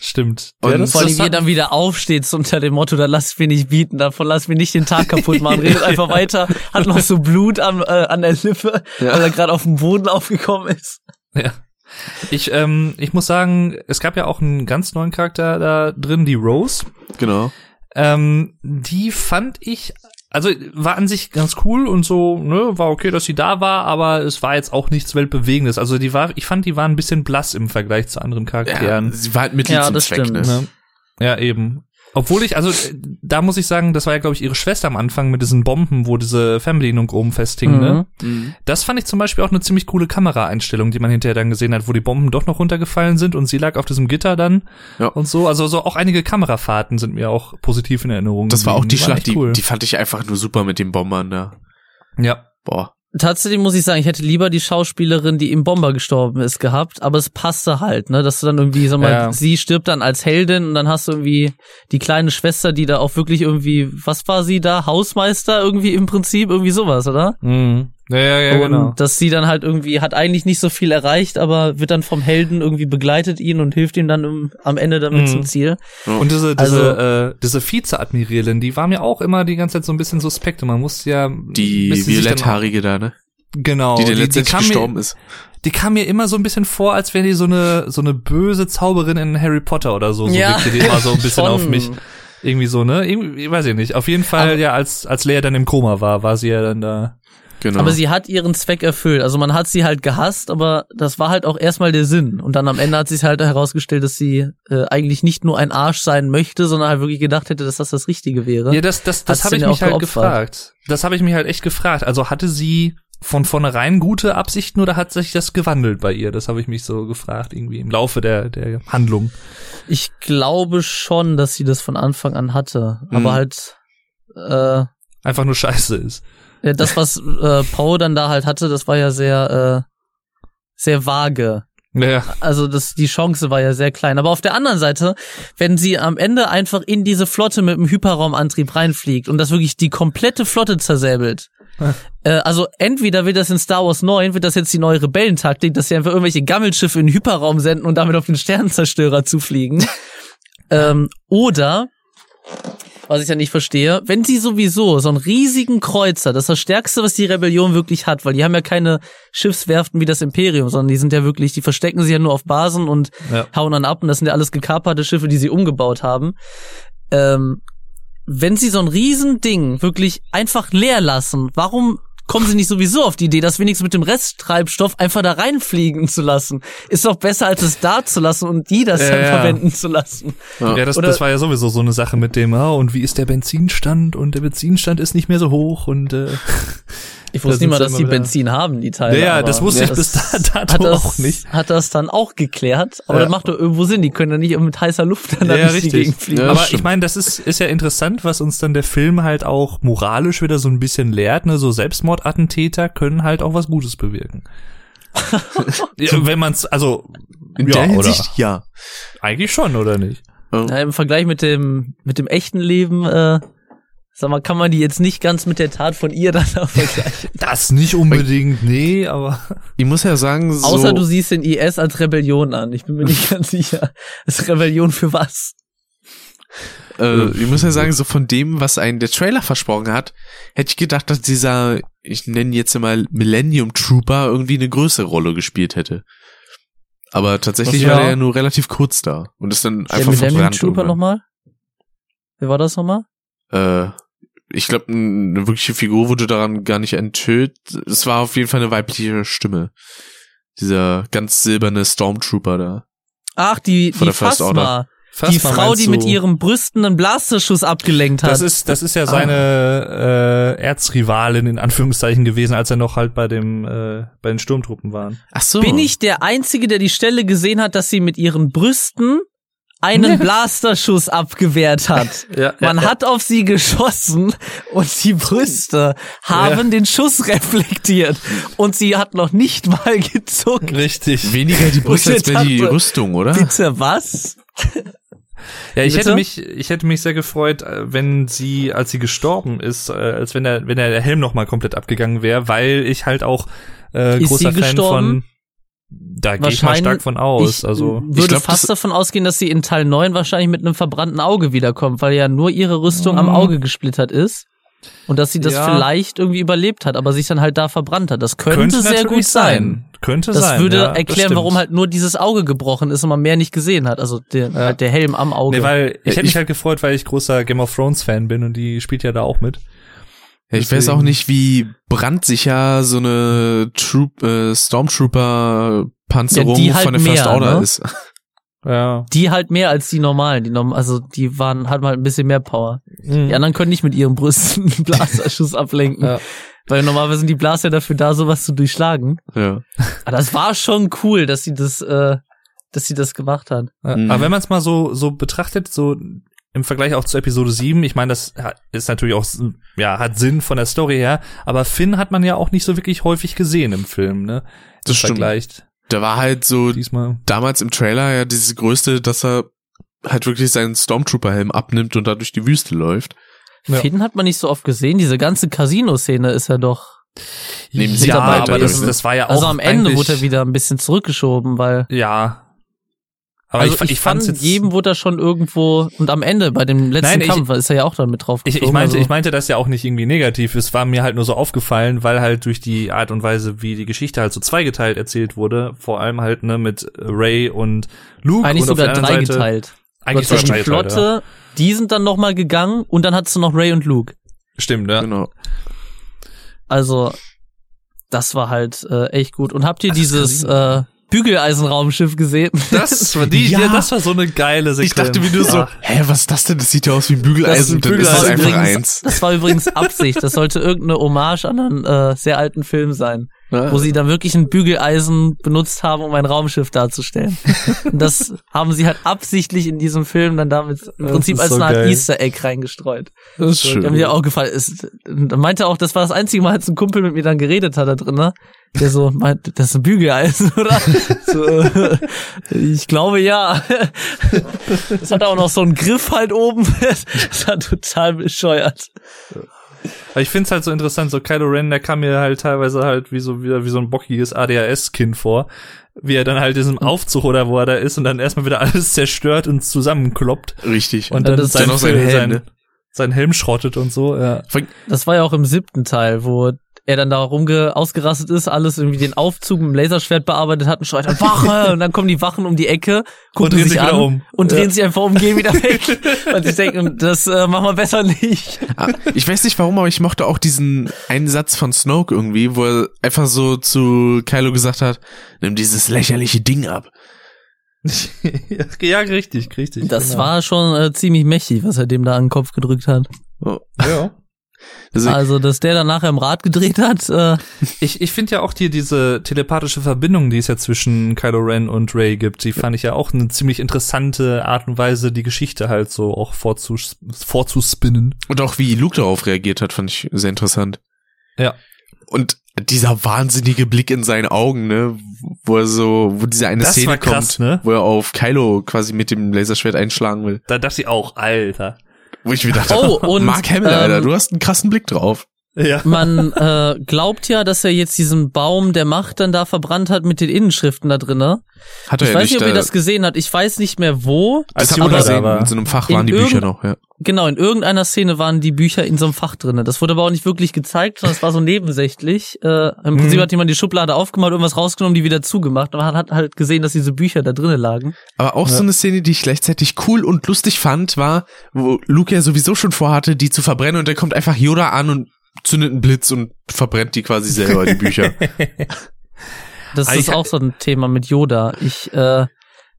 Stimmt. Und ja, das, Vor allem, wie er hat- dann wieder aufsteht, so unter dem Motto, dann lass mich nicht bieten, davon lass mich nicht den Tag kaputt machen, redet einfach weiter, hat noch so Blut an, äh, an der Lippe, Ja. weil er gerade auf den Boden aufgekommen ist. Ja. Ich, ähm, ich muss sagen, es gab ja auch einen ganz neuen Charakter da drin, die Rose. Genau. Ähm, die fand ich, also war an sich ganz cool und so, ne, war okay, dass sie da war, aber es war jetzt auch nichts Weltbewegendes. Also die war, ich fand, die war ein bisschen blass im Vergleich zu anderen Ja, Charakteren. sie war halt Mittel Ja, zum das Zweck, stimmt. ne? Ne? Ja, eben. Obwohl ich, also da muss ich sagen, das war ja, glaube ich, ihre Schwester am Anfang mit diesen Bomben, wo diese Fernbedienung oben festhing, ne? Mhm. Das fand ich zum Beispiel auch eine ziemlich coole Kameraeinstellung, die man hinterher dann gesehen hat, wo die Bomben doch noch runtergefallen sind und sie lag auf diesem Gitter dann Ja. und so. Also so auch einige Kamerafahrten sind mir auch positiv in Erinnerung. Das war auch die waren Schlacht, echt die, cool. die fand ich einfach nur super mit den Bombern da. ja. Boah. Tatsächlich muss ich sagen, ich hätte lieber die Schauspielerin, die im Bomber gestorben ist, gehabt, aber es passte halt, ne, dass du dann irgendwie, sag mal, Ja. sie stirbt dann als Heldin und dann hast du irgendwie die kleine Schwester, die da auch wirklich irgendwie, was war sie da, Hausmeister irgendwie im Prinzip, irgendwie sowas, oder? Mhm. Ja, ja, ja, und genau. dass sie dann halt irgendwie hat eigentlich nicht so viel erreicht, aber wird dann vom Helden irgendwie begleitet ihn und hilft ihm dann im, am Ende damit Mhm. zum Ziel. Und diese, diese, Also- äh, diese Vizeadmiralin, die war mir auch immer die ganze Zeit so ein bisschen suspekt und man musste ja Die violetthaarige da, ne? genau, Die, die letztendlich kam gestorben mir, ist. Die kam mir immer so ein bisschen vor, als wäre die so eine so eine böse Zauberin in Harry Potter oder so. So Ja, wirkte die immer so ein bisschen auf mich. Irgendwie so, ne? Irgendwie, weiß ich nicht. Auf jeden Fall, Aber- ja, als, als Lea dann im Koma war, war sie ja dann da. Genau. Aber sie hat ihren Zweck erfüllt. Also man hat sie halt gehasst, aber das war halt auch erstmal der Sinn. Und dann am Ende hat sich halt herausgestellt, dass sie äh, eigentlich nicht nur ein Arsch sein möchte, sondern halt wirklich gedacht hätte, dass das das Richtige wäre. Ja, das, das, das habe ich mich halt geopfert? gefragt. Das habe ich mich halt echt gefragt. Also hatte sie von vornherein gute Absichten oder hat sich das gewandelt bei ihr? Das habe ich mich so gefragt, irgendwie im Laufe der, der Handlung. Ich glaube schon, dass sie das von Anfang an hatte. Mhm. Aber halt äh, Einfach nur scheiße ist. Ja, das, was äh, Poe dann da halt hatte, das war ja sehr, äh, sehr vage. Ja. Also das, die Chance war ja sehr klein. Aber auf der anderen Seite, wenn sie am Ende einfach in diese Flotte mit dem Hyperraumantrieb reinfliegt und das wirklich die komplette Flotte zersäbelt. äh, also entweder wird das in Star Wars 9, wird das jetzt die neue Rebellentaktik, dass sie einfach irgendwelche Gammelschiffe in den Hyperraum senden und damit auf den Sternenzerstörer zufliegen. ähm, oder was ich ja nicht verstehe, wenn sie sowieso so einen riesigen Kreuzer, das ist das Stärkste, was die Rebellion wirklich hat, weil die haben ja keine Schiffswerften wie das Imperium, sondern die sind ja wirklich, die verstecken sich ja nur auf Basen und Ja. hauen dann ab und das sind ja alles gekaperte Schiffe, die sie umgebaut haben. Ähm, wenn sie so ein Riesending wirklich einfach leer lassen, warum kommen sie nicht sowieso auf die Idee, das wenigstens mit dem Resttreibstoff einfach da reinfliegen zu lassen? Ist doch besser, als es da zu lassen und die das Ja, dann ja. verwenden zu lassen. Ja, das, Oder- das war ja sowieso so eine Sache mit dem, ah, und wie ist der Benzinstand? Und der Benzinstand ist nicht mehr so hoch und äh, Ich Da wusste nicht mal, dass die wieder- Benzin haben, die Teile. ja, aber das wusste ich das bis da, dato hat das, auch nicht. Hat das dann auch geklärt, aber Ja. das macht doch irgendwo Sinn, die können ja nicht mit heißer Luft dann Ja, durch die richtig. Gegend fliegen. Ja, Aber stimmt. ich meine, das ist, ist ja interessant, was uns dann der Film halt auch moralisch wieder so ein bisschen lehrt. Ne? So Selbstmordattentäter können halt auch was Gutes bewirken. ja, wenn man's, also In ja, der oder Hinsicht, ja. eigentlich schon, oder nicht? Ja, Im Vergleich mit dem, mit dem echten Leben, äh, sag mal, kann man die jetzt nicht ganz mit der Tat von ihr dann auch vergleichen. Das nicht unbedingt, nee, aber Ich muss ja sagen, so, Außer du siehst den IS als Rebellion an. Ich bin mir nicht ganz sicher. Ist Rebellion für was? äh, ich muss ja sagen, so von dem, was einen der Trailer versprochen hat, hätte ich gedacht, dass dieser, ich nenne ihn jetzt mal Millennium Trooper irgendwie eine größere Rolle gespielt hätte. Aber tatsächlich Was, war der ja nur relativ kurz da und ist dann Der einfach Millennium verbrannt. Trooper nochmal? Wer war das nochmal? Äh, ich glaube, eine wirkliche Figur wurde daran gar nicht enthüllt. Es war auf jeden Fall eine weibliche Stimme. Dieser ganz silberne Stormtrooper da. Ach, die, Von die der First Phasma. Phasma Die Frau, die du? mit ihrem Brüsten einen Blasterschuss abgelenkt hat. Das ist, das ist ja seine äh, Erzrivalin in Anführungszeichen gewesen, als er noch halt bei dem äh, bei den Sturmtruppen waren. Ach so. Bin ich der Einzige, der die Stelle gesehen hat, dass sie mit ihren Brüsten einen Blasterschuss abgewehrt hat. Ja, Man hat auf sie geschossen und die Brüste haben den Schuss reflektiert und sie hat noch nicht mal gezuckt. richtig. Weniger die Brüste als bei die Rüstung, oder? Bitte was? Ja, ich Bitte? hätte mich, ich hätte mich sehr gefreut, äh, wenn sie, als sie gestorben ist, äh, als wenn der, wenn der Helm noch mal komplett abgegangen wäre, weil ich halt auch äh, Ist großer sie Fan gestorben? von. Da gehe ich mal stark von aus. ich also würde glaub, fast das- davon ausgehen, dass sie in Teil 9 wahrscheinlich mit einem verbrannten Auge wiederkommt, weil ja nur ihre Rüstung am Mhm. Auge gesplittert ist. Und dass sie das Ja. vielleicht irgendwie überlebt hat, aber sich dann halt da verbrannt hat. Das könnte, sehr natürlich gut sein. Könnte Das sein. würde ja, das erklären, warum halt nur dieses Auge gebrochen ist und man mehr nicht gesehen hat. Also der, halt der Helm am Auge. Nee, weil ich Ja, hätte mich ich- halt gefreut, weil ich großer Game of Thrones Fan bin und die spielt ja da auch mit. Ja, ich weiß auch nicht, wie brandsicher so eine Troop, äh, Stormtrooper-Panzerung Ja, halt von der First mehr, Order ne? ist. Ja. die halt mehr als die normalen. Die norm also die waren, hatten halt ein bisschen mehr Power. Die anderen können nicht mit ihren Brüsten einen Blasterschuss ablenken. Ja. Weil normalerweise sind die Blaster dafür da, sowas zu durchschlagen. Ja. Aber das war schon cool, dass sie das, äh, dass sie das gemacht hat. Ja, Mhm. Aber wenn man es mal so, so betrachtet, so im Vergleich auch zu Episode 7, ich meine, das hat- ist natürlich auch, ja, hat Sinn von der Story her, aber Finn hat man ja auch nicht so wirklich häufig gesehen im Film, ne? Das stimmt. Vergleicht. Da war halt so Diesmal. damals im Trailer ja dieses größte, dass er halt wirklich seinen Stormtrooper-Helm abnimmt und da durch die Wüste läuft. Ja. Finn hat man nicht so oft gesehen. Diese ganze Casino-Szene ist ja doch. Nehmen sie ja, dabei, aber das, das war ja auch. Also am Ende wurde er wieder ein bisschen zurückgeschoben, weil. Ja. Aber also ich, ich, ich fand fand, jetzt. jedem wurde er schon irgendwo und am Ende bei dem letzten Nein, ich- Kampf ist er ja auch dann mit drauf. Ich, ich meinte, also. ich meinte das ja auch nicht irgendwie negativ. Es war mir halt nur so aufgefallen, weil halt durch die Art und Weise, wie die Geschichte halt so zweigeteilt erzählt wurde, vor allem halt ne mit Ray und Luke eigentlich und sogar anderen Seite, dreigeteilt. Eigentlich sogar hast die dreigeteilt, Flotte, die sind dann nochmal gegangen und dann hattest du noch Ray und Luke. ja. Stimmt, ja. Genau. Also, das war halt äh, echt gut. Und habt ihr Das dieses äh, Bügeleisenraumschiff gesehen? Das war die, Ja. ja. das war so eine geile Sequenz. Ich dachte mir nur so, hä, was ist das denn? Das sieht ja aus wie ein Bügeleisen, und dann ist es war einfach übrigens, eins. Das war übrigens Absicht. Das sollte irgendeine Hommage an einen äh, sehr alten Film sein. Ja. wo sie da wirklich ein Bügeleisen benutzt haben, um ein Raumschiff darzustellen. Und das haben sie halt absichtlich in diesem Film dann damit im Prinzip als so eine Art geil. Easter Egg reingestreut. Das ist schön. Der mir auch gefallen. Da meinte auch, das war das einzige Mal, als ein Kumpel mit mir dann geredet hat da drin, ne? Der so meint, das ist ein Bügeleisen, oder? So, äh, ich glaube ja. Das hat auch noch so einen Griff halt oben. Das war total bescheuert. Aber ich find's halt so interessant, so Kylo Ren, der kam mir halt teilweise halt wie so, wieder wie so ein bockiges ADHS-Kind vor. Wie er dann halt in diesem Aufzug oder wo er da ist und dann erstmal wieder alles zerstört und zusammenkloppt. Richtig. Und Ja, dann das ist sein, dann auch sein sein, Helm, ne? sein Helm schrottet und so, ja. Das war ja auch im siebten Teil, wo er dann da rumge ausgerastet ist, alles irgendwie den Aufzug mit dem Laserschwert bearbeitet hat und schreit dann Wache und dann kommen die Wachen um die Ecke, gucken drehen sich, sich an wieder um. und Ja. drehen sich einfach um, gehen wieder weg. und ich denke, das äh, machen wir besser nicht. Ah, Ich weiß nicht warum, aber ich mochte auch diesen einen Satz von Snoke irgendwie, wo er einfach so zu Kylo gesagt hat, nimm dieses lächerliche Ding ab. ja, richtig, richtig. Das genau. war schon äh, ziemlich mächtig, was er dem da an den Kopf gedrückt hat. Oh. Ja. Also, Also, dass der dann nachher im Rad gedreht hat, äh, Ich, ich finde ja auch hier diese telepathische Verbindung, die es ja zwischen Kylo Ren und Rey gibt, die fand ich ja auch eine ziemlich interessante Art und Weise, die Geschichte halt so auch vorzus vorzuspinnen. und auch wie Luke darauf reagiert hat, fand ich sehr interessant. Ja. Und dieser wahnsinnige Blick in seine Augen, ne, wo er so, wo diese eine Das Szene krass, kommt, ne? wo er auf Kylo quasi mit dem Laserschwert einschlagen will. Da dachte ich auch, Alter. Wo ich mir dachte, Oh, und, Mark Hamill, ähm, Alter, du hast einen krassen Blick drauf. Ja. man äh, glaubt ja, dass er jetzt diesen Baum der Macht dann da verbrannt hat mit den Innenschriften da drinne. Hat er Ich ja weiß nicht, ob ihr da, das gesehen habt. Ich weiß nicht mehr wo. als das Yoda Yoda sehen, da war. in so einem Fach waren die Bücher noch, ja. Genau, in irgendeiner Szene waren die Bücher in so einem Fach drinne. Das wurde aber auch nicht wirklich gezeigt, sondern es war so nebensächlich. Äh, Im Prinzip Mhm. hat jemand die Schublade aufgemacht, irgendwas rausgenommen, die wieder zugemacht. Und man hat halt gesehen, dass diese Bücher da drinnen lagen. Aber auch so eine Szene, die ich gleichzeitig cool und lustig fand, war, wo Luke ja sowieso schon vorhatte, die zu verbrennen und dann kommt einfach Yoda an und zündet einen Blitz und verbrennt die quasi selber, die Bücher. Das Ah, ist auch so ein Thema mit Yoda. Ich äh,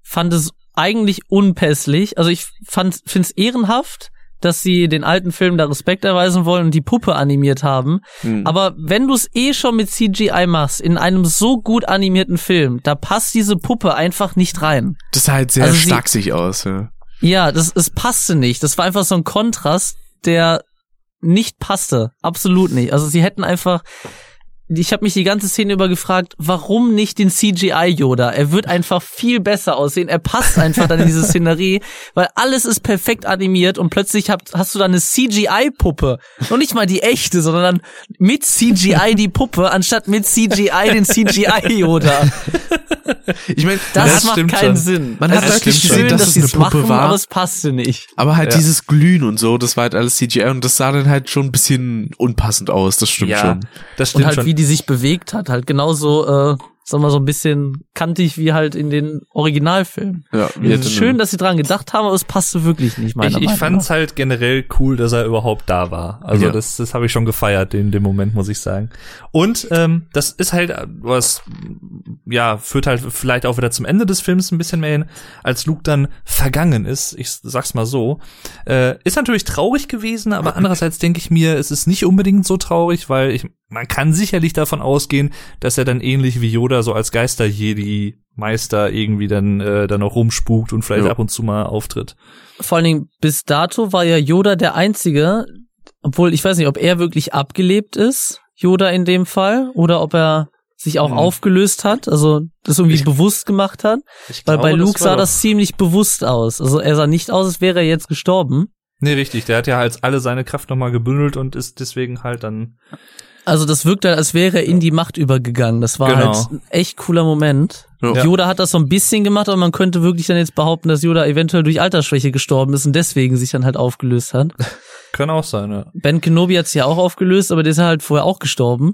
fand es eigentlich unpässlich. Also ich fand finde es ehrenhaft, dass sie den alten Film da Respekt erweisen wollen und die Puppe animiert haben. Hm. Aber wenn du es eh schon mit CGI machst, in einem so gut animierten Film, da passt diese Puppe einfach nicht rein. Das sah halt sehr Also sich aus, ja. Ja, das, es passte nicht. Das war einfach so ein Kontrast, der nicht passte. Absolut nicht. Also sie hätten einfach. Ich habe mich die ganze Szene über gefragt, warum nicht den CGI Yoda? Er wird einfach viel besser aussehen. Er passt einfach dann in diese Szenerie, weil alles ist perfekt animiert und plötzlich habt, hast du da eine CGI Puppe. Und nicht mal die echte, sondern dann mit CGI die Puppe, anstatt mit CGI den CGI Yoda. Ich meine, Das, Das macht stimmt keinen schon. Sinn. Man Es hat ist deutlich schön, gesehen, dass dass es sie eine es Puppe machen, war. aber es passte nicht. aber halt Ja. dieses Glühen und so, das war halt alles CGI und das sah dann halt schon ein bisschen unpassend aus, das stimmt ja, schon. das Und stimmt halt, schon. wie die sich bewegt hat, halt genauso, äh, sagen wir so ein bisschen kantig wie halt in den Originalfilmen. Ja, Es ist schön, dass sie dran gedacht haben, aber es passte wirklich nicht, meiner ich, ich Meinung fand's nach. halt generell cool, dass er überhaupt da war. Also Ja. das, das habe ich schon gefeiert in dem Moment, muss ich sagen. Und ähm, das ist halt was, ja, führt halt vielleicht auch wieder zum Ende des Films ein bisschen mehr hin, als Luke dann vergangen ist. Ich sag's mal so, äh, ist natürlich traurig gewesen, aber andererseits denke ich mir, es ist nicht unbedingt so traurig, weil ich, man kann sicherlich davon ausgehen, dass er dann ähnlich wie Yoda so als Geister-Jedi Meister irgendwie dann äh, dann auch rumspukt und vielleicht Ja. ab und zu mal auftritt. Vor allen Dingen, bis dato war ja Yoda der Einzige, obwohl ich weiß nicht, ob er wirklich abgelebt ist, Yoda in dem Fall, oder ob er sich auch Mhm. aufgelöst hat, also das irgendwie Ich- bewusst gemacht hat. Weil bei Luke war sah das ziemlich bewusst aus. Also er sah nicht aus, als wäre er jetzt gestorben. Nee, richtig. Der hat ja halt alle seine Kraft nochmal gebündelt und ist deswegen halt dann. Also das wirkt halt, als wäre er in die Macht übergegangen. Das war Genau. halt ein echt cooler Moment. Ja. Yoda hat das so ein bisschen gemacht, aber man könnte wirklich dann jetzt behaupten, dass Yoda eventuell durch Altersschwäche gestorben ist und deswegen sich dann halt aufgelöst hat. Kann auch sein, ja. Ben Kenobi hat sich ja auch aufgelöst, aber der ist ja halt vorher auch gestorben.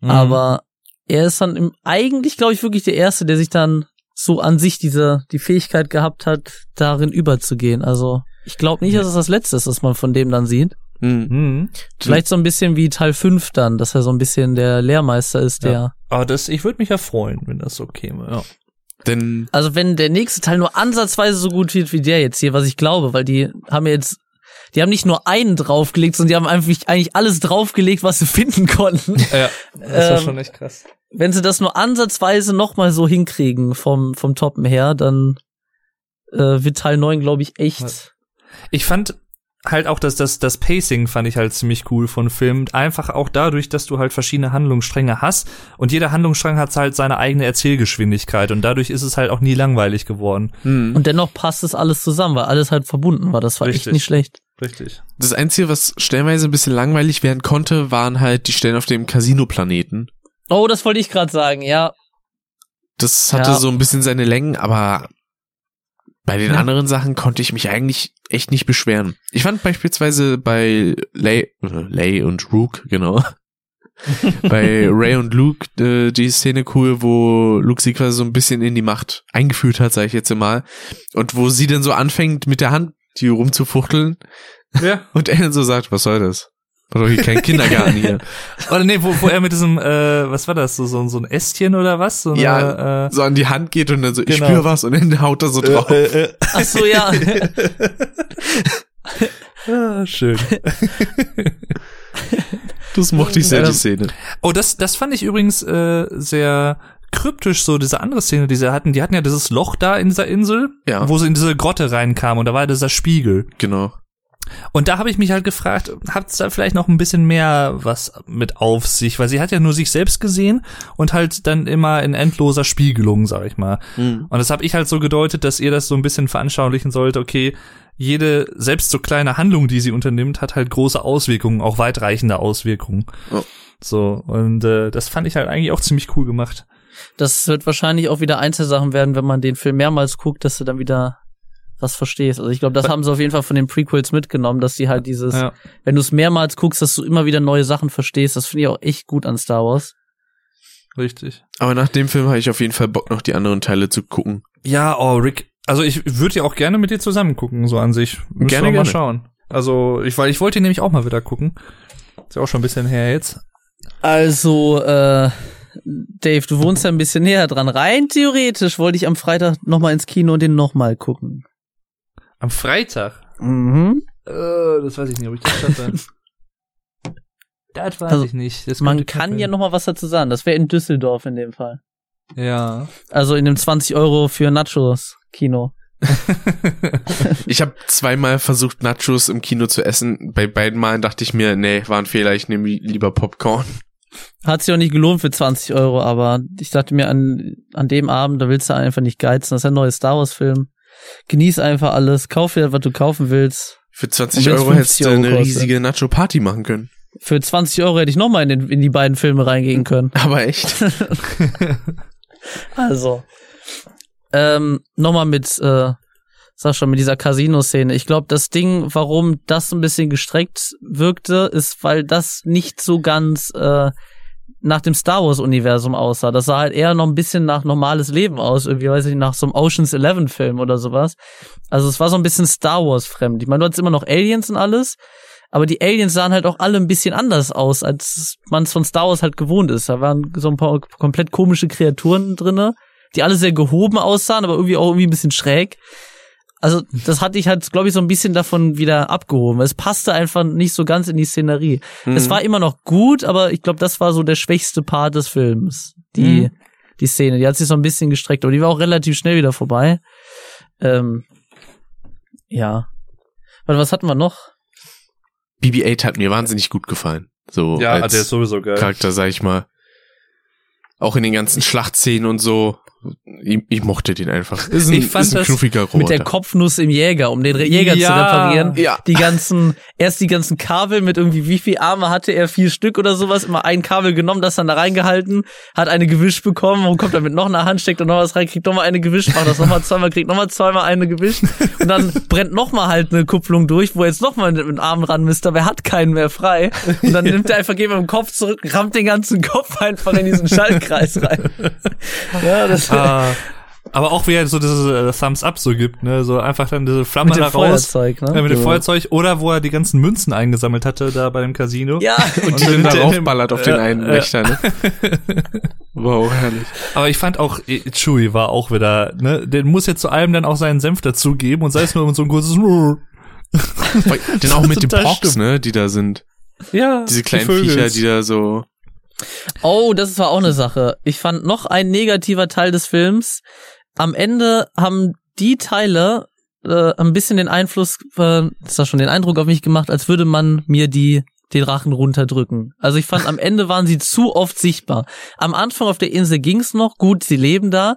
Mhm. Aber er ist dann im, eigentlich, glaube ich, wirklich der Erste, der sich dann so an sich diese, die Fähigkeit gehabt hat, darin überzugehen. Also ich glaube nicht, dass es das Letzte ist, was man von dem dann sieht. Mhm. Mhm. Vielleicht so ein bisschen wie Teil 5 dann, dass er so ein bisschen der Lehrmeister ist, der. Ja. Aber das, ich würde mich ja freuen, wenn das so käme, ja. Denn Also wenn der nächste Teil nur ansatzweise so gut wird wie der jetzt hier, was ich glaube, weil die haben ja jetzt, die haben nicht nur einen draufgelegt, sondern die haben einfach eigentlich alles draufgelegt, was sie finden konnten. Ja, das war Ähm, schon echt krass. Wenn sie das nur ansatzweise nochmal so hinkriegen vom, vom Toppen her, dann äh, wird Teil 9, glaube ich, echt. Ich fand halt auch, dass das, das Pacing fand ich halt ziemlich cool von Film. Einfach auch dadurch, dass du halt verschiedene Handlungsstränge hast und jeder Handlungsstrang hat halt seine eigene Erzählgeschwindigkeit und dadurch ist es halt auch nie langweilig geworden. Hm. Und dennoch passt es alles zusammen, weil alles halt verbunden war. Das war Richtig. echt nicht schlecht. Richtig. Das Einzige, was stellenweise ein bisschen langweilig werden konnte, waren halt die Stellen auf dem Casino-Planeten. Oh, das wollte ich gerade sagen, ja. Das hatte Ja. so ein bisschen seine Längen, aber bei den Ja. anderen Sachen konnte ich mich eigentlich echt nicht beschweren. Ich fand beispielsweise bei Lay, äh, Lay und Rook, genau. bei Ray und Luke äh, die Szene cool, wo Luke sie quasi so ein bisschen in die Macht eingeführt hat, sage ich jetzt mal. Und wo sie dann so anfängt, mit der Hand die rumzufuchteln Ja. und er dann so sagt, was soll das? War doch hier kein Kindergarten hier. Oder nee, wo, wo er mit diesem, äh, was war das, so, so, so ein Ästchen oder was? So eine, Ja, äh, so an die Hand geht und dann so, ich Genau. spür was und dann haut er so drauf. Ach so, ja. ah, schön. Das mochte ich sehr, die Ähm, Szene. Oh, das, das fand ich übrigens äh, sehr kryptisch, so diese andere Szene, die sie hatten. Die hatten ja dieses Loch da in dieser Insel, Ja. wo sie in diese Grotte reinkamen und da war dieser Spiegel. Genau. Und da habe ich mich halt gefragt, hat's da vielleicht noch ein bisschen mehr was mit auf sich? Weil sie hat ja nur sich selbst gesehen und halt dann immer in endloser Spiegelung, sag ich mal. Mhm. Und das habe ich halt so gedeutet, dass ihr das so ein bisschen veranschaulichen sollte, okay, jede, selbst so kleine Handlung, die sie unternimmt, hat halt große Auswirkungen, auch weitreichende Auswirkungen. Oh. So, und äh, das fand ich halt eigentlich auch ziemlich cool gemacht. Das wird wahrscheinlich auch wieder Einzelsachen werden, wenn man den Film mehrmals guckt, dass du dann wieder was verstehst. Also ich glaube, das haben sie auf jeden Fall von den Prequels mitgenommen, dass die halt dieses, Ja. wenn du es mehrmals guckst, dass du immer wieder neue Sachen verstehst. Das finde ich auch echt gut an Star Wars. Richtig. Aber nach dem Film habe ich auf jeden Fall Bock, noch die anderen Teile zu gucken. Ja, oh, Rick. Also ich würde ja auch gerne mit dir zusammen gucken, so an sich. Müssen Gerne, wir mal gerne. schauen. Also, ich, weil ich wollte ihn nämlich auch mal wieder gucken. Ist ja auch schon ein bisschen her jetzt. Also, äh, Dave, du wohnst ja ein bisschen näher dran. Rein theoretisch wollte ich am Freitag nochmal ins Kino und den nochmal gucken. Am Freitag. Mhm. Äh, das weiß ich nicht, ob ich das schaffe. das weiß Also, ich nicht. Das Man kann knapp ja werden. nochmal was dazu sagen. Das wäre in Düsseldorf in dem Fall. Ja. Also in dem 20 Euro für Nachos Kino. Ich habe zweimal versucht, Nachos im Kino zu essen. Bei beiden Malen dachte ich mir, nee, war ein Fehler, ich nehme lieber Popcorn. Hat sich auch nicht gelohnt für 20 Euro, aber ich dachte mir an, an dem Abend, da willst du einfach nicht geizen. Das ist ein neuer Star Wars Film. Genieß einfach alles. Kauf dir, was du kaufen willst. Für 20 Und wenn's Euro hättest 50 du eine kostet. riesige Nacho-Party machen können. Für 20 Euro hätte ich nochmal in, den- in die beiden Filme reingehen können. Aber echt. Also. Ähm, nochmal mit, äh, sag schon, mit dieser Casino-Szene. Ich glaube, das Ding, warum das ein bisschen gestreckt wirkte, ist, weil das nicht so ganz äh, nach dem Star Wars-Universum aussah. Das sah halt eher noch ein bisschen nach normales Leben aus, irgendwie, weiß ich nach so einem Oceans Eleven-Film oder sowas. Also es war so ein bisschen Star Wars-fremd. Ich meine, du hattest immer noch Aliens und alles, aber die Aliens sahen halt auch alle ein bisschen anders aus, als man es von Star Wars halt gewohnt ist. Da waren so ein paar komplett komische Kreaturen drinne, die alle sehr gehoben aussahen, aber irgendwie auch irgendwie ein bisschen schräg. Also das hatte ich halt, glaube ich, so ein bisschen davon wieder abgehoben. Es passte einfach nicht so ganz in die Szenerie. Mhm. Es war immer noch gut, aber ich glaube, das war so der schwächste Part des Films. Die, Mhm. die Szene, die hat sich so ein bisschen gestreckt, aber die war auch relativ schnell wieder vorbei. Ähm, ja. Warte, was hatten wir noch? BB-8 hat mir wahnsinnig gut gefallen. So Ja, als der ist sowieso geil. Charakter, sag ich mal. Auch in den ganzen Schlachtszenen und so. Ich, ich mochte den einfach. Ist ein, Ich fand ist ein das knuffiger Roboter. Mit der Kopfnuss im Jäger, um den Re- Jäger zu Ja. reparieren. Ja. Die ganzen, erst die ganzen Kabel mit irgendwie, wie viel Arme hatte er? Vier Stück oder sowas. Immer ein Kabel genommen, das dann da reingehalten, hat eine gewischt bekommen und kommt dann mit noch einer Hand, steckt und noch was rein, kriegt nochmal eine gewischt, macht das nochmal zweimal, kriegt nochmal zweimal eine gewischt. Und dann brennt nochmal halt eine Kupplung durch, wo er jetzt nochmal mit dem Arm ran müsste, aber er hat keinen mehr frei. Und dann nimmt er einfach, geht mit dem Kopf zurück, rammt den ganzen Kopf einfach in diesen Schaltkreis rein. Ja, das Ah, aber auch wie er so dieses äh, Thumbs Up so gibt, ne, so einfach dann diese Flamme mit dem da raus. Feuerzeug, ne? Ja, mit dem Genau. Feuerzeug oder wo er die ganzen Münzen eingesammelt hatte da bei dem Casino. Ja, und die Und dann dann darauf er- ballert auf den Ja, einen ja. Wächter, ne? Wow, herrlich. Aber ich fand auch, äh, Chewie war auch wieder, ne, der muss jetzt zu allem dann auch seinen Senf dazugeben und sei es nur so ein kurzes Denn auch mit den stimmt. ne, die da sind. Ja, Diese kleinen Vögel. Viecher, die da so. Oh, das war auch eine Sache. Ich fand noch ein negativer Teil des Films. Am Ende haben die Teile äh, ein bisschen den Einfluss, äh, das hat schon den Eindruck auf mich gemacht, als würde man mir die den Rachen runterdrücken. Also ich fand, am Ende waren sie zu oft sichtbar. Am Anfang auf der Insel ging's noch, gut, sie leben da.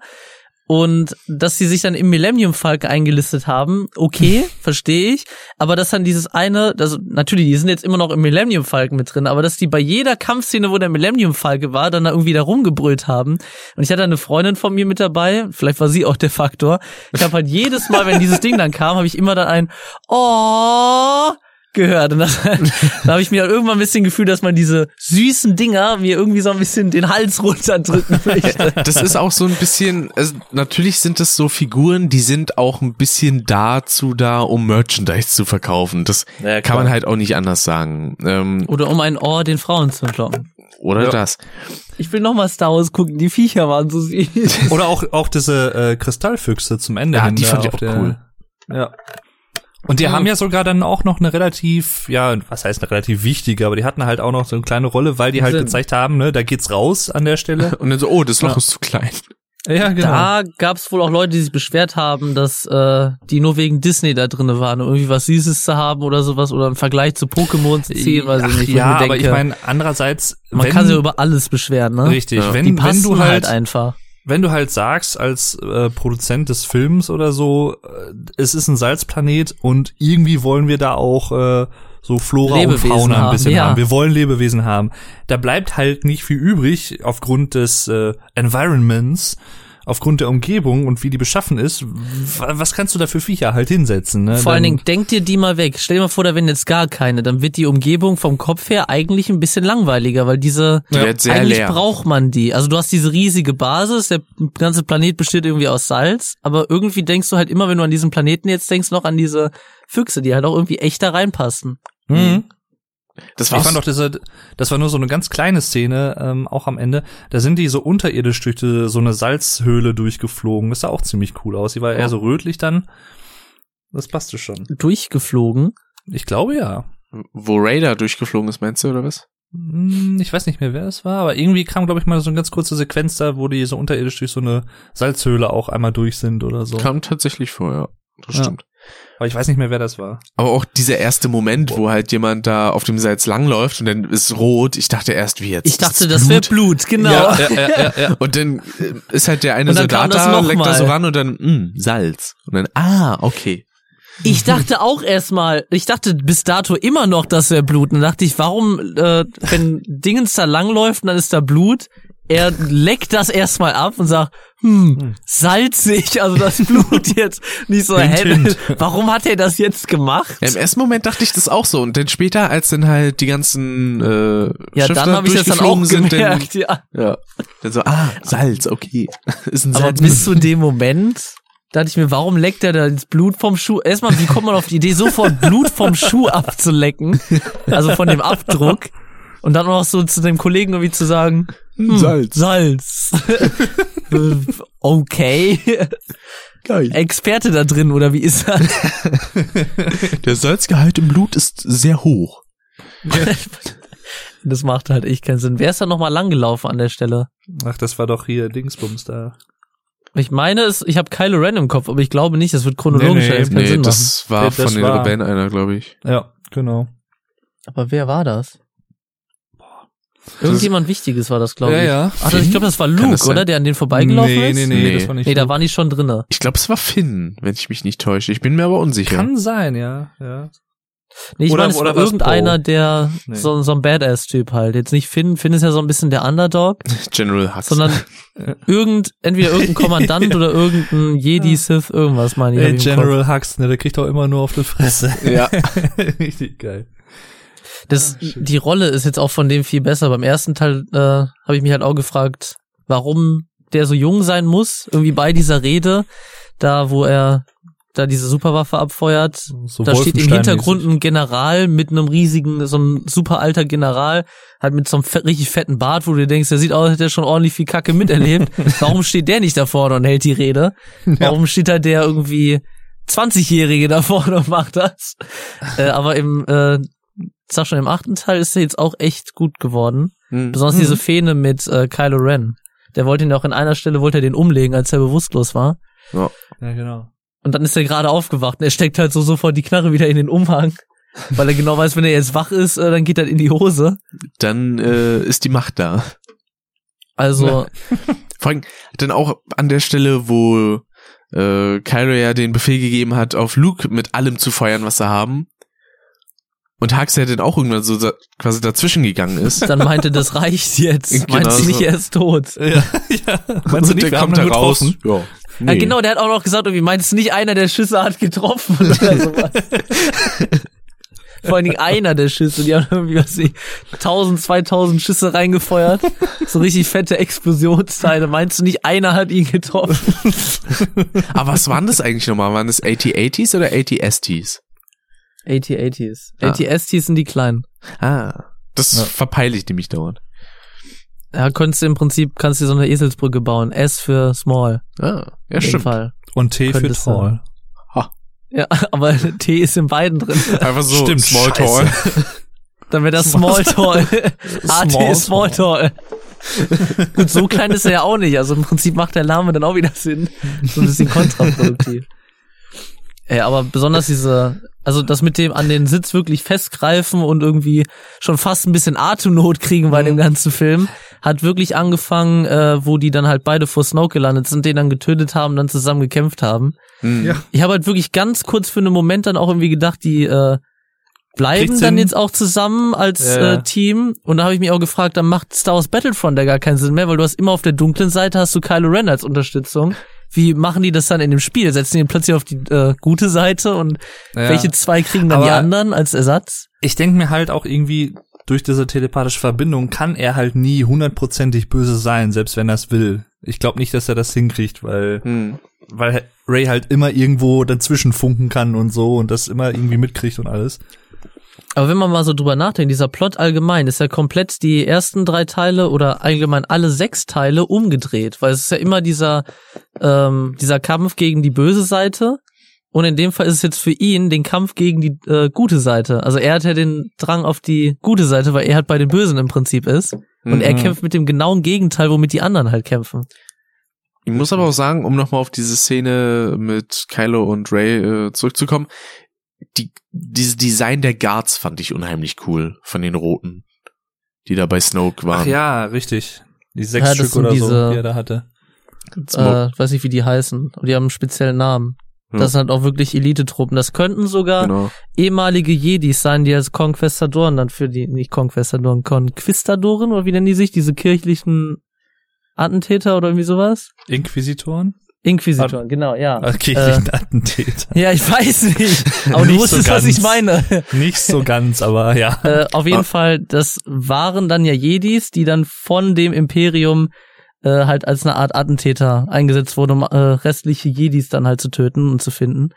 Und dass sie sich dann im Millennium Falke eingelistet haben, okay, verstehe ich. Aber dass dann dieses eine, also natürlich, die sind jetzt immer noch im Millennium Falken mit drin, aber dass die bei jeder Kampfszene, wo der Millennium Falke war, dann da irgendwie da rumgebrüllt haben. Und ich hatte eine Freundin von mir mit dabei, vielleicht war sie auch der Faktor. Ich habe halt jedes Mal, wenn dieses Ding dann kam, habe ich immer dann ein Oh gehört. Und das, da habe ich mir dann irgendwann ein bisschen gefühlt, dass man diese süßen Dinger mir irgendwie so ein bisschen den Hals runterdrücken möchte. Das ist auch so ein bisschen, also natürlich sind das so Figuren, die sind auch ein bisschen dazu da, um Merchandise zu verkaufen. Das Ja, kann man halt auch nicht anders sagen. Ähm, Oder um ein Ohr den Frauen zu entlocken. oder Ja. das. Ich will noch mal Star Wars gucken, die Viecher waren so süß. Oder auch, auch diese äh, Kristallfüchse zum Ende Ja, hin. die fand ich auch cool. Ja. Und die haben ja sogar dann auch noch eine relativ, ja, was heißt eine relativ wichtige, aber die hatten halt auch noch so eine kleine Rolle, weil die halt Sinn. gezeigt haben, ne, da geht's raus an der Stelle. Und dann so, oh, das Loch Ja. ist zu klein. ja, genau. Da gab's wohl auch Leute, die sich beschwert haben, dass äh, die nur wegen Disney da drinne waren, um irgendwie was Süßes zu haben oder sowas oder einen Vergleich zu Pokémon zu ziehen, weiß ich nicht. ja, mir aber denke, ich meine, andererseits, man wenn, kann sich über alles beschweren, ne? richtig, Ja. wenn, die wenn passen du halt halt, einfach. Wenn du halt sagst als äh, Produzent des Films oder so, äh, es ist ein Salzplanet und irgendwie wollen wir da auch äh, so Flora Lebewesen und Fauna ein haben, bisschen ja. haben. Wir wollen Lebewesen haben. Da bleibt halt nicht viel übrig aufgrund des äh, Environments, aufgrund der Umgebung und wie die beschaffen ist. Was kannst du da für Viecher halt hinsetzen? Ne? Vor allen Dingen, denk dir die mal weg. Stell dir mal vor, da wären jetzt gar keine. Dann wird die Umgebung vom Kopf her eigentlich ein bisschen langweiliger, weil diese, Die wird sehr eigentlich leer. braucht man die. Also du hast diese riesige Basis, der ganze Planet besteht irgendwie aus Salz, aber irgendwie denkst du halt immer, wenn du an diesen Planeten jetzt denkst, noch an diese Füchse, die halt auch irgendwie echt da reinpassen. Mhm. Das Ich fand doch, diese, das war nur so eine ganz kleine Szene, ähm, auch am Ende. Da sind die so unterirdisch durch die, so eine Salzhöhle durchgeflogen. Das sah auch ziemlich cool aus. Die war eher so rötlich dann. Das passte schon. Durchgeflogen. Ich glaube ja. wo Raider durchgeflogen ist, meinst du, oder was? Hm, Ich weiß nicht mehr, wer es war, aber irgendwie kam, glaube ich, mal so eine ganz kurze Sequenz da, wo die so unterirdisch durch so eine Salzhöhle auch einmal durch sind oder so. Kam tatsächlich vor, ja. Das Ja. stimmt. Aber ich weiß nicht mehr, wer das war. Aber auch dieser erste Moment, wo halt jemand da auf dem Salz langläuft und dann ist rot. Ich dachte erst, wie jetzt? Ich dachte, Ist das wäre Blut, genau. Ja. Ja, ja, ja, ja. Und dann äh, ist halt der eine Soldat das da, leckt da so ran und dann, mh, Salz. Und dann, ah, okay. Ich dachte auch erstmal, ich dachte bis dato immer noch, das wäre Blut. Und dann dachte ich, warum, äh, wenn Dingens da langläuft und dann ist da Blut, er leckt das erstmal ab und sagt, hm, salzig, also das Blut jetzt. Nicht so, hint. warum hat er das jetzt gemacht? Ja, Im ersten Moment dachte ich das auch so. Und dann später, als dann halt die ganzen äh, Ja, Schiffe dann habe ich das dann auch sind, gemerkt, ja. dann, ja, dann so, ah, Salz, okay. ist ein Aber Salz. bis zu dem Moment dachte ich mir, warum leckt er da das Blut vom Schuh? Erstmal, wie kommt man auf die Idee, sofort Blut vom Schuh abzulecken? Also von dem Abdruck. Und dann noch so zu dem Kollegen irgendwie zu sagen, hm, Salz. Salz. Okay. Geil. Experte da drin, oder wie ist das? Der Salzgehalt im Blut ist sehr hoch. Das macht halt echt keinen Sinn. Wer ist da nochmal langgelaufen an der Stelle? Ach, das war doch hier Dingsbums da. Ich meine es, ich habe Kylo Ren im Kopf, aber ich glaube nicht, es wird chronologisch Nee, nee, keinen Nee, Sinn machen. das war Das von den war- Rebellen einer, glaube ich. Ja, genau. Aber wer war das? Irgendjemand Wichtiges war das, glaube Ja, ich. ja. Ach, das, ich glaube, das war Luke, das oder? Der an den vorbeigelaufen nee, ist? nee, nee, Nee. das war nicht Nee, da Luke. waren die schon drinne. Ich glaube, es war Finn, wenn ich mich nicht täusche. Ich bin mir aber unsicher. Kann sein, ja, ja. Nee, ich Oder- meine, es oder war irgendeiner, Poe? der Nee. so, so ein Badass-Typ halt. Jetzt nicht Finn. Finn ist ja so ein bisschen der Underdog, General Hux. sondern irgend, entweder irgendein Kommandant oder irgendein Jedi, Sith, irgendwas meine ich. Ey, hab ich im General Hux, ne, der kriegt doch immer nur auf die Fresse. ja. Richtig geil. Das, die Rolle ist jetzt auch von dem viel besser. Beim ersten Teil äh, habe ich mich halt auch gefragt, warum der so jung sein muss, irgendwie bei dieser Rede, da wo er da diese Superwaffe abfeuert. So da steht im. Hintergrund ein General mit einem riesigen, so ein super alter General, halt mit so einem fett, richtig fetten Bart, wo du denkst, der sieht aus, als hätte er schon ordentlich viel Kacke miterlebt. Warum steht der nicht da vorne und hält die Rede? Warum steht da der irgendwie 20-Jährige da vorne und macht das. Äh, aber im, äh, sag schon, im achten Teil ist er jetzt auch echt gut geworden. Hm. Besonders diese Fähne mit äh, Kylo Ren. Der wollte ihn auch in einer Stelle, wollte er den umlegen, als er bewusstlos war. Ja. Ja, genau. Und dann ist er gerade aufgewacht und er steckt halt so sofort die Knarre wieder in den Umhang. Weil er genau weiß, wenn er jetzt wach ist, äh, dann geht er in die Hose. Dann äh, ist die Macht da. Also, Vor allem dann auch an der Stelle, wo äh, Kylo ja den Befehl gegeben hat, auf Luke mit allem zu feuern, was sie haben. Und Hux ja dann auch irgendwann so da, quasi dazwischen gegangen ist. dann meinte, das reicht jetzt. Genau Meinst du nicht, so. er ist tot? Ja, ja. Meinst du nicht, der wir haben kommt da ihn getroffen? Ja. Ja, Nee. genau, der hat auch noch gesagt, irgendwie meinst du nicht, einer der Schüsse hat getroffen oder sowas. Vor allen Dingen einer der Schüsse, die haben irgendwie, was ich, 1000, 2000 Schüsse reingefeuert. So richtig fette Explosionsteile. Meinst du nicht, einer hat ihn getroffen? Aber was waren das eigentlich nochmal? Waren das AT-80s oder AT-STs? AT-80s. Ah. AT-STs sind die kleinen. Ah, das Ja. verpeile ich nämlich dauernd. Ja, könntest du im Prinzip, kannst du so eine Eselsbrücke bauen. S für small. Ah, ja, stimmt. Fall. Und T für Könntest. Tall. Ja, aber T ist in beiden drin. Einfach so Stimmt, Small scheiße. Tall. Dann wäre das Small Tall. AT Small ist Small Tall. Gut, so klein ist er ja auch nicht. Also im Prinzip macht der Name dann auch wieder Sinn. So ein bisschen kontraproduktiv. Ey, aber besonders diese, also das mit dem an den Sitz wirklich festgreifen und irgendwie schon fast ein bisschen Atemnot kriegen bei dem ganzen Film, hat wirklich angefangen, äh, wo die dann halt beide vor Snoke gelandet sind, den dann getötet haben, dann zusammen gekämpft haben. Hm. Ja. Ich habe halt wirklich ganz kurz für einen Moment dann auch irgendwie gedacht, die äh, bleiben Kriegt's dann hin? jetzt auch zusammen als Ja, äh, Team. Und da habe ich mich auch gefragt, dann macht Star Wars Battlefront ja gar keinen Sinn mehr, weil du hast immer auf der dunklen Seite hast du Kylo Ren als Unterstützung. Wie machen die das dann in dem Spiel? Setzen die ihn plötzlich auf die äh, gute Seite und Ja. welche zwei kriegen dann die Aber- anderen als Ersatz? Ich denke mir halt auch irgendwie, durch diese telepathische Verbindung kann er halt nie hundertprozentig böse sein, selbst wenn er es will. Ich glaube nicht, dass er das hinkriegt, weil, Hm. weil Ray halt immer irgendwo dazwischen funken kann und so und das immer irgendwie mitkriegt und alles. Aber wenn man mal so drüber nachdenkt, dieser Plot allgemein ist ja komplett die ersten drei Teile oder allgemein alle sechs Teile umgedreht, weil es ist ja immer dieser, ähm, dieser Kampf gegen die böse Seite. Und in dem Fall ist es jetzt für ihn den Kampf gegen die äh, gute Seite. Also er hat ja den Drang auf die gute Seite, weil er halt bei den Bösen im Prinzip ist. Und er Mhm. kämpft mit dem genauen Gegenteil, womit die anderen halt kämpfen. Ich muss aber auch sagen, um nochmal auf diese Szene mit Kylo und Ray äh, zurückzukommen, die, dieses Design der Guards fand ich unheimlich cool von den Roten, die da bei Snoke waren. Ach ja, richtig. Die sechs Ja, Stück oder so, diese- die er da hatte. Äh, weiß nicht, wie die heißen. Aber die haben einen speziellen Namen. Ja. Das sind halt auch wirklich Elite-Truppen. Das könnten sogar Genau. ehemalige Jedis sein, die als Conquistadoren dann für die, nicht Conquistadoren, Conquistadoren oder wie nennen die sich, diese kirchlichen Attentäter oder irgendwie sowas? Inquisitoren? Inquisitoren, genau, ja. Ach, kirchlichen Attentäter. Ja, ich weiß nicht. Aber du Nicht wusstest, so was ich ganz. meine. Nicht so ganz, aber ja. äh, auf jeden Ah. Fall, das waren dann ja Jedis, die dann von dem Imperium äh, halt als eine Art Attentäter eingesetzt wurden, um äh, restliche Jedis dann halt zu töten und zu finden.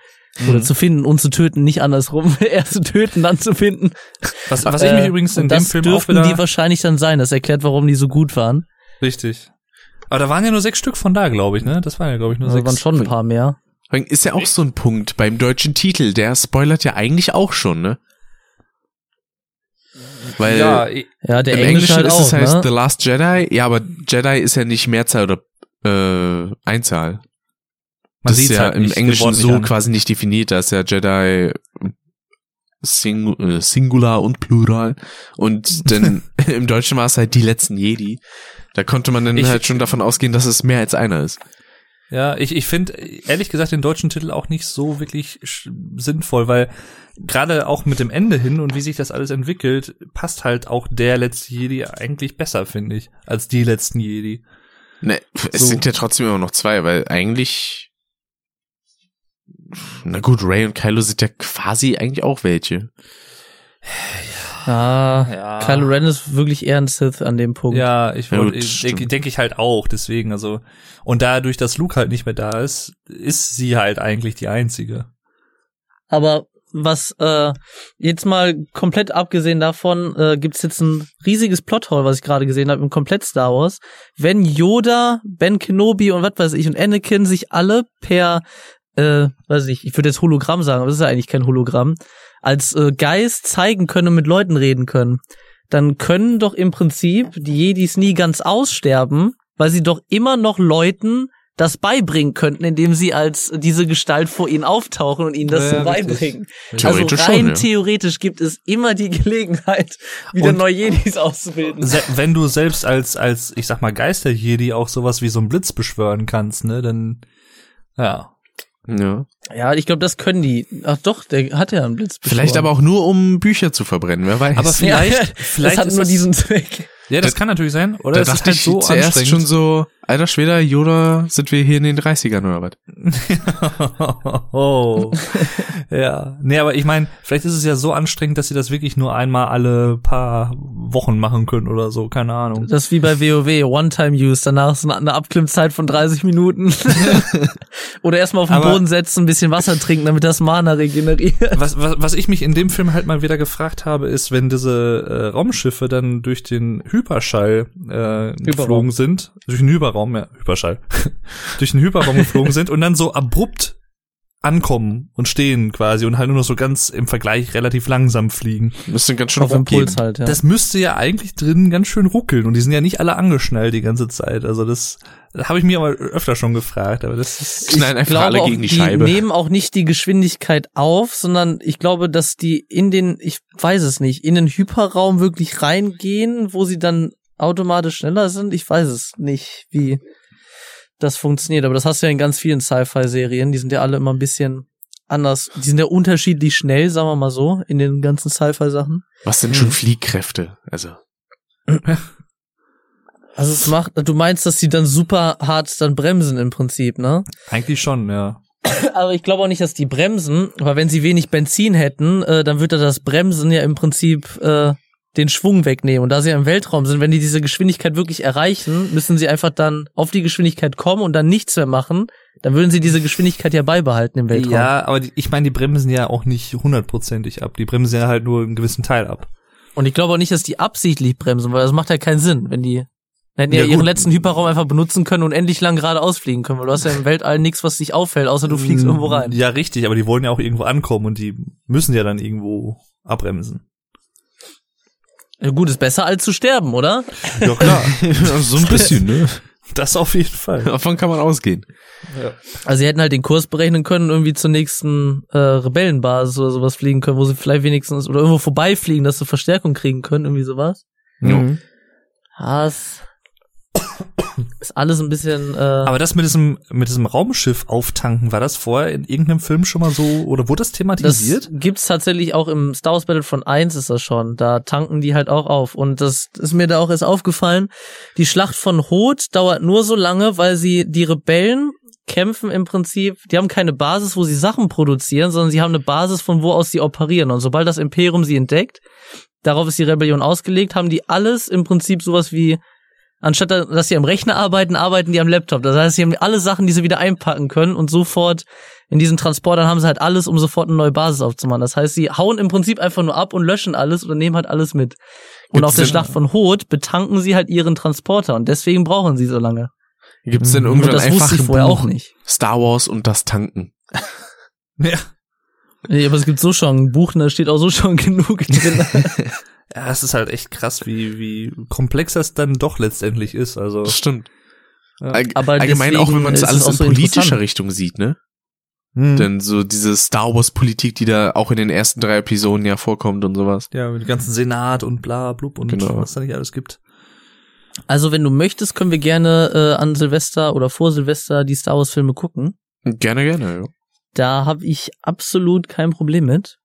Oder Mhm. zu finden und zu töten, nicht andersrum. Erst zu töten, dann zu finden. Was, was ich mich Äh, übrigens in und dem das Film auch dürften wieder... die wahrscheinlich dann sein. Das erklärt, warum die so gut waren. richtig. Aber da waren ja nur sechs Stück von da, glaube ich, ne? Das waren ja, glaube ich, nur Da sechs. waren schon ein paar mehr. Ist ja auch so ein Punkt beim deutschen Titel, der spoilert ja eigentlich auch schon, ne? Weil ja, Ja, der im Englische Englischen halt ist auch, es heißt ne? The Last Jedi, ja, aber Jedi ist ja nicht Mehrzahl oder äh, Einzahl. man das ist ja halt im Englischen so an. quasi nicht definiert, da ist ja Jedi Sing äh, Singular und Plural und dann im Deutschen war es halt die letzten Jedi. Da konnte man dann Ich- halt schon davon ausgehen, dass es mehr als einer ist. Ja, ich, ich finde ehrlich gesagt den deutschen Titel auch nicht so wirklich sinnvoll, weil gerade auch mit dem Ende hin und wie sich das alles entwickelt, passt halt auch der letzte Jedi eigentlich besser, finde ich, als die letzten Jedi. Ne, es So. sind ja trotzdem immer noch zwei, weil eigentlich na gut, Ray und Kylo sind ja quasi eigentlich auch welche. Ah, Ja. Kylo Ren ist wirklich eher ein Sith an dem Punkt. Ja, ich Ja, denke denk ich halt auch, deswegen, also, und dadurch, dass Luke halt nicht mehr da ist, ist sie halt eigentlich die einzige. Aber was äh, jetzt mal komplett abgesehen davon, äh, gibt's jetzt ein riesiges Plothole, was ich gerade gesehen habe im komplett Star Wars. Wenn Yoda, Ben Kenobi und was weiß ich und Anakin sich alle per äh, weiß ich, ich würde jetzt Hologramm sagen, aber das ist ja eigentlich kein Hologramm, als äh, Geist zeigen können und mit Leuten reden können, dann können doch im Prinzip die Jedis nie ganz aussterben, weil sie doch immer noch Leuten das beibringen könnten, indem sie als diese Gestalt vor ihnen auftauchen und ihnen das Ja, so beibringen. Also Theoretisch rein schon, ja. theoretisch gibt es immer die Gelegenheit, wieder Und- neue Jedis auszubilden. Se wenn du selbst als, als, ich sag mal, Geister-Jedi auch sowas wie so einen Blitz beschwören kannst, ne, dann, ja. Ja. Ja, ich glaube, das können die. Ach doch, der hat ja einen Blitz. Vielleicht aber auch nur, um Bücher zu verbrennen, wer weiß. Aber vielleicht, ja, vielleicht das hat ist nur das- diesen Zweck. Ja, das kann natürlich sein. Oder da ist dachte halt ich so zuerst schon so, alter Schweder, Yoda, sind wir hier in den 30ern oder was? oh. ja. Nee, aber ich meine, vielleicht ist es ja so anstrengend, dass sie das wirklich nur einmal alle paar Wochen machen können oder so, keine Ahnung. Das ist wie bei WoW, One-Time-Use, danach ist eine- eine Abklimmzeit von 30 Minuten. Oder erstmal auf den Aber- Boden setzen, ein bisschen Wasser trinken, damit das Mana regeneriert. Was, was, was ich mich in dem Film halt mal wieder gefragt habe, ist, wenn diese äh, Raumschiffe dann durch den Hyperschall äh, geflogen sind, durch den Hyperraum, ja, Hyperschall, durch den Hyperraum geflogen sind und dann so abrupt ankommen und stehen quasi und halt nur noch so ganz im Vergleich relativ langsam fliegen. Müsste ganz schön Auf. Impuls halt, ja. Das müsste ja eigentlich drin ganz schön ruckeln und die sind ja nicht alle angeschnallt die ganze Zeit. Also das, das habe ich mir aber öfter schon gefragt, aber das ist Knallen einfach alle auch, gegen die, die Scheibe. nehmen auch nicht die Geschwindigkeit auf, sondern ich glaube, dass die in den, ich weiß es nicht, in den Hyperraum wirklich reingehen, wo sie dann automatisch schneller sind. Ich weiß es nicht, wie das funktioniert. Aber das hast du ja in ganz vielen Sci-Fi-Serien. Die sind ja alle immer ein bisschen anders. Die sind ja unterschiedlich schnell, sagen wir mal so, in den ganzen Sci-Fi-Sachen. Was sind schon Fliehkräfte? Also, Also es macht, du meinst, dass sie dann super hart dann bremsen im Prinzip, ne? eigentlich schon, ja. Aber ich glaube auch nicht, dass die bremsen, weil wenn sie wenig Benzin hätten, äh, dann würde das Bremsen ja im Prinzip äh, den Schwung wegnehmen. Und da sie ja im Weltraum sind, wenn die diese Geschwindigkeit wirklich erreichen, müssen sie einfach dann auf die Geschwindigkeit kommen und dann nichts mehr machen. Dann würden sie diese Geschwindigkeit ja beibehalten im Weltraum. Ja, aber die, ich meine, die bremsen ja auch nicht hundertprozentig ab. Die bremsen ja halt nur einen gewissen Teil ab. Und ich glaube auch nicht, dass die absichtlich bremsen, weil das macht ja keinen Sinn, wenn die dann hätten ja, Ja, ihren gut. letzten Hyperraum einfach benutzen können und endlich lang geradeaus fliegen können, weil du hast ja im Weltall nichts, was dich auffällt, außer du fliegst irgendwo rein. Ja, richtig, aber die wollen ja auch irgendwo ankommen und die müssen ja dann irgendwo abbremsen. Ja, gut, ist besser als zu sterben, oder? Ja, klar. so ein bisschen, ne? das auf jeden Fall. Davon kann man ausgehen. Also sie hätten halt den Kurs berechnen können, irgendwie zur nächsten äh, Rebellenbasis oder sowas fliegen können, wo sie vielleicht wenigstens oder irgendwo vorbeifliegen, dass sie Verstärkung kriegen können, irgendwie sowas. Mhm. Ja, es ist alles ein bisschen. Äh, Aber das mit diesem, mit diesem Raumschiff auftanken, war das vorher in irgendeinem Film schon mal so, oder wurde das das thematisiert? gibt's tatsächlich auch im Star Wars Battlefront 1 ist das schon. Da tanken die halt auch auf. Und das ist mir da auch erst aufgefallen. Die Schlacht von Hoth dauert nur so lange, weil sie die Rebellen kämpfen im Prinzip, die haben keine Basis, wo sie Sachen produzieren, sondern sie haben eine Basis, von wo aus sie operieren. Und sobald das Imperium sie entdeckt, darauf ist die Rebellion ausgelegt, haben die alles im Prinzip sowas wie, anstatt da- dass sie am Rechner arbeiten, arbeiten die am Laptop. Das heißt, sie haben alle Sachen, die sie wieder einpacken können und sofort in diesen Transportern haben sie halt alles, um sofort eine neue Basis aufzumachen. Das heißt, sie hauen im Prinzip einfach nur ab und löschen alles oder nehmen halt alles mit. Und Gibt's auf der Schlacht von Hoth betanken sie halt ihren Transporter und deswegen brauchen sie so lange. Gibt es denn Und irgendwann das einfach wusste ich ein vorher Buch auch nicht. Star Wars und das Tanken? Ja. Nee, aber es gibt so schon ein Buch, und da steht auch so schon genug drin. Ja, es ist halt echt krass, wie, wie komplex das dann doch letztendlich ist. Also, Das stimmt. All Aber allgemein auch, wenn man das deswegen alles es in so politischer. Richtung sieht, ne? hm. Denn so diese Star Wars Politik, die da auch in den ersten drei Episoden ja vorkommt und sowas. ja, mit dem ganzen Senat und bla, blub und Genau. was da nicht alles gibt. Also wenn du möchtest, können wir gerne äh, an Silvester oder vor Silvester die Star Wars Filme gucken. Gerne, gerne, ja. Da habe ich absolut kein Problem mit.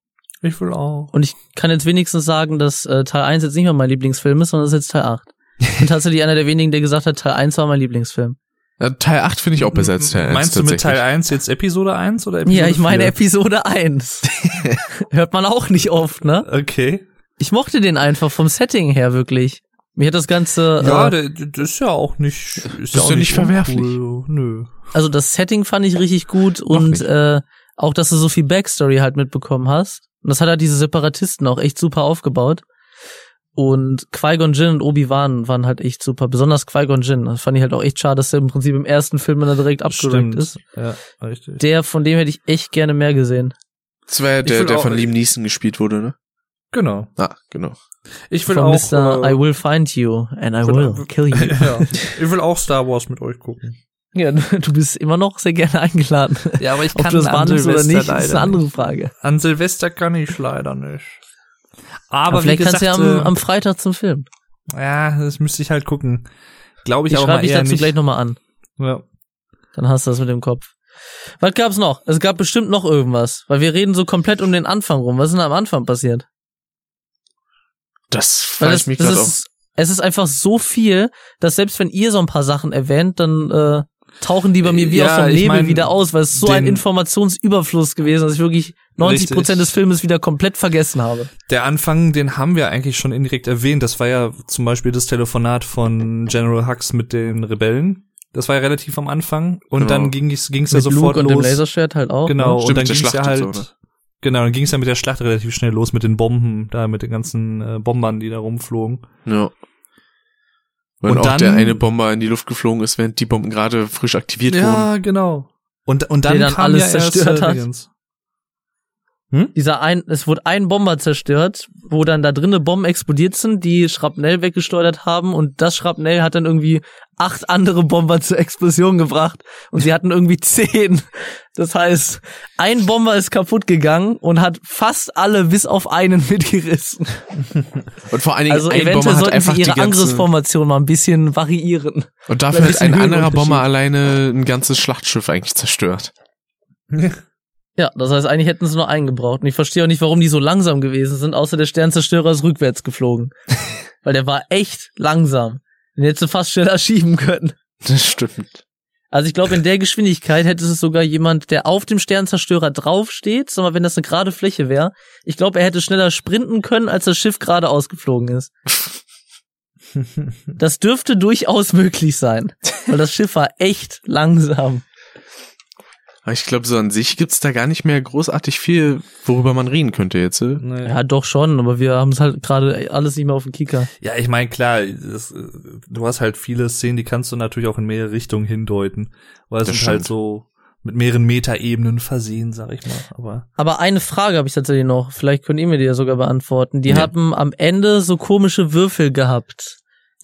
Ich will auch. Und ich kann jetzt wenigstens sagen, dass äh, Teil 1 jetzt nicht mehr mein Lieblingsfilm ist, sondern es ist jetzt Teil 8. Ich bin tatsächlich einer der wenigen, der gesagt hat, Teil 1 war mein Lieblingsfilm. Ja, Teil 8 finde ich auch besser als Teil 1. Meinst du mit Teil tatsächlich. 1 jetzt Episode 1 oder Episode Ja, ich meine 4? Episode 1. Hört man auch nicht oft, ne? Okay. Ich mochte den einfach vom Setting her wirklich. Mir hat das Ganze, Ja, äh, das ist ja auch nicht, ist, ist ja nicht verwerflich. uncool. Nö. also das Setting fand ich richtig gut und nicht. äh, auch, dass du so viel Backstory halt mitbekommen hast. Und das hat halt diese Separatisten auch echt super aufgebaut. Und Qui-Gon Jinn und Obi-Wan waren halt echt super. Besonders Qui-Gon Jinn. Das fand ich halt auch echt schade, dass er im Prinzip im ersten Film dann direkt abgerankt ist. Ja, richtig. Der, von dem hätte ich echt gerne mehr gesehen. Das war ja der, der von Liam Neeson gespielt wurde, ne? Genau. Ah, genau. Ich will Von auch. Mr. äh, I will find you and I will kill you. ja. Ich will auch Star Wars mit euch gucken. Ja, du bist immer noch sehr gerne eingeladen. Ja, aber ich Ob du das wahrnimmst oder nicht, ist eine andere Frage. An Silvester kann ich leider nicht. Aber, Aber vielleicht wie gesagt, kannst du ja am, äh, am Freitag zum Film. ja, das müsste ich halt gucken. Glaube ich, Ich aber schreibe mal dich eher dazu nicht. gleich nochmal an. Ja. Dann hast du das mit dem Kopf. Was gab's noch? Es gab bestimmt noch irgendwas, weil wir reden so komplett um den Anfang rum. Was ist denn am Anfang passiert? Das Weil das, ich mich das gerade auch. ist, es ist einfach so viel, dass selbst wenn ihr so ein paar Sachen erwähnt, dann äh, tauchen die bei mir wie Ja, aus dem ich Nebel mein, wieder aus, weil es so ein Informationsüberfluss gewesen ist, dass ich wirklich 90 Prozent des Filmes wieder komplett vergessen habe. Der Anfang, den haben wir eigentlich schon indirekt erwähnt. Das war ja zum Beispiel das Telefonat von General Hux mit den Rebellen. Das war ja relativ am Anfang. Und Genau. dann ging es ging's ja sofort Luke und dem los. Laserschwert halt auch. Genau, Ne? Stimmt, und dann ging es ja halt. und so, ne? Genau, dann ging es ja mit der Schlacht relativ schnell los mit den Bomben, da mit den ganzen äh, Bombern, die da rumflogen. Ja. Weil Und auch dann- der eine Bomber in die Luft geflogen ist, während die Bomben gerade frisch aktiviert wurden. genau. Und, und dann, dann kam alles ja erst, zerstört hat. Dingens. Dieser ein, es wurde ein Bomber zerstört, wo dann da drinnen Bomben explodiert sind, die Schrapnell weggesteuert haben und das Schrapnell hat dann irgendwie acht andere Bomber zur Explosion gebracht und sie hatten irgendwie zehn. Das heißt, ein Bomber ist kaputt gegangen und hat fast alle bis auf einen mitgerissen. Und vor allen Dingen Also ein eventuell Bomber sollten einfach sie ihre Angriffsformation mal ein bisschen variieren. Und dafür hat ein anderer. Bomber alleine ein ganzes Schlachtschiff eigentlich zerstört. Ja, das heißt, eigentlich hätten sie nur einen gebraucht. Und ich verstehe auch nicht, warum die so langsam gewesen sind, außer der Sternzerstörer ist rückwärts geflogen. Weil der war echt langsam. Den hättest du fast schneller schieben können. Das stimmt. Also ich glaube, in der Geschwindigkeit hätte es sogar jemand, der auf dem Sternzerstörer draufsteht, sondern wenn das eine gerade Fläche wäre, ich glaube, er hätte schneller sprinten können, als das Schiff gerade ausgeflogen ist. Das dürfte durchaus möglich sein, weil das Schiff war echt langsam. Aber ich glaube, so an sich gibt's da gar nicht mehr großartig viel, worüber man reden könnte jetzt. äh? Nee. Ja, doch schon, aber wir haben es halt gerade alles nicht mehr auf dem Kicker. Ja, ich meine, klar, das, äh, du hast halt viele Szenen, die kannst du natürlich auch in mehrere Richtungen hindeuten. Weil es sind halt so mit mehreren Metaebenen versehen, sag ich mal. Aber Aber eine Frage habe ich tatsächlich noch. Vielleicht könnt ihr mir die ja sogar beantworten. Die Ja. haben am Ende so komische Würfel gehabt.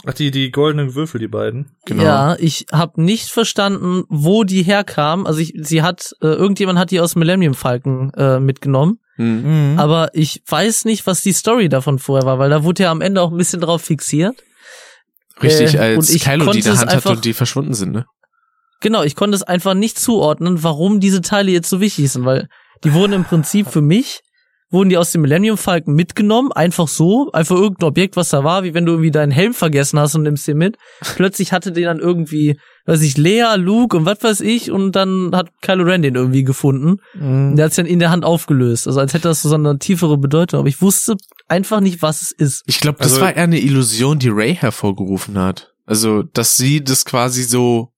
Ach, die, die goldenen Würfel, die beiden. Genau. Ja, ich habe nicht verstanden, wo die herkamen. Also ich, sie hat, äh, irgendjemand hat die aus Millennium Falcon äh, mitgenommen. Hm. Aber ich weiß nicht, was die Story davon vorher war, weil da wurde ja am Ende auch ein bisschen drauf fixiert. Richtig, Äh, als und ich Kylo die konnte in der Hand einfach- und die verschwunden sind, ne? Genau, ich konnte es einfach nicht zuordnen, warum diese Teile jetzt so wichtig sind, weil die wurden im Prinzip für mich, wurden die aus dem Millennium Falcon mitgenommen, einfach so, einfach irgendein Objekt, was da war, wie wenn du irgendwie deinen Helm vergessen hast und nimmst den mit. Plötzlich hatte den dann irgendwie, weiß ich, Lea, Luke und was weiß ich und dann hat Kylo Ren den irgendwie gefunden. Und der hat dann in der Hand aufgelöst, also als hätte das so eine tiefere Bedeutung, aber ich wusste einfach nicht, was es ist. Ich glaube, das Also- war eher eine Illusion, die Ray hervorgerufen hat. Also, dass sie das quasi so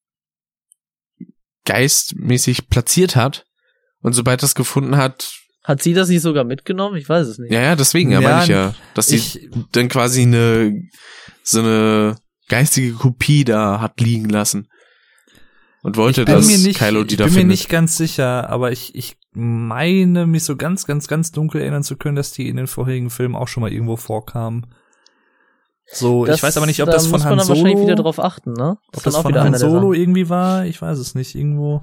geistmäßig platziert hat. Und sobald das gefunden hat, Hat sie das nicht sogar mitgenommen? Ich weiß es nicht. ja, ja, deswegen, ja, Ja, meine ich ja, dass sie Ich, dann quasi eine, so eine geistige Kopie da hat liegen lassen. Und wollte, bin dass mir nicht, Kylo die ich da bin mir nicht ganz sicher, aber ich, ich meine, mich so ganz, ganz, ganz dunkel erinnern zu können, dass die in den vorherigen Filmen auch schon mal irgendwo vorkamen. So, Das- ich weiß aber nicht, ob da das von muss man Han dann wahrscheinlich wieder drauf achten, ne? ob dann das von Han Solo irgendwie war. Ich weiß es nicht, irgendwo.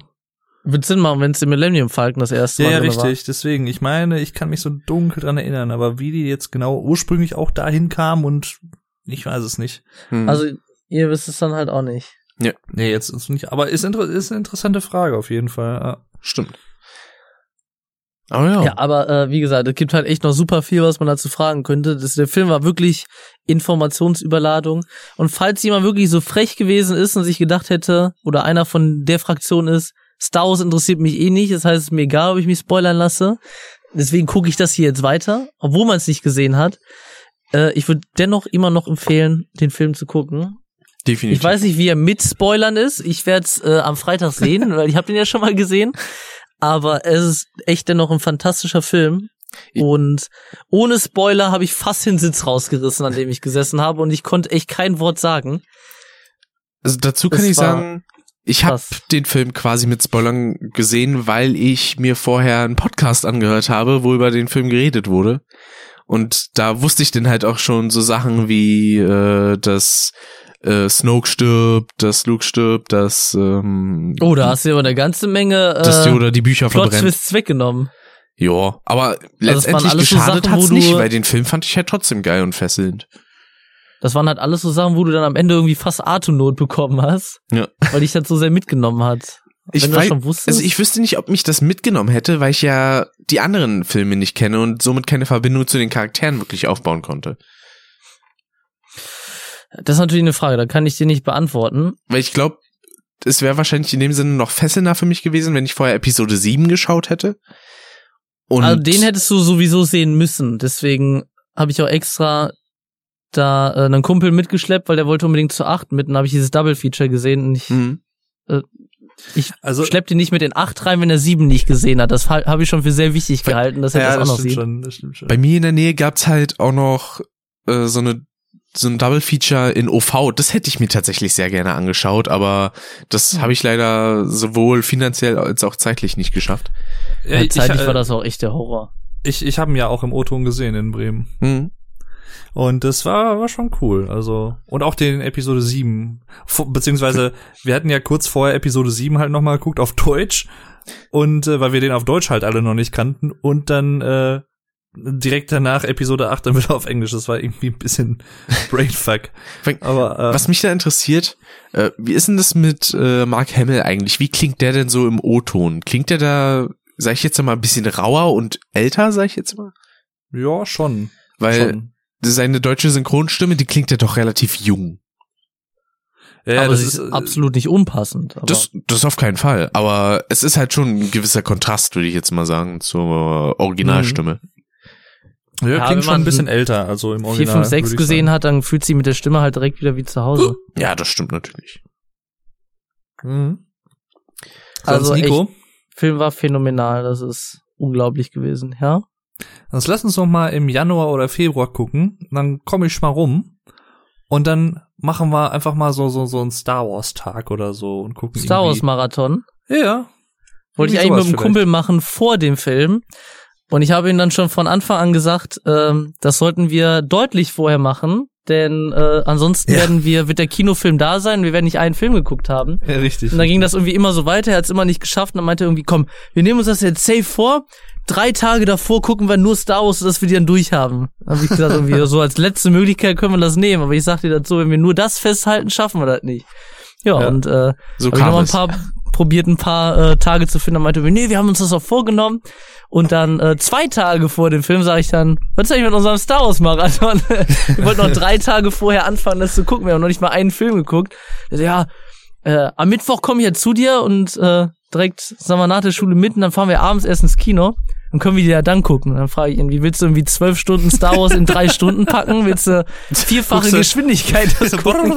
Wird Sinn machen, wenn es im Millennium Falcon das erste Ja, Mal ja, war. richtig. Deswegen, ich meine, ich kann mich so dunkel dran erinnern, aber wie die jetzt genau ursprünglich auch dahin kam und ich weiß es nicht. Hm. Also ihr wisst es dann halt auch nicht. Nee, jetzt ist nicht, aber ist, inter ist eine interessante Frage auf jeden Fall. Ja. Stimmt. Aber ja. Ja, aber äh, wie gesagt, es gibt halt echt noch super viel, was man dazu fragen könnte. Das, der Film war wirklich Informationsüberladung. Und falls jemand wirklich so frech gewesen ist und sich gedacht hätte, oder einer von der Fraktion ist, Star Wars interessiert mich eh nicht, das heißt, es ist mir egal, ob ich mich spoilern lasse. Deswegen gucke ich das hier jetzt weiter, obwohl man es nicht gesehen hat. Äh, ich würde dennoch immer noch empfehlen, den Film zu gucken. definitiv. Ich weiß nicht, wie er mit Spoilern ist. Ich werde es äh, am Freitag sehen, weil ich habe den ja schon mal gesehen. Aber es ist echt dennoch ein fantastischer Film. Und ohne Spoiler habe ich fast den Sitz rausgerissen, an dem ich gesessen habe und ich konnte echt kein Wort sagen. Also dazu kann Das ich sagen, ich habe den Film quasi mit Spoilern gesehen, weil ich mir vorher einen Podcast angehört habe, wo über den Film geredet wurde. Und da wusste ich dann halt auch schon so Sachen wie, äh, dass äh, Snoke stirbt, dass Luke stirbt, dass, ähm, Oh, da hast du aber eine ganze Menge dass äh, Yoda die Bücher verbrennt. Plot-Twists weggenommen. Ja, aber waren letztendlich alles so geschadet Sachen, hat's nicht, weil den Film fand ich halt trotzdem geil und fesselnd. Das waren halt alles so Sachen, wo du dann am Ende irgendwie fast Atemnot bekommen hast, Ja. weil dich das so sehr mitgenommen hat. Ich du das weiß, schon wusstest. also ich wüsste nicht, ob mich das mitgenommen hätte, weil ich ja die anderen Filme nicht kenne und somit keine Verbindung zu den Charakteren wirklich aufbauen konnte. Das ist natürlich eine Frage, da kann ich dir nicht beantworten. Weil ich glaube, es wäre wahrscheinlich in dem Sinne noch fesselnder für mich gewesen, wenn ich vorher Episode 7 geschaut hätte. Und also den hättest du sowieso sehen müssen. Deswegen habe ich auch extra da äh, einen Kumpel mitgeschleppt, weil der wollte unbedingt zu 8 mit und habe ich dieses Double Feature gesehen und ich, Mhm. ich Also schlepp den nicht mit den 8 rein, wenn er 7 nicht gesehen hat. Das habe ich schon für sehr wichtig gehalten, dass er ja, das auch das noch stimmt sieht. schon, das stimmt schon. Bei mir in der Nähe gab's halt auch noch äh, so eine so ein Double Feature in OV. Das hätte ich mir tatsächlich sehr gerne angeschaut, aber das habe ich leider sowohl finanziell als auch zeitlich nicht geschafft. ja, ich, zeitlich äh, war das auch echt der Horror. ich, ich habe ihn ja auch im O-Ton gesehen in Bremen. Mhm. Und das war, war schon cool. Also, und auch den Episode 7. Vo- Beziehungsweise, wir hatten ja kurz vorher Episode 7 halt nochmal geguckt auf Deutsch. Und äh, weil wir den auf Deutsch halt alle noch nicht kannten. Und dann äh, direkt danach Episode 8 dann wieder auf Englisch. Das war irgendwie ein bisschen Brainfuck. Aber äh, Was mich da interessiert, äh, wie ist denn das mit äh, Mark Hamill eigentlich? Wie klingt der denn so im O-Ton? Klingt der da, sag ich jetzt mal, ein bisschen rauer und älter, sag ich jetzt mal? ja, schon. Weil schon. Seine deutsche Synchronstimme, die klingt ja doch relativ jung. Ja, aber das ist ist äh, absolut nicht unpassend. Aber Das, das auf keinen Fall. Aber es ist halt schon ein gewisser Kontrast, würde ich jetzt mal sagen, zur Originalstimme. ja, Ja, wenn klingt schon ein bisschen älter, also im 4, Original. 5, 6 würd ich gesehen sagen. hat, dann fühlt sie mit der Stimme halt direkt wieder wie zu Hause. Ja, das stimmt natürlich. Mhm. Also Also Nico, Film war phänomenal, das ist unglaublich gewesen, ja. Sonst lass uns noch mal im Januar oder Februar gucken. Dann komme ich mal rum und dann machen wir einfach mal so so so einen Star Wars Tag oder so und gucken Star Wars. Marathon. Ja. Wollte ich eigentlich mit einem Kumpel machen vor dem Film. Und ich habe ihm dann schon von Anfang an gesagt, ähm, das sollten wir deutlich vorher machen, denn äh, ansonsten Ja. werden wir, wird der Kinofilm da sein, wir werden nicht einen Film geguckt haben. Ja, richtig. Und dann ging das irgendwie immer so weiter, er hat es immer nicht geschafft und dann meinte er irgendwie, komm, wir nehmen uns das jetzt safe vor, drei Tage davor gucken wir nur Star Wars, dass wir die dann durchhaben. Habe ich gesagt, irgendwie so als letzte Möglichkeit können wir das nehmen, aber ich sagte dazu, wenn wir nur das festhalten, schaffen wir das nicht. Ja, Ja. und äh, So hab ich noch ein paar probiert ein paar äh, Tage zu finden, dann meinte wir, nee, wir haben uns das auch vorgenommen. Und dann äh, zwei Tage vor dem Film sage ich dann, was ist eigentlich mit unserem Star Wars Marathon? wir wollten noch drei Tage vorher anfangen, das zu gucken. Wir haben noch nicht mal einen Film geguckt. Ich so, ja, äh, am Mittwoch komme ich ja zu dir und äh, direkt, sagen wir, nach der Schule mitten, dann fahren wir abends erst ins Kino. Dann können wir die ja dann gucken. Und dann frage ich ihn, wie willst du irgendwie zwölf Stunden Star Wars in drei Stunden packen? Willst du vierfache du- Geschwindigkeit das gucken?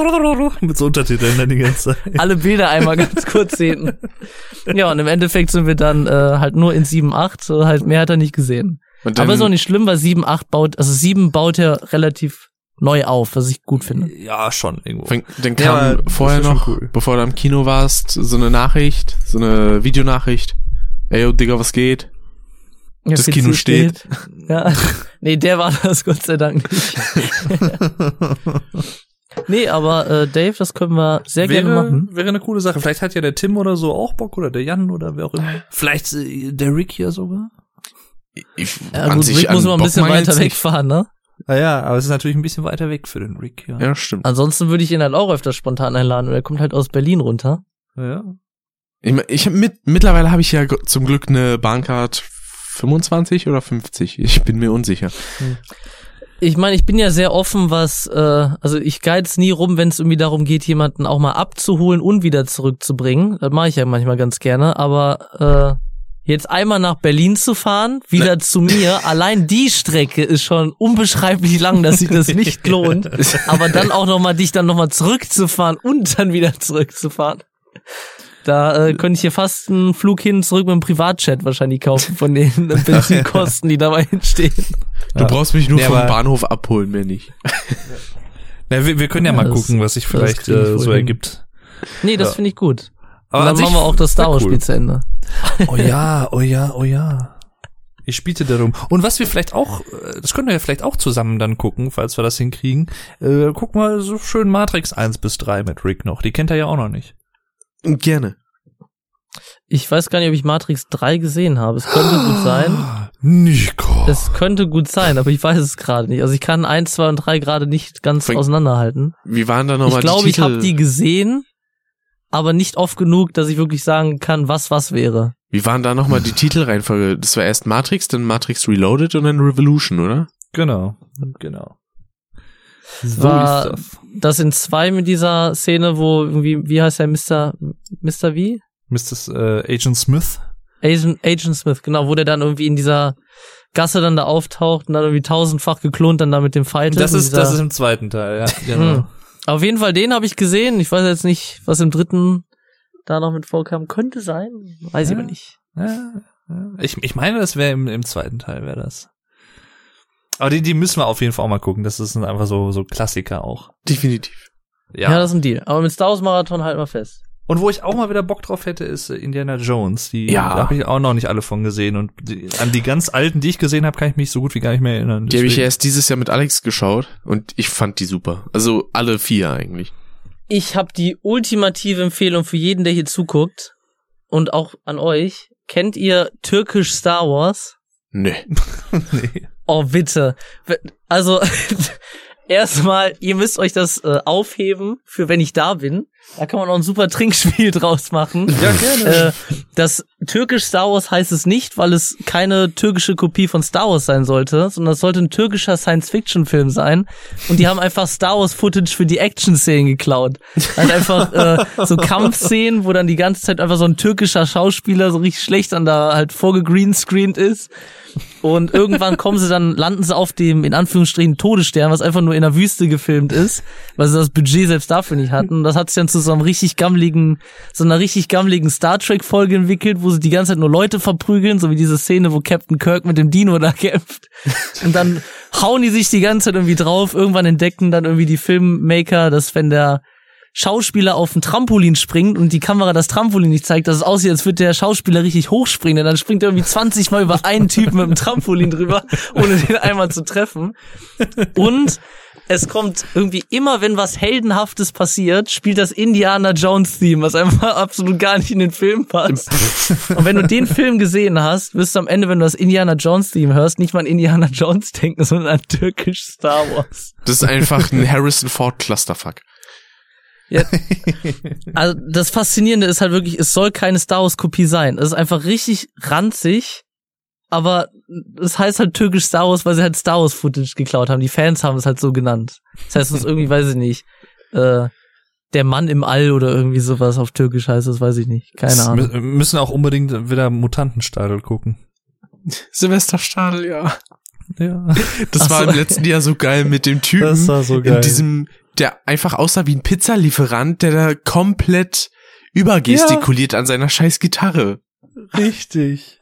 Mit so Untertiteln dann die ganze Zeit. alle Bilder einmal ganz kurz sehen. Ja, und im Endeffekt sind wir dann äh, halt nur in 7, 8, so halt mehr hat er nicht gesehen. Und Aber ist auch nicht schlimm, weil 7, 8 baut, also 7 baut er relativ neu auf, was ich gut finde. Ja, schon irgendwo. Dann, Ja, kam das vorher noch, cool. bevor du am Kino warst, so eine Nachricht, so eine Videonachricht. Ey, yo, Digga, was geht? Ja, Das Kino steht. Ja. Nee, der war das Gott sei Dank nicht. nee, aber äh, Dave, das können wir sehr wäre, gerne machen. wäre eine coole Sache. Vielleicht hat ja der Tim oder so auch Bock oder der Jan oder wer auch immer. Vielleicht äh, der Rick hier sogar. Ich, Ja, gut, Rick muss man ein bisschen weiter wegfahren, ne? Ah ja, aber es ist natürlich ein bisschen weiter weg für den Rick, ja. Ja, stimmt. Ansonsten würde ich ihn halt auch öfter spontan einladen, und er kommt halt aus Berlin runter. ja. Ich, mein, ich hab mit, mittlerweile habe ich ja zum Glück eine Bahncard 25 oder 50. Ich bin mir unsicher. Ich meine, ich bin ja sehr offen, was, äh, also ich geiz nie rum, wenn es irgendwie darum geht, jemanden auch mal abzuholen und wieder zurückzubringen. Das mache ich ja manchmal ganz gerne, aber äh, jetzt einmal nach Berlin zu fahren, wieder zu mir, allein die Strecke ist schon unbeschreiblich lang, dass sich das nicht lohnt. Aber dann auch nochmal dich dann nochmal zurückzufahren und dann wieder zurückzufahren. Da äh, könnte ich hier fast einen Flug hin und zurück mit dem Privatchat wahrscheinlich kaufen von den Benzinkosten, die dabei entstehen. Du brauchst mich nur Nee, vom Bahnhof abholen, mehr nicht. Na, wir, wir können ja, Ja, mal gucken, was sich vielleicht äh, so hin. ergibt. Nee, das Ja. finde ich gut. Aber und an dann machen wir auch das Star wär Wars cool. Spiel zu Ende. Oh ja, oh ja, oh ja. Ich spielte darum. Und was wir vielleicht auch, äh, das können wir ja vielleicht auch zusammen dann gucken, falls wir das hinkriegen. Äh, guck mal so schön Matrix 1 bis 3 mit Rick noch. Die kennt er ja auch noch nicht. Gerne. Ich weiß gar nicht, ob ich Matrix 3 gesehen habe. Es könnte gut sein. Nico. Es könnte gut sein, aber ich weiß es gerade nicht. Also ich kann 1, 2 und 3 gerade nicht ganz Fängt- auseinanderhalten. Wie waren da Ich nochmal glaube, die ich Titel? habe die gesehen, aber nicht oft genug, dass ich wirklich sagen kann, was was wäre. Wie waren da nochmal die Titelreihenfolge? Das war erst Matrix, dann Matrix Reloaded und dann Revolution, oder? Genau, genau. So War ist das. das in zwei mit dieser Szene, wo irgendwie, wie heißt der Mr. Mr. wie? Mr. Äh, Agent Smith. Agent, Agent Smith, genau, wo der dann irgendwie in dieser Gasse dann da auftaucht und dann irgendwie tausendfach geklont dann da mit dem Fight Das ist, das ist im zweiten Teil, ja. Genau. Auf jeden Fall, den habe ich gesehen. Ich weiß jetzt nicht, was im dritten da noch mit vorkam. Könnte sein, weiß ich Ja. aber nicht. Ja, ja. Ich, ich meine, das wäre im, im zweiten Teil, wäre das. Aber die, die müssen wir auf jeden Fall auch mal gucken. Das sind einfach so, so Klassiker auch. Definitiv. Ja. das ist ein Deal. Aber mit Star Wars Marathon halt mal fest. Und wo ich auch mal wieder Bock drauf hätte, ist äh, Indiana Jones. Die Ja. da habe ich auch noch nicht alle von gesehen. Und die, an die ganz alten, die ich gesehen habe, kann ich mich so gut wie gar nicht mehr erinnern. Die habe ich erst dieses Jahr mit Alex geschaut und ich fand die super. Also alle vier eigentlich. Ich habe die ultimative Empfehlung für jeden, der hier zuguckt und auch an euch. Kennt ihr türkisch Star Wars? Nö. nee. Oh, bitte. Also, erstmal, ihr müsst euch das äh, aufheben für wenn ich da bin. Da kann man auch ein super Trinkspiel draus machen. Ja, gerne. Äh, das türkisch Star Wars heißt es nicht, weil es keine türkische Kopie von Star Wars sein sollte, sondern es sollte ein türkischer Science-Fiction-Film sein. Und die haben einfach Star Wars-Footage für die Action-Szenen geklaut. Halt einfach äh, so Kampfszenen, wo dann die ganze Zeit einfach so ein türkischer Schauspieler so richtig schlecht dann da halt vorgegreenscreened ist. Und irgendwann kommen sie dann, landen sie auf dem, in Anführungsstrichen, Todesstern, was einfach nur in der Wüste gefilmt ist, weil sie das Budget selbst dafür nicht hatten. Und das hat sich dann zu so einem richtig gammeligen, so einer richtig gammeligen Star Trek-Folge entwickelt, wo sie die ganze Zeit nur Leute verprügeln, so wie diese Szene, wo Captain Kirk mit dem Dino da kämpft. Und dann hauen die sich die ganze Zeit irgendwie drauf. Irgendwann entdecken dann irgendwie die Filmmaker, dass wenn der Schauspieler auf ein Trampolin springt und die Kamera das Trampolin nicht zeigt, dass es aussieht, als würde der Schauspieler richtig hochspringen. Und dann springt er irgendwie 20 Mal über einen Typen mit dem Trampolin drüber, ohne den einmal zu treffen. Und es kommt irgendwie immer, wenn was Heldenhaftes passiert, spielt das Indiana Jones Theme, was einfach absolut gar nicht in den Film passt. Und wenn du den Film gesehen hast, wirst du am Ende, wenn du das Indiana Jones Theme hörst, nicht mal an Indiana Jones denken, sondern an türkisch Star Wars. Das ist einfach ein Harrison Ford Clusterfuck. Ja. Also das Faszinierende ist halt wirklich, es soll keine Star Wars Kopie sein. Es ist einfach richtig ranzig, aber es heißt halt türkisch Star Wars, weil sie halt Star Wars Footage geklaut haben. Die Fans haben es halt so genannt. Das heißt, es ist irgendwie, weiß ich nicht, äh, der Mann im All oder irgendwie sowas auf Türkisch heißt, das weiß ich nicht. Keine Ahnung. Wir müssen auch unbedingt wieder Mutantenstadel gucken. Silvester Stadel, ja. Ja. Das Ach war so. im letzten Jahr so geil mit dem Typen. Das war so geil. In diesem, der einfach aussah wie ein Pizzalieferant, der da komplett übergestikuliert an seiner scheiß Gitarre. Richtig.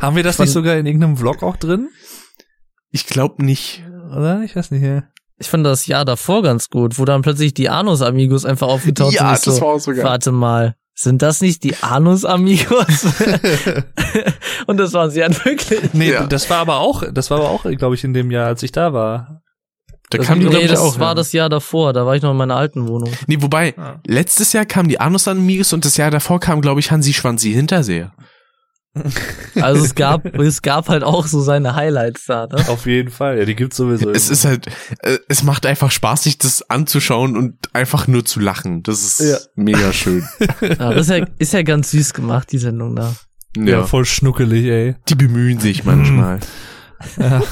Haben wir das nicht sogar in irgendeinem Vlog auch drin? Ich glaube nicht. Oder? Ich weiß nicht. Ja. Ich fand das Jahr davor ganz gut, wo dann plötzlich die Anus Amigos einfach aufgetaucht Ja, sind. Ich das war auch so geil. Warte mal, sind das nicht die Anus Amigos? Und das waren sie ja wirklich. Nee, Ja. das war aber auch, das war aber auch, glaube ich, in dem Jahr, als ich da war. Da Das, kam die, nee, das auch. war ja. das Jahr davor, da war ich noch in meiner alten Wohnung. Nee, wobei, Ah. letztes Jahr kam die Anus Amigos und das Jahr davor kam, glaube ich, Hansi Schwanzi Hinterseher. Also es gab, es gab halt auch so seine Highlights da, ne? Auf jeden Fall. Ja, die gibt's sowieso. Es immer. ist halt, äh, es macht einfach Spaß, sich das anzuschauen und einfach nur zu lachen. Das ist Ja. mega schön. Ja, das ist ja, ist ja ganz süß gemacht, die Sendung da. ja. ja. voll schnuckelig, ey. Die bemühen sich manchmal. Ja.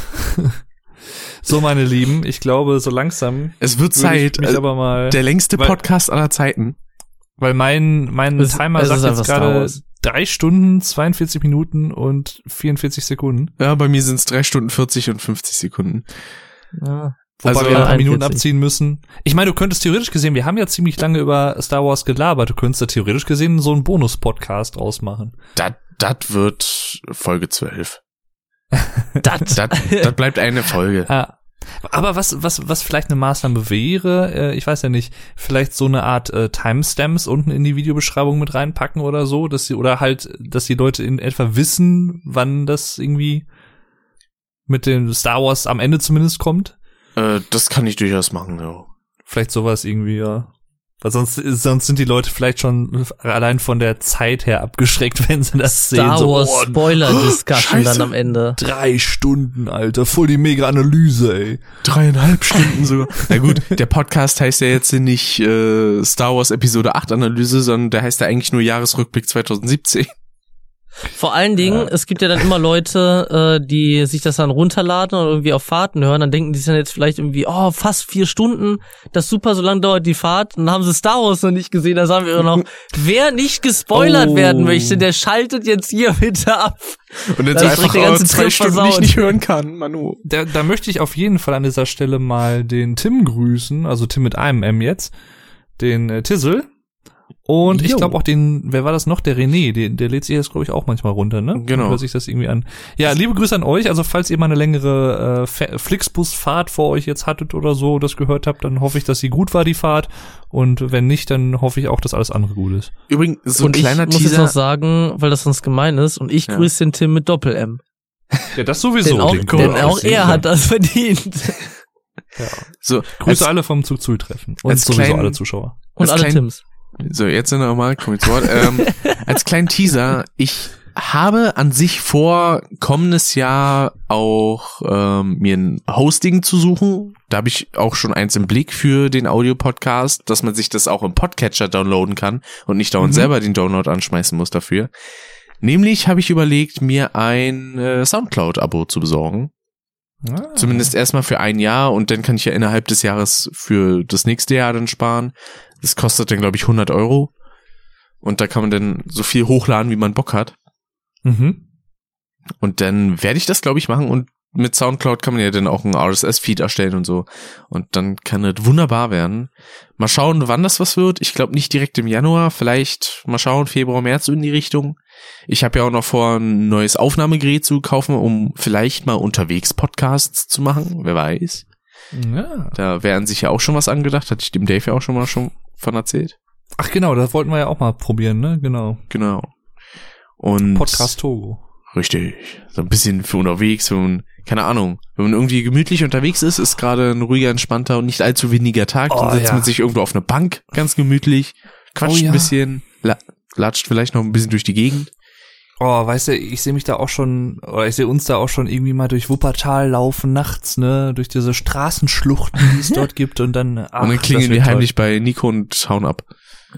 So, meine Lieben, ich glaube, so langsam Es wird ich Zeit. mich Also, aber mal, der längste weil- Podcast aller Zeiten. weil mein, mein Es- Timer es sagt ist jetzt gerade drei Stunden, 42 Minuten und 44 Sekunden. Ja, bei mir sind es drei Stunden 40 und 50 Sekunden. Ja. Wobei Also, wir ein paar Minuten 41. abziehen müssen. Ich meine, du könntest theoretisch gesehen, wir haben ja ziemlich lange über Star Wars gelabert, du könntest da theoretisch gesehen so einen Bonus-Podcast rausmachen. Das das wird Folge 12. Das. Das das bleibt eine Folge. Ah. Aber was, was, was vielleicht eine Maßnahme wäre, äh, ich weiß ja nicht, vielleicht so eine Art äh, Timestamps unten in die Videobeschreibung mit reinpacken oder so, dass sie, oder halt, dass die Leute in etwa wissen, wann das irgendwie mit dem Star Wars am Ende zumindest kommt. Äh, das kann ich durchaus machen, ja. Vielleicht sowas irgendwie, ja. Weil sonst, sonst sind die Leute vielleicht schon allein von der Zeit her abgeschreckt, wenn sie das sehen. Star So, Wars oh, Spoiler Discussion Scheiße. dann am Ende. drei Stunden, Alter, voll die mega Analyse, ey. Dreieinhalb Stunden sogar. Na gut, der Podcast heißt ja jetzt nicht äh, Star Wars Episode 8 Analyse, sondern der heißt ja eigentlich nur Jahresrückblick 2017. Vor allen Dingen, es gibt ja dann immer Leute, äh, die sich das dann runterladen oder irgendwie auf Fahrten hören, dann denken die sich dann jetzt vielleicht irgendwie, oh, fast vier Stunden, das super, so lang dauert die Fahrt, dann haben sie Star Wars noch nicht gesehen, da sagen wir immer noch, wer nicht gespoilert Oh. werden möchte, der schaltet jetzt hier bitte ab. Und ist einfach der ganze äh, zwei Trip Stunden, die ich versaut. nicht hören kann, Manu. Da, da möchte ich auf jeden Fall an dieser Stelle mal den Tim grüßen, also Tim mit einem M jetzt, den äh, Tizzle. Und ich Jo. glaube auch den, wer war das noch? Der René, der, der lädt sich das, glaube ich, auch manchmal runter, ne? Genau. Hört sich das irgendwie an. Ja, liebe Grüße an euch. Also falls ihr mal eine längere äh, Fa- Flixbus-Fahrt vor euch jetzt hattet oder so, das gehört habt, dann hoffe ich, dass sie gut war, die Fahrt. Und wenn nicht, dann hoffe ich auch, dass alles andere gut ist. Übrigens, so und ein kleiner ich muss jetzt noch Teaser. sagen, weil das sonst gemein ist, und ich Ja. grüße den Tim mit Doppel-M. Ja, das sowieso. Denn auch, den denn auch er ja. hat das verdient. So, Grüße als, alle vom Zug treffen Und sowieso kleinen- alle Zuschauer. Und alle klein- Tims. So, jetzt sind wir nochmal, komm jetzt zu Wort. Ähm, als kleinen Teaser, ich habe an sich vor, kommendes Jahr auch ähm, mir ein Hosting zu suchen. Da habe ich auch schon eins im Blick für den Audio-Podcast, dass man sich das auch im Podcatcher downloaden kann und nicht dauernd Mhm. selber den Download anschmeißen muss dafür. Nämlich habe ich überlegt, mir ein äh, Soundcloud-Abo zu besorgen. Ah. Zumindest erstmal für ein Jahr und dann kann ich ja innerhalb des Jahres für das nächste Jahr dann sparen. Das kostet dann, glaube ich, 100 Euro. Und da kann man dann so viel hochladen, wie man Bock hat. Mhm. Und dann werde ich das, glaube ich, machen. Und mit Soundcloud kann man ja dann auch einen RSS-Feed erstellen und so. Und dann kann das wunderbar werden. Mal schauen, wann das was wird. Ich glaube nicht direkt im Januar. Vielleicht mal schauen, Februar, März in die Richtung. Ich habe ja auch noch vor, ein neues Aufnahmegerät zu kaufen, um vielleicht mal unterwegs Podcasts zu machen. Wer weiß. Ja. Da wären sich ja auch schon was angedacht. Hatte ich dem Dave ja auch schon mal schon von erzählt. Ach genau, das wollten wir ja auch mal probieren, ne? Genau. Genau. Und Podcast Togo. Richtig. So ein bisschen für unterwegs, wenn man, keine Ahnung, wenn man irgendwie gemütlich unterwegs ist, ist gerade ein ruhiger, entspannter und nicht allzu windiger Tag, Oh, dann setzt ja. man sich irgendwo auf eine Bank, ganz gemütlich, quatscht Oh, ja. ein bisschen, la latscht vielleicht noch ein bisschen durch die Gegend. Oh, weißt du, ich sehe mich da auch schon, oder ich sehe uns da auch schon irgendwie mal durch Wuppertal laufen nachts, ne? Durch diese Straßenschluchten, die es dort gibt und dann, ach, und dann klingeln wir heimlich bei Nico und hauen ab.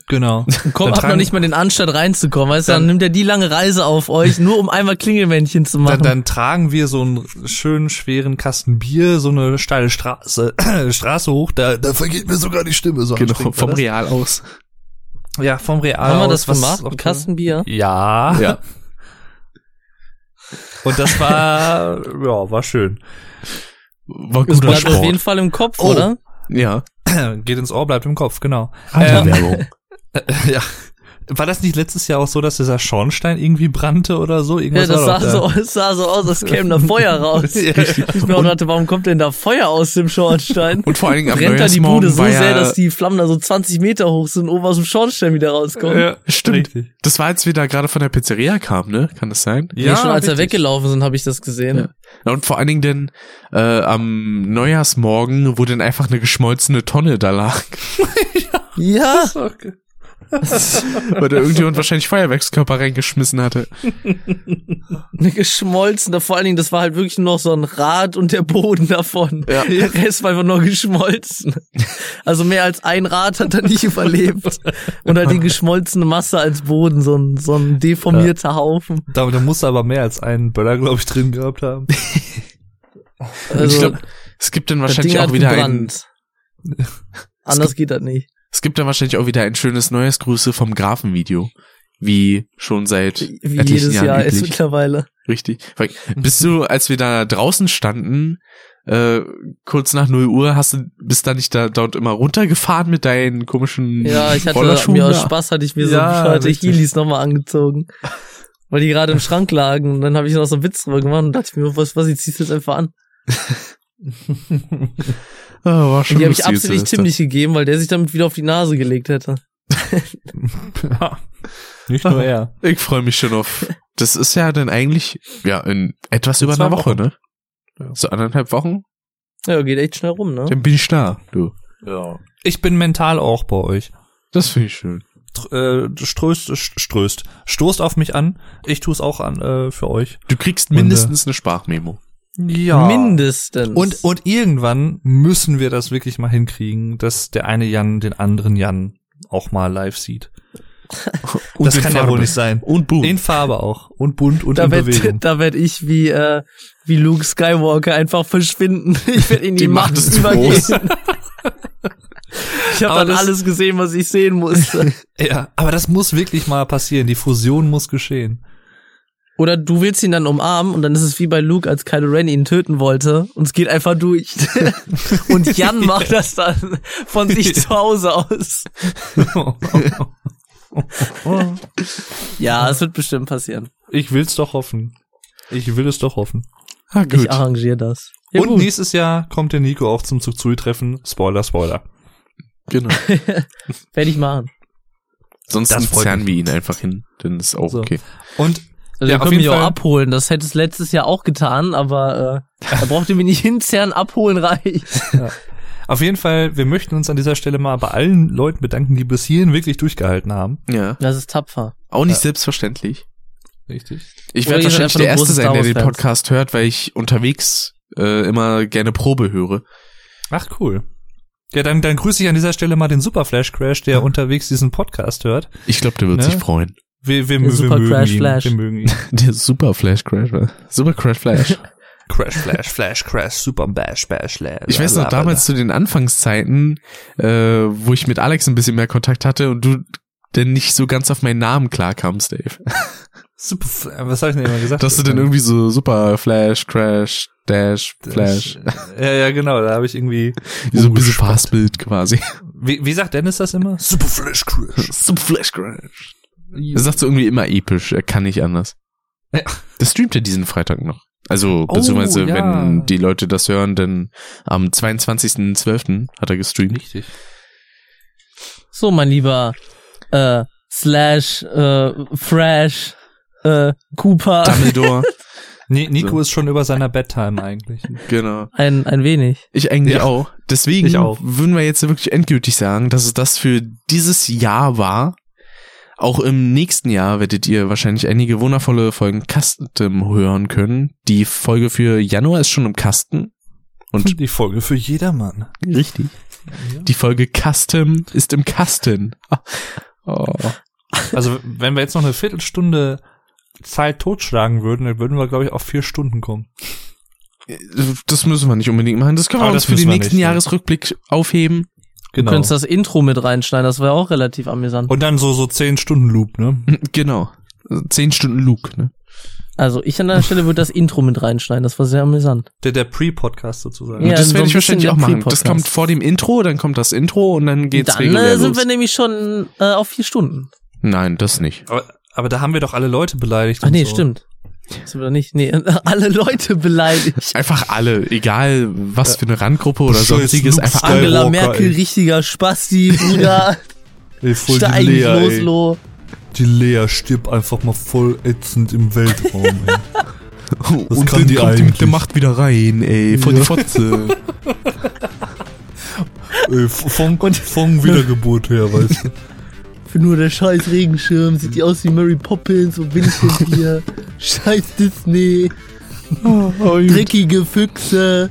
Genau. Komm, Dann hab noch nicht mal den Anstand reinzukommen, weißt du, dann Dann- nimmt er die lange Reise auf euch, nur um einmal Klingelmännchen zu machen. Dann, dann tragen wir so einen schönen, schweren Kasten Bier, so eine steile Straße, Straße hoch, da, da vergeht mir sogar die Stimme. So Genau, vom. Real aus. Ja, vom Real Haben wir aus, das was gemacht? Kasten Bier? Ja. Ja. Und das war, ja, war schön. War Das guter bleibt auf jeden Sport. Fall im Kopf, Oh. oder? Ja. Geht ins Ohr, bleibt im Kopf, genau. Werbung. Ja. War das nicht letztes Jahr auch so, dass dieser Schornstein irgendwie brannte oder so? Ja, Irgendwas das war sah doch so, es sah so aus, als käme da Feuer raus. Ja, Ich mir auch dachte, warum kommt denn da Feuer aus dem Schornstein? Und vor allen Dingen am Brennt da die Bude so ja, sehr, dass die Flammen da so 20 Meter hoch sind und oben aus dem Schornstein wieder rauskommen. Ja, Stimmt. Richtig. Das war, als wir da gerade von der Pizzeria kamen, ne? Kann das sein? Ja, schon als wir richtig. weggelaufen sind, habe ich das gesehen. Ja. Ja, Und vor allen Dingen denn äh, am Neujahrsmorgen, wo dann einfach eine geschmolzene Tonne da lag. Ja, Okay. Weil da irgendjemand wahrscheinlich Feuerwerkskörper reingeschmissen hatte. eine geschmolzene, vor allen Dingen, das war halt wirklich nur noch so ein Rad und der Boden davon. Ja. Der Rest war einfach nur geschmolzen. Also mehr als ein Rad hat er nicht überlebt. Und halt die geschmolzene Masse als Boden, so ein, so ein deformierter Haufen. Da, da musste aber mehr als einen Böller, glaube ich, drin gehabt haben. Also, ich glaub, es gibt dann wahrscheinlich auch wieder gebrannt. Anders geht das nicht. Es gibt dann wahrscheinlich auch wieder ein schönes neues Grüße vom Grafenvideo. Wie schon seit Wie etlichen jedes Jahren Jahr ist üblich. mittlerweile. Richtig. Bist du, als wir da draußen standen, äh, kurz nach 0 Uhr hast du, bist da nicht da dort immer runtergefahren mit deinen komischen Ja, ich hatte mir aus? Spaß hatte ich mir so Ja, bescheuerte richtig. Heelys nochmal angezogen. Weil die gerade im Schrank lagen und dann habe ich noch so einen Witz drüber gemacht und dachte ich mir, was, was, ich zieh's jetzt einfach an. Ah, war schon Und die habe ich Silvester. Tim nicht gegeben, weil der sich damit wieder auf die Nase gelegt hätte. Ja. Nicht nur er. Ich freue mich schon auf. Das ist ja dann eigentlich ja in etwas über zwei einer Woche, Wochen. ne? Ja. So anderthalb Wochen. Ja, geht echt schnell rum, ne? Dann bin ich da. Du. Ja. Ich bin mental auch bei euch. Das finde ich schön. Tr- Äh, ströst, st- ströst. Stoßt auf mich an. Ich tue es auch an äh, für euch. Du kriegst Und, äh, mindestens eine Sprachmemo. Ja. Mindestens. Und, und irgendwann müssen wir das wirklich mal hinkriegen, dass der eine Jan den anderen Jan auch mal live sieht. Und das kann ja Farbe. wohl nicht sein. Und bunt. In Farbe auch. Und bunt und da in werd, Bewegung. da werd ich wie, äh, wie Luke Skywalker einfach verschwinden. Ich werde in die, Die Macht übergehen. ich habe dann das- alles gesehen, was ich sehen musste. Ja, aber das muss wirklich mal passieren. Die Fusion muss geschehen. Oder du willst ihn dann umarmen und dann ist es wie bei Luke, als Kylo Ren ihn töten wollte und es geht einfach durch. und Jan macht das dann von sich zu Hause aus. Ja, es wird bestimmt passieren. ich will's doch hoffen. Ich will es doch hoffen. Ah, gut. Ich arrangiere das. Ja, und gut. nächstes Jahr kommt der Nico auch zum Zugzui-Treffen. Spoiler, Spoiler. Genau. Werde ich machen. Sonst zerren wir ihn einfach hin. Dann ist auch So. okay. Und Also Ja, ihr könnt mich jeden auch Fall. abholen. Das hätte es letztes Jahr auch getan, aber äh, da braucht ihr mich nicht hinzerren, abholen reicht. auf jeden Fall, wir möchten uns an dieser Stelle mal bei allen Leuten bedanken, die bis hierhin wirklich durchgehalten haben. Ja. Das ist tapfer. Auch nicht selbstverständlich. Richtig. Ich werde wahrscheinlich einfach der Erste sein, der den. Podcast hört, weil ich unterwegs äh, immer gerne Probe höre. Ach, cool. Ja, dann, dann grüße ich an dieser Stelle mal den Super Flash Crash, der unterwegs diesen Podcast hört. Ich glaube, der wird Ne? sich freuen. Wir, wir, Der wir Super mögen Crash ihn. Flash. Wir mögen ihn. Der Super Flash Crash? Super Crash Flash. Crash, Flash, Flash, Crash, Super Bash, Bash, Flash. Ich weiß noch, damals zu den Anfangszeiten, äh, wo ich mit Alex ein bisschen mehr Kontakt hatte und du denn nicht so ganz auf meinen Namen klarkamst, Dave. Super, F- was habe ich denn immer gesagt? Dass du denn irgendwie so Super Flash, Crash, Dash, Flash, Ja, ja, genau, da habe ich irgendwie wie so ein bisschen. Fastbild quasi. Wie, wie sagt Dennis das immer? Super Flash Crash. Super Flash Crash. Er sagt so irgendwie immer episch, er kann nicht anders. Ja. Das streamt er diesen Freitag noch. Also, Oh, beziehungsweise, ja. wenn die Leute das hören, dann am 22.12. hat er gestreamt. Richtig. So, mein lieber äh, Slash, äh, Fresh, äh, Cooper. Dumbledore, Nee, Nico So. ist schon über seiner Bedtime eigentlich. genau. Ein, ein wenig. Ich eigentlich Ja. auch. Deswegen Ich auch. würden wir jetzt wirklich endgültig sagen, dass es das für dieses Jahr war. Auch im nächsten Jahr werdet ihr wahrscheinlich einige wundervolle Folgen Custom hören können. Die Folge für Januar ist schon im Kasten. Und die Folge für jedermann. richtig. Die Folge Custom ist im Kasten. Oh. Also, wenn wir jetzt noch eine Viertelstunde Zeit totschlagen würden, dann würden wir, glaube ich, auf vier Stunden kommen. Das müssen wir nicht unbedingt machen. Das können wir Aber uns das für den nächsten nicht, ja. Jahresrückblick aufheben. Du könntest das Intro mit reinschneiden, das wäre auch relativ amüsant. Und dann so, so zehn Stunden Loop, ne? Genau. Zehn Stunden Luke, ne? Also ich an deiner Stelle würde das Intro mit reinschneiden, das war sehr amüsant. Der, der Pre-Podcast sozusagen. Ja, das so werde ich wahrscheinlich auch der machen. Das kommt vor dem Intro, dann kommt das Intro und dann geht's Dann regulär äh, sind los. wir nämlich schon äh, auf vier Stunden. Nein, das nicht. Aber, aber da haben wir doch alle Leute beleidigt. Ach und nee, so. stimmt. Sind wir nicht? Nee, alle Leute beleidigt. Einfach alle, egal was für eine Randgruppe oder sonstiges, einfach. Angela Merkel, ey. richtiger Spasti, Bruder. Ey, voll Steig die Lea, los, ey. Lo. Die Lea stirbt einfach mal voll ätzend im Weltraum, ey. und kann dann die kommt die mit der? Macht wieder rein, ey, vor Ja. die Fotze. ey von, von Wiedergeburt her, weißt du. Für nur der scheiß Regenschirm sieht die aus wie Mary Poppins und denn hier? scheiß Disney, dreckige Füchse,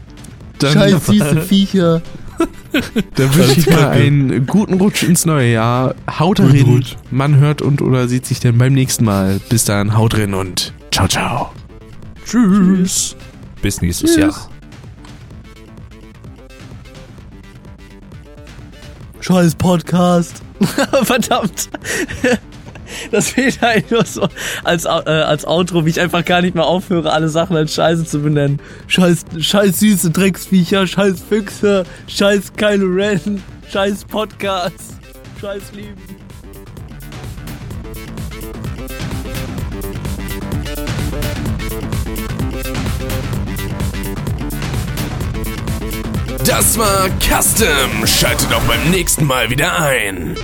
Dann, scheiß süße Viecher. dann wünsche ich mal einen guten Rutsch ins neue Jahr. Haut rein. Rutsch. Man hört und oder sieht sich dann beim nächsten Mal. Bis dann, haut rein und ciao, ciao. Tschüss. Bis nächstes Tschüss. Jahr. Scheiß Podcast. Verdammt. das fehlt halt nur so als, äh, als Outro, wie ich einfach gar nicht mehr aufhöre, alle Sachen als Scheiße zu benennen. Scheiß, scheiß süße Drecksviecher, scheiß Füchse, scheiß Kylo Ren, scheiß Podcast, scheiß Lieben. Das war Custom. Schaltet auch beim nächsten Mal wieder ein.